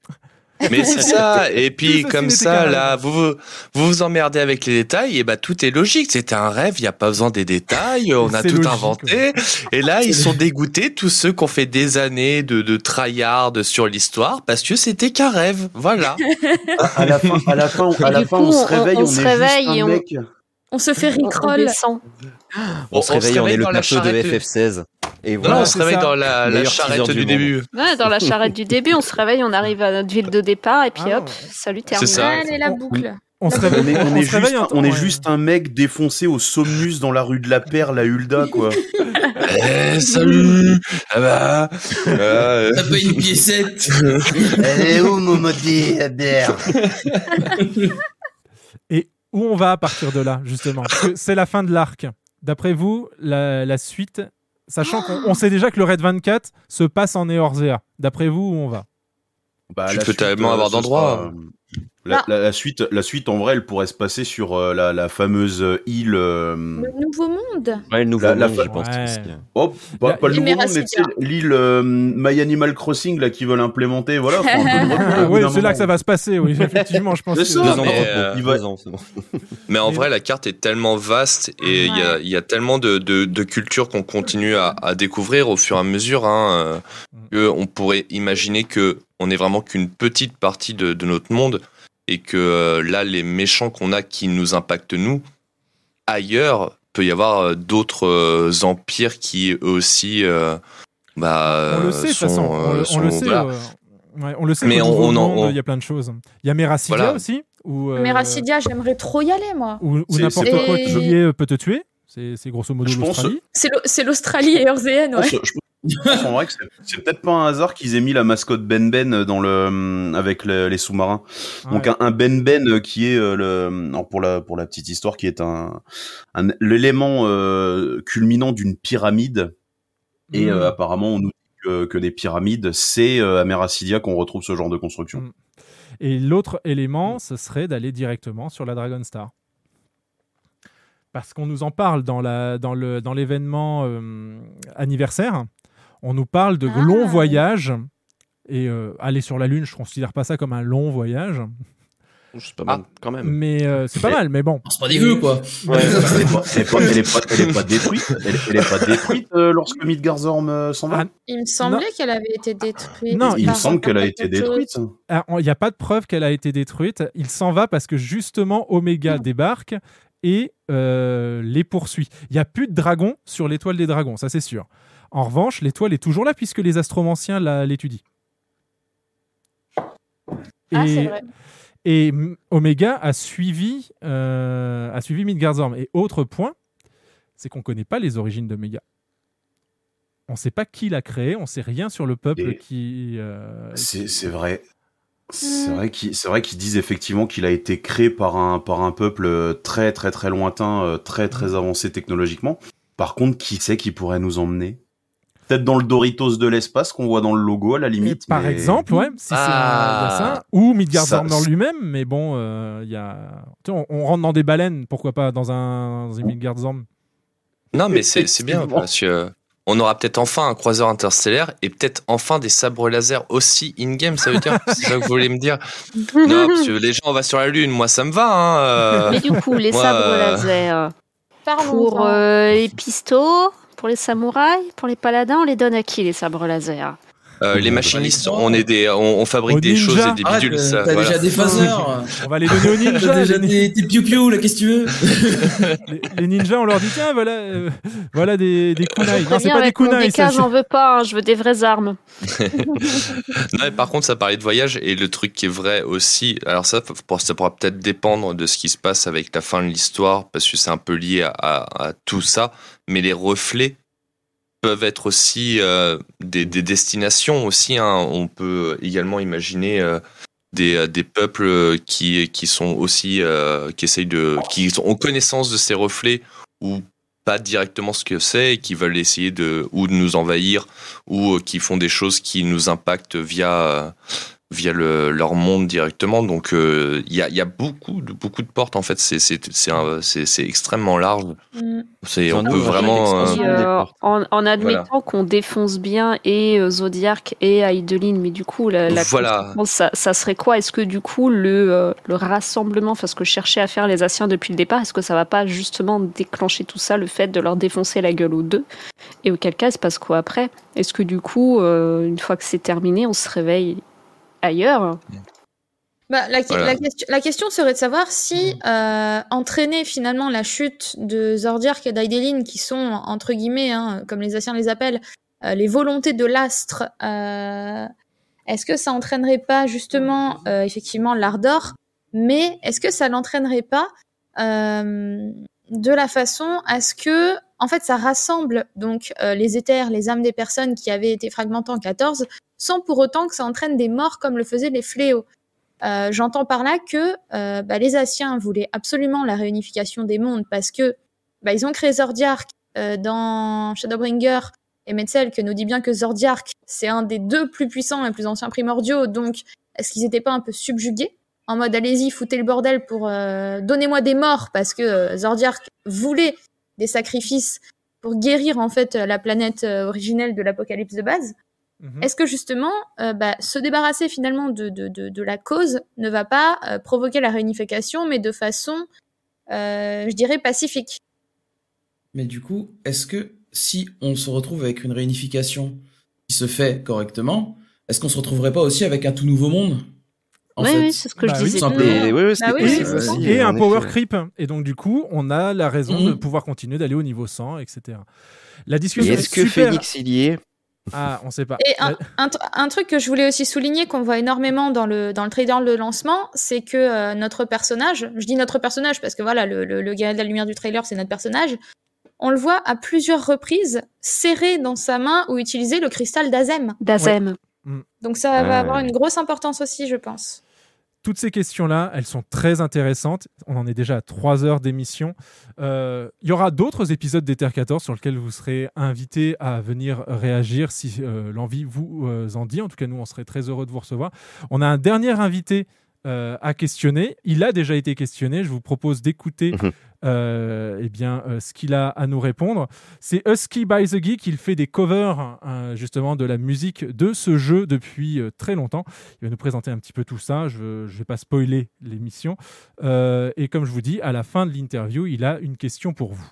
Mais c'est ça. Et puis comme ça, là, vous vous, vous emmerdez avec les détails, et bah tout est logique. C'était un rêve, il n'y a pas besoin des détails. *laughs* On a tout logique, inventé. Et là, ils sont dégoûtés, tous ceux qui ont fait des années de, de tryhard sur l'histoire, parce que c'était qu'un rêve. Voilà. *laughs* À la fin, à la fin, Et à la du fin, coup, on se réveille, on on, se est réveille juste et un on- mec. On se fait On rickroll. descend. On, se réveille, on, est le dans la perso de charrette. FF16. Et voilà. on se réveille ça. dans la, la charrette du, du début. Ouais, dans la charrette du début, on se réveille, on arrive à notre ville de départ et puis Ah, hop, salut, terminé. C'est ça. Allez, la boucle. On se La réveille, On est, on on juste, un un- temps, on est ouais. juste un mec défoncé au Somnus dans la rue de la Perle à Hulda, quoi. *laughs* Eh, *laughs* salut Ah bah, euh, T'as pas une piécette *laughs* Elle est où, mon maudit bière Et où on va à partir de là, justement c'est la fin de l'arc. D'après vous, la, suite, sachant qu'on on sait déjà que le Red 24 se passe en Eorzea. D'après vous, où on va? Bah, Tu peux tellement avoir ce d'endroits. sera, euh, La, la- la suite, la suite, en vrai, elle pourrait se passer sur euh, la, la fameuse euh, île. euh, Le nouveau monde. Ouais, le nouveau La- la monde, fa- j'y pense Ouais. Oh, pas, La- pas le nouveau monde, mais l'île euh, My Animal Crossing là qu'ils veulent implémenter. Voilà. Ah, d'un c'est là que ça va se passer, oui, *laughs* effectivement, je pense. Que- ça, mais, repos. euh, il va- Deux ans, c'est bon. Mais en vrai, la carte est tellement vaste et il y, a, il y a tellement de, de, de cultures qu'on continue à, à découvrir au fur et à mesure. Hein, euh, que on pourrait imaginer que on est vraiment qu'une petite partie de, de notre monde et que euh, là, les méchants qu'on a qui nous impactent nous, ailleurs, peut y avoir euh, d'autres euh, empires qui eux aussi, euh, bah, On le sait, de toute sont, façon. On, euh, le- on sont- le sait. voilà. euh, ouais, on le sait. Mais on- on Monde, il y a plein de choses. Il y a Meracidia Voilà. aussi, où, euh, Mais Racidia, j'aimerais trop y aller, moi. où, où C'est- n'importe quoi qui y est peut te tuer. C'est c'est grosso modo Je pense- l'Australie. C'est l'Au- c'est l'Australie et Earthéenne, ouais. Je en vrai que c'est- c'est peut-être pas un hasard qu'ils aient mis la mascotte Ben Ben dans le hum, avec le- les sous-marins. Donc Ouais. un, un Ben Ben euh, qui est euh, le alors pour la pour la petite histoire qui est un, un l'élément euh, culminant d'une pyramide et Mm. euh, apparemment on nous dit que, que des pyramides c'est euh, à Meracidia qu'on retrouve ce genre de construction. Mm. Et l'autre élément, ce serait d'aller directement sur la Dragon Star. Parce qu'on nous en parle dans la- dans dans l'événement euh, anniversaire. On nous parle de longs voyages. Et euh, aller sur la Lune, je considère pas ça comme un long voyage. C'est pas mal, quand même. Mais euh, c'est pas mal, mais bon. C'est pas dégueu, quoi. Ouais, pas, elle, est pas, elle, est pas, détruite. Elle, elle est pas *laughs* détruite euh, lorsque Midgarzorm euh, s'en va. Il me semblait qu'elle avait été détruite. Non, il me semble qu'elle a été détruite. Ah, Il n'y a pas de preuve qu'elle a été détruite. Il s'en va parce que justement Omega débarque et euh, les poursuit. Il n'y a plus de dragon sur l'étoile des dragons, ça c'est sûr. En revanche, l'étoile est toujours là puisque les astromanciens l'étudient. Ah, Et- c'est vrai. Et Omega a suivi, euh, a suivi Midgardsorm. Et autre point, c'est qu'on ne connaît pas les origines d'Omega. On ne sait pas qui l'a créé, on ne sait rien sur le peuple Et- qui. euh, C'est c'est vrai. C'est vrai qu'ils c'est vrai qu'ils disent effectivement qu'il a été créé par un par un peuple euh, très très très lointain, euh, très très avancé technologiquement. Par contre, qui sait qui pourrait nous emmener? Peut-être dans le Doritos de l'espace qu'on voit dans le logo à la limite. Par mais- exemple, ouais, si c'est un- il y a Ah. ça. Ou Midgardsorm Ça- dans lui-même, mais bon, euh, il y a... tu sais, on, on rentre dans des baleines, pourquoi pas dans un, dans un Midgardsorm Non, mais c'est bien parce que on aura peut-être enfin un croiseur interstellaire et peut-être enfin des sabres laser aussi in-game, ça veut dire *laughs* C'est ça que vous voulez me dire? *laughs* Non, parce que les gens, on va sur la Lune, moi ça me va. Hein, euh. Mais du coup, les Moi, sabres euh, laser, pour euh, les pistons, pour les samouraïs, pour les paladins, on les donne à qui les sabres laser? Euh, les machinistes, on est des, on, on fabrique des choses et des Arrête, bidules. T'as voilà. déjà des phasers. On va les donner aux ninjas. T'as déjà des, des piou-piou, là, qu'est-ce que tu veux? Les- les ninjas, on leur dit tiens, voilà, euh, voilà des, des kunai. Non, c'est pas des kunai. Ça, j'en veux pas, hein, je veux des vraies armes. *laughs* Non, mais par contre, ça parlait de voyage et le truc qui est vrai aussi. Alors ça, ça pourra peut-être dépendre de ce qui se passe avec la fin de l'histoire parce que c'est un peu lié à, à- à tout ça. Mais les reflets peuvent être aussi euh, des, des destinations aussi. hein. On peut également imaginer euh, des, euh, des peuples qui, qui sont aussi euh, qui essayent de qui ont connaissance de ces reflets ou pas directement ce que c'est et qui veulent essayer de ou de nous envahir ou euh, qui font des choses qui nous impactent via euh, via le, leur monde directement. Donc euh, il y, a, il y a beaucoup de beaucoup de portes en fait. C'est c'est c'est un- c'est c'est extrêmement large. Mm. c'est on peut vraiment euh, euh, en, en admettant qu'on défonce bien et euh, Zodiac et Heidelin, mais du coup, la, la Voilà. ça, ça serait quoi? Est-ce que du coup, le, euh, le rassemblement, enfin ce que cherchaient à faire les Asiens depuis le départ, est-ce que ça va pas justement déclencher tout ça, le fait de leur défoncer la gueule aux deux? Et auquel cas, il se passe quoi après? Est-ce que du coup, euh, une fois que c'est terminé, on se réveille ailleurs Bah, la, Voilà. la question, la question serait de savoir si euh, entraîner finalement la chute de Zordiark et d'Aidelin, qui sont entre guillemets, hein, comme les Asiens les appellent, euh, les volontés de l'astre, euh, est-ce que ça entraînerait pas justement euh, effectivement l'ardor, mais est-ce que ça l'entraînerait pas euh, de la façon à ce que en fait ça rassemble donc euh, les éthers, les âmes des personnes qui avaient été fragmentées en 14, sans pour autant que ça entraîne des morts comme le faisaient les fléaux. Euh, J'entends par là que euh, bah, les Asiens voulaient absolument la réunification des mondes parce que bah, ils ont créé Zordiark euh, dans Shadowbringer. Et Metzel que nous dit bien que Zordiark c'est un des deux plus puissants et plus anciens primordiaux donc est-ce qu'ils n'étaient pas un peu subjugués? En mode allez-y foutez le bordel pour euh, donnez-moi des morts parce que euh, Zordiark voulait des sacrifices pour guérir en fait la planète originelle de l'apocalypse de base est-ce que justement, euh, bah, se débarrasser finalement de, de, de, de la cause ne va pas euh, provoquer la réunification, mais de façon, euh, je dirais, pacifique? Mais du coup, est-ce que si on se retrouve avec une réunification qui se fait correctement, est-ce qu'on se retrouverait pas aussi avec un tout nouveau monde en Oui, oui, c'est ce que je Bah oui. disais. Et oui, oui, Bah possible un power creep. Et donc, du coup, on a la raison de Mhm. pouvoir continuer d'aller au niveau 100, etc. La Et discussion est-ce est que super... Phoenix il y est? Ah, on sait pas. Et un, truc que je voulais aussi souligner, qu'on voit énormément dans le, dans le trailer de lancement, c'est que euh, notre personnage, je dis notre personnage parce que voilà, le, le, le guerrier de la lumière du trailer, c'est notre personnage, on le voit à plusieurs reprises serrer dans sa main ou utiliser le cristal d'Azem. D'Azem. Donc ça va avoir une grosse importance aussi, je pense. Toutes ces questions-là, elles sont très intéressantes. On en est déjà à trois heures d'émission. Euh, Il y aura d'autres épisodes d'Ether 14 sur lesquels vous serez invités à venir réagir si euh, l'envie vous euh, en dit. En tout cas, nous, on serait très heureux de vous recevoir. On a un dernier invité à questionner. Il a déjà été questionné. Je vous propose d'écouter euh, eh bien, euh, ce qu'il a à nous répondre. C'est Husky by the Geek. Il fait des covers euh, justement de la musique de ce jeu depuis euh, très longtemps. Il va nous présenter un petit peu tout ça. Je ne vais pas spoiler l'émission. Euh, et comme je vous dis, à la fin de l'interview, il a une question pour vous.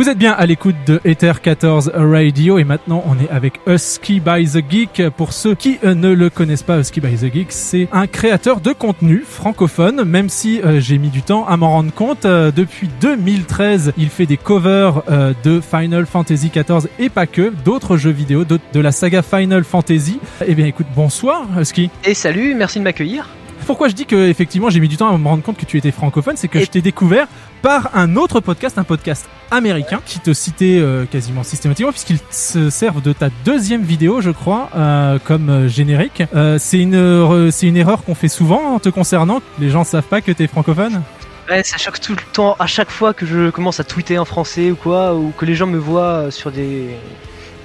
Vous êtes bien à l'écoute de Ether 14 Radio et maintenant on est avec Husky by the Geek. Pour ceux qui euh, ne le connaissent pas, Husky by the Geek, c'est un créateur de contenu francophone, même si euh, j'ai mis du temps à m'en rendre compte. Euh, depuis 2013, il fait des covers de Final Fantasy XIV et pas que, d'autres jeux vidéo, de la saga Final Fantasy. Eh bien écoute, bonsoir Husky. Et salut, merci de m'accueillir. Pourquoi je dis que effectivement j'ai mis du temps à me rendre compte que tu étais francophone, c'est que je t'ai découvert par un autre podcast, un podcast américain qui te citait euh, quasiment systématiquement puisqu'ils se servent de ta deuxième vidéo, je crois, euh, comme euh, générique. Euh, c'est une c'est une erreur qu'on fait souvent en te concernant. Les gens savent pas que t'es francophone. Ouais, ça choque tout le temps, à chaque fois que je commence à tweeter en français ou quoi, ou que les gens me voient sur des,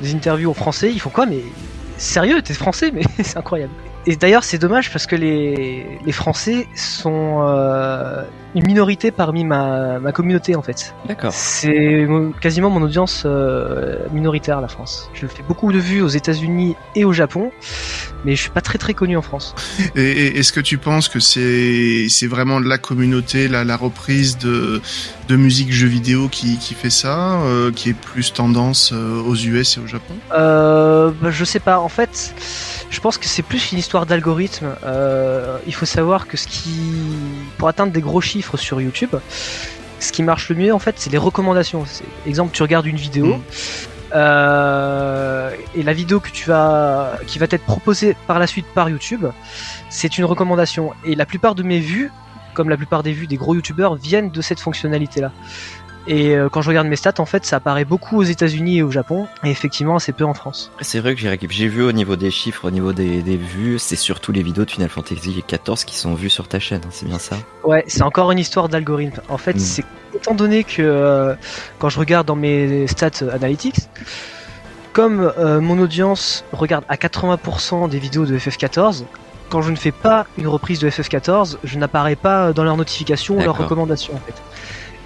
des interviews en français, ils font quoi? Mais sérieux, t'es français? Mais *laughs* c'est incroyable. Et d'ailleurs, c'est dommage parce que les, les Français sont euh, une minorité parmi ma, ma communauté en fait. D'accord. C'est mon- quasiment mon audience euh, minoritaire, la France. Je fais beaucoup de vues aux États-Unis et au Japon, mais je suis pas très très connu en France. Et, et est-ce que tu penses que c'est c'est vraiment de la communauté, la, la reprise de, de musique jeux vidéo qui, qui fait ça, euh, qui est plus tendance euh, aux US et au Japon? Euh, bah, je sais pas. En fait, je pense que c'est plus une histoire d'algorithme. Euh, il faut savoir que ce qui, pour atteindre des gros chiffres sur YouTube, ce qui marche le mieux, en fait, c'est les recommandations. C'est- Exemple, tu regardes une vidéo. euh, et la vidéo que tu vas, qui va t'être proposée par la suite par YouTube, c'est une recommandation. Et la plupart de mes vues, comme la plupart des vues des gros youtubeurs, viennent de cette fonctionnalité-là. Et euh, quand je regarde mes stats, en fait, ça apparaît beaucoup aux États-Unis et au Japon, et effectivement assez peu en France. C'est vrai que j'ai vu au niveau des chiffres, au niveau des, des vues, c'est surtout les vidéos de Final Fantasy XIV qui sont vues sur ta chaîne, hein, c'est bien ça? Ouais, c'est encore une histoire d'algorithme. En fait, Mm. c'est étant donné que euh, quand je regarde dans mes stats euh, analytics, comme euh, mon audience regarde à 80% des vidéos de FF14, quand je ne fais pas une reprise de FF14, je n'apparais pas dans leurs notifications ou leurs recommandations en fait.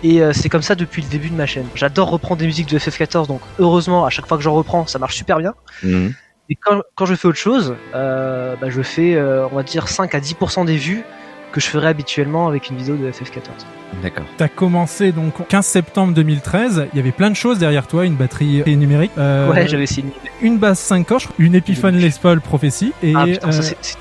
Et euh, c'est comme ça depuis le début de ma chaîne. J'adore reprendre des musiques de FF14, donc heureusement, à chaque fois que j'en reprends, ça marche super bien. Mhm. Et quand, quand je fais autre chose, euh, bah, je fais, euh, on va dire, 5 à 10% des vues que je ferais habituellement avec une vidéo de FF14. D'accord. T'as commencé donc 15 septembre 2013. Il y avait plein de choses derrière toi, une batterie numérique. euh, Ouais, j'avais essayé. Une basse 5 cordes, une Epiphone Les Paul Prophecy et Ah putain, ça euh, c'est c'est-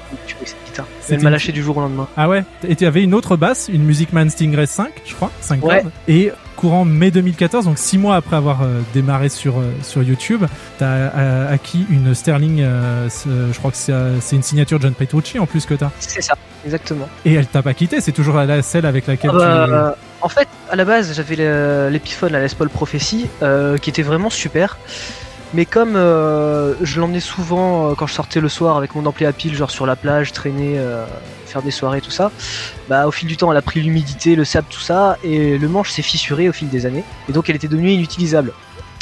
Elle m'a lâché du jour au lendemain. Ah ouais Et tu avais une autre basse, une Music Man Stingray 5, je crois, 5 Ouais. cordes. Et courant mai 2014, donc 6 mois après avoir euh, démarré sur, euh, sur YouTube, tu as acquis une Sterling, euh, je crois que c'est euh, une signature John Petrucci en plus que tu as. C'est ça, exactement. Et elle t'a pas quitté, c'est toujours la, celle avec laquelle Ah bah, tu... euh, en fait, à la base, j'avais l'Epiphone, la Les Paul Prophecy, euh, qui était vraiment super. Mais comme euh, je l'emmenais souvent euh, quand je sortais le soir avec mon ampli à pile, genre sur la plage, traîner, euh, faire des soirées, tout ça, bah au fil du temps, elle a pris l'humidité, le sable, tout ça, et le manche s'est fissuré au fil des années. Et donc, elle était devenue inutilisable.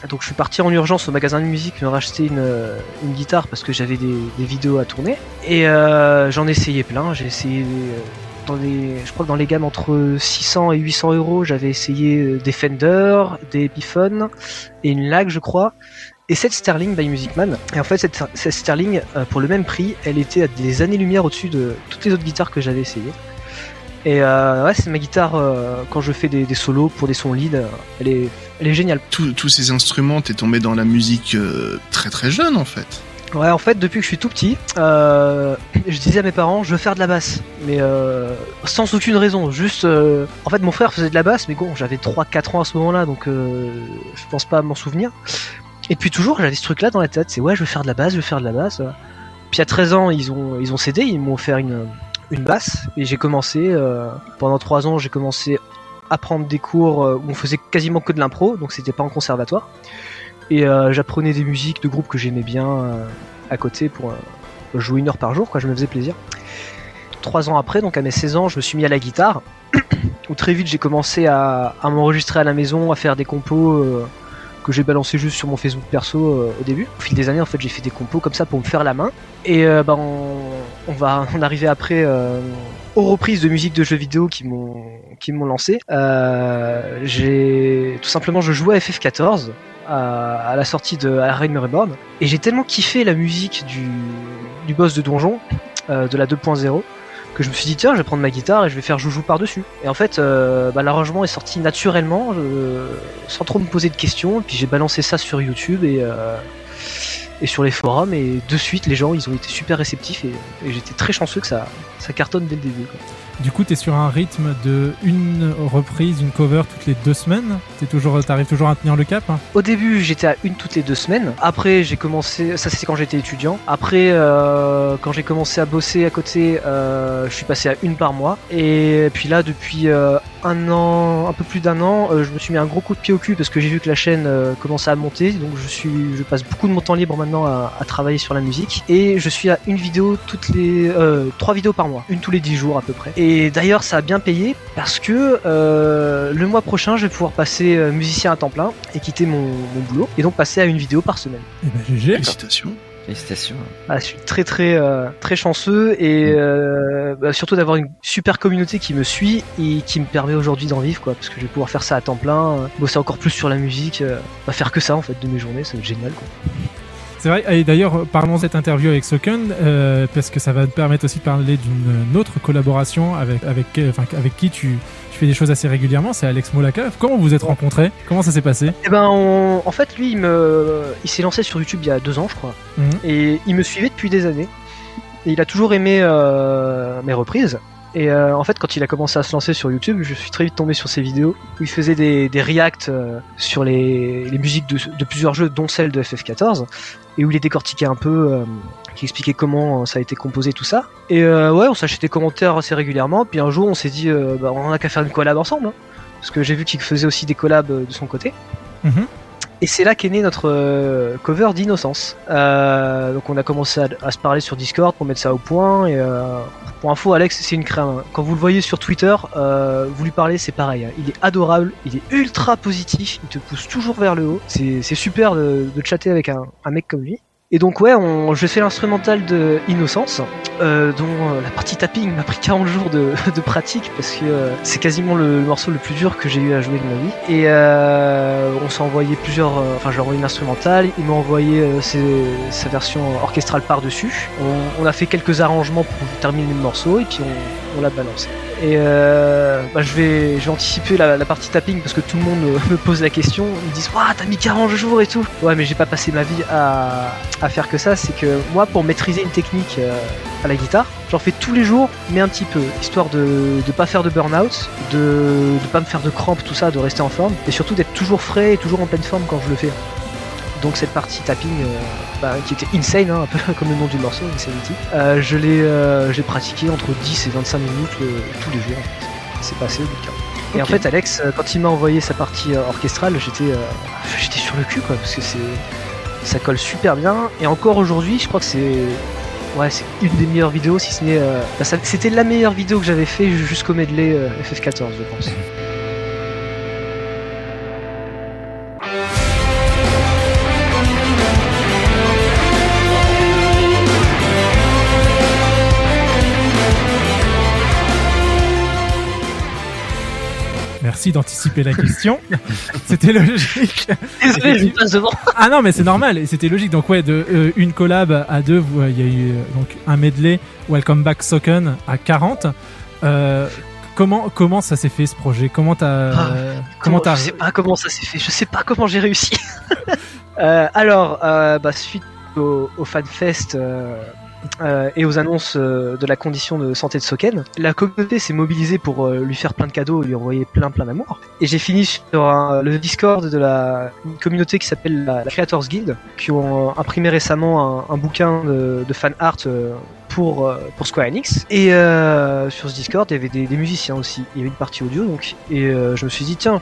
Donc, je suis parti en urgence au magasin de musique me racheter une, euh, une guitare parce que j'avais des, des vidéos à tourner. Et euh, j'en ai essayé plein. J'ai essayé euh, dans les, je crois que dans les gammes entre 600 et 800 euros, j'avais essayé des Fender, des Epiphone et une lag, je crois. Et cette Sterling by Music Man. Et en fait, cette, cette Sterling, euh, pour le même prix, elle était à des années-lumière au-dessus de toutes les autres guitares que j'avais essayées. Et euh, ouais, c'est ma guitare euh, quand je fais des, des solos pour des sons lead. elle est, elle est géniale. Tous tous ces instruments, t'es tombé dans la musique très très jeune en fait. Ouais, en fait, depuis que je suis tout petit, euh, je disais à mes parents, je veux faire de la basse. Mais euh, sans aucune raison. Juste. euh, en fait, mon frère faisait de la basse, mais bon, j'avais 3-4 ans à ce moment-là, donc euh, je pense pas m'en souvenir. Et depuis toujours, j'avais ce truc-là dans la tête c'est ouais, je veux faire de la basse, je veux faire de la basse. Puis à 13 ans, ils ont, ils ont cédé, ils m'ont offert une, une basse. Et j'ai commencé, euh, pendant 3 ans, j'ai commencé à prendre des cours euh, où on faisait quasiment que de l'impro, donc c'était pas en conservatoire. Et euh, j'apprenais des musiques de groupes que j'aimais bien euh, à côté pour euh, jouer une heure par jour, quoi, je me faisais plaisir. Trois ans après, donc à mes 16 ans, je me suis mis à la guitare, *coughs* où très vite j'ai commencé à, à m'enregistrer à la maison, à faire des compos euh, que j'ai balancé juste sur mon Facebook perso euh, au début. Au fil des années, en fait, j'ai fait des compos comme ça pour me faire la main. Et euh, bah, on, va *laughs* en arriver après euh, aux reprises de musique de jeux vidéo qui m'ont qui m'ont lancé. J'ai tout simplement je jouais à FF14 à, la sortie de Realm Reborn et j'ai tellement kiffé la musique du, du boss de donjon de la 2.0 que je me suis dit tiens je vais prendre ma guitare et je vais faire joujou par dessus et en fait euh, bah, l'arrangement est sorti naturellement je- sans trop me poser de questions. Et puis j'ai balancé ça sur YouTube et euh, et sur les forums. Et de suite les gens ils ont été super réceptifs et, j'étais très chanceux que ça ça cartonne dès le début. Du coup, tu es sur un rythme de une reprise, une cover toutes les deux semaines. Tu toujours, arrives toujours à tenir le cap. hein Au début, j'étais à une toutes les deux semaines. Après, j'ai commencé. Ça, c'était quand j'étais étudiant. Après, euh, quand j'ai commencé à bosser à côté, euh, je suis passé à une par mois. Et puis là, depuis euh, un an, un peu plus d'un an, je me suis mis un gros coup de pied au cul parce que j'ai vu que la chaîne commençait à monter. Donc, je suis, je passe beaucoup de mon temps libre maintenant à, travailler sur la musique. Et je suis à une vidéo toutes les, trois vidéos par mois, une tous les dix jours à peu près. D'ailleurs, ça a bien payé parce que euh, le mois prochain, je vais pouvoir passer euh, musicien à temps plein et quitter mon, mon boulot et donc passer à une vidéo par semaine. Et ben GG. Félicitations. Félicitations. Ah, je suis très très euh, très chanceux et euh, bah, surtout d'avoir une super communauté qui me suit et qui me permet aujourd'hui d'en vivre quoi parce que je vais pouvoir faire ça à temps plein, euh, bosser encore plus sur la musique, euh, bah, faire que ça en fait de mes journées, ça va être génial quoi. C'est vrai, et d'ailleurs, parlons de cette interview avec Soken, euh, parce que ça va te permettre aussi de parler d'une autre collaboration avec, avec, euh, enfin, avec qui tu, tu fais des choses assez régulièrement, c'est Alex Molaka. Comment vous vous êtes rencontrés? Comment ça s'est passé? Et ben on- en fait lui il me il s'est lancé sur YouTube il y a deux ans je crois. Mhm. et il me suivait depuis des années. Et il a toujours aimé euh, mes reprises et euh, en fait quand il a commencé à se lancer sur YouTube je suis très vite tombé sur ses vidéos où il faisait des, reacts euh, sur les, musiques de, plusieurs jeux dont celle de FF14 et où il les décortiquait un peu euh, qui expliquait comment ça a été composé tout ça et ouais on s'achetait des commentaires assez régulièrement puis un jour on s'est dit bah, on a qu'à faire une collab ensemble hein. parce que j'ai vu qu'il faisait aussi des collabs de son côté Mhm. Et c'est là qu'est né notre euh, cover d'Innocence. Euh, donc on a commencé à, se parler sur Discord pour mettre ça au point. Et euh, pour info, Alex, c'est une crème. hein. Quand vous le voyez sur Twitter, euh, vous lui parlez, c'est pareil. hein. Il est adorable, il est ultra positif, il te pousse toujours vers le haut. C'est super de, de chatter avec un, un mec comme lui. Et donc ouais, on, je fais l'instrumental de Innocence, euh, dont euh, la partie tapping m'a pris 40 jours de, *laughs* de pratique parce que euh, c'est quasiment le, morceau le plus dur que j'ai eu à jouer de ma vie. Et euh, on s'est envoyé plusieurs, euh, enfin j'ai envoyé l'instrumental, il m'a envoyé euh, ses- sa version orchestrale par-dessus. On, on a fait quelques arrangements pour terminer le morceau et puis on, on l'a balancé. Et euh, bah, je, vais, je vais anticiper la, partie tapping parce que tout le monde me, *laughs* me pose la question. Ils me disent Waouh, t'as mis 40 jours et tout. Ouais, mais j'ai pas passé ma vie à, à faire que ça. C'est que moi, pour maîtriser une technique euh, à la guitare, j'en fais tous les jours, mais un petit peu. Histoire de ne pas faire de burn-out, de ne pas me faire de crampes, tout ça, de rester en forme. Et surtout d'être toujours frais et toujours en pleine forme quand je le fais. Donc cette partie tapping euh, bah, qui était insane, hein, un peu *laughs* comme le nom du morceau, Insanity, euh, je l'ai euh, j'ai pratiqué entre 10 et 25 minutes tous les jours. en fait. C'est passé au bout de 40. Et en fait, Alex, quand il m'a envoyé sa partie orchestrale, j'étais euh, j'étais sur le cul, quoi, parce que c'est ça colle super bien. Et encore aujourd'hui, je crois que c'est ouais, c'est une des meilleures vidéos, si ce n'est euh, bah, c'était la meilleure vidéo que j'avais fait jusqu'au medley euh, FF14, je pense. Merci d'anticiper la question. *laughs* c'était logique. Désolé, je passe devant. Ah non, mais c'est normal. Et c'était logique. Donc ouais, de euh, une collab à deux, euh, il y a eu euh, donc un medley Welcome Back Soken à 40. Euh, comment comment ça s'est fait ce projet? Comment t'as euh, comment Comment, t'as je sais pas comment ça s'est fait, je sais pas comment j'ai réussi. *laughs* Euh, alors, euh, bah, suite au, au FanFest euh, et aux annonces euh, de la condition de santé de Soken, la communauté s'est mobilisée pour euh, lui faire plein de cadeaux, lui envoyer plein plein d'amour. Et j'ai fini sur le Discord de la communauté qui s'appelle la, Creators Guild, qui ont imprimé récemment un, bouquin de, fan art pour, pour Square Enix. Et sur ce Discord, il y avait des, musiciens aussi. Il y avait une partie audio donc. Et je me suis dit, tiens,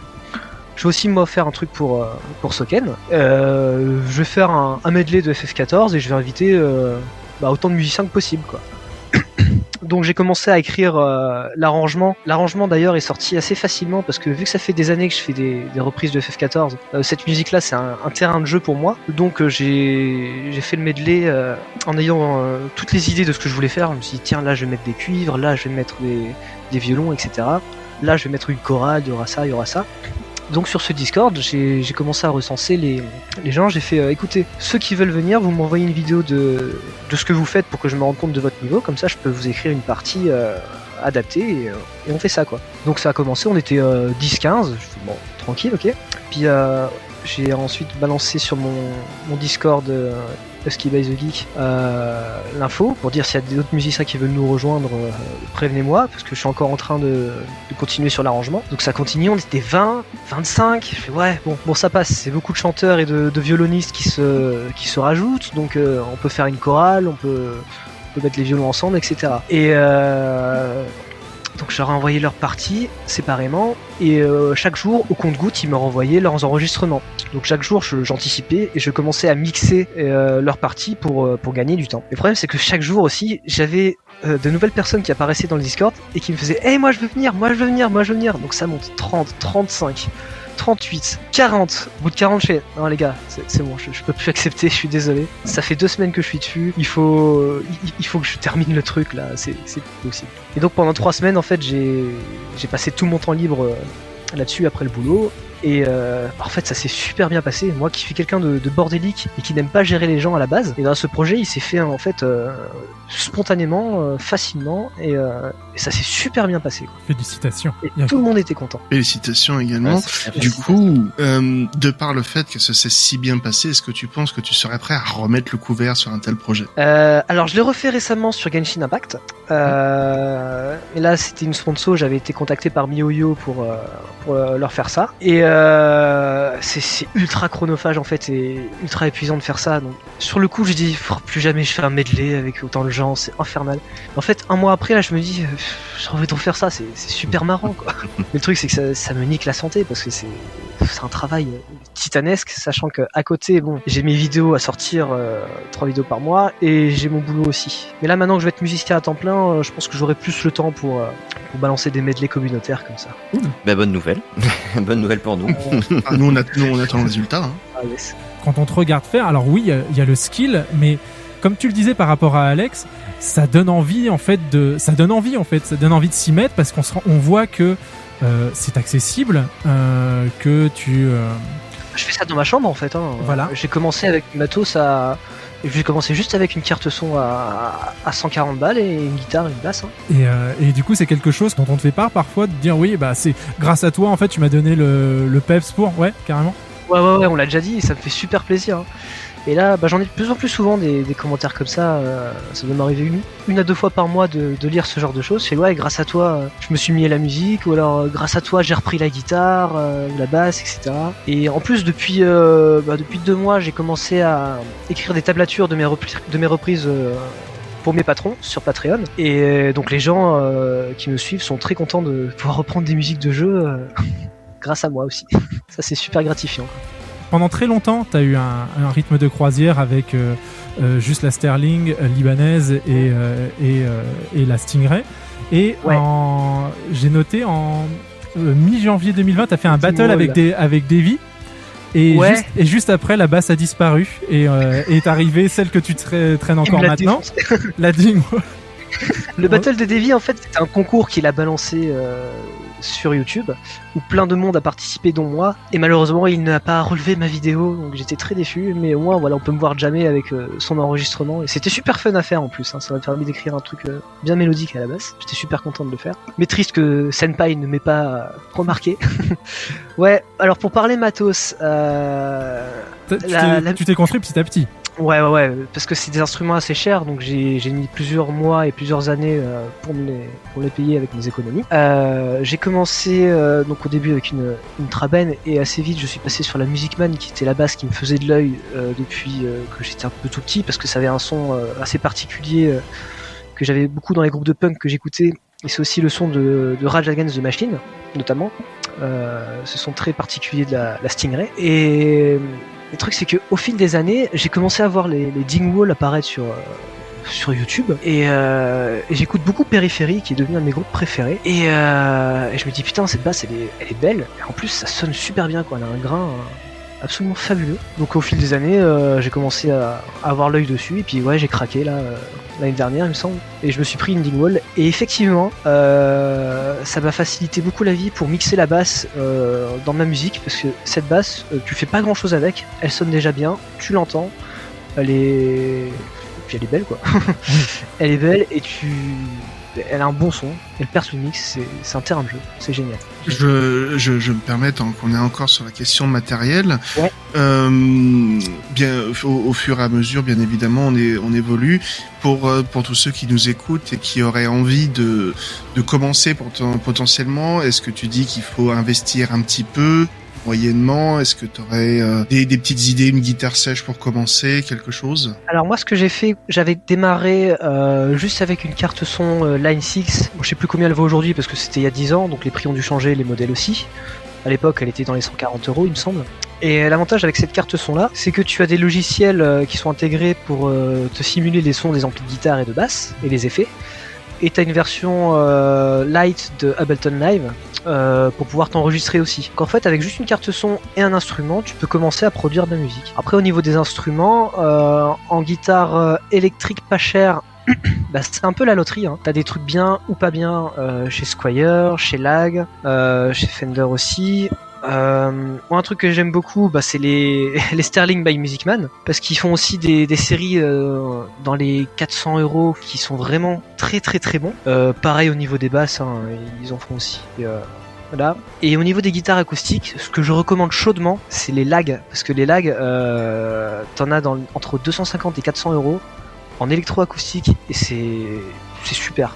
je vais aussi moi faire un truc pour, pour Soken. Je vais faire un, medley de FF14 et je vais inviter bah, autant de musiciens que possible. Quoi. *coughs* Donc j'ai commencé à écrire euh, l'arrangement. L'arrangement d'ailleurs est sorti assez facilement parce que vu que ça fait des années que je fais des, reprises de FF14, euh, cette musique-là c'est un, terrain de jeu pour moi. Donc euh, j'ai fait le medley euh, en ayant toutes les idées de ce que je voulais faire. Je me suis dit tiens là je vais mettre des cuivres, là je vais mettre des, des violons, etc. Là je vais mettre une chorale, il y aura ça, il y aura ça. Donc sur ce Discord, j'ai commencé à recenser les, gens. J'ai fait, euh, écoutez, ceux qui veulent venir, vous m'envoyez une vidéo de, de ce que vous faites pour que je me rende compte de votre niveau. Comme ça, je peux vous écrire une partie euh, adaptée et, euh, et on fait ça quoi. Donc ça a commencé, on était euh, 10-15. Je fais, Bon, tranquille, ok. Puis euh, j'ai ensuite balancé sur mon, mon Discord euh, Husky by the Geek euh, l'info pour dire s'il y a d'autres musiciens qui veulent nous rejoindre, euh, prévenez-moi parce que je suis encore en train de, continuer sur l'arrangement. Donc ça continue, on était 20, 25. Je fais ouais, bon, bon ça passe. C'est beaucoup de chanteurs et de, violonistes qui se, qui se rajoutent, donc euh, on peut faire une chorale, on peut, mettre les violons ensemble, etc. Et donc je leur leurs parties séparément et euh, chaque jour au compte-goutte ils me renvoyaient leurs enregistrements. Donc chaque jour j'anticipais et je commençais à mixer euh, leurs parties pour, euh, pour gagner du temps. Le problème c'est que chaque jour aussi j'avais de nouvelles personnes qui apparaissaient dans le Discord et qui me faisaient Hey moi je veux venir, moi je veux venir, moi je veux venir. Donc ça monte 30, 35. 38, 40. Au bout de 40, je non les gars, c'est bon, je, peux plus accepter, je suis désolé. Ça fait deux semaines que je suis dessus. Il faut, faut que je termine le truc là, c'est possible. Et donc pendant trois semaines, en fait, j'ai j'ai passé tout mon temps libre euh, là-dessus après le boulot. Et euh, en fait, ça s'est super bien passé. Moi qui suis quelqu'un de, de bordélique et qui n'aime pas gérer les gens à la base, et dans ce projet, il s'est fait en fait euh, spontanément, euh, facilement, et, euh, et ça s'est super bien passé. quoi. Félicitations. Et tout le monde était content. Félicitations également. Ouais, du coup, euh, de par le fait que ça s'est si bien passé, est-ce que tu penses que tu serais prêt à remettre le couvert sur un tel projet? Euh, alors je l'ai refait récemment sur Genshin Impact. Euh, et là c'était une sponsor, j'avais été contacté par MiYoYo pour, euh, pour euh, leur faire ça. Et euh, c'est- c'est ultra chronophage en fait et ultra épuisant de faire ça. Donc sur le coup dit Pff, plus jamais je fais un medley avec autant de gens, c'est infernal. En fait un mois après là je me dis euh, j'ai envie de refaire ça, c'est c'est super *laughs* marrant quoi. Mais le truc c'est que ça, ça me nique la santé parce que c'est c'est un travail euh, titanesque, sachant que à côté, bon, j'ai mes vidéos à sortir, euh, trois vidéos par mois, et j'ai mon boulot aussi. Mais là, maintenant que je vais être musicien à temps plein, je pense que j'aurai plus le temps pour, euh, pour balancer des medleys communautaires comme ça. Bah, bonne nouvelle. *laughs* bonne nouvelle pour nous. Ah, *laughs* nous, on a- nous, on attend le résultat. hein. Ah, yes. Quand on te regarde faire, alors oui, il y a- il y, a le skill, mais comme tu le disais par rapport à Alex, ça donne envie en fait de, ça donne envie en fait, ça donne envie de s'y mettre parce qu'on se rend- on voit que euh, c'est accessible, euh, que tu euh, Je fais ça dans ma chambre en fait. Hein. Voilà. J'ai commencé avec du matos à. J'ai commencé juste avec une carte son à, à 140 balles et une guitare, une basse. hein. Et, euh, et du coup, c'est quelque chose dont on te fait part parfois de dire oui, bah c'est grâce à toi en fait, tu m'as donné le, le peps pour, ouais, carrément. Ouais, ouais, ouais, on l'a déjà dit, et ça me fait super plaisir. hein. Et là, bah, j'en ai de plus en plus souvent des, commentaires comme ça. euh, ça doit m'arriver une, à deux fois par mois de, lire ce genre de choses. C'est ouais, grâce à toi, euh, je me suis mis à la musique, ou alors euh, grâce à toi, j'ai repris la guitare, la basse, etc. Et en plus, depuis, euh, bah, depuis deux mois, j'ai commencé à écrire des tablatures de mes, reprises. pour mes patrons sur Patreon et donc les gens qui me suivent sont très contents de pouvoir reprendre des musiques de jeu *laughs* grâce à moi aussi *laughs* ça c'est super gratifiant Pendant très longtemps, tu as eu un, un rythme de croisière avec euh, euh, juste la Sterling euh, libanaise et, et, et la Stingray. Et j'ai noté en mi-janvier 2020, tu as fait un battle avec, des, avec Davy. Et, Ouais. juste, et juste après, la basse a disparu et euh, est arrivée celle que tu tra- traînes encore l'a maintenant. *laughs* la Ding. Le Battle de Davy, en fait, c'était un concours qu'il a balancé euh, sur YouTube, où plein de monde a participé, dont moi. Et malheureusement, il n'a pas relevé ma vidéo, donc j'étais très déçu. Mais au moins, voilà, on peut me voir jamais avec euh, son enregistrement. Et c'était super fun à faire en plus. hein. Ça m'a permis d'écrire un truc euh, bien mélodique à la base. J'étais super content de le faire. Mais triste que Senpai ne m'ait pas remarqué. *laughs* ouais, alors pour parler matos, euh, T'as- Tu la- t'es- la- tu t'es construit petit à petit. Ouais, ouais, ouais, parce que c'est des instruments assez chers, donc j'ai mis plusieurs mois et plusieurs années euh, pour, me les, pour les payer avec mes économies. Euh, j'ai commencé euh, donc au début avec une, une et assez vite je suis passé sur la Music Man qui était la basse qui me faisait de l'œil euh, depuis euh, que j'étais un peu tout petit parce que ça avait un son euh, assez particulier que j'avais beaucoup dans les groupes de punk que j'écoutais et c'est aussi le son de, de Rage Against the Machine notamment. Euh, ce son très particulier de la, la Stingray et le truc, c'est que au fil des années, j'ai commencé à voir les, les ding walls apparaître sur, euh, sur YouTube. Et, euh, j'écoute beaucoup Périphérie, qui est devenu un de mes groupes préférés. Et, euh, et je me dis, putain, cette basse, elle est, elle est belle. Et en plus, ça sonne super bien, quoi. Elle a un grain euh, absolument fabuleux. Donc au fil des années, euh, j'ai commencé à, avoir l'œil dessus. Et puis, ouais, j'ai craqué, là, euh, l'année dernière, il me semble. Et je me suis pris une ding wall. Et effectivement, euh, ça m'a facilité beaucoup la vie pour mixer la basse dans ma musique. Parce que cette basse, tu fais pas grand chose avec. Elle sonne déjà bien, tu l'entends. Elle est. Puis elle est belle, quoi. *laughs* *laughs* elle est belle et tu. Elle a un bon son. Elle perce le mix. C'est- C'est un terrain de jeu. C'est génial. Je, je, je me permets, tant qu'on est encore sur la question matérielle, euh, bien, au, au fur et à mesure, bien évidemment, on, est, on évolue. Pour, euh, pour tous ceux qui nous écoutent et qui auraient envie de, de commencer poten- potentiellement, est-ce que tu dis qu'il faut investir un petit peu? Moyennement Est-ce que tu aurais des, des petites idées, une guitare sèche pour commencer, quelque chose? Alors moi ce que j'ai fait, j'avais démarré euh, juste avec une carte son euh, Line 6. Bon, je sais plus combien elle vaut aujourd'hui parce que c'était il y a 10 ans, donc les prix ont dû changer, les modèles aussi. À l'époque elle était dans les 140 euros il me semble. Et l'avantage avec cette carte son là, c'est que tu as des logiciels euh, qui sont intégrés pour euh, te simuler les sons des amplis de guitare et de basse et les effets. Et tu as une version euh, light de Ableton Live euh, pour pouvoir t'enregistrer aussi. Donc en fait, avec juste une carte son et un instrument, tu peux commencer à produire de la musique. Après, au niveau des instruments, euh, en guitare électrique pas chère, *coughs* bah, c'est un peu la loterie. Hein. T'as des trucs bien ou pas bien chez Squire, chez Lag, chez Fender aussi. Euh, un truc que j'aime beaucoup, bah, c'est *laughs* les, Sterling by Music Man, parce qu'ils font aussi des, séries euh, dans les 400 euros qui sont vraiment très très très bons. Euh, pareil au niveau des basses, hein, ils en font aussi. Et. Et au niveau des guitares acoustiques, ce que je recommande chaudement, c'est les lags, parce que les lags, t'en as entre 250 et 400 euros en électroacoustique, et c'est c'est super.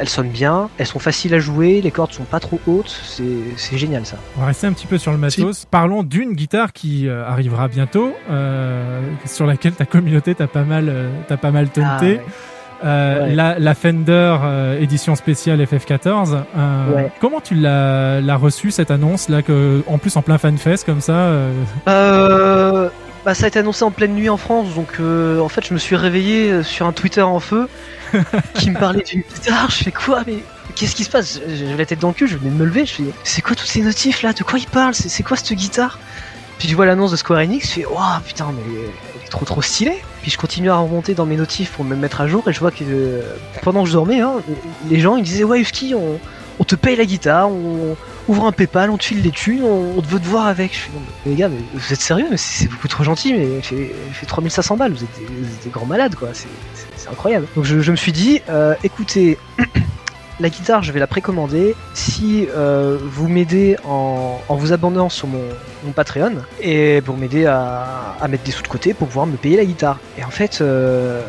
Elles sonnent bien, elles sont faciles à jouer, les cordes sont pas trop hautes, c'est génial ça. On va rester un petit peu sur le matos. Parlons d'une guitare qui euh, arrivera bientôt, euh, sur laquelle ta communauté t'a pas mal, euh, pas mal tenté. Ah, ouais. Euh, Ouais. la, la Fender euh, édition spéciale FF14. euh, Ouais. Comment tu l'as l'as reçue cette annonce là que en plus en plein fanfest comme ça euh, Euh, bah, ça a été annoncé en pleine nuit en France, donc euh, en fait je me suis réveillé euh, sur un Twitter en feu *laughs* qui me parlait d'une guitare. Je fais quoi mais qu'est-ce qui se passe? J'avais la tête dans le cul, je venais de me lever. Je fais c'est quoi tous ces notifs là? De quoi ils parlent? C'est c'est quoi cette guitare? Puis je vois l'annonce de Square Enix, je fais waouh putain mais elle est trop trop stylée. Puis je continue à remonter dans mes notifs pour me mettre à jour et je vois que euh, pendant que je dormais, hein, les gens ils disaient ouais Husky on, on te paye la guitare, on ouvre un PayPal, on te file les thunes, on, te veut te voir avec. Je fais mais les gars, vous êtes sérieux Mais c'est beaucoup trop gentil, mais il fait, fait 3500 balles, vous êtes des, des grands malades quoi, c'est- incroyable. Donc je, me suis dit, euh, écoutez, *clears throat* la guitare je vais la précommander si euh, vous m'aidez en, vous abonnant sur mon, mon Patreon et pour m'aider à, à mettre des sous de côté pour pouvoir me payer la guitare. Et en fait, euh,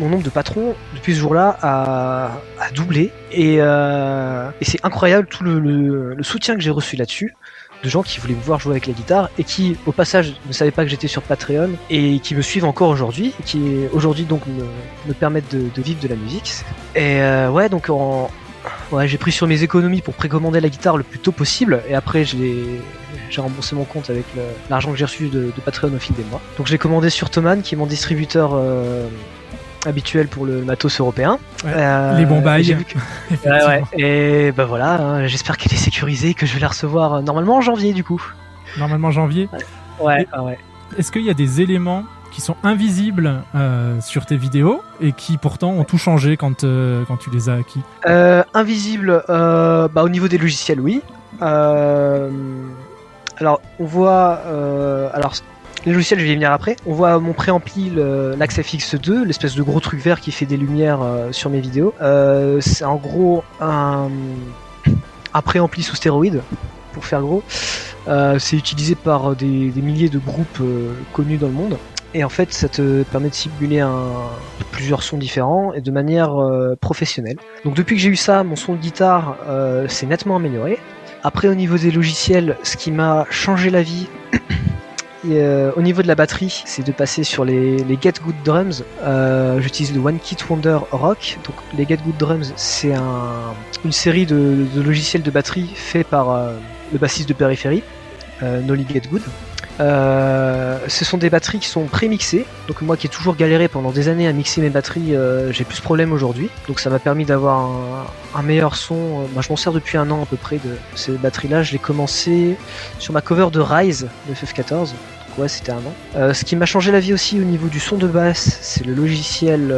mon nombre de patrons depuis ce jour-là a, doublé. Et, euh, et c'est incroyable tout le, soutien que j'ai reçu là-dessus de gens qui voulaient me voir jouer avec la guitare et qui au passage ne savaient pas que j'étais sur Patreon et qui me suivent encore aujourd'hui et qui aujourd'hui donc me, me permettent de, vivre de la musique. Et euh, ouais donc j'ai pris sur mes économies pour précommander la guitare le plus tôt possible et après j'ai remboursé mon compte avec l'argent que j'ai reçu de, Patreon au fil des mois. Donc je l'ai commandé sur Thomann qui est mon distributeur euh, habituel pour le matos européen. Ouais, Euh, les bons bails, et j'ai vu que- *laughs* Ouais, ouais. Et bah voilà, hein, j'espère qu'elle est sécurisée, que je vais la recevoir euh, normalement en janvier du coup. normalement janvier. Ouais, ouais. Est-ce qu'il y a des éléments qui sont invisibles euh, sur tes vidéos et qui pourtant ont tout changé quand, quand tu les as acquis? Invisible, euh, bah, au niveau des logiciels, oui. Alors, on voit. alors, les logiciels, je vais y venir après. On voit mon préampli, le- l'Axe FX2, l'espèce de gros truc vert qui fait des lumières euh, sur mes vidéos. Euh, c'est en gros un, préampli sous stéroïde, pour faire gros. Euh, c'est utilisé par des, milliers de groupes euh, connus dans le monde. et en fait ça te permet de simuler plusieurs sons différents et de manière euh, professionnelle. Donc depuis que j'ai eu ça, mon son de guitare euh, s'est nettement amélioré. Après au niveau des logiciels, ce qui m'a changé la vie euh, au niveau de la batterie, c'est de passer sur les, Get Good Drums. Euh, J'utilise le One Kit Wonder Rock. Donc les Get Good Drums, c'est un, une série de, logiciels de batterie fait par euh, le bassiste de Périphérie, Nolly Get Good. Euh, ce sont des batteries qui sont pré-mixées. Donc moi qui ai toujours galéré pendant des années à mixer mes batteries, euh, j'ai plus ce problème aujourd'hui. Donc ça m'a permis d'avoir un, meilleur son. Euh, Moi je m'en sers depuis un an à peu près de ces batteries-là. Je l'ai commencé sur ma cover de Rise de FF14. Donc ouais c'était un an. Ce qui m'a changé la vie aussi au niveau du son de basse, c'est le logiciel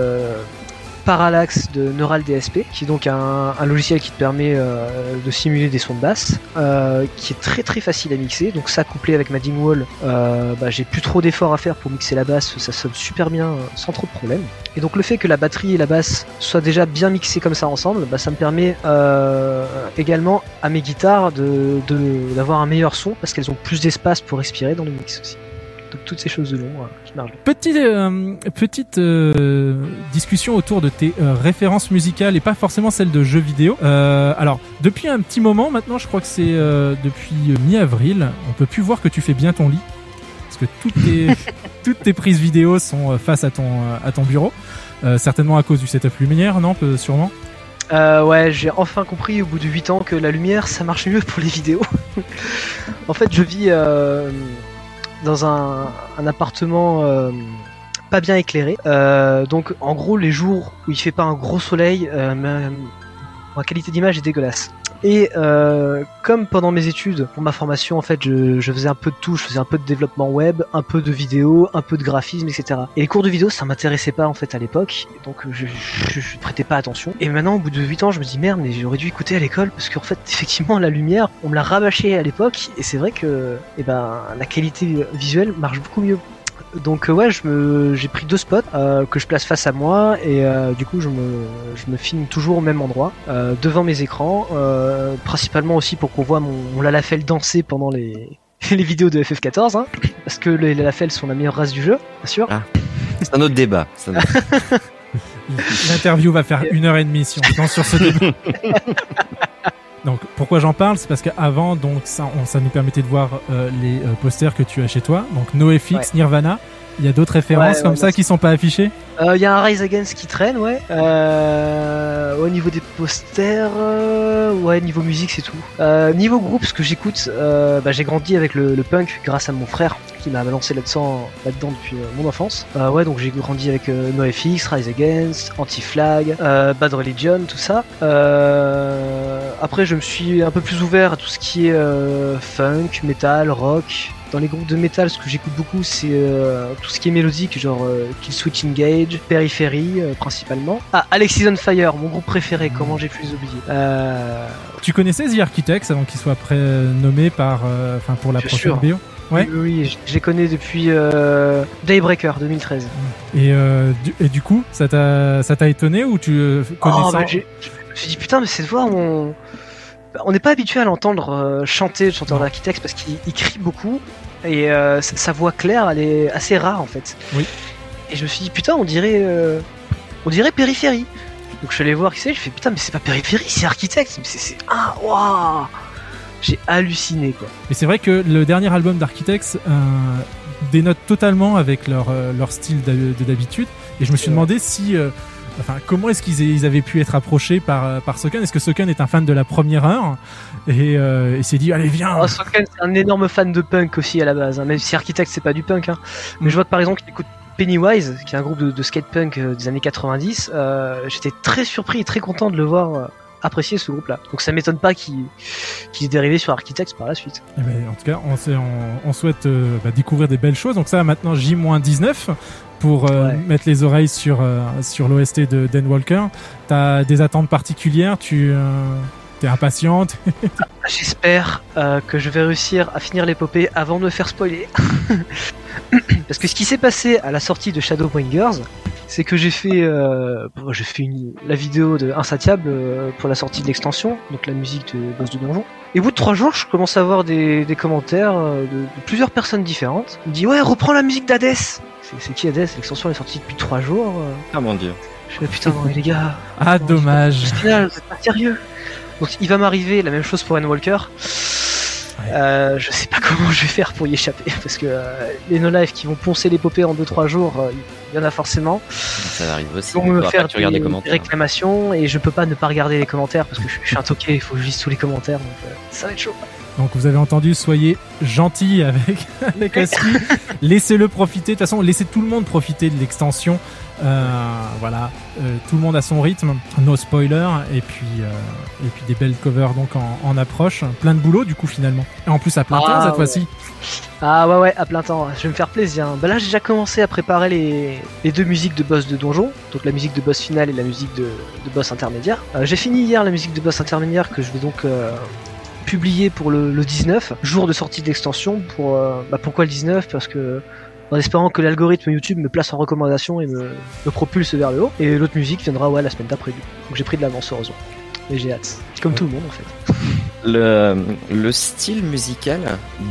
Parallax de Neural DSP, qui est donc un, logiciel qui te permet euh, de simuler des sons de basse, euh, qui est très très facile à mixer. Donc ça couplé avec ma Dingwall, euh, bah, j'ai plus trop d'efforts à faire pour mixer la basse, ça sonne super bien euh, sans trop de problème. Et donc le fait que la batterie et la basse soient déjà bien mixées comme ça ensemble, bah, ça me permet également à mes guitares de de- d'avoir un meilleur son parce qu'elles ont plus d'espace pour respirer dans le mix aussi. Donc toutes ces choses de long euh, qui marchent bien. Petite, euh, petite euh, discussion autour de tes euh, références musicales et pas forcément celles de jeux vidéo. Alors, depuis un petit moment maintenant, je crois que c'est depuis mi-avril, on peut plus voir que tu fais bien ton lit. Parce que toutes tes, *laughs* toutes tes prises vidéo sont face à ton, à ton bureau. Certainement à cause du setup lumière, non Sûrement. Euh, ouais, j'ai enfin compris au bout de 8 ans que la lumière ça marche mieux pour les vidéos. *laughs* en fait, je vis euh, dans un, appartement euh, pas bien éclairé. Euh, donc, en gros, les jours où il fait pas un gros soleil, euh, ma qualité d'image est dégueulasse. Et euh, comme pendant mes études, pour ma formation, en fait, je, faisais un peu de tout, je faisais un peu de développement web, un peu de vidéo, un peu de graphisme, etc. Et les cours de vidéo, ça m'intéressait pas en fait à l'époque, donc je, je, je prêtais pas attention. Et maintenant, au bout de 8 ans, je me dis merde, mais j'aurais dû écouter à l'école parce qu'en fait, *laughs* effectivement, la lumière, on me l'a rabâché à l'époque, et c'est vrai que, eh ben, la qualité visuelle marche beaucoup mieux. Donc euh, ouais, je me, j'ai pris deux spots euh, que je place face à moi et euh, du coup je me, je me filme toujours au même endroit, euh, devant mes écrans, euh, principalement aussi pour qu'on voit mon, mon Lalafell danser pendant les, *laughs* les vidéos de FF14, hein, parce que les Lalafell sont la meilleure race du jeu, bien sûr. C'est un autre débat. un *laughs* L'interview va faire une heure et demie si on se lance sur ce *laughs* débat. Donc pourquoi j'en parle, c'est parce qu'avant donc ça, on- ça nous permettait de voir euh, les euh, posters que tu as chez toi, donc NoFX, Ouais. Nirvana. Il y a d'autres références Ouais, comme ouais, ça qui sont pas affichées. Il y a un Rise Against qui traîne, ouais. Euh, au niveau des posters, euh, ouais, niveau musique, c'est tout. Euh, niveau groupe, ce que j'écoute, euh, bah, j'ai grandi avec le, le punk grâce à mon frère qui m'a lancé là-dedans là-dedans depuis euh, mon enfance. Euh, ouais, donc j'ai grandi avec euh, NoFX, Rise Against, Anti-Flag, euh, Bad Religion, tout ça. Euh, après, je me suis un peu plus ouvert à tout ce qui est euh, funk, metal, rock. Dans les groupes de metal, ce que j'écoute beaucoup, c'est euh, tout ce qui est mélodique, genre euh, Kill Switch Engage, Periphery euh, principalement. Ah, Alexis on Fire, mon groupe préféré, comment j'ai pu les oublier. Tu connaissais The Architects avant qu'il soit prénommé par, enfin pour la Bien prochaine sûr. bio. Ouais. Oui, oui, je- les connais depuis euh, Daybreaker 2013. Et, euh, du, et du coup, ça t'a ça t'a étonné ou tu euh, Oh, bah, je me suis dit putain, mais cette voix, on on n'est pas habitué à l'entendre chanter, le chanteur d'architecte, parce qu'il il crie beaucoup et euh, sa, voix claire, elle est assez rare en fait. Oui. Et je me suis dit putain, on dirait, euh, on dirait périphérie. Donc je suis allé voir qui c'est, je fais putain, mais c'est pas périphérie, c'est architecte. Mais c'est, ah, waouh, j'ai halluciné quoi. Et c'est vrai que le dernier album d'Architects euh, dénote totalement avec leur, euh, leur style d'hab- de d'habitude. Et je me suis demandé si. Enfin, comment est-ce qu'ils ils avaient pu être approchés par, euh, par Soken? Est-ce que Soken est un fan de la première heure? Et euh, il s'est dit, allez, viens Oh, Soken, c'est un énorme fan de punk aussi à la base, hein, même si Architect c'est pas du punk. Hein. Mais je vois que par exemple, il écoute Pennywise, qui est un groupe de, de skate punk euh, des années 90. euh, J'étais très surpris et très content de le voir apprécier ce groupe-là. Donc ça m'étonne pas qu'il qu'il est dérivé sur Architects par la suite. Eh ben, en tout cas, on, sait- on- on souhaite euh, bah, découvrir des belles choses. Donc ça, maintenant, J-19 pour euh, mettre les oreilles sur, euh, sur l'OST de Dan Walker. T'as des attentes particulières Tu impatiente *laughs* J'espère euh, que je vais réussir à finir l'épopée avant de me faire spoiler. *coughs* Parce que ce qui s'est passé à la sortie de Shadowbringers, c'est que j'ai fait, euh, bon, j'ai fait une- la vidéo de Insatiable euh, pour la sortie de l'extension, donc la musique de Boss de Donjon. Et au bout de trois jours, je commence à avoir des, des commentaires de, de plusieurs personnes différentes. Il me dit ouais, reprends la musique d'Hades. C'est c'est qui Hades? L'extension est sortie depuis trois jours. euh. Ah mon dieu. Je fais putain, non, mais les gars. Ah, dommage. Final, êtes pas sérieux. Donc il va m'arriver la même chose pour N-Walker. Euh, je sais pas comment je vais faire pour y échapper *laughs* parce que euh, les no-life qui vont poncer l'épopée en 2-3 jours, euh, il y en a forcément. Ça arrive aussi. Ils vont me faire des, les commentaires. des réclamations et je peux pas ne pas regarder les commentaires parce que je, je suis un toqué, il faut que je lise tous les commentaires donc ça va être chaud. Donc vous avez entendu, soyez gentils avec, *laughs* avec. *laughs* Laissez-le profiter. De toute façon, laissez tout le monde profiter de l'extension. Euh, voilà, Euh, tout le monde a son rythme, no spoiler, et puis euh, et puis des belles covers donc en, en approche, plein de boulot du coup finalement. Et en plus à plein temps Ah, cette ouais. fois-ci. Ah ouais ouais à plein temps, je vais me faire plaisir. Bah là j'ai déjà commencé à préparer les, les deux musiques de boss de donjon, donc la musique de boss final et la musique de, de boss intermédiaire. J'ai fini hier la musique de boss intermédiaire que je vais donc publier pour le, le 19, jour de sortie d'extension. Pour euh, bah, pourquoi le 19 Parce que en espérant que l'algorithme YouTube me place en recommandation et me, me propulse vers le haut. Et l'autre musique viendra ouais la semaine d'après. Donc j'ai pris de l'avance heureusement. Et j'ai hâte. Comme tout le monde en fait. *laughs* Le, le style musical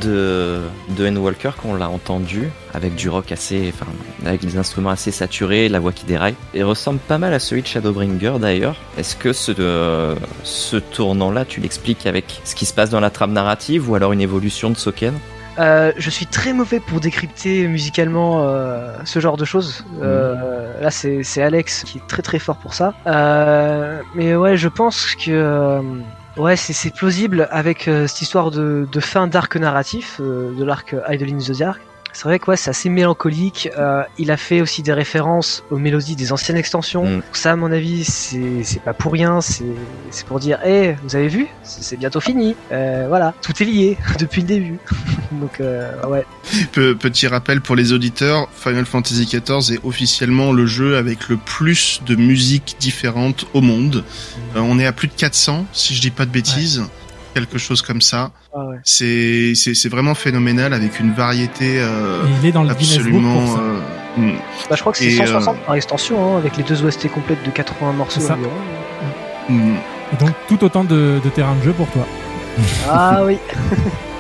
de, de N. Walker, qu'on l'a entendu, avec du rock assez, enfin, avec des instruments assez saturés, la voix qui déraille, et ressemble pas mal à celui de Shadowbringer d'ailleurs. Est-ce que ce, euh, ce tournant-là, tu l'expliques avec ce qui se passe dans la trame narrative ou alors une évolution de Soken? Euh, je suis très mauvais pour décrypter musicalement euh, ce genre de choses. Euh, là, c'est Alex qui est très très fort pour ça. Mais ouais, je pense que ouais, c'est plausible avec cette histoire de, de fin d'arc narratif de l'arc Idolin Zodiac. C'est vrai que ouais, c'est assez mélancolique. Euh, il a fait aussi des références aux mélodies des anciennes extensions. Mm. Ça, à mon avis, c'est c'est pas pour rien. C'est c'est pour dire, hé, vous avez vu, c'est c'est bientôt fini. Euh, voilà, tout est lié *laughs* depuis le début. *laughs* Donc euh, ouais. Pe- Petit rappel pour les auditeurs, Final Fantasy XIV est officiellement le jeu avec le plus de musiques différentes au monde. Euh, on est à plus de 400, si je dis pas de bêtises. Quelque chose comme ça. Ah ouais. C'est c'est c'est vraiment phénoménal avec une variété euh, il est dans le Guinness Book absolument. pour ça. euh, hmm. Bah, je crois que c'est Et, 160 euh, par extension, hein, avec les deux OST complètes de 80 morceaux environ. Et donc tout autant de, de terrain de jeu pour toi. Ah oui. *laughs*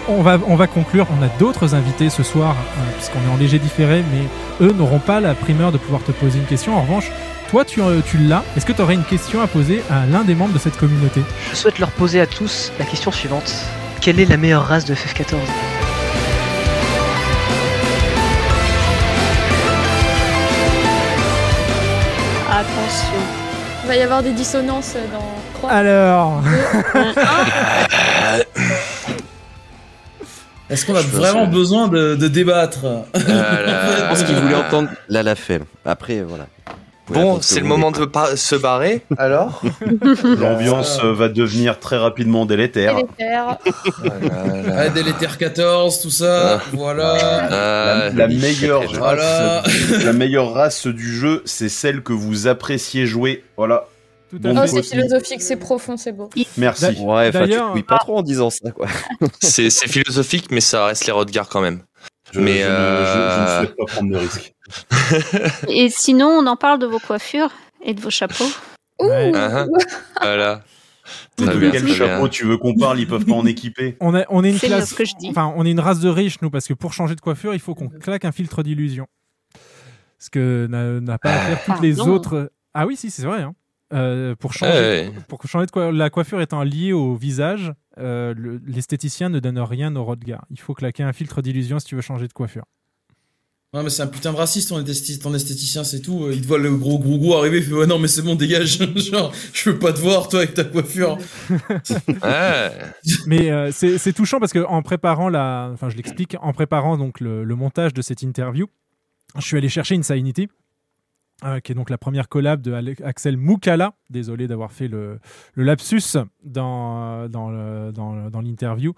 On va, on va conclure. On a d'autres invités ce soir, euh, puisqu'on est en léger différé, mais eux n'auront pas la primeur de pouvoir te poser une question. En revanche, toi, tu, euh, tu l'as. Est-ce que tu aurais une question à poser à l'un des membres de cette communauté Je souhaite leur poser à tous la question suivante. Quelle est la meilleure race de FF14 Attention. Il va y avoir des dissonances dans 3. Alors *laughs* Est-ce qu'on a Je vraiment que- besoin de, de débattre? Euh, *laughs* Je pense qu'il voulait entendre la la femme. Après, voilà. Bon, c'est le moment de se barrer, alors? *laughs* L'ambiance euh, va devenir très rapidement délétère. Délétère. Ah, Délétère 14, tout ça, voilà. La, Euh, la meilleure très Voilà. race, la meilleure race du jeu, c'est celle que vous appréciez jouer. Voilà. Tout Bon Oh, c'est philosophique, c'est profond, c'est beau. Merci. Ouais, oui, pas trop en disant ça, quoi. C'est philosophique, mais ça reste les regards quand même. Je, Mais, je ne- je- je euh, ne souhaite pas prendre de risques. Et sinon, on en parle de vos coiffures et de vos chapeaux. Ouais. Hein, *laughs* voilà. Très De bien, quel chapeau tu veux qu'on parle Ils peuvent pas en équiper. *laughs* on, a- on est une C'est classe. ce que je dis. Enfin, on est une race de riches, nous, parce que pour changer de coiffure, il faut qu'on claque un filtre d'illusion. Ce que n'a n'a pas à faire toutes les autres. Ah oui, si, c'est vrai. hein. Euh, pour changer, ouais. pour changer de coi- la coiffure étant liée au visage, euh, le- l'esthéticien ne donne rien au regard. Il faut claquer un filtre d'illusion si tu veux changer de coiffure. Non mais c'est un putain de raciste ton, esthé- ton esthéticien c'est tout. Il te voit le gros gros gros arriver, il fait ouais non mais c'est bon dégage. *laughs* Genre je veux pas te voir toi avec ta coiffure. *laughs* Ouais. Mais euh, c'est touchant parce que en préparant la, enfin je l'explique, en préparant donc le, le montage de cette interview, je suis allé chercher Insanity, euh, qui est donc la première collab de Ale- Axel Moukala. Désolé d'avoir fait le, le lapsus dans dans le- dans l'interview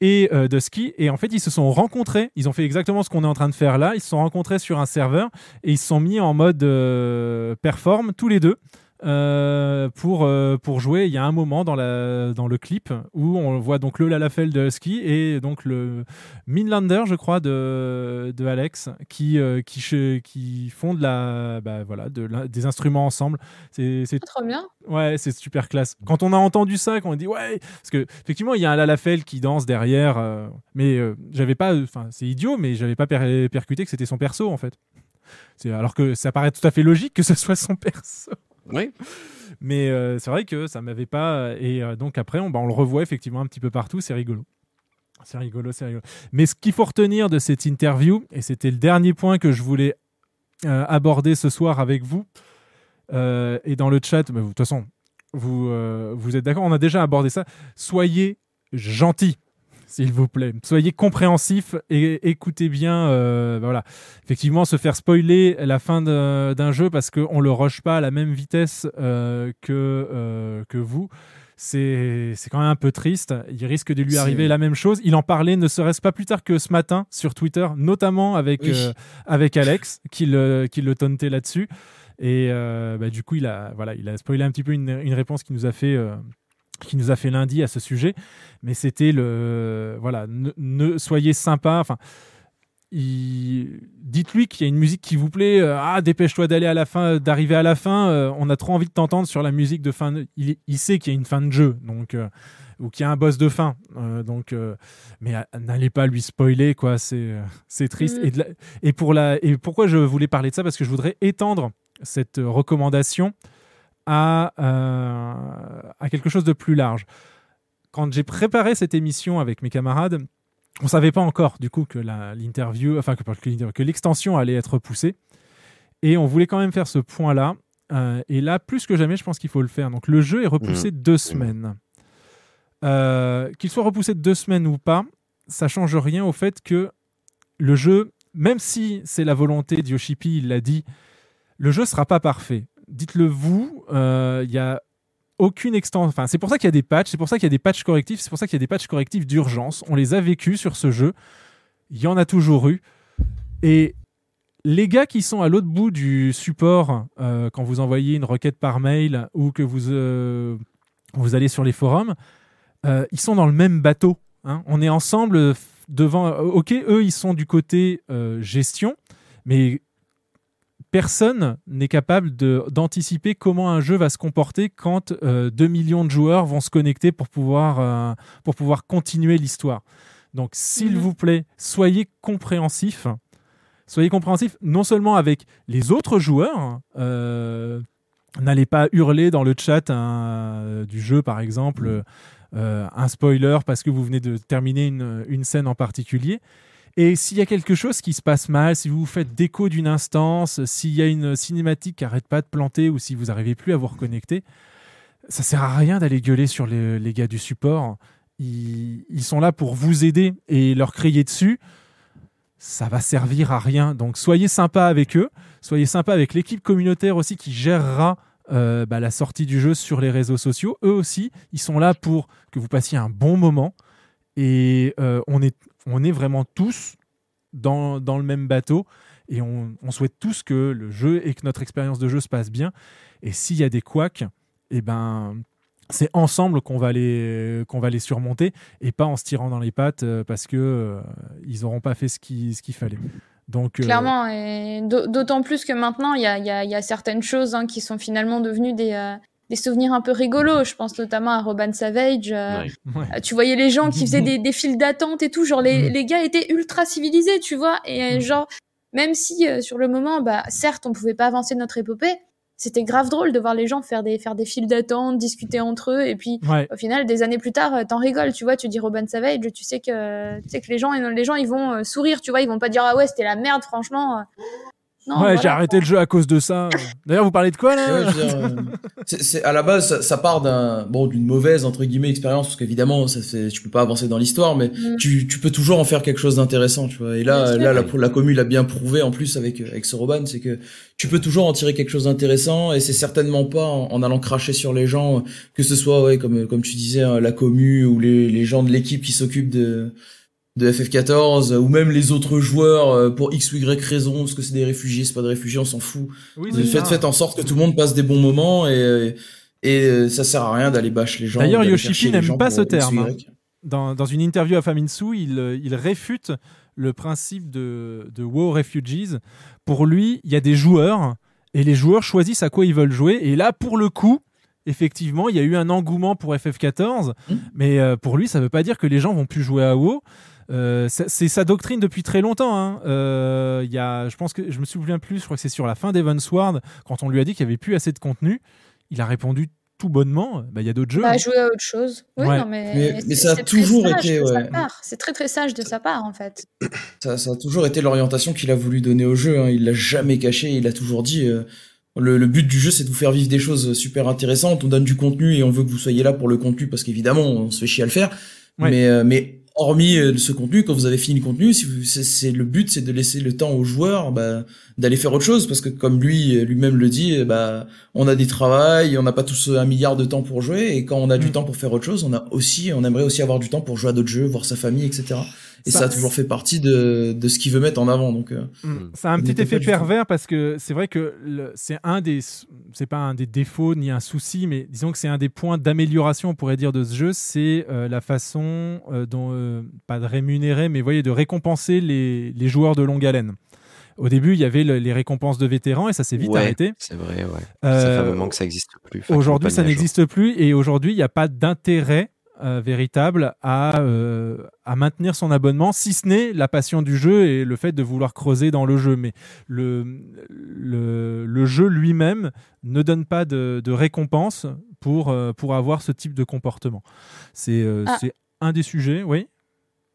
et euh, Dusky. Et en fait, ils se sont rencontrés. Ils ont fait exactement ce qu'on est en train de faire là. Ils se sont rencontrés sur un serveur et ils se sont mis en mode euh, perform tous les deux. Euh, pour, euh, pour jouer. Il y a un moment dans, la, dans le clip où on voit donc le Lalafell de Husky et donc le Minlander, je crois, de, de Alex qui, euh, qui, qui font de la, bah, voilà, de la- des instruments ensemble. C'est c'est- Trop bien. Ouais, c'est super classe. Quand on a entendu ça, quand on dit ouais, parce que effectivement il y a un Lalafell qui danse derrière, euh, mais j'avais pas, enfin c'est idiot, mais j'avais pas per- percuté que c'était son perso en fait. Alors que ça paraît tout à fait logique que ce *laughs* soit son perso. *laughs* Oui. Mais euh, c'est vrai que ça m'avait pas. Et euh, donc après, on, bah, on le revoit effectivement un petit peu partout. C'est rigolo. C'est rigolo, c'est rigolo. Mais ce qu'il faut retenir de cette interview, et c'était le dernier point que je voulais euh, aborder ce soir avec vous, euh, et dans le chat, bah, de toute façon, vous, euh, vous êtes d'accord, on a déjà abordé ça. Soyez gentils, s'il vous plaît. Soyez compréhensifs et écoutez bien. euh, voilà. Effectivement, se faire spoiler la fin d'un jeu parce qu'on ne le rush pas à la même vitesse euh, que, euh, que vous. C'est quand même un peu triste. Il risque de lui arriver la même chose. Il en parlait ne serait-ce pas plus tard que ce matin sur Twitter, notamment avec, Oui. euh, avec Alex, qui le, qui le tauntait là-dessus. Et euh, bah, du coup, il a, voilà, il a spoilé un petit peu une, une réponse qui nous a fait. euh, qui nous a fait lundi à ce sujet, mais c'était le voilà, ne, ne- soyez sympa. Enfin, il- dites-lui qu'il y a une musique qui vous plaît. euh, ah, dépêche-toi d'aller à la fin, d'arriver à la fin. euh, on a trop envie de t'entendre sur la musique de fin. de- Il, il sait qu'il y a une fin de jeu, donc euh, ou qu'il y a un boss de fin. donc, mais n'allez pas lui spoiler, quoi. C'est c'est triste. Mhm. Et, la- et pour la et pourquoi je voulais parler de ça? Parce que je voudrais étendre cette recommandation à euh, à quelque chose de plus large. Quand j'ai préparé cette émission avec mes camarades, on savait pas encore du coup que l'interview, enfin que, que l'interview- que l'extension allait être poussée, et on voulait quand même faire ce point-là. Euh, et là, plus que jamais, je pense qu'il faut le faire. Donc le jeu est repoussé de deux semaines. Euh, qu'il soit repoussé de deux semaines ou pas, ça change rien au fait que le jeu, même si c'est la volonté de Yoshipi, il l'a dit, le jeu sera pas parfait. Dites-le vous, euh, il y a aucune extension. Enfin, c'est pour ça qu'il y a des patchs, c'est pour ça qu'il y a des patchs correctifs, c'est pour ça qu'il y a des patchs correctifs d'urgence. On les a vécus sur ce jeu. Il y en a toujours eu. Et les gars qui sont à l'autre bout du support, euh, quand vous envoyez une requête par mail ou que vous, euh, vous allez sur les forums, euh, ils sont dans le même bateau. hein. On est ensemble euh, devant. euh, Ok, eux, ils sont du côté euh, gestion, mais personne n'est capable d'anticiper comment un jeu va se comporter quand euh, 2 millions de joueurs vont se connecter pour pouvoir, euh, pour pouvoir continuer l'histoire. Donc, s'il vous plaît, soyez compréhensifs. Soyez compréhensifs non seulement avec les autres joueurs, euh, n'allez pas hurler dans le chat un- du jeu, par exemple, euh, un spoiler parce que vous venez de terminer une, une scène en particulier. Et s'il y a quelque chose qui se passe mal, si vous vous faites déco d'une instance, s'il y a une cinématique qui arrête pas de planter ou si vous n'arrivez plus à vous reconnecter, ça sert à rien d'aller gueuler sur les, gars du support. Ils, ils sont là pour vous aider et leur crier dessus, ça va servir à rien. Donc soyez sympa avec eux, soyez sympa avec l'équipe communautaire aussi qui gérera euh, bah, la sortie du jeu sur les réseaux sociaux. Eux aussi, ils sont là pour que vous passiez un bon moment. Et euh, on, est, on est vraiment tous dans, dans le même bateau. Et on, souhaite tous que le jeu et que notre expérience de jeu se passe bien. Et s'il y a des couacs, eh ben, c'est ensemble qu'on va, les, qu'on va les surmonter et pas en se tirant dans les pattes euh, parce que euh, ils n'auront pas fait ce qu'il ce qu'il fallait. Donc, euh, Clairement, et d'au- d'autant plus que maintenant, il y a, y a- y a certaines choses hein, qui sont finalement devenues des, des souvenirs un peu rigolos. Je pense notamment à Robin Savage. euh, Ouais. Tu voyais les gens qui faisaient des, des files d'attente et tout. Genre, les, Mm. les gars étaient ultra civilisés, tu vois. Et euh, genre, même si euh, sur le moment, bah, certes, on pouvait pas avancer notre épopée, c'était grave drôle de voir les gens faire des, faire des files d'attente, discuter entre eux. Et puis, Ouais. au final, des années plus tard, t'en rigoles, tu vois. Tu dis Robin Savage, tu sais que, tu sais que les gens, les gens, ils vont euh, sourire, tu vois. Ils vont pas dire, ah ouais, c'était la merde, franchement. Euh. Non, ouais, voilà. j'ai arrêté le jeu à cause de ça. D'ailleurs, vous parlez de quoi là Ouais, dire, euh, c'est, c'est- à la base, ça, ça part d'un bon d'une mauvaise entre guillemets expérience parce qu'évidemment, tu peux pas avancer dans l'histoire, mais Mm. tu, tu peux toujours en faire quelque chose d'intéressant, tu vois. Et là, là, la, la commu l'a bien prouvé en plus avec avec ce Roban, c'est que tu peux toujours en tirer quelque chose d'intéressant et c'est certainement pas en, en allant cracher sur les gens, que ce soit ouais comme comme tu disais hein, la commu ou les les gens de l'équipe qui s'occupent de de FF14 ou même les autres joueurs euh, pour X ou Y raison parce que c'est des réfugiés, c'est pas des réfugiés, on s'en fout. Oui, faites, faites en sorte que tout le monde passe des bons moments et et euh, ça sert à rien d'aller bâcher les gens. D'ailleurs, les n'aime pas ce terme. hein. Dans, dans une interview à Famitsu, il, euh, il réfute le principe de, de WoW Refugees. Pour lui, il y a des joueurs et les joueurs choisissent à quoi ils veulent jouer. Et là, pour le coup, effectivement, il y a eu un engouement pour FF14. Mais euh, pour lui, ça ne veut pas dire que les gens vont plus jouer à WoW. Euh, c'est sa doctrine depuis très longtemps. hein. Euh, il y a, je pense que je me souviens plus. Je crois que c'est sur la fin d'Evansward quand on lui a dit qu'il n'y avait plus assez de contenu. Il a répondu tout bonnement. Bah, il y a d'autres jeux. Bah, hein. jouer à autre chose. Oui, Ouais. non, mais, Mais- ça a toujours été, ouais. C'est très très sage de sa part en fait. *clears throat* Ça, ça a toujours été l'orientation qu'il a voulu donner au jeu. Hein. Il l'a jamais caché. Il a toujours dit euh, le, le but du jeu, c'est de vous faire vivre des choses super intéressantes. On donne du contenu et on veut que vous soyez là pour le contenu parce qu'évidemment, on se fait chier à le faire. Ouais. Mais, euh, mais hormis euh, ce contenu, quand vous avez fini le contenu, si c'est le but, c'est de laisser le temps aux joueurs bah, d'aller faire autre chose parce que comme lui lui-même le dit, bah on a des travails, on n'a pas tous un milliard de temps pour jouer et quand on a Mm. du temps pour faire autre chose, on a aussi, on aimerait aussi avoir du temps pour jouer à d'autres jeux, voir sa famille, etc. Et ça, Ça- a toujours fait partie de, de ce qu'il veut mettre en avant. Donc, euh, Mm. Ça a un petit effet pervers parce que c'est vrai que c'est un des, c'est pas un des défauts ni un souci, mais disons que c'est un des points d'amélioration, on pourrait dire, de ce jeu, c'est euh, la façon euh, dont, euh, pas de rémunérer, mais voyez, de récompenser les, les joueurs de longue haleine. Au début, il y avait le- les récompenses de vétérans et ça s'est vite Ouais, arrêté. C'est vrai, ouais. Euh, ça fait un moment que ça n'existe plus. Aujourd'hui, ça n'existe plus et aujourd'hui, il n'y a pas d'intérêt euh, véritable à, euh, à maintenir son abonnement, si ce n'est la passion du jeu et le fait de vouloir creuser dans le jeu. Mais le, le, le jeu lui-même ne donne pas de, de récompense pour, euh, pour avoir ce type de comportement. C'est euh, Ah. c'est un des sujets, oui.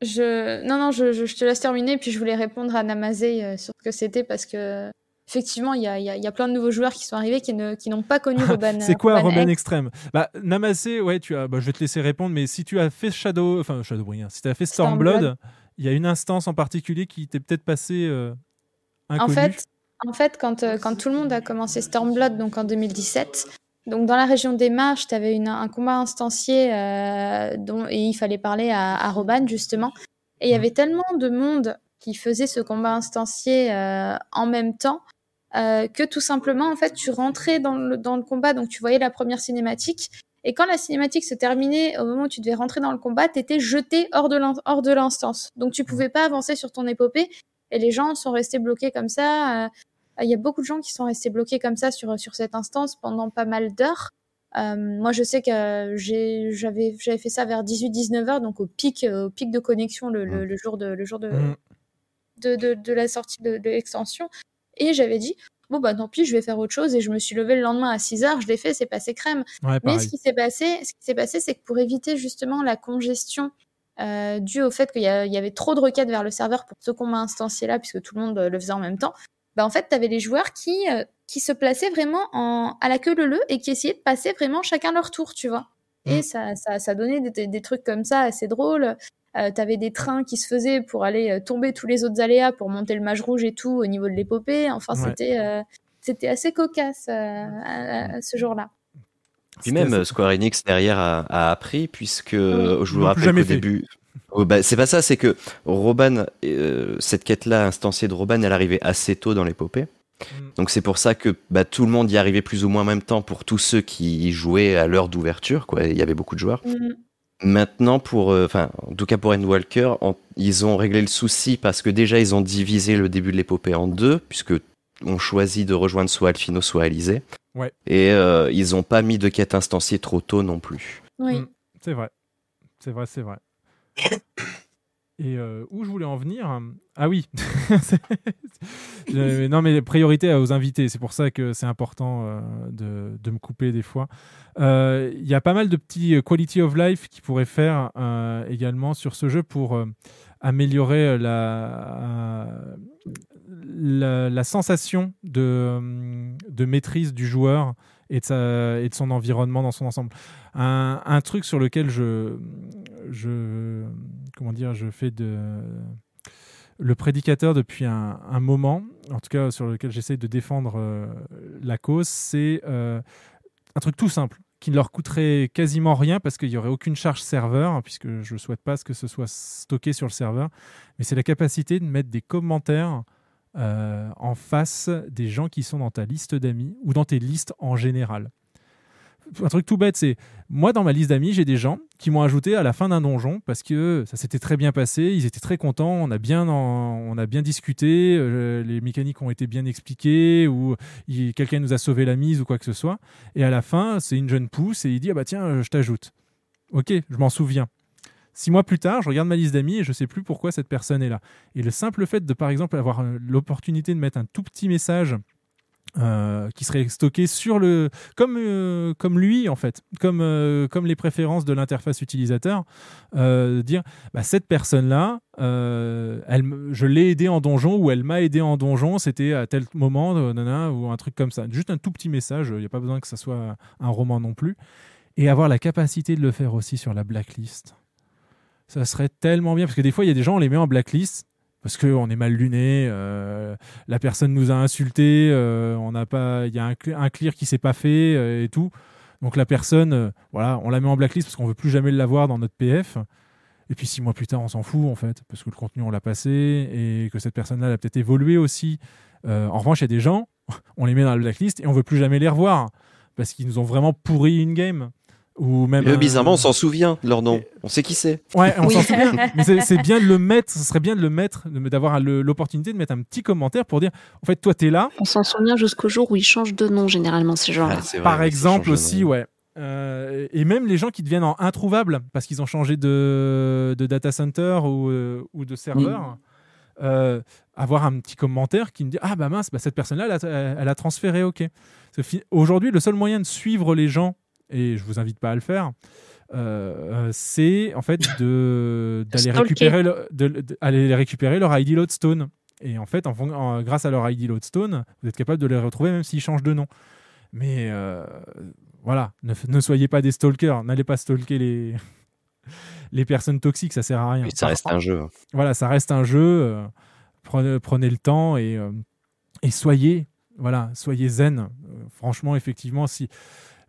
Je... Non, non, je, je- je te laisse terminer, puis je voulais répondre à Namazé euh, sur ce que c'était parce que effectivement, il y y y a plein de nouveaux joueurs qui sont arrivés qui ne- qui n'ont pas connu *laughs* Roban. C'est quoi Roban Roman X. Extreme bah, Namasé, ouais, tu as, bah, je vais te laisser répondre, mais si tu as fait Shadow, enfin Shadowbringers, si tu as fait Stormblood, il y a une instance en particulier qui t'est peut-être passée euh, En inconnue. fait, en fait quand, euh, quand tout le monde a commencé Stormblood, donc en 2017, donc dans la région des Marches, tu avais un combat instancié euh, dont, et il fallait parler à, à Roban justement. Et il y avait tellement de monde qui faisait ce combat instancié euh, en même temps euh, que tout simplement, en fait, tu rentrais dans le, dans le combat, donc tu voyais la première cinématique. Et quand la cinématique se terminait, au moment où tu devais rentrer dans le combat, tu étais jeté hors de l'in- hors de l'instance. Donc tu pouvais pas avancer sur ton épopée. Et les gens sont restés bloqués comme ça. Euh, Il y a beaucoup de gens qui sont restés bloqués comme ça sur, sur cette instance pendant pas mal d'heures. Euh, moi, je sais que j'avais j'avais fait ça vers 18-19 heures, donc au pic, euh, au pic de connexion le, le, le jour de, le jour de, Mm. de, de, de la sortie de, de l'extension. Et j'avais dit, bon, bah tant pis, je vais faire autre chose. Et je me suis levée le lendemain à 6 heures, je l'ai fait, c'est passé crème. Ouais, Mais ce qui s'est passé, ce qui s'est passé, c'est que pour éviter justement la congestion euh, due au fait qu'il y, y avait trop de requêtes vers le serveur pour ce combat instancié-là, puisque tout le monde euh, le faisait en même temps, bah en fait, tu avais les joueurs qui, euh, qui se plaçaient vraiment en, à la queue leu et qui essayaient de passer vraiment chacun leur tour, tu vois. Et ça, ça, ça donnait des, des- trucs comme ça assez drôles. Euh, T'avais des trains qui se faisaient pour aller euh, tomber tous les autres aléas pour monter le mage rouge et tout au niveau de l'épopée. Enfin, Ouais. c'était euh, c'était assez cocasse euh, à- à ce jour-là. Puis même Square Enix derrière a, a appris puisque euh, je vous rappelle fait. début. Oh, bah, c'est pas ça, c'est que Roban, euh, cette quête-là instanciée de Roban, elle arrivait assez tôt dans l'épopée. Donc c'est pour ça que bah, tout le monde y arrivait plus ou moins en même temps pour tous ceux qui y jouaient à l'heure d'ouverture. Quoi. Il y avait beaucoup de joueurs. Mhm. Maintenant, pour, euh, en tout cas pour Endwalker, en- ils ont réglé le souci parce que déjà ils ont divisé le début de l'épopée en deux, puisque on choisit de rejoindre soit Alfino, soit Alizé. Ouais. Et euh, ils ont pas mis de quête instanciée trop tôt non plus. Oui. Mm, C'est vrai. C'est vrai, c'est vrai. Et euh, où je voulais en venir Ah oui. *laughs* Non, mais priorité aux invités. C'est pour ça que c'est important euh, de, de me couper des fois. Euh, Il y a pas mal de petits quality of life qui pourraient faire également sur ce jeu pour améliorer la, la, la sensation de, de maîtrise du joueur et de, sa, et de son environnement dans son ensemble. Un, un truc sur lequel je, comment dire, je fais le prédicateur depuis un, un moment, en tout cas sur lequel j'essaie de défendre euh, la cause, c'est euh, un truc tout simple qui ne leur coûterait quasiment rien parce qu'il n'y aurait aucune charge serveur, puisque je ne souhaite pas que ce soit stocké sur le serveur. Mais c'est la capacité de mettre des commentaires euh, en face des gens qui sont dans ta liste d'amis ou dans tes listes en général. Un truc tout bête, c'est moi dans ma liste d'amis, j'ai des gens qui m'ont ajouté à la fin d'un donjon parce que ça s'était très bien passé, ils étaient très contents, on a bien, discuté, euh, les mécaniques ont été bien expliquées ou quelqu'un nous a sauvé la mise ou quoi que ce soit. Et à la fin, c'est une jeune pousse et il dit ah bah tiens, je t'ajoute. Ok, je m'en souviens. Six mois plus tard, je regarde ma liste d'amis et je sais plus pourquoi cette personne est là. Et le simple fait de, par exemple, avoir euh, l'opportunité de mettre un tout petit message euh, qui serait stocké sur le comme euh, comme lui en fait comme euh, comme les préférences de l'interface utilisateur dire bah, cette personne là elle je l'ai aidé en donjon ou elle m'a aidé en donjon c'était à tel moment nanana, ou un truc comme ça. Juste un tout petit message il n'y a pas besoin que ça soit un roman non plus. Et avoir la capacité de le faire aussi sur la blacklist. Ça serait tellement bien parce que des fois il y a des gens on les met en blacklist parce qu'on est mal luné, euh, la personne nous a insulté, euh, on n'a pas, il y a un, cl- un clear qui s'est pas fait euh, et tout. Donc la personne, voilà, on la met en blacklist parce qu'on veut plus jamais l'avoir dans notre PF. Et puis six mois plus tard, on s'en fout en fait, parce que le contenu on l'a passé et que cette personne-là a peut-être évolué aussi. En revanche, il y a des gens, *laughs* on les met dans la blacklist et on veut plus jamais les revoir parce qu'ils nous ont vraiment pourri une game. Ou même Mais un- bizarrement, on s'en souvient de leur nom. On sait qui c'est. Ouais, on s'en souvient. Mais c'est bien de le mettre, ce serait bien de le mettre, d'avoir l'opportunité de mettre un petit commentaire pour dire, en fait, toi, t'es là. On s'en souvient jusqu'au jour où ils changent de nom, généralement, ces gens-là. Par exemple aussi, ouais. Euh, et même les gens qui deviennent en introuvables parce qu'ils ont changé de, de data center ou, euh, ou de serveur. euh, avoir un petit commentaire qui me dit ah bah mince bah cette personne là elle a, elle a transféré ok aujourd'hui le seul moyen de suivre les gens et je vous invite pas à le faire euh, c'est en fait *laughs* de d'aller récupérer le- de- récupérer leur ID Lodestone et en fait en, fon- en- grâce à leur ID Lodestone vous êtes capable de les retrouver même s'ils changent de nom mais euh, voilà, ne, soyez pas des stalkers, n'allez pas stalker les, *laughs* les personnes toxiques, ça sert à rien. Ça reste un jeu. hein. Voilà, ça reste un jeu. euh, prenez, prenez le temps et, euh, et soyez, voilà, soyez zen. Franchement, effectivement, si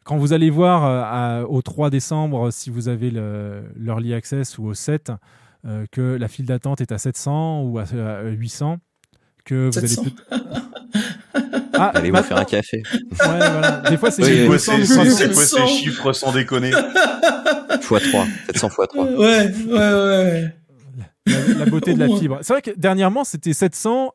quand vous allez voir euh, à- au 3 décembre, si vous avez le- l'early access ou au 7, euh, que la file d'attente est à 700 ou à, à 800, que vous 700. allez *laughs* Ah, Allez vous faire un café? Ouais, voilà. Des fois, c'est C'est chez quoi 200, ces- fois, chiffres sans déconner x3, 700 x3. Ouais, ouais, ouais. la, la beauté de la fibre. C'est vrai que dernièrement, c'était 700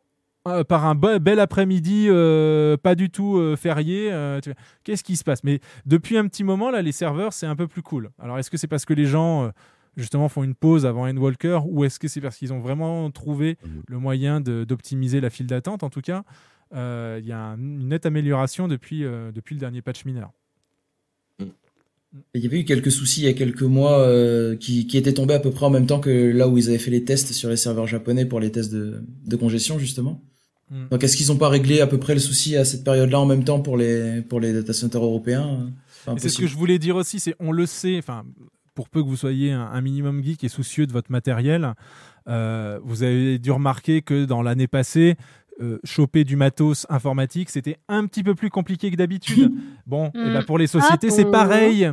euh, par un be- bel après-midi, euh, pas du tout euh, férié. euh. Qu'est-ce qui se passe? Mais depuis un petit moment, là, les serveurs, c'est un peu plus cool. Alors, est-ce que c'est parce que les gens, euh, justement, font une pause avant Endwalker ou est-ce que c'est parce qu'ils ont vraiment trouvé le moyen d'optimiser la file d'attente? En tout cas, euh, il y a un- une nette amélioration depuis, euh, depuis le dernier patch mineur. Il y avait eu quelques soucis il y a quelques mois euh, qui, qui étaient tombés à peu près en même temps que là où ils avaient fait les tests sur les serveurs japonais pour les tests de, de congestion justement. Mm. Donc est-ce qu'ils n'ont pas réglé à peu près le souci à cette période-là en même temps pour les pour les data centers européens Et C'est ce que je voulais dire aussi, c'est on le sait, enfin, pour peu que vous soyez un, un minimum geek et soucieux de votre matériel, euh, vous avez dû remarquer que dans l'année passée, euh, choper du matos informatique, c'était un petit peu plus compliqué que d'habitude. *laughs* bon, et ben Mm. pour les sociétés, Ah c'est bon pareil.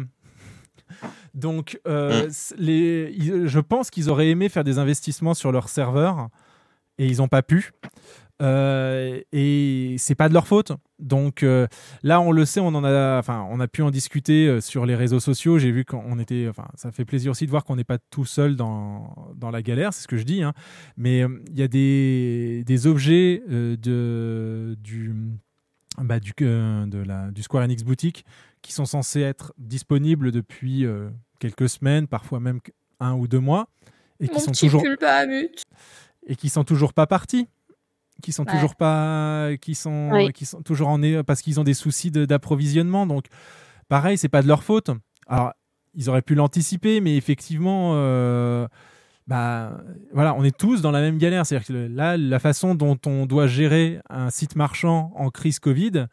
Donc, euh, Mm. c- les, ils- je pense qu'ils auraient aimé faire des investissements sur leur serveur et ils n'ont pas pu. Euh, et c'est pas de leur faute. Donc euh, là, on le sait, on en a, enfin, on a pu en discuter euh, sur les réseaux sociaux. J'ai vu qu'on était, enfin, ça fait plaisir aussi de voir qu'on n'est pas tout seul dans, dans la galère, c'est ce que je dis. hein. Mais euh, il y a des, des objets de, du, bah, du, de la, du Square Enix boutique qui sont censés être disponibles depuis quelques semaines, parfois même un ou deux mois, et qui sont toujours et qui sont toujours pas partis qui sont Ouais. toujours pas qui sont Oui. qui sont toujours en parce qu'ils ont des soucis de- d'approvisionnement donc pareil c'est pas de leur faute alors ils auraient pu l'anticiper mais effectivement euh, bah voilà on est tous dans la même galère c'est à dire que là la façon dont on doit gérer un site marchand en crise Covid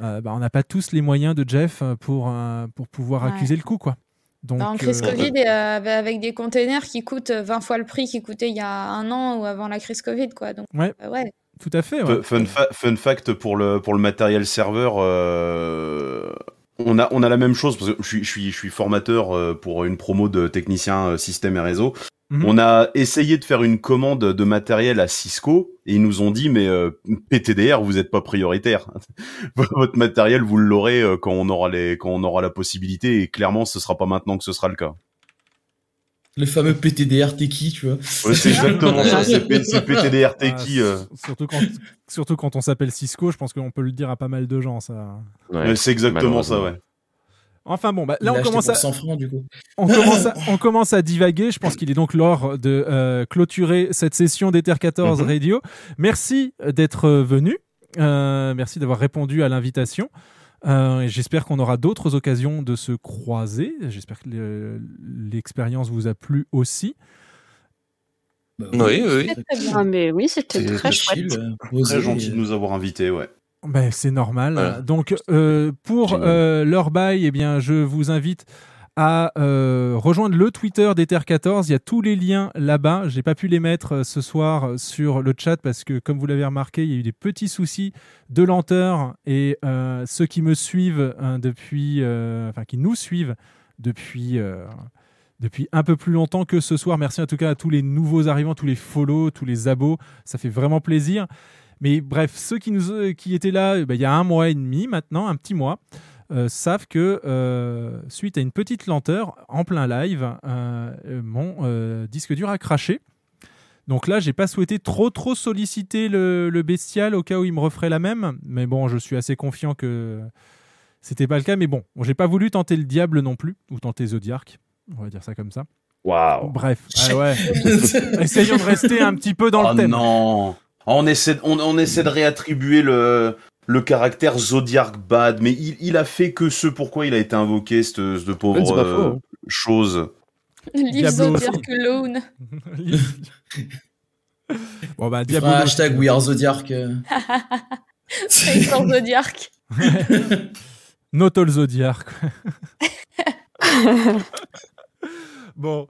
euh, bah, on n'a pas tous les moyens de Jeff pour euh, pour pouvoir Ouais. accuser le coup quoi donc Bah, en crise euh, Covid, et, euh, avec des containers qui coûtent 20 fois le prix qu'ils coûtaient il y a un an ou avant la crise Covid, quoi. Donc, Ouais. euh, ouais. tout à fait Fun, ouais. fun fa- fun fact pour le, pour le matériel serveur, euh, on a on a la même chose parce que je suis je suis je suis formateur euh, pour une promo de technicien euh, système et réseau. Mhm. On a essayé de faire une commande de matériel à Cisco et ils nous ont dit mais euh, PTDR vous êtes pas prioritaire. *laughs* Votre matériel vous l'aurez euh, quand on aura les quand on aura la possibilité et clairement ce sera pas maintenant que ce sera le cas. Le fameux PTDR Teki, tu vois. Ouais, c'est exactement ça, c'est PTDR Teki. Ah, euh. s- Surtout quand, surtout quand on s'appelle Cisco, je pense qu'on peut le dire à pas mal de gens, ça. Ouais, c'est exactement ça, ouais. Enfin bon, bah, là on commence à 100 francs, du coup. on *laughs* commence à, on commence à divaguer. Je pense qu'il est donc l'heure de euh, clôturer cette session d'Ether 14 Mhm. Radio. Merci d'être venu. Euh, merci d'avoir répondu à l'invitation. Euh, J'espère qu'on aura d'autres occasions de se croiser. J'espère que le- l'expérience vous a plu aussi. Oui, oui. Bien. Ah, mais oui, c'était très chouette. Très gentil de nous avoir invités, ouais. Ben, c'est normal. Voilà. Donc, euh, pour euh, leur bail, eh bien, je vous invite à euh, rejoindre le Twitter d'Ether14. Il y a tous les liens là-bas. J'ai pas pu les mettre ce soir sur le chat parce que, comme vous l'avez remarqué, il y a eu des petits soucis de lenteur et ceux qui me suivent hein, depuis, enfin, qui nous suivent depuis. depuis un peu plus longtemps que ce soir. Merci en tout cas à tous les nouveaux arrivants, tous les follow, tous les abos. Ça fait vraiment plaisir. Mais bref, ceux qui, nous, euh, qui étaient là euh, bah, il y a un mois et demi maintenant, un petit mois, euh, savent que euh, suite à une petite lenteur en plein live, euh, mon euh, disque dur a craché. Donc là, j'ai pas souhaité trop trop solliciter le, le bestial au cas où il me referait la même. Mais bon, je suis assez confiant que c'était pas le cas. Mais bon, j'ai pas voulu tenter le diable non plus, ou tenter Zodiac. On va dire ça comme ça. Waouh. Bref, ah ouais. *laughs* essayons de rester un petit peu dans oh le thème. non. On essaie, de- on, on essaie de réattribuer le, le caractère Zodiac bad, mais il, il a fait que ce pourquoi il a été invoqué, ce, ce pauvre euh, hein. chose? Leave. Zodiac alone. *laughs* Bon bah Il Diablo. un hashtag We Are Zodiac. euh. *laughs* Traitor Zodiac. *laughs* Not all Zodiac. bon.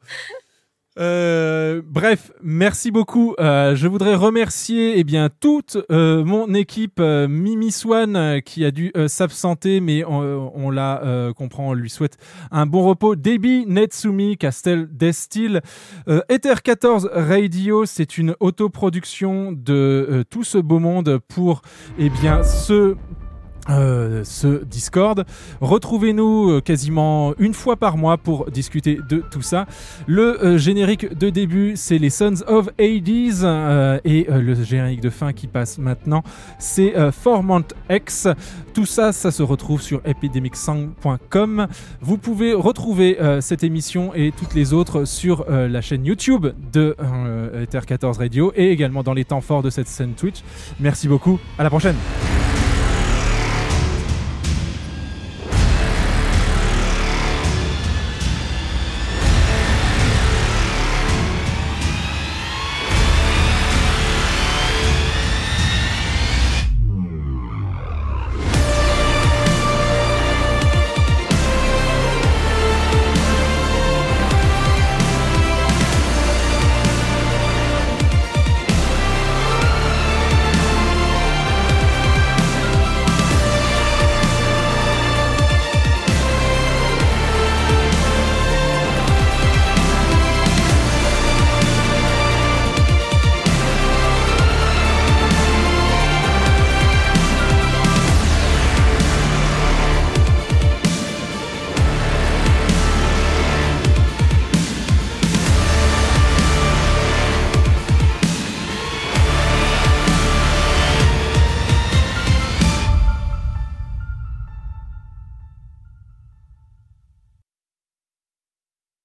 Euh, bref, merci beaucoup. Euh, je voudrais remercier eh bien toute euh, mon équipe Mimi Swan qui a dû s'absenter, mais on, la comprend. On lui souhaite un bon repos. Debbie, Netsumi, Castel Destil, Ether 14 Radio, c'est une autoproduction de tout ce beau monde pour eh bien ce euh, ce Discord. Retrouvez-nous euh, quasiment une fois par mois pour discuter de tout ça. Le euh, générique de début, c'est les Sons of Hades euh, et euh, le générique de fin qui passe maintenant, c'est Formant X. Tout ça, ça se retrouve sur epidemicsong.com. Vous pouvez retrouver cette émission et toutes les autres sur la chaîne YouTube de Ether 14 Radio et également dans les temps forts de cette scène Twitch. Merci beaucoup. À la prochaine.